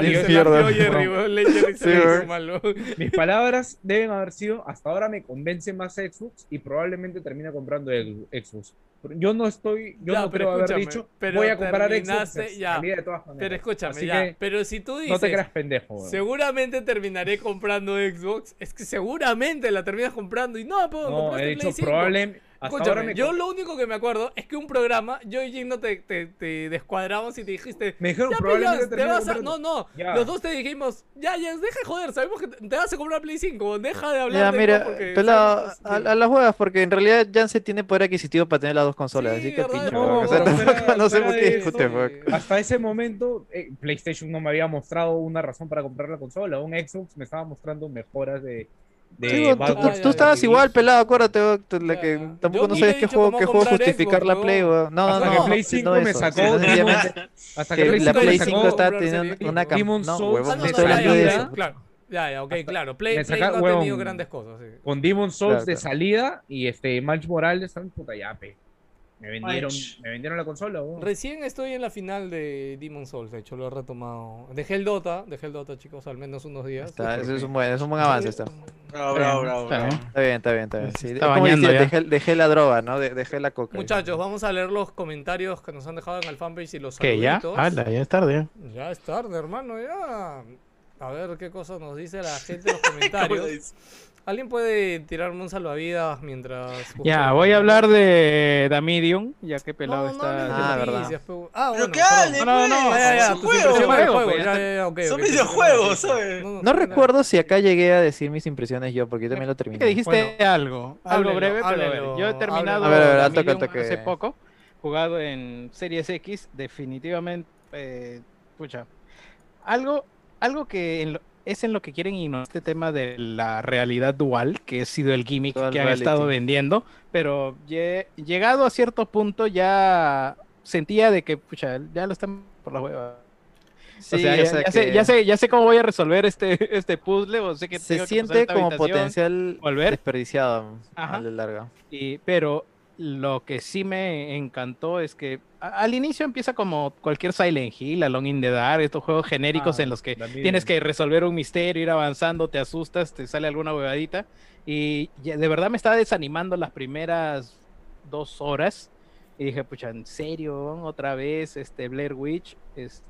[SPEAKER 4] mis palabras deben haber sido hasta ahora me convence más Xbox y probablemente termine comprando el Xbox. Yo no estoy, yo
[SPEAKER 1] Ya,
[SPEAKER 4] no
[SPEAKER 1] pero
[SPEAKER 4] creo haber dicho
[SPEAKER 1] pero
[SPEAKER 4] voy a comprar Xbox
[SPEAKER 1] ya.
[SPEAKER 4] de todas.
[SPEAKER 1] Pero escúchame,
[SPEAKER 4] Así
[SPEAKER 1] ya.
[SPEAKER 4] que
[SPEAKER 1] Pero si tú dices,
[SPEAKER 4] no te creas pendejo. weón.
[SPEAKER 1] seguramente terminaré comprando Xbox, es que seguramente la terminas comprando y no, pues,
[SPEAKER 4] No, he dicho
[SPEAKER 1] Play 5.
[SPEAKER 4] probablemente. Hasta ahora
[SPEAKER 1] Escúchame,
[SPEAKER 4] me,
[SPEAKER 1] yo lo único que me acuerdo es que un programa, yo y Jim no te, te, te descuadramos y te dijiste,
[SPEAKER 4] me dijeron
[SPEAKER 1] ya,
[SPEAKER 4] probablemente
[SPEAKER 1] te vas a... No, no,
[SPEAKER 4] Ya.
[SPEAKER 1] los dos te dijimos, ya, ya, deja de joder, sabemos que te, vas a comprar Play 5, deja de hablar
[SPEAKER 9] Ya,
[SPEAKER 1] de
[SPEAKER 9] mira,
[SPEAKER 1] porque
[SPEAKER 9] pelado, a, las huevas, porque en realidad Jansen tiene poder adquisitivo para tener las dos consolas,
[SPEAKER 1] Sí,
[SPEAKER 9] así que pinche,
[SPEAKER 1] no,
[SPEAKER 9] o sea, no sé por qué discute.
[SPEAKER 4] Hasta ese momento, eh, PlayStation no me había mostrado una razón para comprar la consola. Un Xbox me estaba mostrando mejoras de. De
[SPEAKER 9] Sí, tú, tú- tú estabas igual, pelado, acuérdate, la que tampoco
[SPEAKER 1] Yo
[SPEAKER 9] no
[SPEAKER 1] he
[SPEAKER 9] qué juego, qué juego justificar
[SPEAKER 1] Xbox,
[SPEAKER 9] la. Play. No, no,
[SPEAKER 4] Hasta
[SPEAKER 9] no,
[SPEAKER 4] que Play
[SPEAKER 9] no
[SPEAKER 4] 5 me
[SPEAKER 9] eso,
[SPEAKER 4] sacó Hasta
[SPEAKER 9] que
[SPEAKER 4] que
[SPEAKER 9] la
[SPEAKER 4] 5
[SPEAKER 9] Play
[SPEAKER 4] me
[SPEAKER 9] 5
[SPEAKER 4] sacó
[SPEAKER 9] está
[SPEAKER 1] comprar
[SPEAKER 9] teniendo una
[SPEAKER 1] X,
[SPEAKER 9] cam-
[SPEAKER 4] Demon's
[SPEAKER 9] no, huevón, no
[SPEAKER 1] no,
[SPEAKER 9] estoy
[SPEAKER 1] no, ya,
[SPEAKER 9] hablando de
[SPEAKER 1] ya,
[SPEAKER 9] eso.
[SPEAKER 1] Claro, ya, ya, ok,
[SPEAKER 4] Hasta-
[SPEAKER 1] claro. Play,
[SPEAKER 4] me
[SPEAKER 1] Play
[SPEAKER 4] saca-
[SPEAKER 1] no ha
[SPEAKER 4] weón.
[SPEAKER 1] tenido grandes cosas. sí.
[SPEAKER 4] con Demon Souls
[SPEAKER 9] Claro,
[SPEAKER 4] de
[SPEAKER 9] claro.
[SPEAKER 4] salida y este Miles Morales también puta ya, pe. Me vendieron, me vendieron la consola, weón.
[SPEAKER 1] Recién estoy en la final de Demon Souls, de hecho lo he retomado. Dejé el Dota, dejé el Dota, chicos, al menos unos días.
[SPEAKER 9] Está, eso es un buen, es un buen avance, está.
[SPEAKER 5] Bravo, bravo, bravo,
[SPEAKER 2] Está
[SPEAKER 5] bravo.
[SPEAKER 2] bien.
[SPEAKER 9] Está bien, está bien, está bien. Sí,
[SPEAKER 2] está
[SPEAKER 9] como
[SPEAKER 2] bañando
[SPEAKER 9] dice,
[SPEAKER 2] ya.
[SPEAKER 9] dejé, dejé la droga, ¿no? De- Dejé la coca.
[SPEAKER 1] Muchachos, vamos a leer los comentarios que nos han dejado en el fanpage y los
[SPEAKER 2] ¿Qué ya? Hala, ya es tarde.
[SPEAKER 1] Ya es tarde, hermano, ya. A ver qué cosa nos dice la gente en los comentarios. ¿Alguien puede tirarme un salvavidas mientras...
[SPEAKER 2] Ya, voy a hablar de Damirion, ya que pelado está.
[SPEAKER 9] Ah, verdad.
[SPEAKER 1] Ah,
[SPEAKER 5] Pero
[SPEAKER 1] bueno,
[SPEAKER 5] hable,
[SPEAKER 2] No, no, no,
[SPEAKER 5] pues,
[SPEAKER 1] Ya, ya,
[SPEAKER 5] son
[SPEAKER 2] pues,
[SPEAKER 5] videojuegos. ¿sabes?
[SPEAKER 9] No
[SPEAKER 1] no,
[SPEAKER 9] recuerdo si acá llegué a decir mis impresiones yo, porque yo también lo
[SPEAKER 2] Es
[SPEAKER 9] terminé.
[SPEAKER 2] que dijiste
[SPEAKER 1] Bueno,
[SPEAKER 2] algo, algo
[SPEAKER 1] háblelo,
[SPEAKER 2] breve, pero a ver,
[SPEAKER 1] háblelo,
[SPEAKER 2] yo he terminado
[SPEAKER 9] háblelo. A ver, a ver, al toque,
[SPEAKER 2] Damirion
[SPEAKER 9] al toque.
[SPEAKER 2] hace poco, jugado en Series X, definitivamente, eh, pucha, algo, algo que en lo- es en lo que quieren ignorar este tema de la realidad dual, que ha sido el gimmick
[SPEAKER 9] Dual
[SPEAKER 2] que han estado vendiendo, pero lle- llegado a cierto punto ya sentía de que, pucha, ya lo están por la hueva.
[SPEAKER 9] Sí,
[SPEAKER 2] o sea,
[SPEAKER 9] o
[SPEAKER 2] ya,
[SPEAKER 9] sea
[SPEAKER 2] ya sé, ya, sé, ya sé cómo voy a resolver este, este puzzle, o sé que
[SPEAKER 9] se
[SPEAKER 2] que
[SPEAKER 9] siente como potencial
[SPEAKER 2] volver.
[SPEAKER 9] desperdiciado
[SPEAKER 2] Ajá.
[SPEAKER 9] a la larga.
[SPEAKER 2] y- pero lo que sí me encantó es que al inicio empieza como cualquier Silent Hill, Alone in the Dark, estos juegos genéricos
[SPEAKER 4] Ah,
[SPEAKER 2] en los que tienes que resolver un misterio, ir avanzando, te asustas, te sale alguna huevadita. Y de verdad me estaba desanimando las primeras dos horas. Y dije, pucha, ¿en serio? ¿Otra vez este Blair Witch? Es-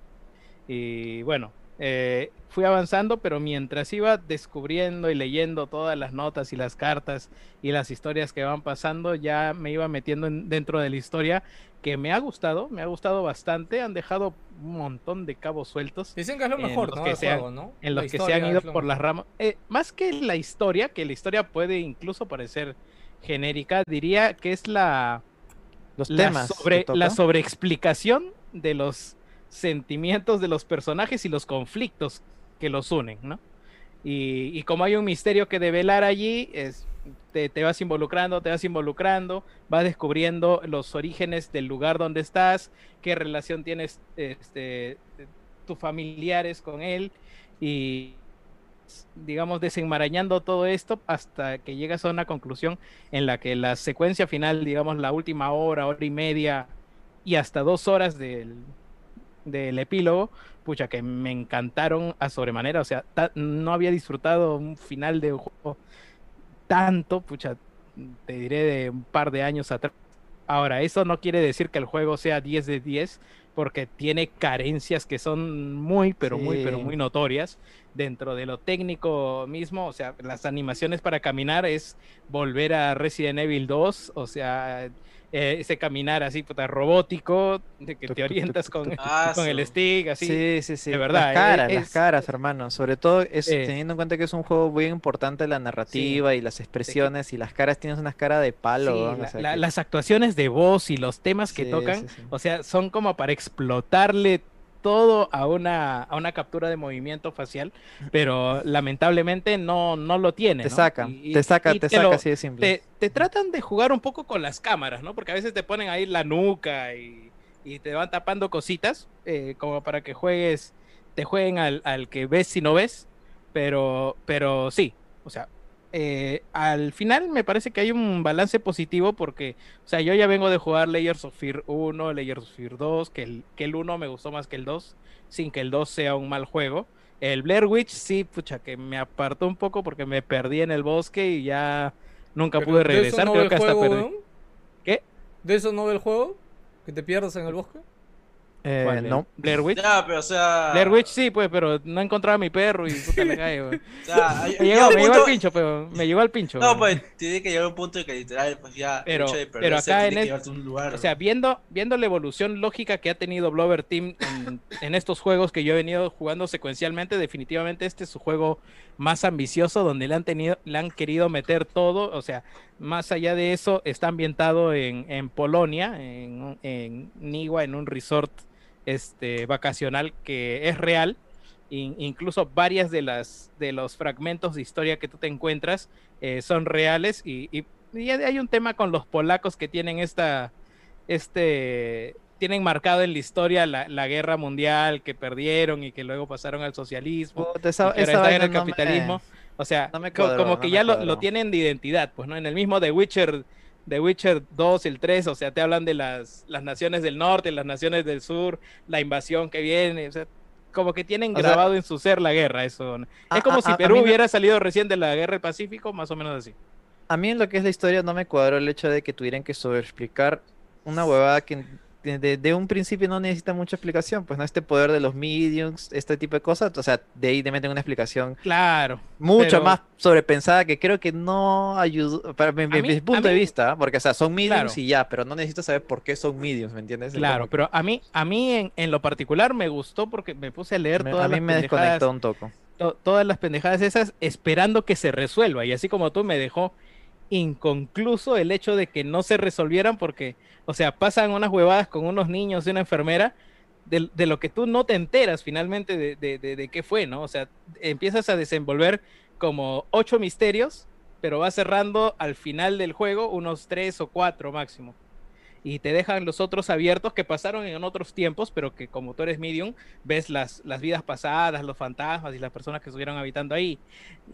[SPEAKER 2] Y bueno, eh, fui avanzando, pero mientras iba descubriendo y leyendo todas las notas y las cartas y las historias que van pasando, ya me iba metiendo en- dentro de la historia que me ha gustado, me ha gustado bastante. Han dejado un montón de cabos sueltos
[SPEAKER 1] Dicen que es lo mejor, ¿no?
[SPEAKER 2] que
[SPEAKER 1] del
[SPEAKER 2] se han-
[SPEAKER 1] juego, ¿no?
[SPEAKER 2] en
[SPEAKER 1] La
[SPEAKER 2] los que se han ido por las ramas. eh, más que la historia, que la historia puede incluso parecer genérica, diría que es la,
[SPEAKER 9] Los
[SPEAKER 2] la,
[SPEAKER 9] temas.
[SPEAKER 2] sobre, la sobreexplicación de los sentimientos de los personajes y los conflictos que los unen, ¿no? Y, como hay un misterio que develar allí, es, te, te vas involucrando, te vas involucrando, vas descubriendo los orígenes del lugar donde estás, qué relación tienes este, tus familiares con él y digamos desenmarañando todo esto hasta que llegas a una conclusión en la que la secuencia final, digamos la última hora, hora y media y hasta dos horas del, del epílogo, pucha, que me encantaron a sobremanera. O sea, no había disfrutado un final de un juego tanto, pucha, te diré de un par de años atrás. Ahora, eso no quiere decir que el juego sea 10 de 10, porque tiene carencias que son muy, pero muy, pero muy notorias dentro de lo técnico mismo. O sea, las animaciones para caminar es volver a Resident Evil 2, o sea, eh, ese caminar así, puta, robótico, de que te orientas con,
[SPEAKER 5] Ah,
[SPEAKER 2] con el stick, así.
[SPEAKER 9] Sí, sí, sí.
[SPEAKER 2] de verdad,
[SPEAKER 9] Las caras,
[SPEAKER 2] eh,
[SPEAKER 9] las
[SPEAKER 2] es-
[SPEAKER 9] caras, hermano. Sobre todo es
[SPEAKER 2] Eh.
[SPEAKER 9] teniendo en cuenta que es un juego muy importante la narrativa y las expresiones y las caras. Tienes unas caras de palo.
[SPEAKER 2] Sí,
[SPEAKER 9] weón, o
[SPEAKER 2] la-
[SPEAKER 9] sea
[SPEAKER 2] la-
[SPEAKER 9] que-
[SPEAKER 2] las actuaciones de voz y los temas que
[SPEAKER 9] Sí,
[SPEAKER 2] tocan,
[SPEAKER 9] sí, sí.
[SPEAKER 2] o sea, son como para explotarle todo a una, a una captura de movimiento facial, pero lamentablemente no, no lo tiene.
[SPEAKER 9] Te
[SPEAKER 2] ¿no?
[SPEAKER 9] saca,
[SPEAKER 2] Y-
[SPEAKER 9] te saca,
[SPEAKER 2] y
[SPEAKER 9] te
[SPEAKER 2] lo-
[SPEAKER 9] saca así de simple.
[SPEAKER 2] te, te tratan de jugar un poco con las cámaras, ¿no? Porque a veces te ponen ahí la nuca y, y te van tapando cositas, eh, como para que juegues, te jueguen al, al que ves si no ves, pero, pero sí, o sea, eh, al final me parece que hay un balance positivo porque, o sea, yo ya vengo de jugar Layers of Fear 1, Layers of Fear 2, que el, que el 1 me gustó más que el 2, sin que el 2 sea un mal juego. El Blair Witch sí, pucha, que me apartó un poco porque me perdí en el bosque y ya nunca
[SPEAKER 1] Pero
[SPEAKER 2] pude
[SPEAKER 1] ¿de eso
[SPEAKER 2] regresar.
[SPEAKER 1] no
[SPEAKER 2] Creo
[SPEAKER 1] ve
[SPEAKER 2] que
[SPEAKER 1] el
[SPEAKER 2] hasta
[SPEAKER 1] juego,
[SPEAKER 2] perdí.
[SPEAKER 1] weón?
[SPEAKER 2] ¿Qué?
[SPEAKER 1] ¿De eso no ve el juego? ¿Que te pierdas en el bosque?
[SPEAKER 9] Eh,
[SPEAKER 2] ¿Cuál, el
[SPEAKER 9] no.
[SPEAKER 2] Blair Witch.
[SPEAKER 5] Ya, pero o sea.
[SPEAKER 2] Blair Witch sí, pues, pero no encontraba a mi perro y puta la calle, weón.
[SPEAKER 5] o sea, hay-
[SPEAKER 2] Me llegó, me llegó al pincho, pero me llegó al pincho.
[SPEAKER 5] No, pues tiene que llegar a un punto de que literal, pues ya.
[SPEAKER 2] Pero,
[SPEAKER 5] de
[SPEAKER 2] pero acá en el,
[SPEAKER 5] un lugar.
[SPEAKER 2] o sea, viendo, viendo la evolución lógica que ha tenido Blover Team en, en estos juegos que yo he venido jugando secuencialmente, definitivamente este es su juego más ambicioso donde le han tenido, le han querido meter todo, o sea, más allá de eso, está ambientado en, en Polonia, en, en Niwa, en un resort este vacacional que es real. In- incluso varias de las de los fragmentos de historia que tú te encuentras eh, son reales y, y- y hay un tema con los polacos que tienen esta este tienen marcado en la historia la, la guerra mundial que perdieron y que luego pasaron al socialismo
[SPEAKER 9] Puta, esa-
[SPEAKER 2] y que ahora
[SPEAKER 9] esa
[SPEAKER 2] están en el
[SPEAKER 9] no me-
[SPEAKER 2] capitalismo o sea
[SPEAKER 9] no
[SPEAKER 2] como que ya lo, lo tienen de identidad pues no en el mismo The Witcher The Witcher 2 el 3 o sea te hablan de las las naciones del norte las naciones del sur la invasión que viene o sea como que tienen
[SPEAKER 9] O sea-
[SPEAKER 2] grabado en su ser la guerra eso es como
[SPEAKER 9] a-
[SPEAKER 2] si
[SPEAKER 9] a
[SPEAKER 2] Perú
[SPEAKER 9] me-
[SPEAKER 2] hubiera salido recién de la guerra del Pacífico más o menos así.
[SPEAKER 9] A mí en lo que es la historia no me cuadró el hecho de que tuvieran que sobreexplicar una huevada que de, de- un principio no necesita mucha explicación, pues no este poder de los mediums, este tipo de cosas, o sea, de ahí te meten una explicación
[SPEAKER 2] claro
[SPEAKER 9] mucho
[SPEAKER 2] pero-
[SPEAKER 9] más sobrepensada que creo que no ayudó, para mi, mi-
[SPEAKER 2] mí-
[SPEAKER 9] punto de
[SPEAKER 2] mí-
[SPEAKER 9] vista, porque o sea, son mediums
[SPEAKER 2] Claro.
[SPEAKER 9] y ya, pero no necesito saber por qué son mediums, ¿me entiendes? Es
[SPEAKER 2] Claro, pero a mí, a mí en, en lo particular me gustó porque me puse a leer
[SPEAKER 9] me-
[SPEAKER 2] todas
[SPEAKER 9] a mí
[SPEAKER 2] las
[SPEAKER 9] me desconectó un toco.
[SPEAKER 2] to- todas las pendejadas esas esperando que se resuelva y así como tú me dejó inconcluso el hecho de que no se resolvieran porque, o sea, pasan unas huevadas con unos niños y una enfermera de, de lo que tú no te enteras finalmente de, de, de- qué fue, ¿no? O sea, empiezas a desenvolver como ocho misterios, pero va cerrando al final del juego unos tres o cuatro máximo. Y te dejan los otros abiertos que pasaron en otros tiempos, pero que como tú eres medium, ves las, las vidas pasadas, los fantasmas y las personas que estuvieron habitando ahí.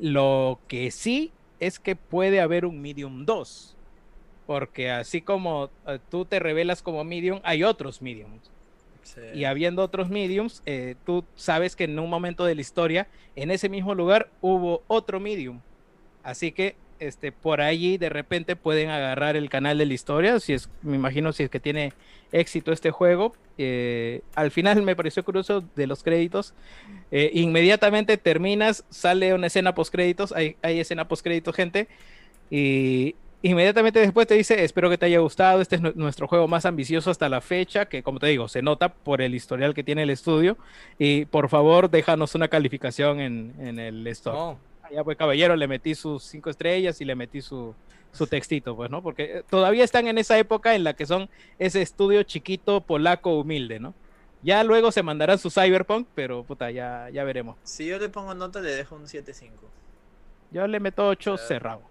[SPEAKER 2] Lo que sí es que puede haber un medium 2. Porque así como eh, tú te revelas como medium, hay otros mediums.
[SPEAKER 3] Sí.
[SPEAKER 2] Y habiendo otros mediums, eh, tú sabes que en un momento de la historia, en ese mismo lugar, hubo otro medium. Así que este, por allí de repente pueden agarrar el canal de la historia, si es, me imagino si es que tiene éxito este juego. Eh, al final me pareció curioso de los créditos. Eh, inmediatamente terminas, sale una escena post créditos, hay, hay escena post créditos, gente. Y inmediatamente después te dice, espero que te haya gustado, este es nu- nuestro juego más ambicioso hasta la fecha, que como te digo, se nota por el historial que tiene el estudio. Y por favor, déjanos una calificación en, en el store.
[SPEAKER 1] No.
[SPEAKER 2] Ya pues caballero, le metí sus cinco estrellas y le metí su, su textito, pues, ¿no? Porque eh, todavía están en esa época en la que son ese estudio chiquito, polaco, humilde, ¿no? Ya luego se mandarán su cyberpunk, pero puta, ya, ya veremos.
[SPEAKER 3] Si yo le pongo nota, le dejo un 7.5.
[SPEAKER 2] Yo le meto 8
[SPEAKER 3] Ah.
[SPEAKER 2] cerrado.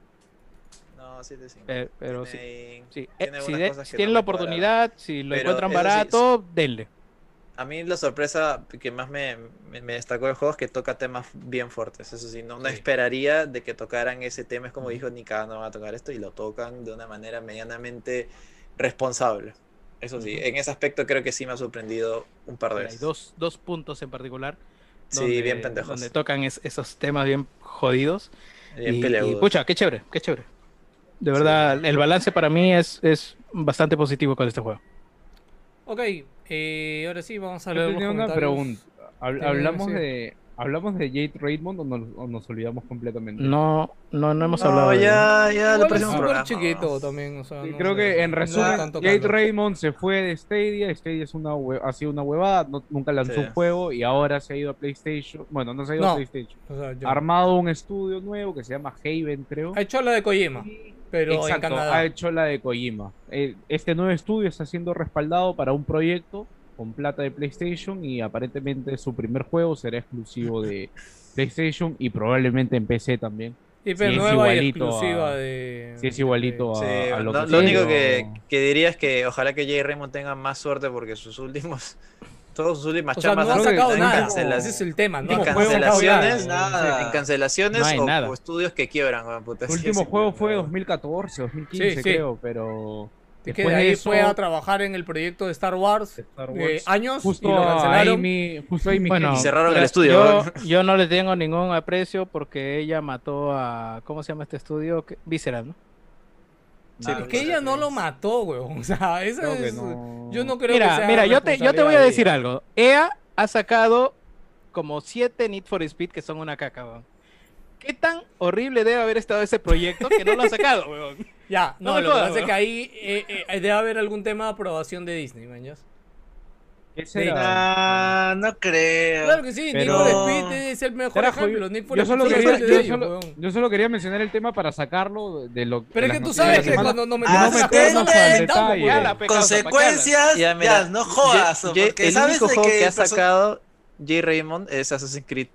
[SPEAKER 3] No, 7.5.
[SPEAKER 2] Pe- pero sí.
[SPEAKER 3] Tiene-
[SPEAKER 2] Sí, eh,
[SPEAKER 3] tiene
[SPEAKER 2] si, de- si tienen
[SPEAKER 3] no
[SPEAKER 2] la oportunidad, si lo
[SPEAKER 3] Pero
[SPEAKER 2] encuentran
[SPEAKER 3] sí,
[SPEAKER 2] barato, denle.
[SPEAKER 3] A mí la sorpresa que más me, me, me destacó del juego es que toca temas bien fuertes. Eso sí, no, no
[SPEAKER 2] Sí.
[SPEAKER 3] esperaría de que tocaran ese tema. Es como dijo Nika, no va a tocar esto y lo tocan de una manera medianamente responsable. Eso sí, en ese aspecto creo que sí me ha sorprendido un par de
[SPEAKER 2] Hay
[SPEAKER 3] veces.
[SPEAKER 2] dos, dos puntos en particular.
[SPEAKER 3] Sí, bien pendejos.
[SPEAKER 2] Donde tocan es- esos temas bien jodidos.
[SPEAKER 3] Bien
[SPEAKER 2] y, pucha, qué chévere, qué chévere. De verdad, el balance para mí es, es bastante positivo con este juego.
[SPEAKER 1] Ok, eh, ahora sí, vamos a los
[SPEAKER 4] tenía una pregunta. Hablamos
[SPEAKER 1] sí.
[SPEAKER 4] de hablamos de Jade Raymond o nos, o nos olvidamos completamente.
[SPEAKER 2] No, no, no hemos
[SPEAKER 3] No,
[SPEAKER 2] hablado. de-
[SPEAKER 3] ya, ya le
[SPEAKER 1] Igual es súper
[SPEAKER 3] programa.
[SPEAKER 1] chiquito también, o sea,
[SPEAKER 4] Sí,
[SPEAKER 1] no-
[SPEAKER 4] creo que en resumen, Jade. Raymond se fue de Stadia. Stadia es una hue- ha sido una huevada, no- nunca lanzó
[SPEAKER 3] Sí.
[SPEAKER 4] un juego y ahora se ha ido a PlayStation. Bueno, no se ha ido
[SPEAKER 1] No.
[SPEAKER 4] a PlayStation.
[SPEAKER 1] O sea, yo-
[SPEAKER 4] Ha armado un estudio nuevo que se llama Haven, creo.
[SPEAKER 1] Ha hecho la de Kojima,
[SPEAKER 4] Y-
[SPEAKER 1] pero en
[SPEAKER 4] Exacto,
[SPEAKER 1] Canadá.
[SPEAKER 4] ha hecho la de Kojima. Eh, Este nuevo estudio está siendo respaldado para un proyecto con plata de PlayStation y aparentemente su primer juego será exclusivo de PlayStation y probablemente en PC también.
[SPEAKER 1] Y pero
[SPEAKER 4] es
[SPEAKER 1] y
[SPEAKER 4] igualito
[SPEAKER 1] exclusiva
[SPEAKER 4] a-
[SPEAKER 1] de.
[SPEAKER 4] Sí, es igualito a,
[SPEAKER 3] Sí,
[SPEAKER 4] a lo que
[SPEAKER 3] lo único que, que diría es que ojalá que Jay Raymond tenga más suerte porque sus últimos, todas sus últimas
[SPEAKER 1] O sea, no ha
[SPEAKER 3] han-
[SPEAKER 1] sacado
[SPEAKER 3] en
[SPEAKER 1] nada.
[SPEAKER 3] cancela-
[SPEAKER 1] Ese es el tema, ¿no?
[SPEAKER 3] en cancelaciones,
[SPEAKER 5] nada.
[SPEAKER 3] en cancelaciones
[SPEAKER 2] No
[SPEAKER 3] o,
[SPEAKER 2] nada.
[SPEAKER 3] o estudios que quiebran. puta, sí,
[SPEAKER 4] último juego fue 2014, 2015
[SPEAKER 1] Sí, sí.
[SPEAKER 4] creo, pero
[SPEAKER 1] Que de ahí
[SPEAKER 4] eso,
[SPEAKER 1] fue a trabajar en el proyecto de Star Wars,
[SPEAKER 4] Star
[SPEAKER 1] eh, años
[SPEAKER 4] justo
[SPEAKER 1] y lo cancelaron.
[SPEAKER 4] Amy, justo a Amy
[SPEAKER 2] Bueno,
[SPEAKER 3] Y cerraron el estudio.
[SPEAKER 2] Yo, no le tengo ningún aprecio porque ella mató a. ¿Cómo se llama este estudio? Visceral, ¿no?
[SPEAKER 3] Sí,
[SPEAKER 1] Es que ella no lo mató, weón. O sea, eso
[SPEAKER 4] Creo que
[SPEAKER 1] es.
[SPEAKER 4] no.
[SPEAKER 1] Yo no creo que
[SPEAKER 2] Mira,
[SPEAKER 1] sea
[SPEAKER 2] mira, yo te, yo te voy a
[SPEAKER 1] de
[SPEAKER 2] decir
[SPEAKER 1] ella.
[SPEAKER 2] algo. EA ha sacado como siete Need for Speed que son una caca, weón. ¿Qué tan horrible debe haber estado ese proyecto que no lo ha sacado, weón?
[SPEAKER 1] Ya, no,
[SPEAKER 2] No me
[SPEAKER 1] lo que pasa es que ahí eh, eh, debe haber algún tema de aprobación de Disney, mañas.
[SPEAKER 4] ¿Qué será?
[SPEAKER 5] Ah, no creo.
[SPEAKER 1] Claro que sí,
[SPEAKER 4] Pero-
[SPEAKER 1] Need for Speed es el mejor
[SPEAKER 4] Carajo,
[SPEAKER 1] ejemplo. Need for
[SPEAKER 4] Yo
[SPEAKER 1] Speed
[SPEAKER 4] solo, quería, yo,
[SPEAKER 1] ellos,
[SPEAKER 4] solo, yo solo quería mencionar el tema para sacarlo de lo
[SPEAKER 1] Pero es que tú sabes que cuando nos metemos en
[SPEAKER 5] Consecuencias,
[SPEAKER 3] Ya,
[SPEAKER 5] ya, no jodas.
[SPEAKER 3] Jay-
[SPEAKER 5] porque
[SPEAKER 3] el
[SPEAKER 5] sabes
[SPEAKER 3] único juego
[SPEAKER 5] que
[SPEAKER 3] que ha sacado Jay Raymond es Assassin's Creed.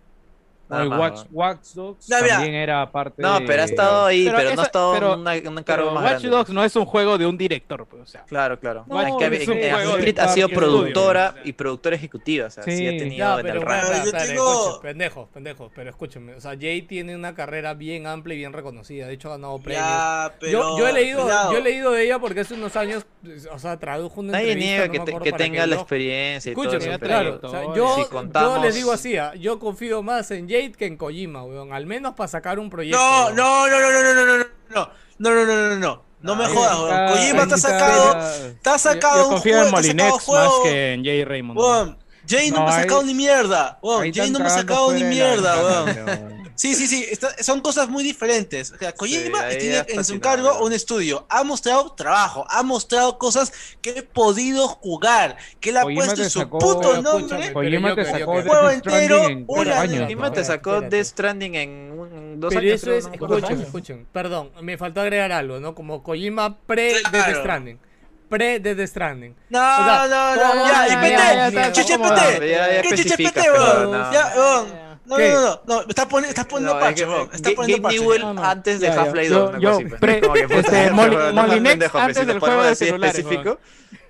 [SPEAKER 4] No,
[SPEAKER 3] Nada más,
[SPEAKER 4] Watch. Watch Dogs
[SPEAKER 5] mira.
[SPEAKER 4] también era parte
[SPEAKER 3] No, pero ha estado ahí,
[SPEAKER 2] Pero
[SPEAKER 3] pero, no ha estado una- un cargo más
[SPEAKER 2] Watch
[SPEAKER 3] grande.
[SPEAKER 2] Dogs no es un juego de un director, pues, o sea.
[SPEAKER 3] Claro, claro.
[SPEAKER 4] No,
[SPEAKER 3] es que
[SPEAKER 4] es un
[SPEAKER 3] en
[SPEAKER 4] juego
[SPEAKER 3] ha sido
[SPEAKER 4] estudio,
[SPEAKER 3] productora
[SPEAKER 4] o sea.
[SPEAKER 3] y productora ejecutiva. O sea, sí,
[SPEAKER 4] Sí.
[SPEAKER 3] ha tenido
[SPEAKER 1] Ya,
[SPEAKER 3] en
[SPEAKER 1] pero
[SPEAKER 3] el
[SPEAKER 1] bueno,
[SPEAKER 3] rango.
[SPEAKER 5] tengo-
[SPEAKER 1] pendejos, pendejos, pero escúchenme. O sea, Jay tiene una carrera bien amplia y bien reconocida. De hecho, ha ganado premios.
[SPEAKER 5] Ya, pero.
[SPEAKER 1] yo, yo he leído, yo he leído de ella porque hace unos años, o sea, tradujo una
[SPEAKER 3] Nadie niega
[SPEAKER 1] no
[SPEAKER 3] que, te- que tenga la experiencia y todo
[SPEAKER 1] Escúchame,
[SPEAKER 3] eso.
[SPEAKER 1] claro. yo, yo les digo así, ah, yo confío más en Jade que en Kojima, weón. Al menos para sacar un proyecto.
[SPEAKER 5] No,
[SPEAKER 1] weón.
[SPEAKER 5] no, no, no, no, no, no, no, no, no, no, no, no, no, no, no me
[SPEAKER 3] Ah,
[SPEAKER 5] jodas, weón.
[SPEAKER 4] está,
[SPEAKER 5] Kojima
[SPEAKER 4] está.
[SPEAKER 5] sacado,
[SPEAKER 2] Yo,
[SPEAKER 5] sacado
[SPEAKER 2] yo
[SPEAKER 5] un
[SPEAKER 2] confío
[SPEAKER 5] juego,
[SPEAKER 2] en Molinex más que en Jay Raymond.
[SPEAKER 5] Weón, Jay no,
[SPEAKER 4] No,
[SPEAKER 5] me ha sacado ni mierda, weón. Jay no me ha sacado ni mierda, weón. Sí, sí, sí, está- son cosas muy diferentes. O sea, Kojima tiene en su cargo un estudio, ha mostrado trabajo, ha mostrado cosas que he podido jugar, que él ha
[SPEAKER 4] Kojima
[SPEAKER 5] puesto su
[SPEAKER 4] sacó-
[SPEAKER 5] puto
[SPEAKER 1] Pero
[SPEAKER 5] nombre.
[SPEAKER 4] Kojima te sacó
[SPEAKER 5] Juego entero,
[SPEAKER 4] en cuatro años.
[SPEAKER 3] Kojima te sacó. Death Stranding en un- dos
[SPEAKER 1] Pero
[SPEAKER 3] años.
[SPEAKER 1] eso es, escuchen, escuchen, perdón, me faltó agregar algo, ¿no? Como Kojima pre
[SPEAKER 5] Claro.
[SPEAKER 1] Death Stranding. Pre Death Stranding.
[SPEAKER 5] No,
[SPEAKER 1] O sea,
[SPEAKER 5] no, no, ya, y
[SPEAKER 1] ya,
[SPEAKER 5] PT,
[SPEAKER 1] ya, ya,
[SPEAKER 5] chiche. PT,
[SPEAKER 3] Ya, ya
[SPEAKER 5] ¿qué chiche PT, weón? Ya, weón. No, no, no, no, estás poniendo, estás poniendo parche, Estás poniendo
[SPEAKER 3] Newell antes de Half-Life 2.
[SPEAKER 2] Yo,
[SPEAKER 3] pues.
[SPEAKER 2] este, Molinex antes del juego de celulares.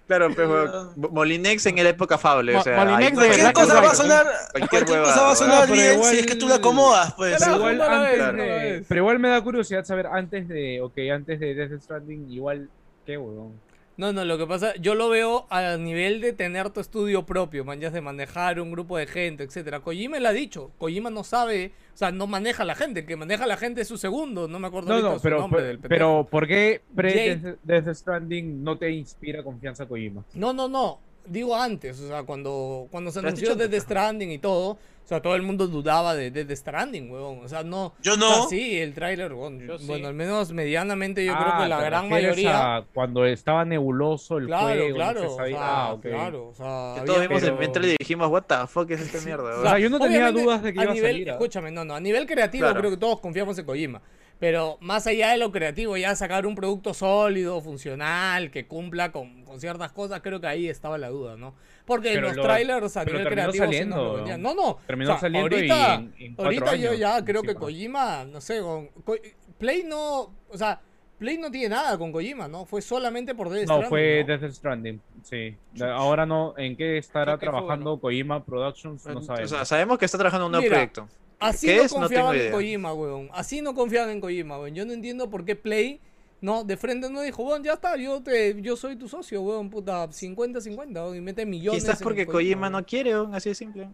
[SPEAKER 3] Claro, pues, pero Molinex en la época fable. O sea,
[SPEAKER 2] Molinex de
[SPEAKER 5] cualquier cosa va a sonar,
[SPEAKER 3] cualquier,
[SPEAKER 5] cosa va a sonar bien si es que tú la acomodas, pues.
[SPEAKER 4] Pero igual, me da curiosidad saber antes de, ok, antes de Death Stranding, igual, ¿qué, huevón?
[SPEAKER 1] No, no, lo que pasa, yo lo veo a nivel de tener tu estudio propio, man, ya de manejar un grupo de gente, etcétera. Kojima le ha dicho, Kojima no sabe, o sea, no maneja a la gente, el que maneja a la gente es su segundo, no me acuerdo
[SPEAKER 4] No, no,
[SPEAKER 1] su
[SPEAKER 4] pero,
[SPEAKER 1] nombre
[SPEAKER 4] pero,
[SPEAKER 1] del pendejo.
[SPEAKER 4] pero ¿por qué pre Death, Stranding no te inspira confianza Kojima?
[SPEAKER 1] No, no, no. Digo antes, o sea, cuando, cuando se anunció
[SPEAKER 3] dicho
[SPEAKER 1] Death Stranding y todo, o sea, todo el mundo dudaba de Death Stranding, weón. O sea, no.
[SPEAKER 5] Yo
[SPEAKER 1] o
[SPEAKER 5] no.
[SPEAKER 1] sea, sí, el tráiler, weón.
[SPEAKER 2] Yo sí.
[SPEAKER 1] Bueno, al menos medianamente yo creo
[SPEAKER 4] Ah,
[SPEAKER 1] que la
[SPEAKER 4] ¿te
[SPEAKER 1] gran mayoría.
[SPEAKER 4] cuando estaba nebuloso el
[SPEAKER 1] Claro,
[SPEAKER 4] juego. no
[SPEAKER 1] claro. o sea,
[SPEAKER 4] ah, ok.
[SPEAKER 1] Claro, o sea.
[SPEAKER 3] Que todos vimos
[SPEAKER 4] pero-
[SPEAKER 3] en Mental y dijimos, what the fuck es esta mierda,
[SPEAKER 1] O
[SPEAKER 4] sea, yo no tenía dudas de que iba a
[SPEAKER 1] nivel,
[SPEAKER 4] salir, ¿ah?
[SPEAKER 1] Escúchame, no, no. A nivel creativo
[SPEAKER 3] Claro.
[SPEAKER 1] creo que todos confiamos en Kojima. Pero más allá de lo creativo, ya sacar un producto sólido, funcional, que cumpla con, con ciertas cosas, creo que ahí estaba la duda, ¿no? Porque
[SPEAKER 4] Pero
[SPEAKER 1] los
[SPEAKER 4] lo-
[SPEAKER 1] trailers a
[SPEAKER 4] pero
[SPEAKER 1] nivel
[SPEAKER 4] terminó
[SPEAKER 1] creativo sí
[SPEAKER 4] saliendo,
[SPEAKER 1] lo vendían. No, no.
[SPEAKER 4] Terminó
[SPEAKER 1] o sea,
[SPEAKER 4] saliendo y
[SPEAKER 1] ahorita,
[SPEAKER 4] en- en cuatro
[SPEAKER 1] ahorita yo ya creo que. Kojima, no sé, con, Ko- Play no, o sea, Play no tiene nada con Kojima, ¿no? Fue solamente por Death
[SPEAKER 4] No,
[SPEAKER 1] Stranding,
[SPEAKER 4] fue
[SPEAKER 1] ¿no?
[SPEAKER 4] Death Stranding, sí. Ahora no, ¿en qué estará
[SPEAKER 1] que fue,
[SPEAKER 4] trabajando Kojima Productions? No
[SPEAKER 3] O
[SPEAKER 4] sabemos.
[SPEAKER 3] sea, sabemos que está trabajando en un nuevo
[SPEAKER 1] Mira,
[SPEAKER 3] proyecto.
[SPEAKER 1] Así
[SPEAKER 3] ¿Qué
[SPEAKER 1] no
[SPEAKER 3] es?
[SPEAKER 1] Confiaban en. Kojima, weón. Así no confiaban en Kojima, weón. Yo no entiendo por qué Play, no, de frente no dijo, weón, ya está, yo te, yo soy tu socio, weón, puta, 50-50, weón, y mete millones.
[SPEAKER 3] Quizás
[SPEAKER 1] en
[SPEAKER 3] porque Kojima no quiere, weón, así de simple.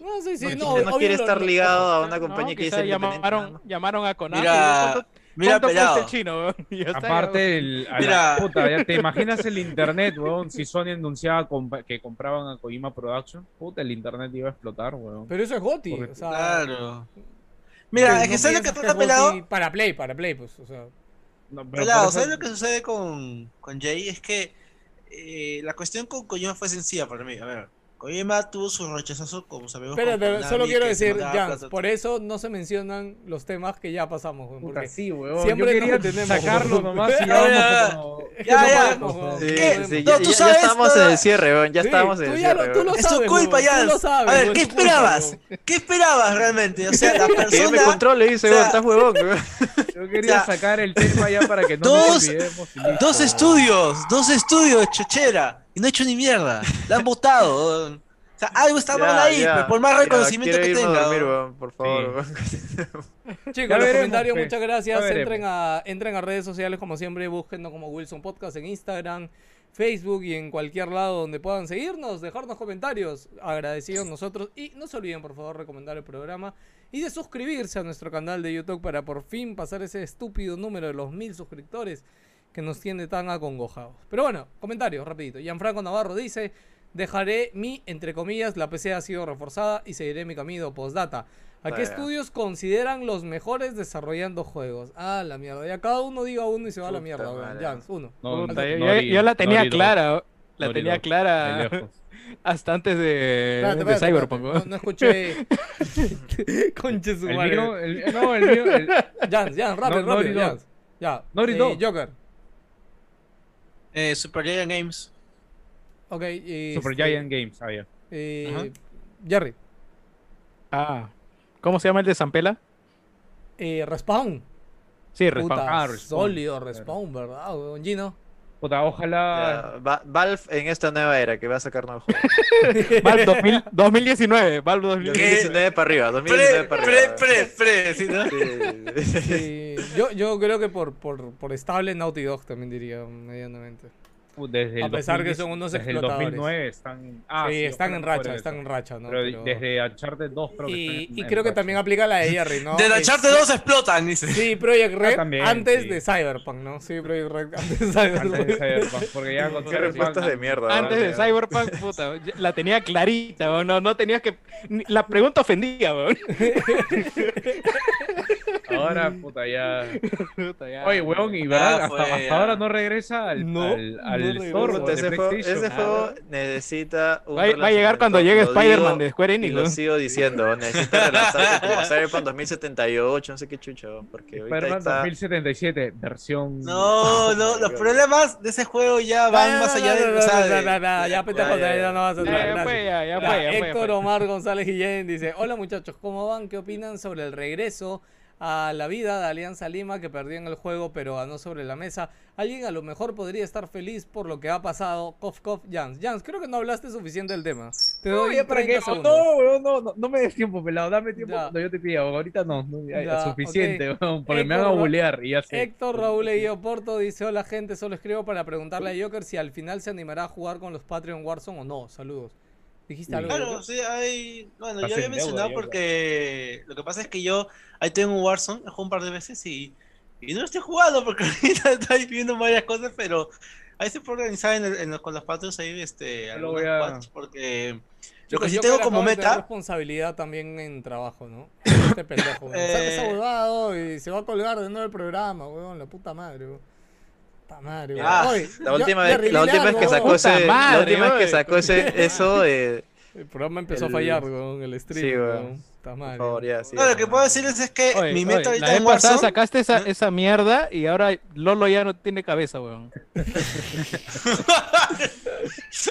[SPEAKER 1] No, sí, sí,
[SPEAKER 3] Porque
[SPEAKER 1] no,
[SPEAKER 3] no quiere estar ligado a una
[SPEAKER 1] no,
[SPEAKER 3] compañía que dice
[SPEAKER 2] llamaron, llamaron a Konami.
[SPEAKER 5] Mira,
[SPEAKER 2] ¿cuánto,
[SPEAKER 5] mira, pelado.
[SPEAKER 2] el chino, weón?
[SPEAKER 4] Aparte, el, a la
[SPEAKER 5] Mira.
[SPEAKER 4] puta, ya te imaginas el internet, weón. Si Sony anunciaba compa- que compraban a Kojima Productions, puta, el internet iba a explotar, weón.
[SPEAKER 1] Pero eso es Goti,
[SPEAKER 4] Porque-
[SPEAKER 1] o sea.
[SPEAKER 5] Claro. Mira,
[SPEAKER 1] no
[SPEAKER 5] es que ¿sabes lo que
[SPEAKER 1] es
[SPEAKER 5] pelado?
[SPEAKER 1] Para Play, para Play, pues, o sea.
[SPEAKER 4] No, pero
[SPEAKER 5] Pelado,
[SPEAKER 4] eso-
[SPEAKER 5] ¿sabes lo que sucede con, con Jay? Es que eh, la cuestión con Kojima fue sencilla para mí. A ver, Kojima tuvo su rechazazo, como sabemos. con
[SPEAKER 1] Espérate,
[SPEAKER 5] Konami,
[SPEAKER 1] solo quiero
[SPEAKER 5] que
[SPEAKER 1] decir,
[SPEAKER 5] plata-
[SPEAKER 1] por eso no se mencionan los temas que ya pasamos, weón,
[SPEAKER 4] Puta,
[SPEAKER 1] porque
[SPEAKER 4] sí, weón.
[SPEAKER 1] siempre
[SPEAKER 4] Yo quería
[SPEAKER 1] nos detenemos,
[SPEAKER 4] sacarlo nomás y
[SPEAKER 5] Ya,
[SPEAKER 4] ya
[SPEAKER 5] ya,
[SPEAKER 4] vamos como-
[SPEAKER 1] Es que
[SPEAKER 5] Ya,
[SPEAKER 1] no
[SPEAKER 5] ya.
[SPEAKER 9] ya, ya- ya
[SPEAKER 5] toda-
[SPEAKER 9] en el cierre, weón. Ya
[SPEAKER 1] Sí,
[SPEAKER 9] estábamos en el
[SPEAKER 1] ya lo-
[SPEAKER 9] cierre.
[SPEAKER 1] tú lo
[SPEAKER 5] Es tu culpa, ya. A ver, ¿qué esperabas? ¿Qué esperabas realmente? O sea, la
[SPEAKER 9] Que yo me
[SPEAKER 5] persona.
[SPEAKER 9] controle, dice, weón, estás huevón, weón.
[SPEAKER 4] Yo quería sacar el tema ya para que no nos olvidemos.
[SPEAKER 5] Dos estudios, dos estudios, chochera. Y no ha hecho ni mierda. La han votado. O sea, algo está mal ahí,
[SPEAKER 9] ya,
[SPEAKER 5] pues, por más reconocimiento que
[SPEAKER 9] a
[SPEAKER 5] tenga.
[SPEAKER 9] dormir, por favor.
[SPEAKER 1] Chicos,
[SPEAKER 4] Ya
[SPEAKER 1] los
[SPEAKER 4] veremos,
[SPEAKER 1] comentarios,
[SPEAKER 4] pe.
[SPEAKER 1] muchas gracias.
[SPEAKER 4] Veremos.
[SPEAKER 1] Entren a, entren a redes sociales como siempre, búsquennos como Wilson Podcast en Instagram, Facebook y en cualquier lado donde puedan seguirnos, dejarnos comentarios. Agradecidos nosotros. Y no se olviden, por favor, recomendar el programa y de suscribirse a nuestro canal de YouTube para por fin pasar ese estúpido número de los mil suscriptores que nos tiene tan acongojados. Pero bueno, comentarios, rapidito. Gianfranco Navarro dice... Dejaré mi, entre comillas, la PC ha sido reforzada y seguiré mi camino postdata. ¿A qué estudios consideran los mejores desarrollando juegos? Ah, la mierda. Ya cada uno diga uno y se va a la mierda. Jans, uno.
[SPEAKER 4] No,
[SPEAKER 2] Puta,
[SPEAKER 4] no,
[SPEAKER 2] yo, la tenía clara, la tenía clara hasta antes de,
[SPEAKER 1] Espérate,
[SPEAKER 2] de Cyberpunk.
[SPEAKER 1] No, no escuché. Conche su
[SPEAKER 4] El
[SPEAKER 1] madre.
[SPEAKER 4] mío, el- no, el mío, el-
[SPEAKER 1] Jans, Jans, rápido, rápido. Jans. Ya. Eh. Joker.
[SPEAKER 5] Eh, Super Giant Games.
[SPEAKER 1] Ok. y
[SPEAKER 4] Super
[SPEAKER 1] este,
[SPEAKER 4] Giant Games, ah, ya.
[SPEAKER 1] eh. Jerry.
[SPEAKER 2] Ah, ¿cómo se llama el de Zampela?
[SPEAKER 1] Eh, Respawn.
[SPEAKER 2] Sí, Respawn.
[SPEAKER 1] Puta,
[SPEAKER 4] Ah, Respawn.
[SPEAKER 1] sólido Respawn, ¿verdad? Gino.
[SPEAKER 4] Puta, ojalá.
[SPEAKER 9] Ya, Va- Valve en esta nueva era que va a sacar nuevos juegos.
[SPEAKER 2] Valve 2000 2019, Valve 2019.
[SPEAKER 9] 2019 para arriba, 2019
[SPEAKER 5] Pre,
[SPEAKER 9] para
[SPEAKER 5] pre,
[SPEAKER 9] arriba.
[SPEAKER 5] pre, pre, ¿sí, no?
[SPEAKER 9] Sí, sí, sí.
[SPEAKER 1] Sí, yo, yo creo que por, por, por estable Naughty Dog también diría medianamente.
[SPEAKER 4] Desde
[SPEAKER 1] A pesar que
[SPEAKER 4] 2010
[SPEAKER 1] son unos
[SPEAKER 4] desde el
[SPEAKER 1] explotadores.
[SPEAKER 4] 2009 están. Ah,
[SPEAKER 1] sí, están en racha, están en racha, ¿no?
[SPEAKER 4] Pero,
[SPEAKER 1] Pero-
[SPEAKER 4] desde Uncharted 2 creo que
[SPEAKER 1] y,
[SPEAKER 4] están
[SPEAKER 1] y
[SPEAKER 4] en
[SPEAKER 1] creo que
[SPEAKER 4] racha.
[SPEAKER 1] también aplica la de Jerry, ¿no?
[SPEAKER 5] De
[SPEAKER 1] Es-
[SPEAKER 5] Uncharted 2 explotan, dice.
[SPEAKER 1] Sí, Project Red
[SPEAKER 4] también,
[SPEAKER 1] antes
[SPEAKER 4] sí.
[SPEAKER 1] de Cyberpunk, ¿no? Sí, Project Red antes de
[SPEAKER 4] Antes de
[SPEAKER 1] Cyberpunk.
[SPEAKER 4] Cyberpunk, porque ya con
[SPEAKER 9] Qué
[SPEAKER 4] Cyberpunk-
[SPEAKER 9] respuestas de mierda.
[SPEAKER 2] Antes de. Cyberpunk, puta, la tenía clarita, no, no tenías que... ni- La pregunta ofendía, weón.
[SPEAKER 4] Ahora, puta, ya.
[SPEAKER 2] Puta, ya.
[SPEAKER 4] Oye, weón, y verdad,
[SPEAKER 5] Ya
[SPEAKER 4] hasta,
[SPEAKER 5] ya.
[SPEAKER 4] ahora no regresa al,
[SPEAKER 1] No,
[SPEAKER 4] al,
[SPEAKER 1] no
[SPEAKER 4] al de
[SPEAKER 9] ese juego, ese juego necesita un
[SPEAKER 2] Va, va a llegar cuando llegue Spider-Man de Square Enix,
[SPEAKER 9] lo
[SPEAKER 2] ¿no?
[SPEAKER 9] sigo diciendo, necesita relanzarse como Cyberpunk 2078, no sé qué chucho, porque
[SPEAKER 4] Spider-Man
[SPEAKER 9] está...
[SPEAKER 4] 2077, versión.
[SPEAKER 5] No, no, los problemas de ese juego ya van más allá de. o sea, de-
[SPEAKER 1] Ya, ya, no vas a
[SPEAKER 2] Ya,
[SPEAKER 1] Héctor. Omar González Guillén dice: Hola muchachos, ¿cómo van? ¿Qué opinan sobre el regreso a la vida de Alianza Lima que perdió en el juego pero ganó sobre la mesa? Alguien a lo mejor podría estar feliz por lo que ha pasado. Cof, cof, Jans. Jans, creo que no hablaste suficiente del tema. Te
[SPEAKER 4] No,
[SPEAKER 1] doy
[SPEAKER 4] ya para
[SPEAKER 1] 30
[SPEAKER 4] qué.
[SPEAKER 1] Segundos.
[SPEAKER 4] no, no, no, no me des tiempo, pelado. Dame tiempo
[SPEAKER 1] Ya.
[SPEAKER 4] cuando yo te pida. Ahorita no, no ya,
[SPEAKER 1] Ya,
[SPEAKER 4] suficiente,
[SPEAKER 1] ok.
[SPEAKER 4] weón, porque me van a bulear y ya sé.
[SPEAKER 1] Héctor Raúl Eguido Porto dice: Hola gente, solo escribo para preguntarle a Joker si al final se animará a jugar con los Patreon Warzone o no. Saludos. ¿Dijiste algo?
[SPEAKER 5] Claro, sí, hay. Bueno,
[SPEAKER 4] Estás
[SPEAKER 5] yo había
[SPEAKER 4] en deuda,
[SPEAKER 5] mencionado
[SPEAKER 4] ya,
[SPEAKER 5] porque lo que pasa es que yo ahí tengo un Warzone, he jugado un par de veces y, y no estoy jugando porque ahorita estoy viendo varias cosas, pero ahí se puede organizar en el- en los- con los patrios ahí este,
[SPEAKER 4] lo voy a-
[SPEAKER 5] porque lo que sí
[SPEAKER 1] yo
[SPEAKER 5] tengo como meta.
[SPEAKER 1] responsabilidad también en trabajo, ¿no? Este pendejo, weón.
[SPEAKER 5] Eh.
[SPEAKER 1] huevada hoy, se va a colgar de nuevo el programa, weón, la puta madre, weón. Puta madre, weón.
[SPEAKER 5] Ah,
[SPEAKER 1] Oye,
[SPEAKER 9] La última vez, la última vez que sacó ese, la última vez que sacó ese, eso, eh,
[SPEAKER 1] El programa empezó a fallar, weón, el stream,
[SPEAKER 9] sí, weón.
[SPEAKER 1] weón. Puta
[SPEAKER 9] por
[SPEAKER 1] madre.
[SPEAKER 9] favor, ya, sí.
[SPEAKER 5] No, lo que puedo decirles es que
[SPEAKER 2] Oye,
[SPEAKER 5] mi
[SPEAKER 2] oye,
[SPEAKER 5] meta ahorita
[SPEAKER 2] la vez
[SPEAKER 5] en
[SPEAKER 2] pasada
[SPEAKER 5] Warzone.
[SPEAKER 2] sacaste esa,
[SPEAKER 5] ¿no?
[SPEAKER 2] esa mierda y ahora Lolo ya no tiene cabeza, weón.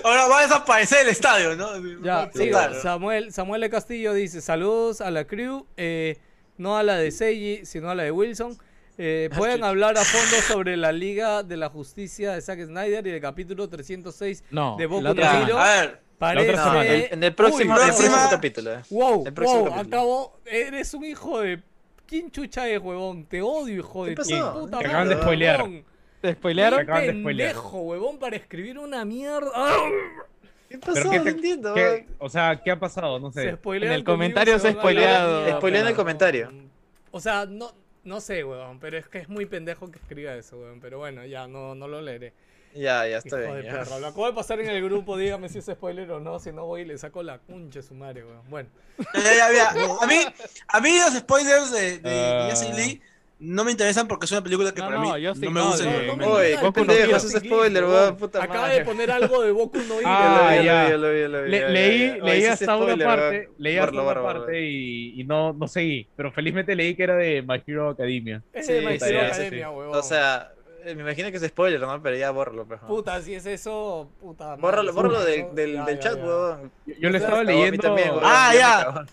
[SPEAKER 5] Ahora va a desaparecer el estadio, ¿no?
[SPEAKER 1] Ya,
[SPEAKER 5] Sí.
[SPEAKER 1] Samuel, Samuel de Castillo dice, saludos a la crew, eh, no a la de Seiji, sino a la de Wilson. Eh, Pueden hablar a fondo sobre la Liga de la Justicia de Zack Snyder y el capítulo 306
[SPEAKER 2] No,
[SPEAKER 1] de Boku no. Hero.
[SPEAKER 5] a ver,
[SPEAKER 1] Parece...
[SPEAKER 2] otra
[SPEAKER 9] No,
[SPEAKER 2] semana.
[SPEAKER 9] el- en el próximo,
[SPEAKER 1] Uy,
[SPEAKER 9] el próximo
[SPEAKER 5] próxima-
[SPEAKER 9] capítulo. eh.
[SPEAKER 1] Wow,
[SPEAKER 9] El próximo
[SPEAKER 1] wow,
[SPEAKER 9] capítulo.
[SPEAKER 1] acabo. Eres un hijo de. ¿Quién chucha es, huevón? Te odio, hijo de
[SPEAKER 9] ¿Qué
[SPEAKER 1] tu
[SPEAKER 9] pasó?
[SPEAKER 1] puta
[SPEAKER 9] Te
[SPEAKER 1] madre,
[SPEAKER 4] acaban de spoilear.
[SPEAKER 1] huevón.
[SPEAKER 2] ¿Te spoilearon?
[SPEAKER 4] acaban de spoilear.
[SPEAKER 1] pendejo, huevón, para escribir una mierda. ¡Ah!
[SPEAKER 9] ¿Qué pasó?
[SPEAKER 4] Pero qué
[SPEAKER 9] No
[SPEAKER 4] te-
[SPEAKER 9] entiendo.
[SPEAKER 4] ¿Qué- o sea, ¿qué ha pasado? No
[SPEAKER 1] Se
[SPEAKER 4] sé.
[SPEAKER 1] spoilean
[SPEAKER 2] En el comentario se ha spoileado.
[SPEAKER 9] en el comentario.
[SPEAKER 1] O sea, no, no sé, huevón, pero es que es muy pendejo que escriba eso, huevón. Pero bueno, ya no, no lo leeré.
[SPEAKER 9] Ya, ya, está
[SPEAKER 1] Hijo de
[SPEAKER 9] bien. ya.
[SPEAKER 1] perro. Lo acabo de pasar en el grupo, dígame si es spoiler o no. Si no voy y le saco la concha a su madre, huevón. Bueno.
[SPEAKER 5] Ya, ya, ya, mira, A mí, a mí los spoilers de, de
[SPEAKER 4] Ah.
[SPEAKER 5] Jesse Lee no me interesan porque es una película que
[SPEAKER 2] No,
[SPEAKER 5] para
[SPEAKER 2] no,
[SPEAKER 5] mí
[SPEAKER 2] yo
[SPEAKER 5] no me gusta.
[SPEAKER 2] no,
[SPEAKER 5] ni-
[SPEAKER 2] no,
[SPEAKER 5] me-
[SPEAKER 2] no,
[SPEAKER 3] Oye,
[SPEAKER 2] Boku no
[SPEAKER 3] es spoiler, weón, puta
[SPEAKER 1] Acaba
[SPEAKER 3] madre.
[SPEAKER 1] de poner algo de Boku no Hero.
[SPEAKER 4] Ah,
[SPEAKER 3] Ya lo vi, lo vi, lo
[SPEAKER 4] leí, leí hasta una
[SPEAKER 3] spoiler,
[SPEAKER 4] parte, leí hasta una parte y, y no, no seguí, pero felizmente leí que era de My Hero Academia.
[SPEAKER 1] Es
[SPEAKER 3] Sí,
[SPEAKER 1] de My Hero Academia.
[SPEAKER 3] O sea, eh, me imagino que es spoiler, ¿no? Pero ya bórralo, pejo.
[SPEAKER 1] Puta, si es eso, puta.
[SPEAKER 3] Bórralo, bórralo del, chat, weón.
[SPEAKER 4] Yo, yo le
[SPEAKER 1] O sea,
[SPEAKER 4] estaba leyendo.
[SPEAKER 5] Ah, ya.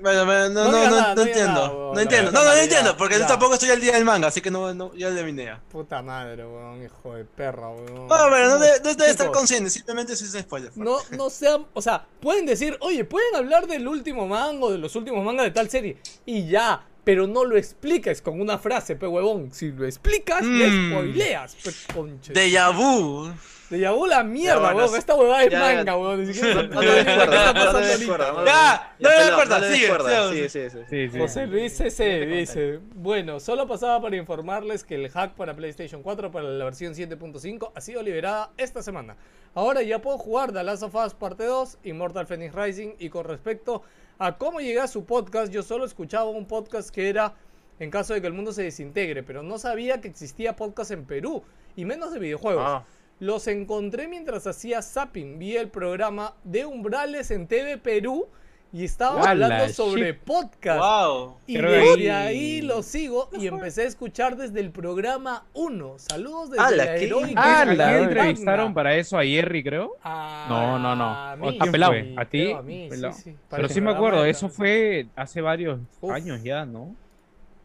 [SPEAKER 5] Bueno, bueno, no,
[SPEAKER 1] No nada,
[SPEAKER 5] entiendo.
[SPEAKER 1] nada.
[SPEAKER 5] No entiendo. No, no, entiendo, porque yo tampoco estoy al día del manga, así que no, no ya eliminé ya.
[SPEAKER 1] Puta madre, weón, hijo de perra, weón.
[SPEAKER 5] No, pero no debe, no debe estar consciente, simplemente es un spoiler.
[SPEAKER 1] No, no sean, o sea, pueden decir, oye, pueden hablar del último manga o de los últimos mangas de tal serie y ya, pero no lo expliques con una frase, pe huevón. Si lo explicas, le
[SPEAKER 5] Mm.
[SPEAKER 1] spoileas, pe conche.
[SPEAKER 5] Deja vu.
[SPEAKER 1] De Yabu la mierda,
[SPEAKER 3] bueno,
[SPEAKER 1] weón. Esta huevada es
[SPEAKER 3] ya,
[SPEAKER 1] manga, weón. Ni siquiera
[SPEAKER 3] No le des cuerda,
[SPEAKER 1] ¿Qué está
[SPEAKER 3] no
[SPEAKER 5] Ya, no le des sigue, sigue.
[SPEAKER 3] Sí, sí, sí.
[SPEAKER 4] Sí, sí.
[SPEAKER 1] José Luis CC dice, bueno, solo pasaba para informarles que el hack para PlayStation 4 para la versión 7.5 ha sido liberada esta semana. Ahora ya puedo jugar The Last of Us Parte 2, Immortal Phoenix Rising y con respecto a cómo llegué a su podcast, yo solo escuchaba un podcast que era en caso de que el mundo se desintegre, pero no sabía que existía podcast en Perú y menos de videojuegos.
[SPEAKER 3] Ah,
[SPEAKER 1] Los encontré mientras hacía zapping. Vi el programa de Umbrales en TV Perú y estaba
[SPEAKER 4] ¡Hala,
[SPEAKER 1] hablando sobre
[SPEAKER 4] shit!
[SPEAKER 1] podcast.
[SPEAKER 5] Wow.
[SPEAKER 1] Y desde
[SPEAKER 4] que
[SPEAKER 1] ahí...
[SPEAKER 4] ahí-
[SPEAKER 1] lo sigo y empecé a escuchar desde el programa 1. Saludos desde
[SPEAKER 3] ¡Hala,
[SPEAKER 1] la heroica
[SPEAKER 4] Ah,
[SPEAKER 3] cagada.
[SPEAKER 4] entrevistaron para eso a Jerry, creo.
[SPEAKER 1] A...
[SPEAKER 2] No, no, no.
[SPEAKER 1] a mí,
[SPEAKER 2] ¿A Pelao?
[SPEAKER 4] ¿A ti?
[SPEAKER 1] A mí, sí, sí.
[SPEAKER 4] Pero sí me acuerdo,
[SPEAKER 1] de-
[SPEAKER 4] eso fue hace varios
[SPEAKER 1] Uf.
[SPEAKER 4] años ya, ¿no?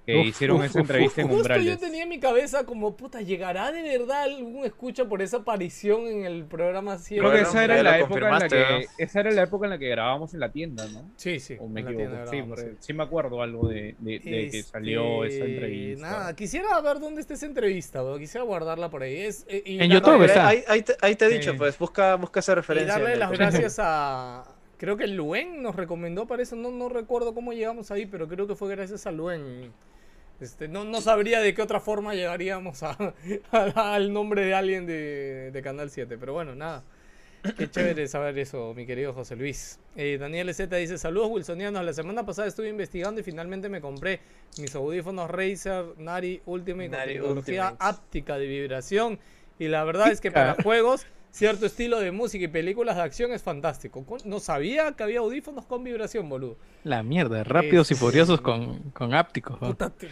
[SPEAKER 4] Que
[SPEAKER 2] Uf,
[SPEAKER 4] hicieron
[SPEAKER 2] uf,
[SPEAKER 4] esa
[SPEAKER 2] uf,
[SPEAKER 4] entrevista en
[SPEAKER 1] Justo
[SPEAKER 4] Umbrales.
[SPEAKER 1] yo tenía en mi cabeza como, puta, ¿llegará de verdad algún escucha por esa aparición en el programa
[SPEAKER 4] Creo que esa era la época en la que esa era la época en la que grabábamos en la tienda, ¿no?
[SPEAKER 1] Sí, sí.
[SPEAKER 4] O me
[SPEAKER 1] en
[SPEAKER 4] equivoco.
[SPEAKER 1] tienda
[SPEAKER 4] Sí, porque
[SPEAKER 1] sí.
[SPEAKER 4] sí me acuerdo algo de, de- de que salió esa
[SPEAKER 1] Este,
[SPEAKER 4] entrevista.
[SPEAKER 1] Nada, quisiera ver dónde está esa entrevista, weón. Quisiera guardarla por ahí. Es, eh, y
[SPEAKER 2] En YouTube está.
[SPEAKER 3] Ahí, ahí te, ahí te he dicho,
[SPEAKER 1] Sí.
[SPEAKER 3] pues, busca, busca esa
[SPEAKER 1] Y
[SPEAKER 3] referencia.
[SPEAKER 1] darle
[SPEAKER 3] en el
[SPEAKER 1] las gracias a. Creo que Luen nos recomendó para eso. No, no recuerdo cómo llegamos ahí, pero creo que fue gracias a Luen. Este, no, no sabría de qué otra forma llegaríamos a, a- al nombre de alguien de, de Canal 7. Pero bueno, nada. Qué chévere saber eso, mi querido José Luis. Eh, Daniel Z dice: Saludos, Wilsonianos. La semana pasada estuve investigando y finalmente me compré mis audífonos Razer Nari Ultimate con tecnología
[SPEAKER 3] Ultimate.
[SPEAKER 1] áptica de vibración. Y la verdad es que para juegos, cierto estilo de música y películas de acción es fantástico. Con- No sabía que había audífonos con vibración, boludo.
[SPEAKER 2] La mierda, rápidos y furiosos con, con ápticos. ¿no?
[SPEAKER 1] Puta, te,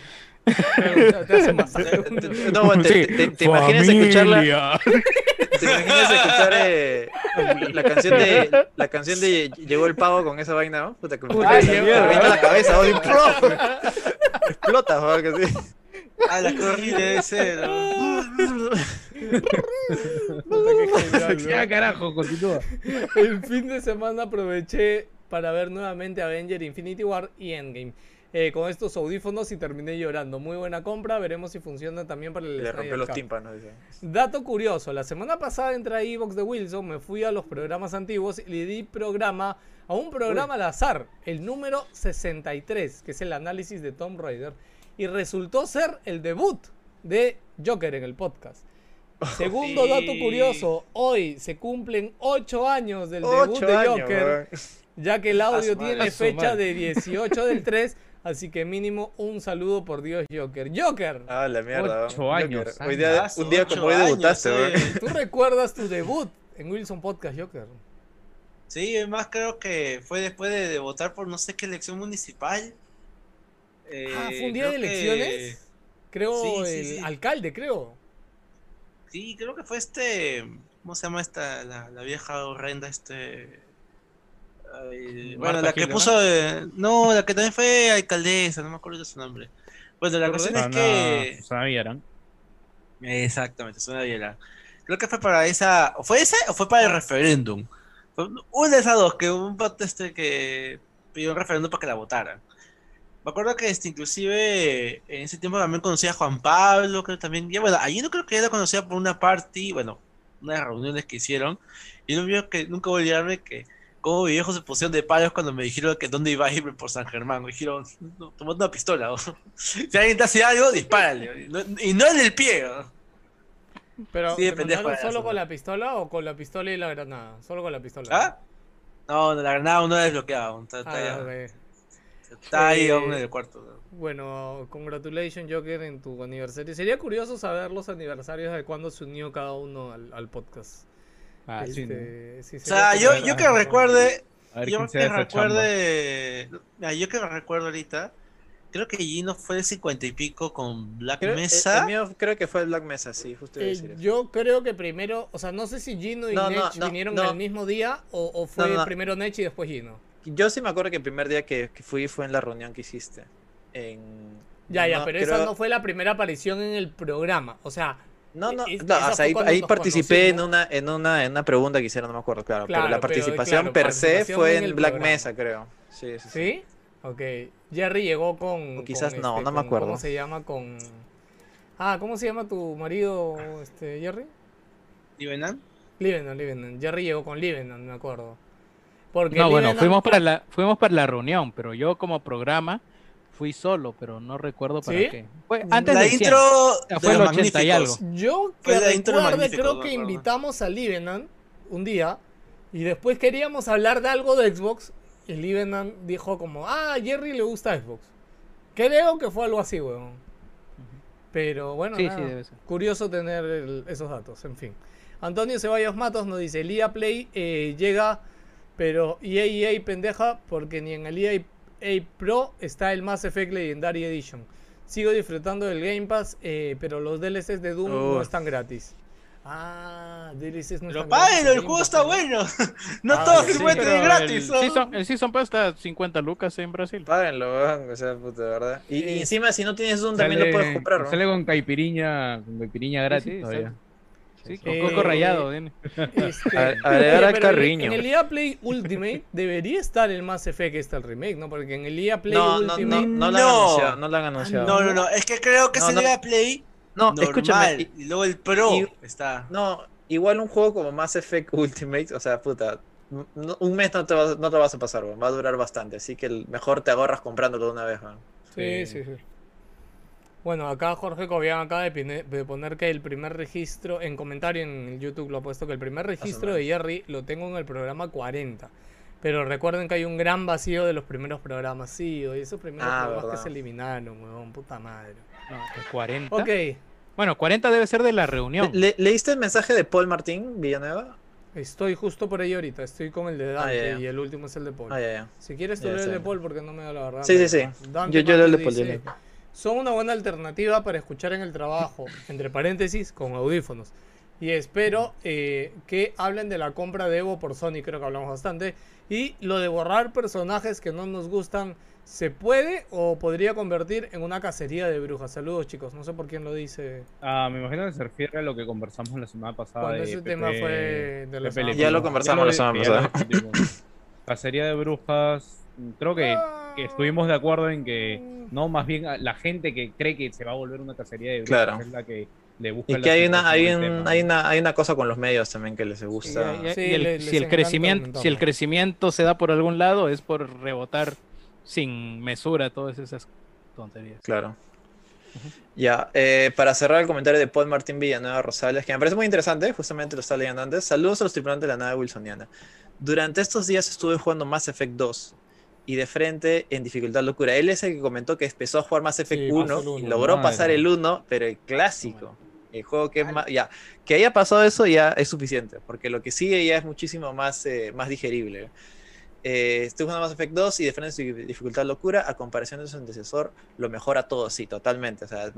[SPEAKER 1] hace
[SPEAKER 3] No, te,
[SPEAKER 2] Sí,
[SPEAKER 3] te- te- te imaginas escucharla. ¿Te imaginas escuchar eh, la canción de la canción de Llegó el pavo con esa vaina, ¿no? Puta, que me la cabeza, ¿no? Explota, joder, que sí.
[SPEAKER 5] Ah, la corrida debe ser.
[SPEAKER 4] Ya,
[SPEAKER 1] weón.
[SPEAKER 4] carajo, continúa.
[SPEAKER 1] El fin de semana aproveché para ver nuevamente Avenger Infinity War y Endgame. eh, con estos audífonos y terminé llorando. Muy buena compra, veremos si funciona también para el
[SPEAKER 3] Le rompió los tímpanos. dice.
[SPEAKER 1] Dato curioso, la semana pasada entré a Evox de Wilson, me fui a los programas antiguos y le di programa a un programa al azar, el número 63, que es el análisis de Tom Raider, y resultó ser el debut de Joker en el podcast. Segundo dato curioso, hoy se cumplen 8 años del debut de
[SPEAKER 3] años,
[SPEAKER 1] Joker, ya que el audio tiene fecha de 18 del 3, así que mínimo un saludo por Dios Joker. Joker,
[SPEAKER 3] Ah, la mierda.
[SPEAKER 4] Ocho
[SPEAKER 3] weón.
[SPEAKER 4] años,
[SPEAKER 3] Joker. Hoy día, un día como hoy
[SPEAKER 5] años,
[SPEAKER 3] debutaste,
[SPEAKER 5] sí.
[SPEAKER 3] weón.
[SPEAKER 1] ¿tú recuerdas tu debut en Wilson Podcast Joker?
[SPEAKER 5] Sí, además creo que fue después de, de votar por no sé qué elección municipal. Eh,
[SPEAKER 1] Ah, ¿fue un día de
[SPEAKER 5] que-
[SPEAKER 1] elecciones? Creo
[SPEAKER 5] Sí,
[SPEAKER 1] el
[SPEAKER 5] sí.
[SPEAKER 1] alcalde, creo.
[SPEAKER 5] Sí, creo que fue este. ¿Cómo se llama esta? La, la vieja horrenda, este. ay, bueno, la que
[SPEAKER 2] Gil, ¿no?
[SPEAKER 5] puso. eh, no, la que también fue alcaldesa, no me acuerdo de su nombre. Bueno, la cuestión es que.
[SPEAKER 4] Susana Villarán.
[SPEAKER 5] Exactamente, suena bien. Creo que fue para esa. ¿o ¿Fue esa o fue para el referéndum? Fue una de esas dos, que un voto este que pidió un referéndum para que la votaran. Me acuerdo que este, inclusive en ese tiempo también conocía a Juan Pablo, creo también. Ya, bueno, allí no creo que ya la conocía por una party, bueno, unas reuniones que hicieron. Y no vio que nunca voy a olvidarme que como mis viejos se pusieron de palos cuando me dijeron que dónde iba a irme por San Germán. Me dijeron, no, tomando una pistola. si alguien te hace algo, dispárale. Y no, y no en el pie.
[SPEAKER 1] Pero
[SPEAKER 5] Sí, de
[SPEAKER 1] ¿te
[SPEAKER 5] pendejo
[SPEAKER 1] mandaron
[SPEAKER 5] era
[SPEAKER 1] solo
[SPEAKER 5] eso,
[SPEAKER 1] con la pistola o con la pistola y la granada? Solo con la pistola.
[SPEAKER 5] ¿Ah? No, la granada aún no la desbloqueada. aún Está, está,
[SPEAKER 1] Ah,
[SPEAKER 5] ya-. Está ahí
[SPEAKER 1] Eh,
[SPEAKER 5] aún en el cuarto. ¿no?
[SPEAKER 1] bueno, congratulations Joker en tu aniversario. Sería curioso saber los aniversarios de cuándo se unió cada uno al, al podcast.
[SPEAKER 2] Ah, sí, ¿no?
[SPEAKER 1] Este, sí,
[SPEAKER 5] O sea, yo, yo que recuerde, yo que recuerde, mira, yo que recuerdo ahorita, creo que Gino fue de 50 y pico con Black
[SPEAKER 3] Creo, el-
[SPEAKER 5] Mesa.
[SPEAKER 3] el mío creo que fue el Black Mesa, sí, justo
[SPEAKER 1] Eh,
[SPEAKER 3] decir eso.
[SPEAKER 1] yo creo que primero, o sea, no sé si Gino y
[SPEAKER 3] No,
[SPEAKER 1] Nech
[SPEAKER 3] no,
[SPEAKER 1] vinieron
[SPEAKER 3] no.
[SPEAKER 1] el mismo día o, o fue
[SPEAKER 3] No, no.
[SPEAKER 1] primero Nech y después Gino.
[SPEAKER 3] Yo sí me acuerdo que el primer día que, que fui fue en la reunión que hiciste. En...
[SPEAKER 1] Ya, ya,
[SPEAKER 3] no,
[SPEAKER 1] pero
[SPEAKER 3] creo-
[SPEAKER 1] esa no fue la primera aparición en el programa. O sea,
[SPEAKER 3] No, no,
[SPEAKER 1] es-
[SPEAKER 3] no,
[SPEAKER 1] esa
[SPEAKER 3] o sea, ahí, participé en una, en una, en una pregunta que hicieron, no me acuerdo, claro.
[SPEAKER 1] Claro,
[SPEAKER 3] pero la
[SPEAKER 1] pero,
[SPEAKER 3] participación
[SPEAKER 1] claro,
[SPEAKER 3] per se fue
[SPEAKER 1] en
[SPEAKER 3] Black
[SPEAKER 1] programa.
[SPEAKER 3] Mesa, creo. Sí, sí, sí.
[SPEAKER 1] ¿sí? Ok. Jerry llegó con.
[SPEAKER 3] O quizás
[SPEAKER 1] con,
[SPEAKER 3] no,
[SPEAKER 1] este,
[SPEAKER 3] no me
[SPEAKER 1] con-
[SPEAKER 3] acuerdo.
[SPEAKER 1] ¿Cómo se llama? Con. Ah, ¿cómo se llama tu marido, este, Jerry?
[SPEAKER 5] Livenan.
[SPEAKER 1] Livenon, Livenon. Jerry llegó con Livenon, me acuerdo. Porque
[SPEAKER 2] No, bueno, fuimos para la fuimos para la reunión, pero yo como programa fui solo, pero no recuerdo para
[SPEAKER 1] ¿Sí?
[SPEAKER 2] qué. Fue antes
[SPEAKER 5] La
[SPEAKER 2] 100.
[SPEAKER 5] intro
[SPEAKER 2] sea,
[SPEAKER 5] de
[SPEAKER 2] fue el
[SPEAKER 5] los
[SPEAKER 2] 80 y
[SPEAKER 5] magníficos.
[SPEAKER 2] algo.
[SPEAKER 1] Yo que recuerde, creo que invitamos a Livenan un día y después queríamos hablar de algo de Xbox y Livenan dijo como, ah, a Jerry le gusta Xbox. Creo que fue algo así, weón. Pero bueno,
[SPEAKER 2] Sí,
[SPEAKER 1] nada,
[SPEAKER 2] sí, debe ser.
[SPEAKER 1] curioso tener el- esos datos, en fin. Antonio Ceballos Matos nos dice, el EA Play eh, llega, pero EA, EA pendeja, porque ni en el EA, EA Pro está el Mass Effect Legendary Edition. Sigo disfrutando del Game Pass, eh, pero los DLCs de Doom no
[SPEAKER 3] Uf.
[SPEAKER 1] están gratis. Ah, DLCs no
[SPEAKER 5] Pero
[SPEAKER 1] están gratis.
[SPEAKER 5] páguenlo, el juego está
[SPEAKER 1] ¿no?
[SPEAKER 5] bueno. No
[SPEAKER 1] Ah,
[SPEAKER 5] todo
[SPEAKER 1] sí,
[SPEAKER 5] se puede
[SPEAKER 2] Pero
[SPEAKER 5] tener gratis.
[SPEAKER 2] El
[SPEAKER 5] ¿no?
[SPEAKER 2] season, el Season Pass está a 50 lucas en Brasil.
[SPEAKER 3] Páguenlo, weón, o sea, puta, de verdad. Y, y
[SPEAKER 1] Sí.
[SPEAKER 3] encima, si no tienes Zoom, también lo puedes comprar, ¿no?
[SPEAKER 4] Sale con caipiriña, con caipiriña gratis
[SPEAKER 2] sí,
[SPEAKER 4] todavía.
[SPEAKER 2] Sí, con
[SPEAKER 1] Eh,
[SPEAKER 2] coco rayado. viene.
[SPEAKER 1] Este,
[SPEAKER 3] A- agregar carriño.
[SPEAKER 1] En el EA Play Ultimate debería estar el Mass Effect, está el remake, ¿no? Porque en el EA Play
[SPEAKER 3] No, no,
[SPEAKER 1] Ultimate.
[SPEAKER 3] no, no lo han
[SPEAKER 5] No.
[SPEAKER 3] anunciado, no lo han anunciado.
[SPEAKER 5] No, no, no. Es que creo que
[SPEAKER 3] No,
[SPEAKER 5] se
[SPEAKER 3] no.
[SPEAKER 5] le da Play
[SPEAKER 3] No,
[SPEAKER 5] normal.
[SPEAKER 3] escúchame.
[SPEAKER 5] Y luego el Pro
[SPEAKER 3] y-
[SPEAKER 5] está.
[SPEAKER 3] No, igual un juego como Mass Effect Ultimate, o sea, puta, no- un mes no te, vas, no te vas a pasar, va a durar bastante, así que el- mejor te ahorras comprándolo de una vez, weón.
[SPEAKER 1] Sí, sí, sí. Bueno, acá Jorge Cobian acaba de, pine- de poner que el primer registro, en comentario en el YouTube lo ha puesto, que el primer registro de Jerry lo tengo en el programa 40. Pero recuerden que hay un gran vacío de los primeros programas. Sí, oye, esos primeros
[SPEAKER 3] Ah,
[SPEAKER 1] programas
[SPEAKER 3] verdad.
[SPEAKER 1] que se eliminaron, huevón, puta madre.
[SPEAKER 2] No, el 40.
[SPEAKER 1] Ok,
[SPEAKER 2] Bueno, 40 debe ser de la reunión.
[SPEAKER 3] Le- ¿Leíste el mensaje de Paul Martín Villanueva?
[SPEAKER 1] estoy justo por ahí ahorita. Estoy con el de Dante
[SPEAKER 3] Ah, ya.
[SPEAKER 1] y el último es el de Paul.
[SPEAKER 3] Ah, ya, ya.
[SPEAKER 1] Si quieres, tú lees el de. Paul porque no me da la verdad.
[SPEAKER 3] Sí, sí, sí.
[SPEAKER 1] Dante
[SPEAKER 3] Yo- yo leo el de Paul, yo
[SPEAKER 1] dice,
[SPEAKER 3] leo.
[SPEAKER 1] Son una buena alternativa para escuchar en el trabajo, entre paréntesis, con audífonos. Y espero eh, que hablen de la compra de Evo por Sony, creo que hablamos bastante. Y lo de borrar personajes que no nos gustan, ¿se puede o podría convertir en una cacería de brujas? Saludos, chicos. No sé por quién lo dice.
[SPEAKER 4] Ah, me imagino que se refiere a lo que conversamos la semana pasada.
[SPEAKER 1] Cuando ese
[SPEAKER 4] Pepe-
[SPEAKER 1] tema fue de la semana
[SPEAKER 3] Ya lo conversamos la semana pasada.
[SPEAKER 4] Cacería de brujas, creo que, que estuvimos de acuerdo en que no, más bien la gente que cree que se va a volver una cacería de brujas
[SPEAKER 3] Claro.
[SPEAKER 4] es la que le busca
[SPEAKER 3] Y
[SPEAKER 4] la
[SPEAKER 3] que hay una, hay, un- hay, una, hay una cosa con los medios también que les gusta.
[SPEAKER 2] Y- y-
[SPEAKER 1] Sí,
[SPEAKER 2] y el-
[SPEAKER 1] le- les
[SPEAKER 2] si, el crecimiento, si el crecimiento se da por algún lado, es por rebotar sin mesura todas esas tonterías.
[SPEAKER 3] Claro. Ya, eh, para cerrar el comentario de Paul Martín Villanueva Rosales, que me parece muy interesante, justamente lo estaba leyendo antes. Saludos a los tripulantes de la nave wilsoniana. Durante estos días estuve jugando Mass Effect 2 y de frente en dificultad locura. Él es el que comentó que empezó a jugar Mass Effect
[SPEAKER 1] Sí,
[SPEAKER 3] 1
[SPEAKER 1] pasó el
[SPEAKER 3] y
[SPEAKER 1] uno.
[SPEAKER 3] logró
[SPEAKER 4] Madre.
[SPEAKER 3] pasar el 1, pero el clásico. El juego que es más. Ya, que haya pasado eso ya es suficiente, porque lo que sigue ya es muchísimo más, eh, más digerible. Eh, estoy jugando Mass Effect 2 y de frente en dificultad locura, a comparación de su antecesor, lo mejora todo, sí, totalmente. O sea,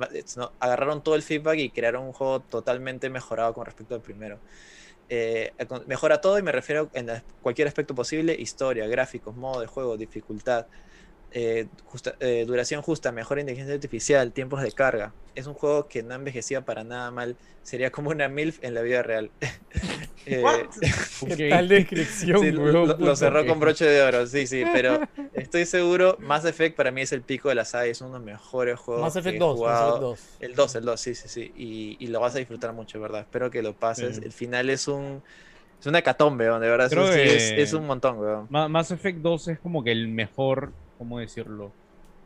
[SPEAKER 3] agarraron todo el feedback y crearon un juego totalmente mejorado con respecto al primero. Eh, con- mejora todo y me refiero en cualquier aspecto posible, historia, gráficos, modo de juego, dificultad, eh, justa- eh, duración justa, mejor inteligencia artificial, tiempos de carga. Es un juego que no envejecía para nada mal. Sería como una MILF en la vida real. Eh,
[SPEAKER 1] ¿Qué tal descripción,
[SPEAKER 3] Sí, lo,
[SPEAKER 1] huevón?
[SPEAKER 3] lo- cerró
[SPEAKER 1] que-
[SPEAKER 3] con broche de oro, sí, sí, pero estoy seguro, Mass Effect para mí es el pico de la saga, es uno de los mejores juegos
[SPEAKER 1] Mass
[SPEAKER 3] que
[SPEAKER 1] Effect
[SPEAKER 3] he
[SPEAKER 1] 2, Mass. Effect 2.
[SPEAKER 3] El 2, el 2, sí, sí, sí, y, y lo vas a disfrutar mucho, ¿verdad? Espero que lo pases. El final es un es una hecatombe, de verdad,
[SPEAKER 4] Creo que-
[SPEAKER 3] es, es un montón, weón.
[SPEAKER 4] Ma- Mass Effect 2 es como que el mejor, ¿cómo decirlo?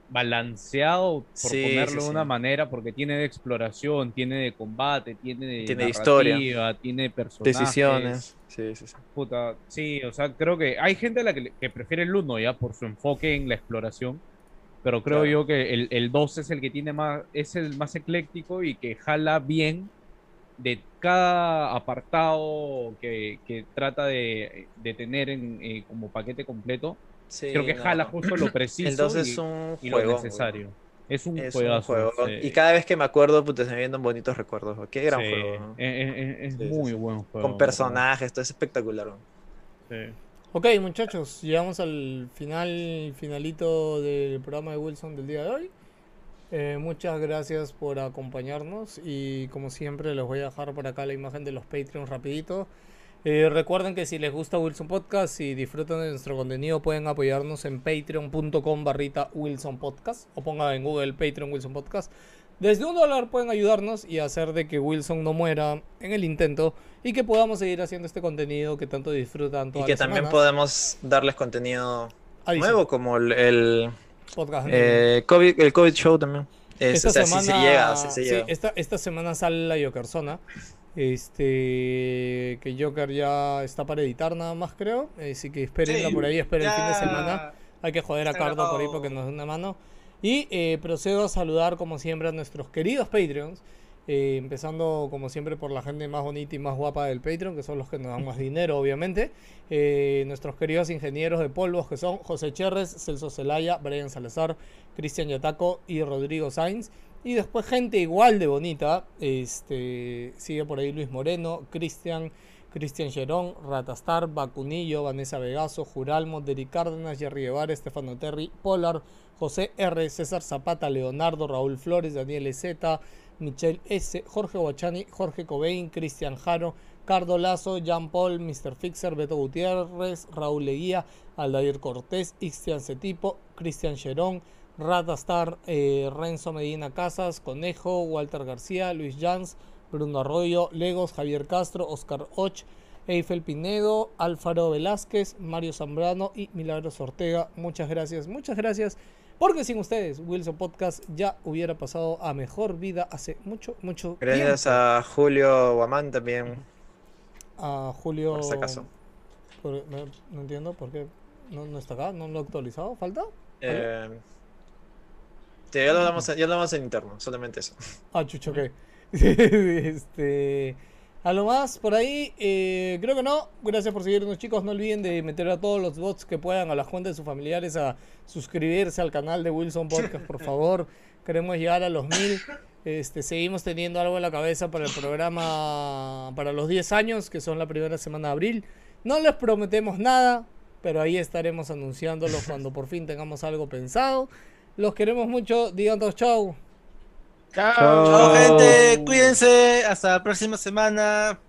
[SPEAKER 4] Balanceado, por
[SPEAKER 3] Sí,
[SPEAKER 4] ponerlo
[SPEAKER 3] sí,
[SPEAKER 4] de una
[SPEAKER 3] sí.
[SPEAKER 4] manera, porque tiene de exploración, tiene de combate, tiene de
[SPEAKER 3] Tiene historia.
[SPEAKER 4] tiene personajes.
[SPEAKER 3] Decisiones. Sí, sí, sí.
[SPEAKER 4] Puta, sí, o sea, creo que hay gente a la que, prefiere el 1 ya por su enfoque en la exploración, Pero creo
[SPEAKER 3] Claro.
[SPEAKER 4] yo que el, el 2 es el que tiene más, es el más ecléctico y que jala bien de cada apartado que, que trata de, de tener en, eh, como paquete completo.
[SPEAKER 3] Sí,
[SPEAKER 4] creo que
[SPEAKER 3] no.
[SPEAKER 4] jala justo lo preciso
[SPEAKER 3] El 2
[SPEAKER 4] y,
[SPEAKER 3] es un
[SPEAKER 4] y lo necesario. Es un
[SPEAKER 3] Es
[SPEAKER 4] juegazo.
[SPEAKER 3] un juego.
[SPEAKER 4] sí.
[SPEAKER 3] Y cada vez que me acuerdo, puta, se me vienen bonitos recuerdos. Qué gran
[SPEAKER 4] Sí,
[SPEAKER 3] juego. ¿no?
[SPEAKER 4] Es, es- es
[SPEAKER 3] Sí, sí,
[SPEAKER 4] muy buen juego.
[SPEAKER 3] Con personajes, todo es espectacular. ¿no?
[SPEAKER 4] Sí.
[SPEAKER 1] Ok, muchachos, llegamos al final, finalito del programa de Wilson del día de hoy. Eh, muchas gracias por acompañarnos y como siempre les voy a dejar por acá la imagen de los Patreons rapidito. Eh, recuerden que si les gusta Wilson Podcast y disfrutan de nuestro contenido pueden apoyarnos en patreon.com barrita Wilson Podcast o pongan en Google Patreon Wilson Podcast. Desde un dólar pueden ayudarnos y hacer de que Wilson no muera en el intento y que podamos seguir haciendo este contenido que tanto disfrutan
[SPEAKER 3] Y que
[SPEAKER 1] las
[SPEAKER 3] también podemos darles contenido
[SPEAKER 1] Adicional.
[SPEAKER 3] nuevo, como el, el,
[SPEAKER 1] Podcast.
[SPEAKER 3] eh, COVID, el COVID Show también. Es,
[SPEAKER 1] esta
[SPEAKER 3] o sea,
[SPEAKER 1] semana,
[SPEAKER 3] sí se llega, se
[SPEAKER 1] sí, esta, esta semana sale la Jokerzona. Este que Joker ya está para editar nada más creo. Así que espérenla
[SPEAKER 5] Sí,
[SPEAKER 1] por ahí, esperen el fin de semana. Hay que joder a Cardo por ahí porque nos da una mano. Y eh, procedo a saludar como siempre a nuestros queridos Patreons. eh, empezando como siempre por la gente más bonita y más guapa del Patreon, que son los que nos dan más dinero, obviamente. Eh, nuestros queridos ingenieros de polvos, que son José Cherres, Celso Celaya, Brian Salazar, Cristian Yataco y Rodrigo Sainz. Y después gente igual de bonita, este sigue por ahí Luis Moreno, Cristian, Cristian Gerón, Ratastar, Bacunillo, Vanessa Vegaso, Juralmo, Derek Cárdenas, Jerry Guevara, Estefano Terry, Polar, José R, César Zapata, Leonardo, Raúl Flores, Daniel Z, Michelle S, Jorge Guachani, Jorge Cobain, Cristian Jaro, Cardo Lazo, Jean Paul, Mr. Fixer, Beto Gutiérrez, Raúl Leguía, Aldair Cortés, Ixtian Cetipo, Cristian Gerón, Ratastar, eh, Renzo Medina Casas, Conejo, Walter García, Luis Jans, Bruno Arroyo, Legos, Javier Castro, Oscar Och, Eiffel Pinedo, Álvaro Velázquez, Mario Zambrano y Milagros Ortega. Muchas gracias, muchas gracias. Porque sin ustedes, Wilson Podcast ya hubiera pasado a mejor vida hace mucho, mucho
[SPEAKER 3] Gracias
[SPEAKER 1] tiempo.
[SPEAKER 3] a Julio Guamán también.
[SPEAKER 1] A Julio.
[SPEAKER 3] Por si acaso.
[SPEAKER 1] por- no, no entiendo por qué no, no está acá, no lo he actualizado. ¿Falta?
[SPEAKER 3] Eh, sí, ya lo damos, ya lo damos en interno, solamente eso.
[SPEAKER 1] Ah, chucho, ok. este. A lo más por ahí, eh, creo que no. Gracias por seguirnos, chicos. No olviden de meter a todos los bots que puedan a las cuentas de sus familiares a suscribirse al canal de Wilson Podcast, por favor. Queremos llegar a los mil. Este, seguimos teniendo algo en la cabeza para el programa para los 10 años, que son la primera semana de abril. No les prometemos nada, pero ahí estaremos anunciándolo cuando por fin tengamos algo pensado. Los queremos mucho. Digan todos chau.
[SPEAKER 5] Chao, gente. Cuídense. Hasta la próxima semana.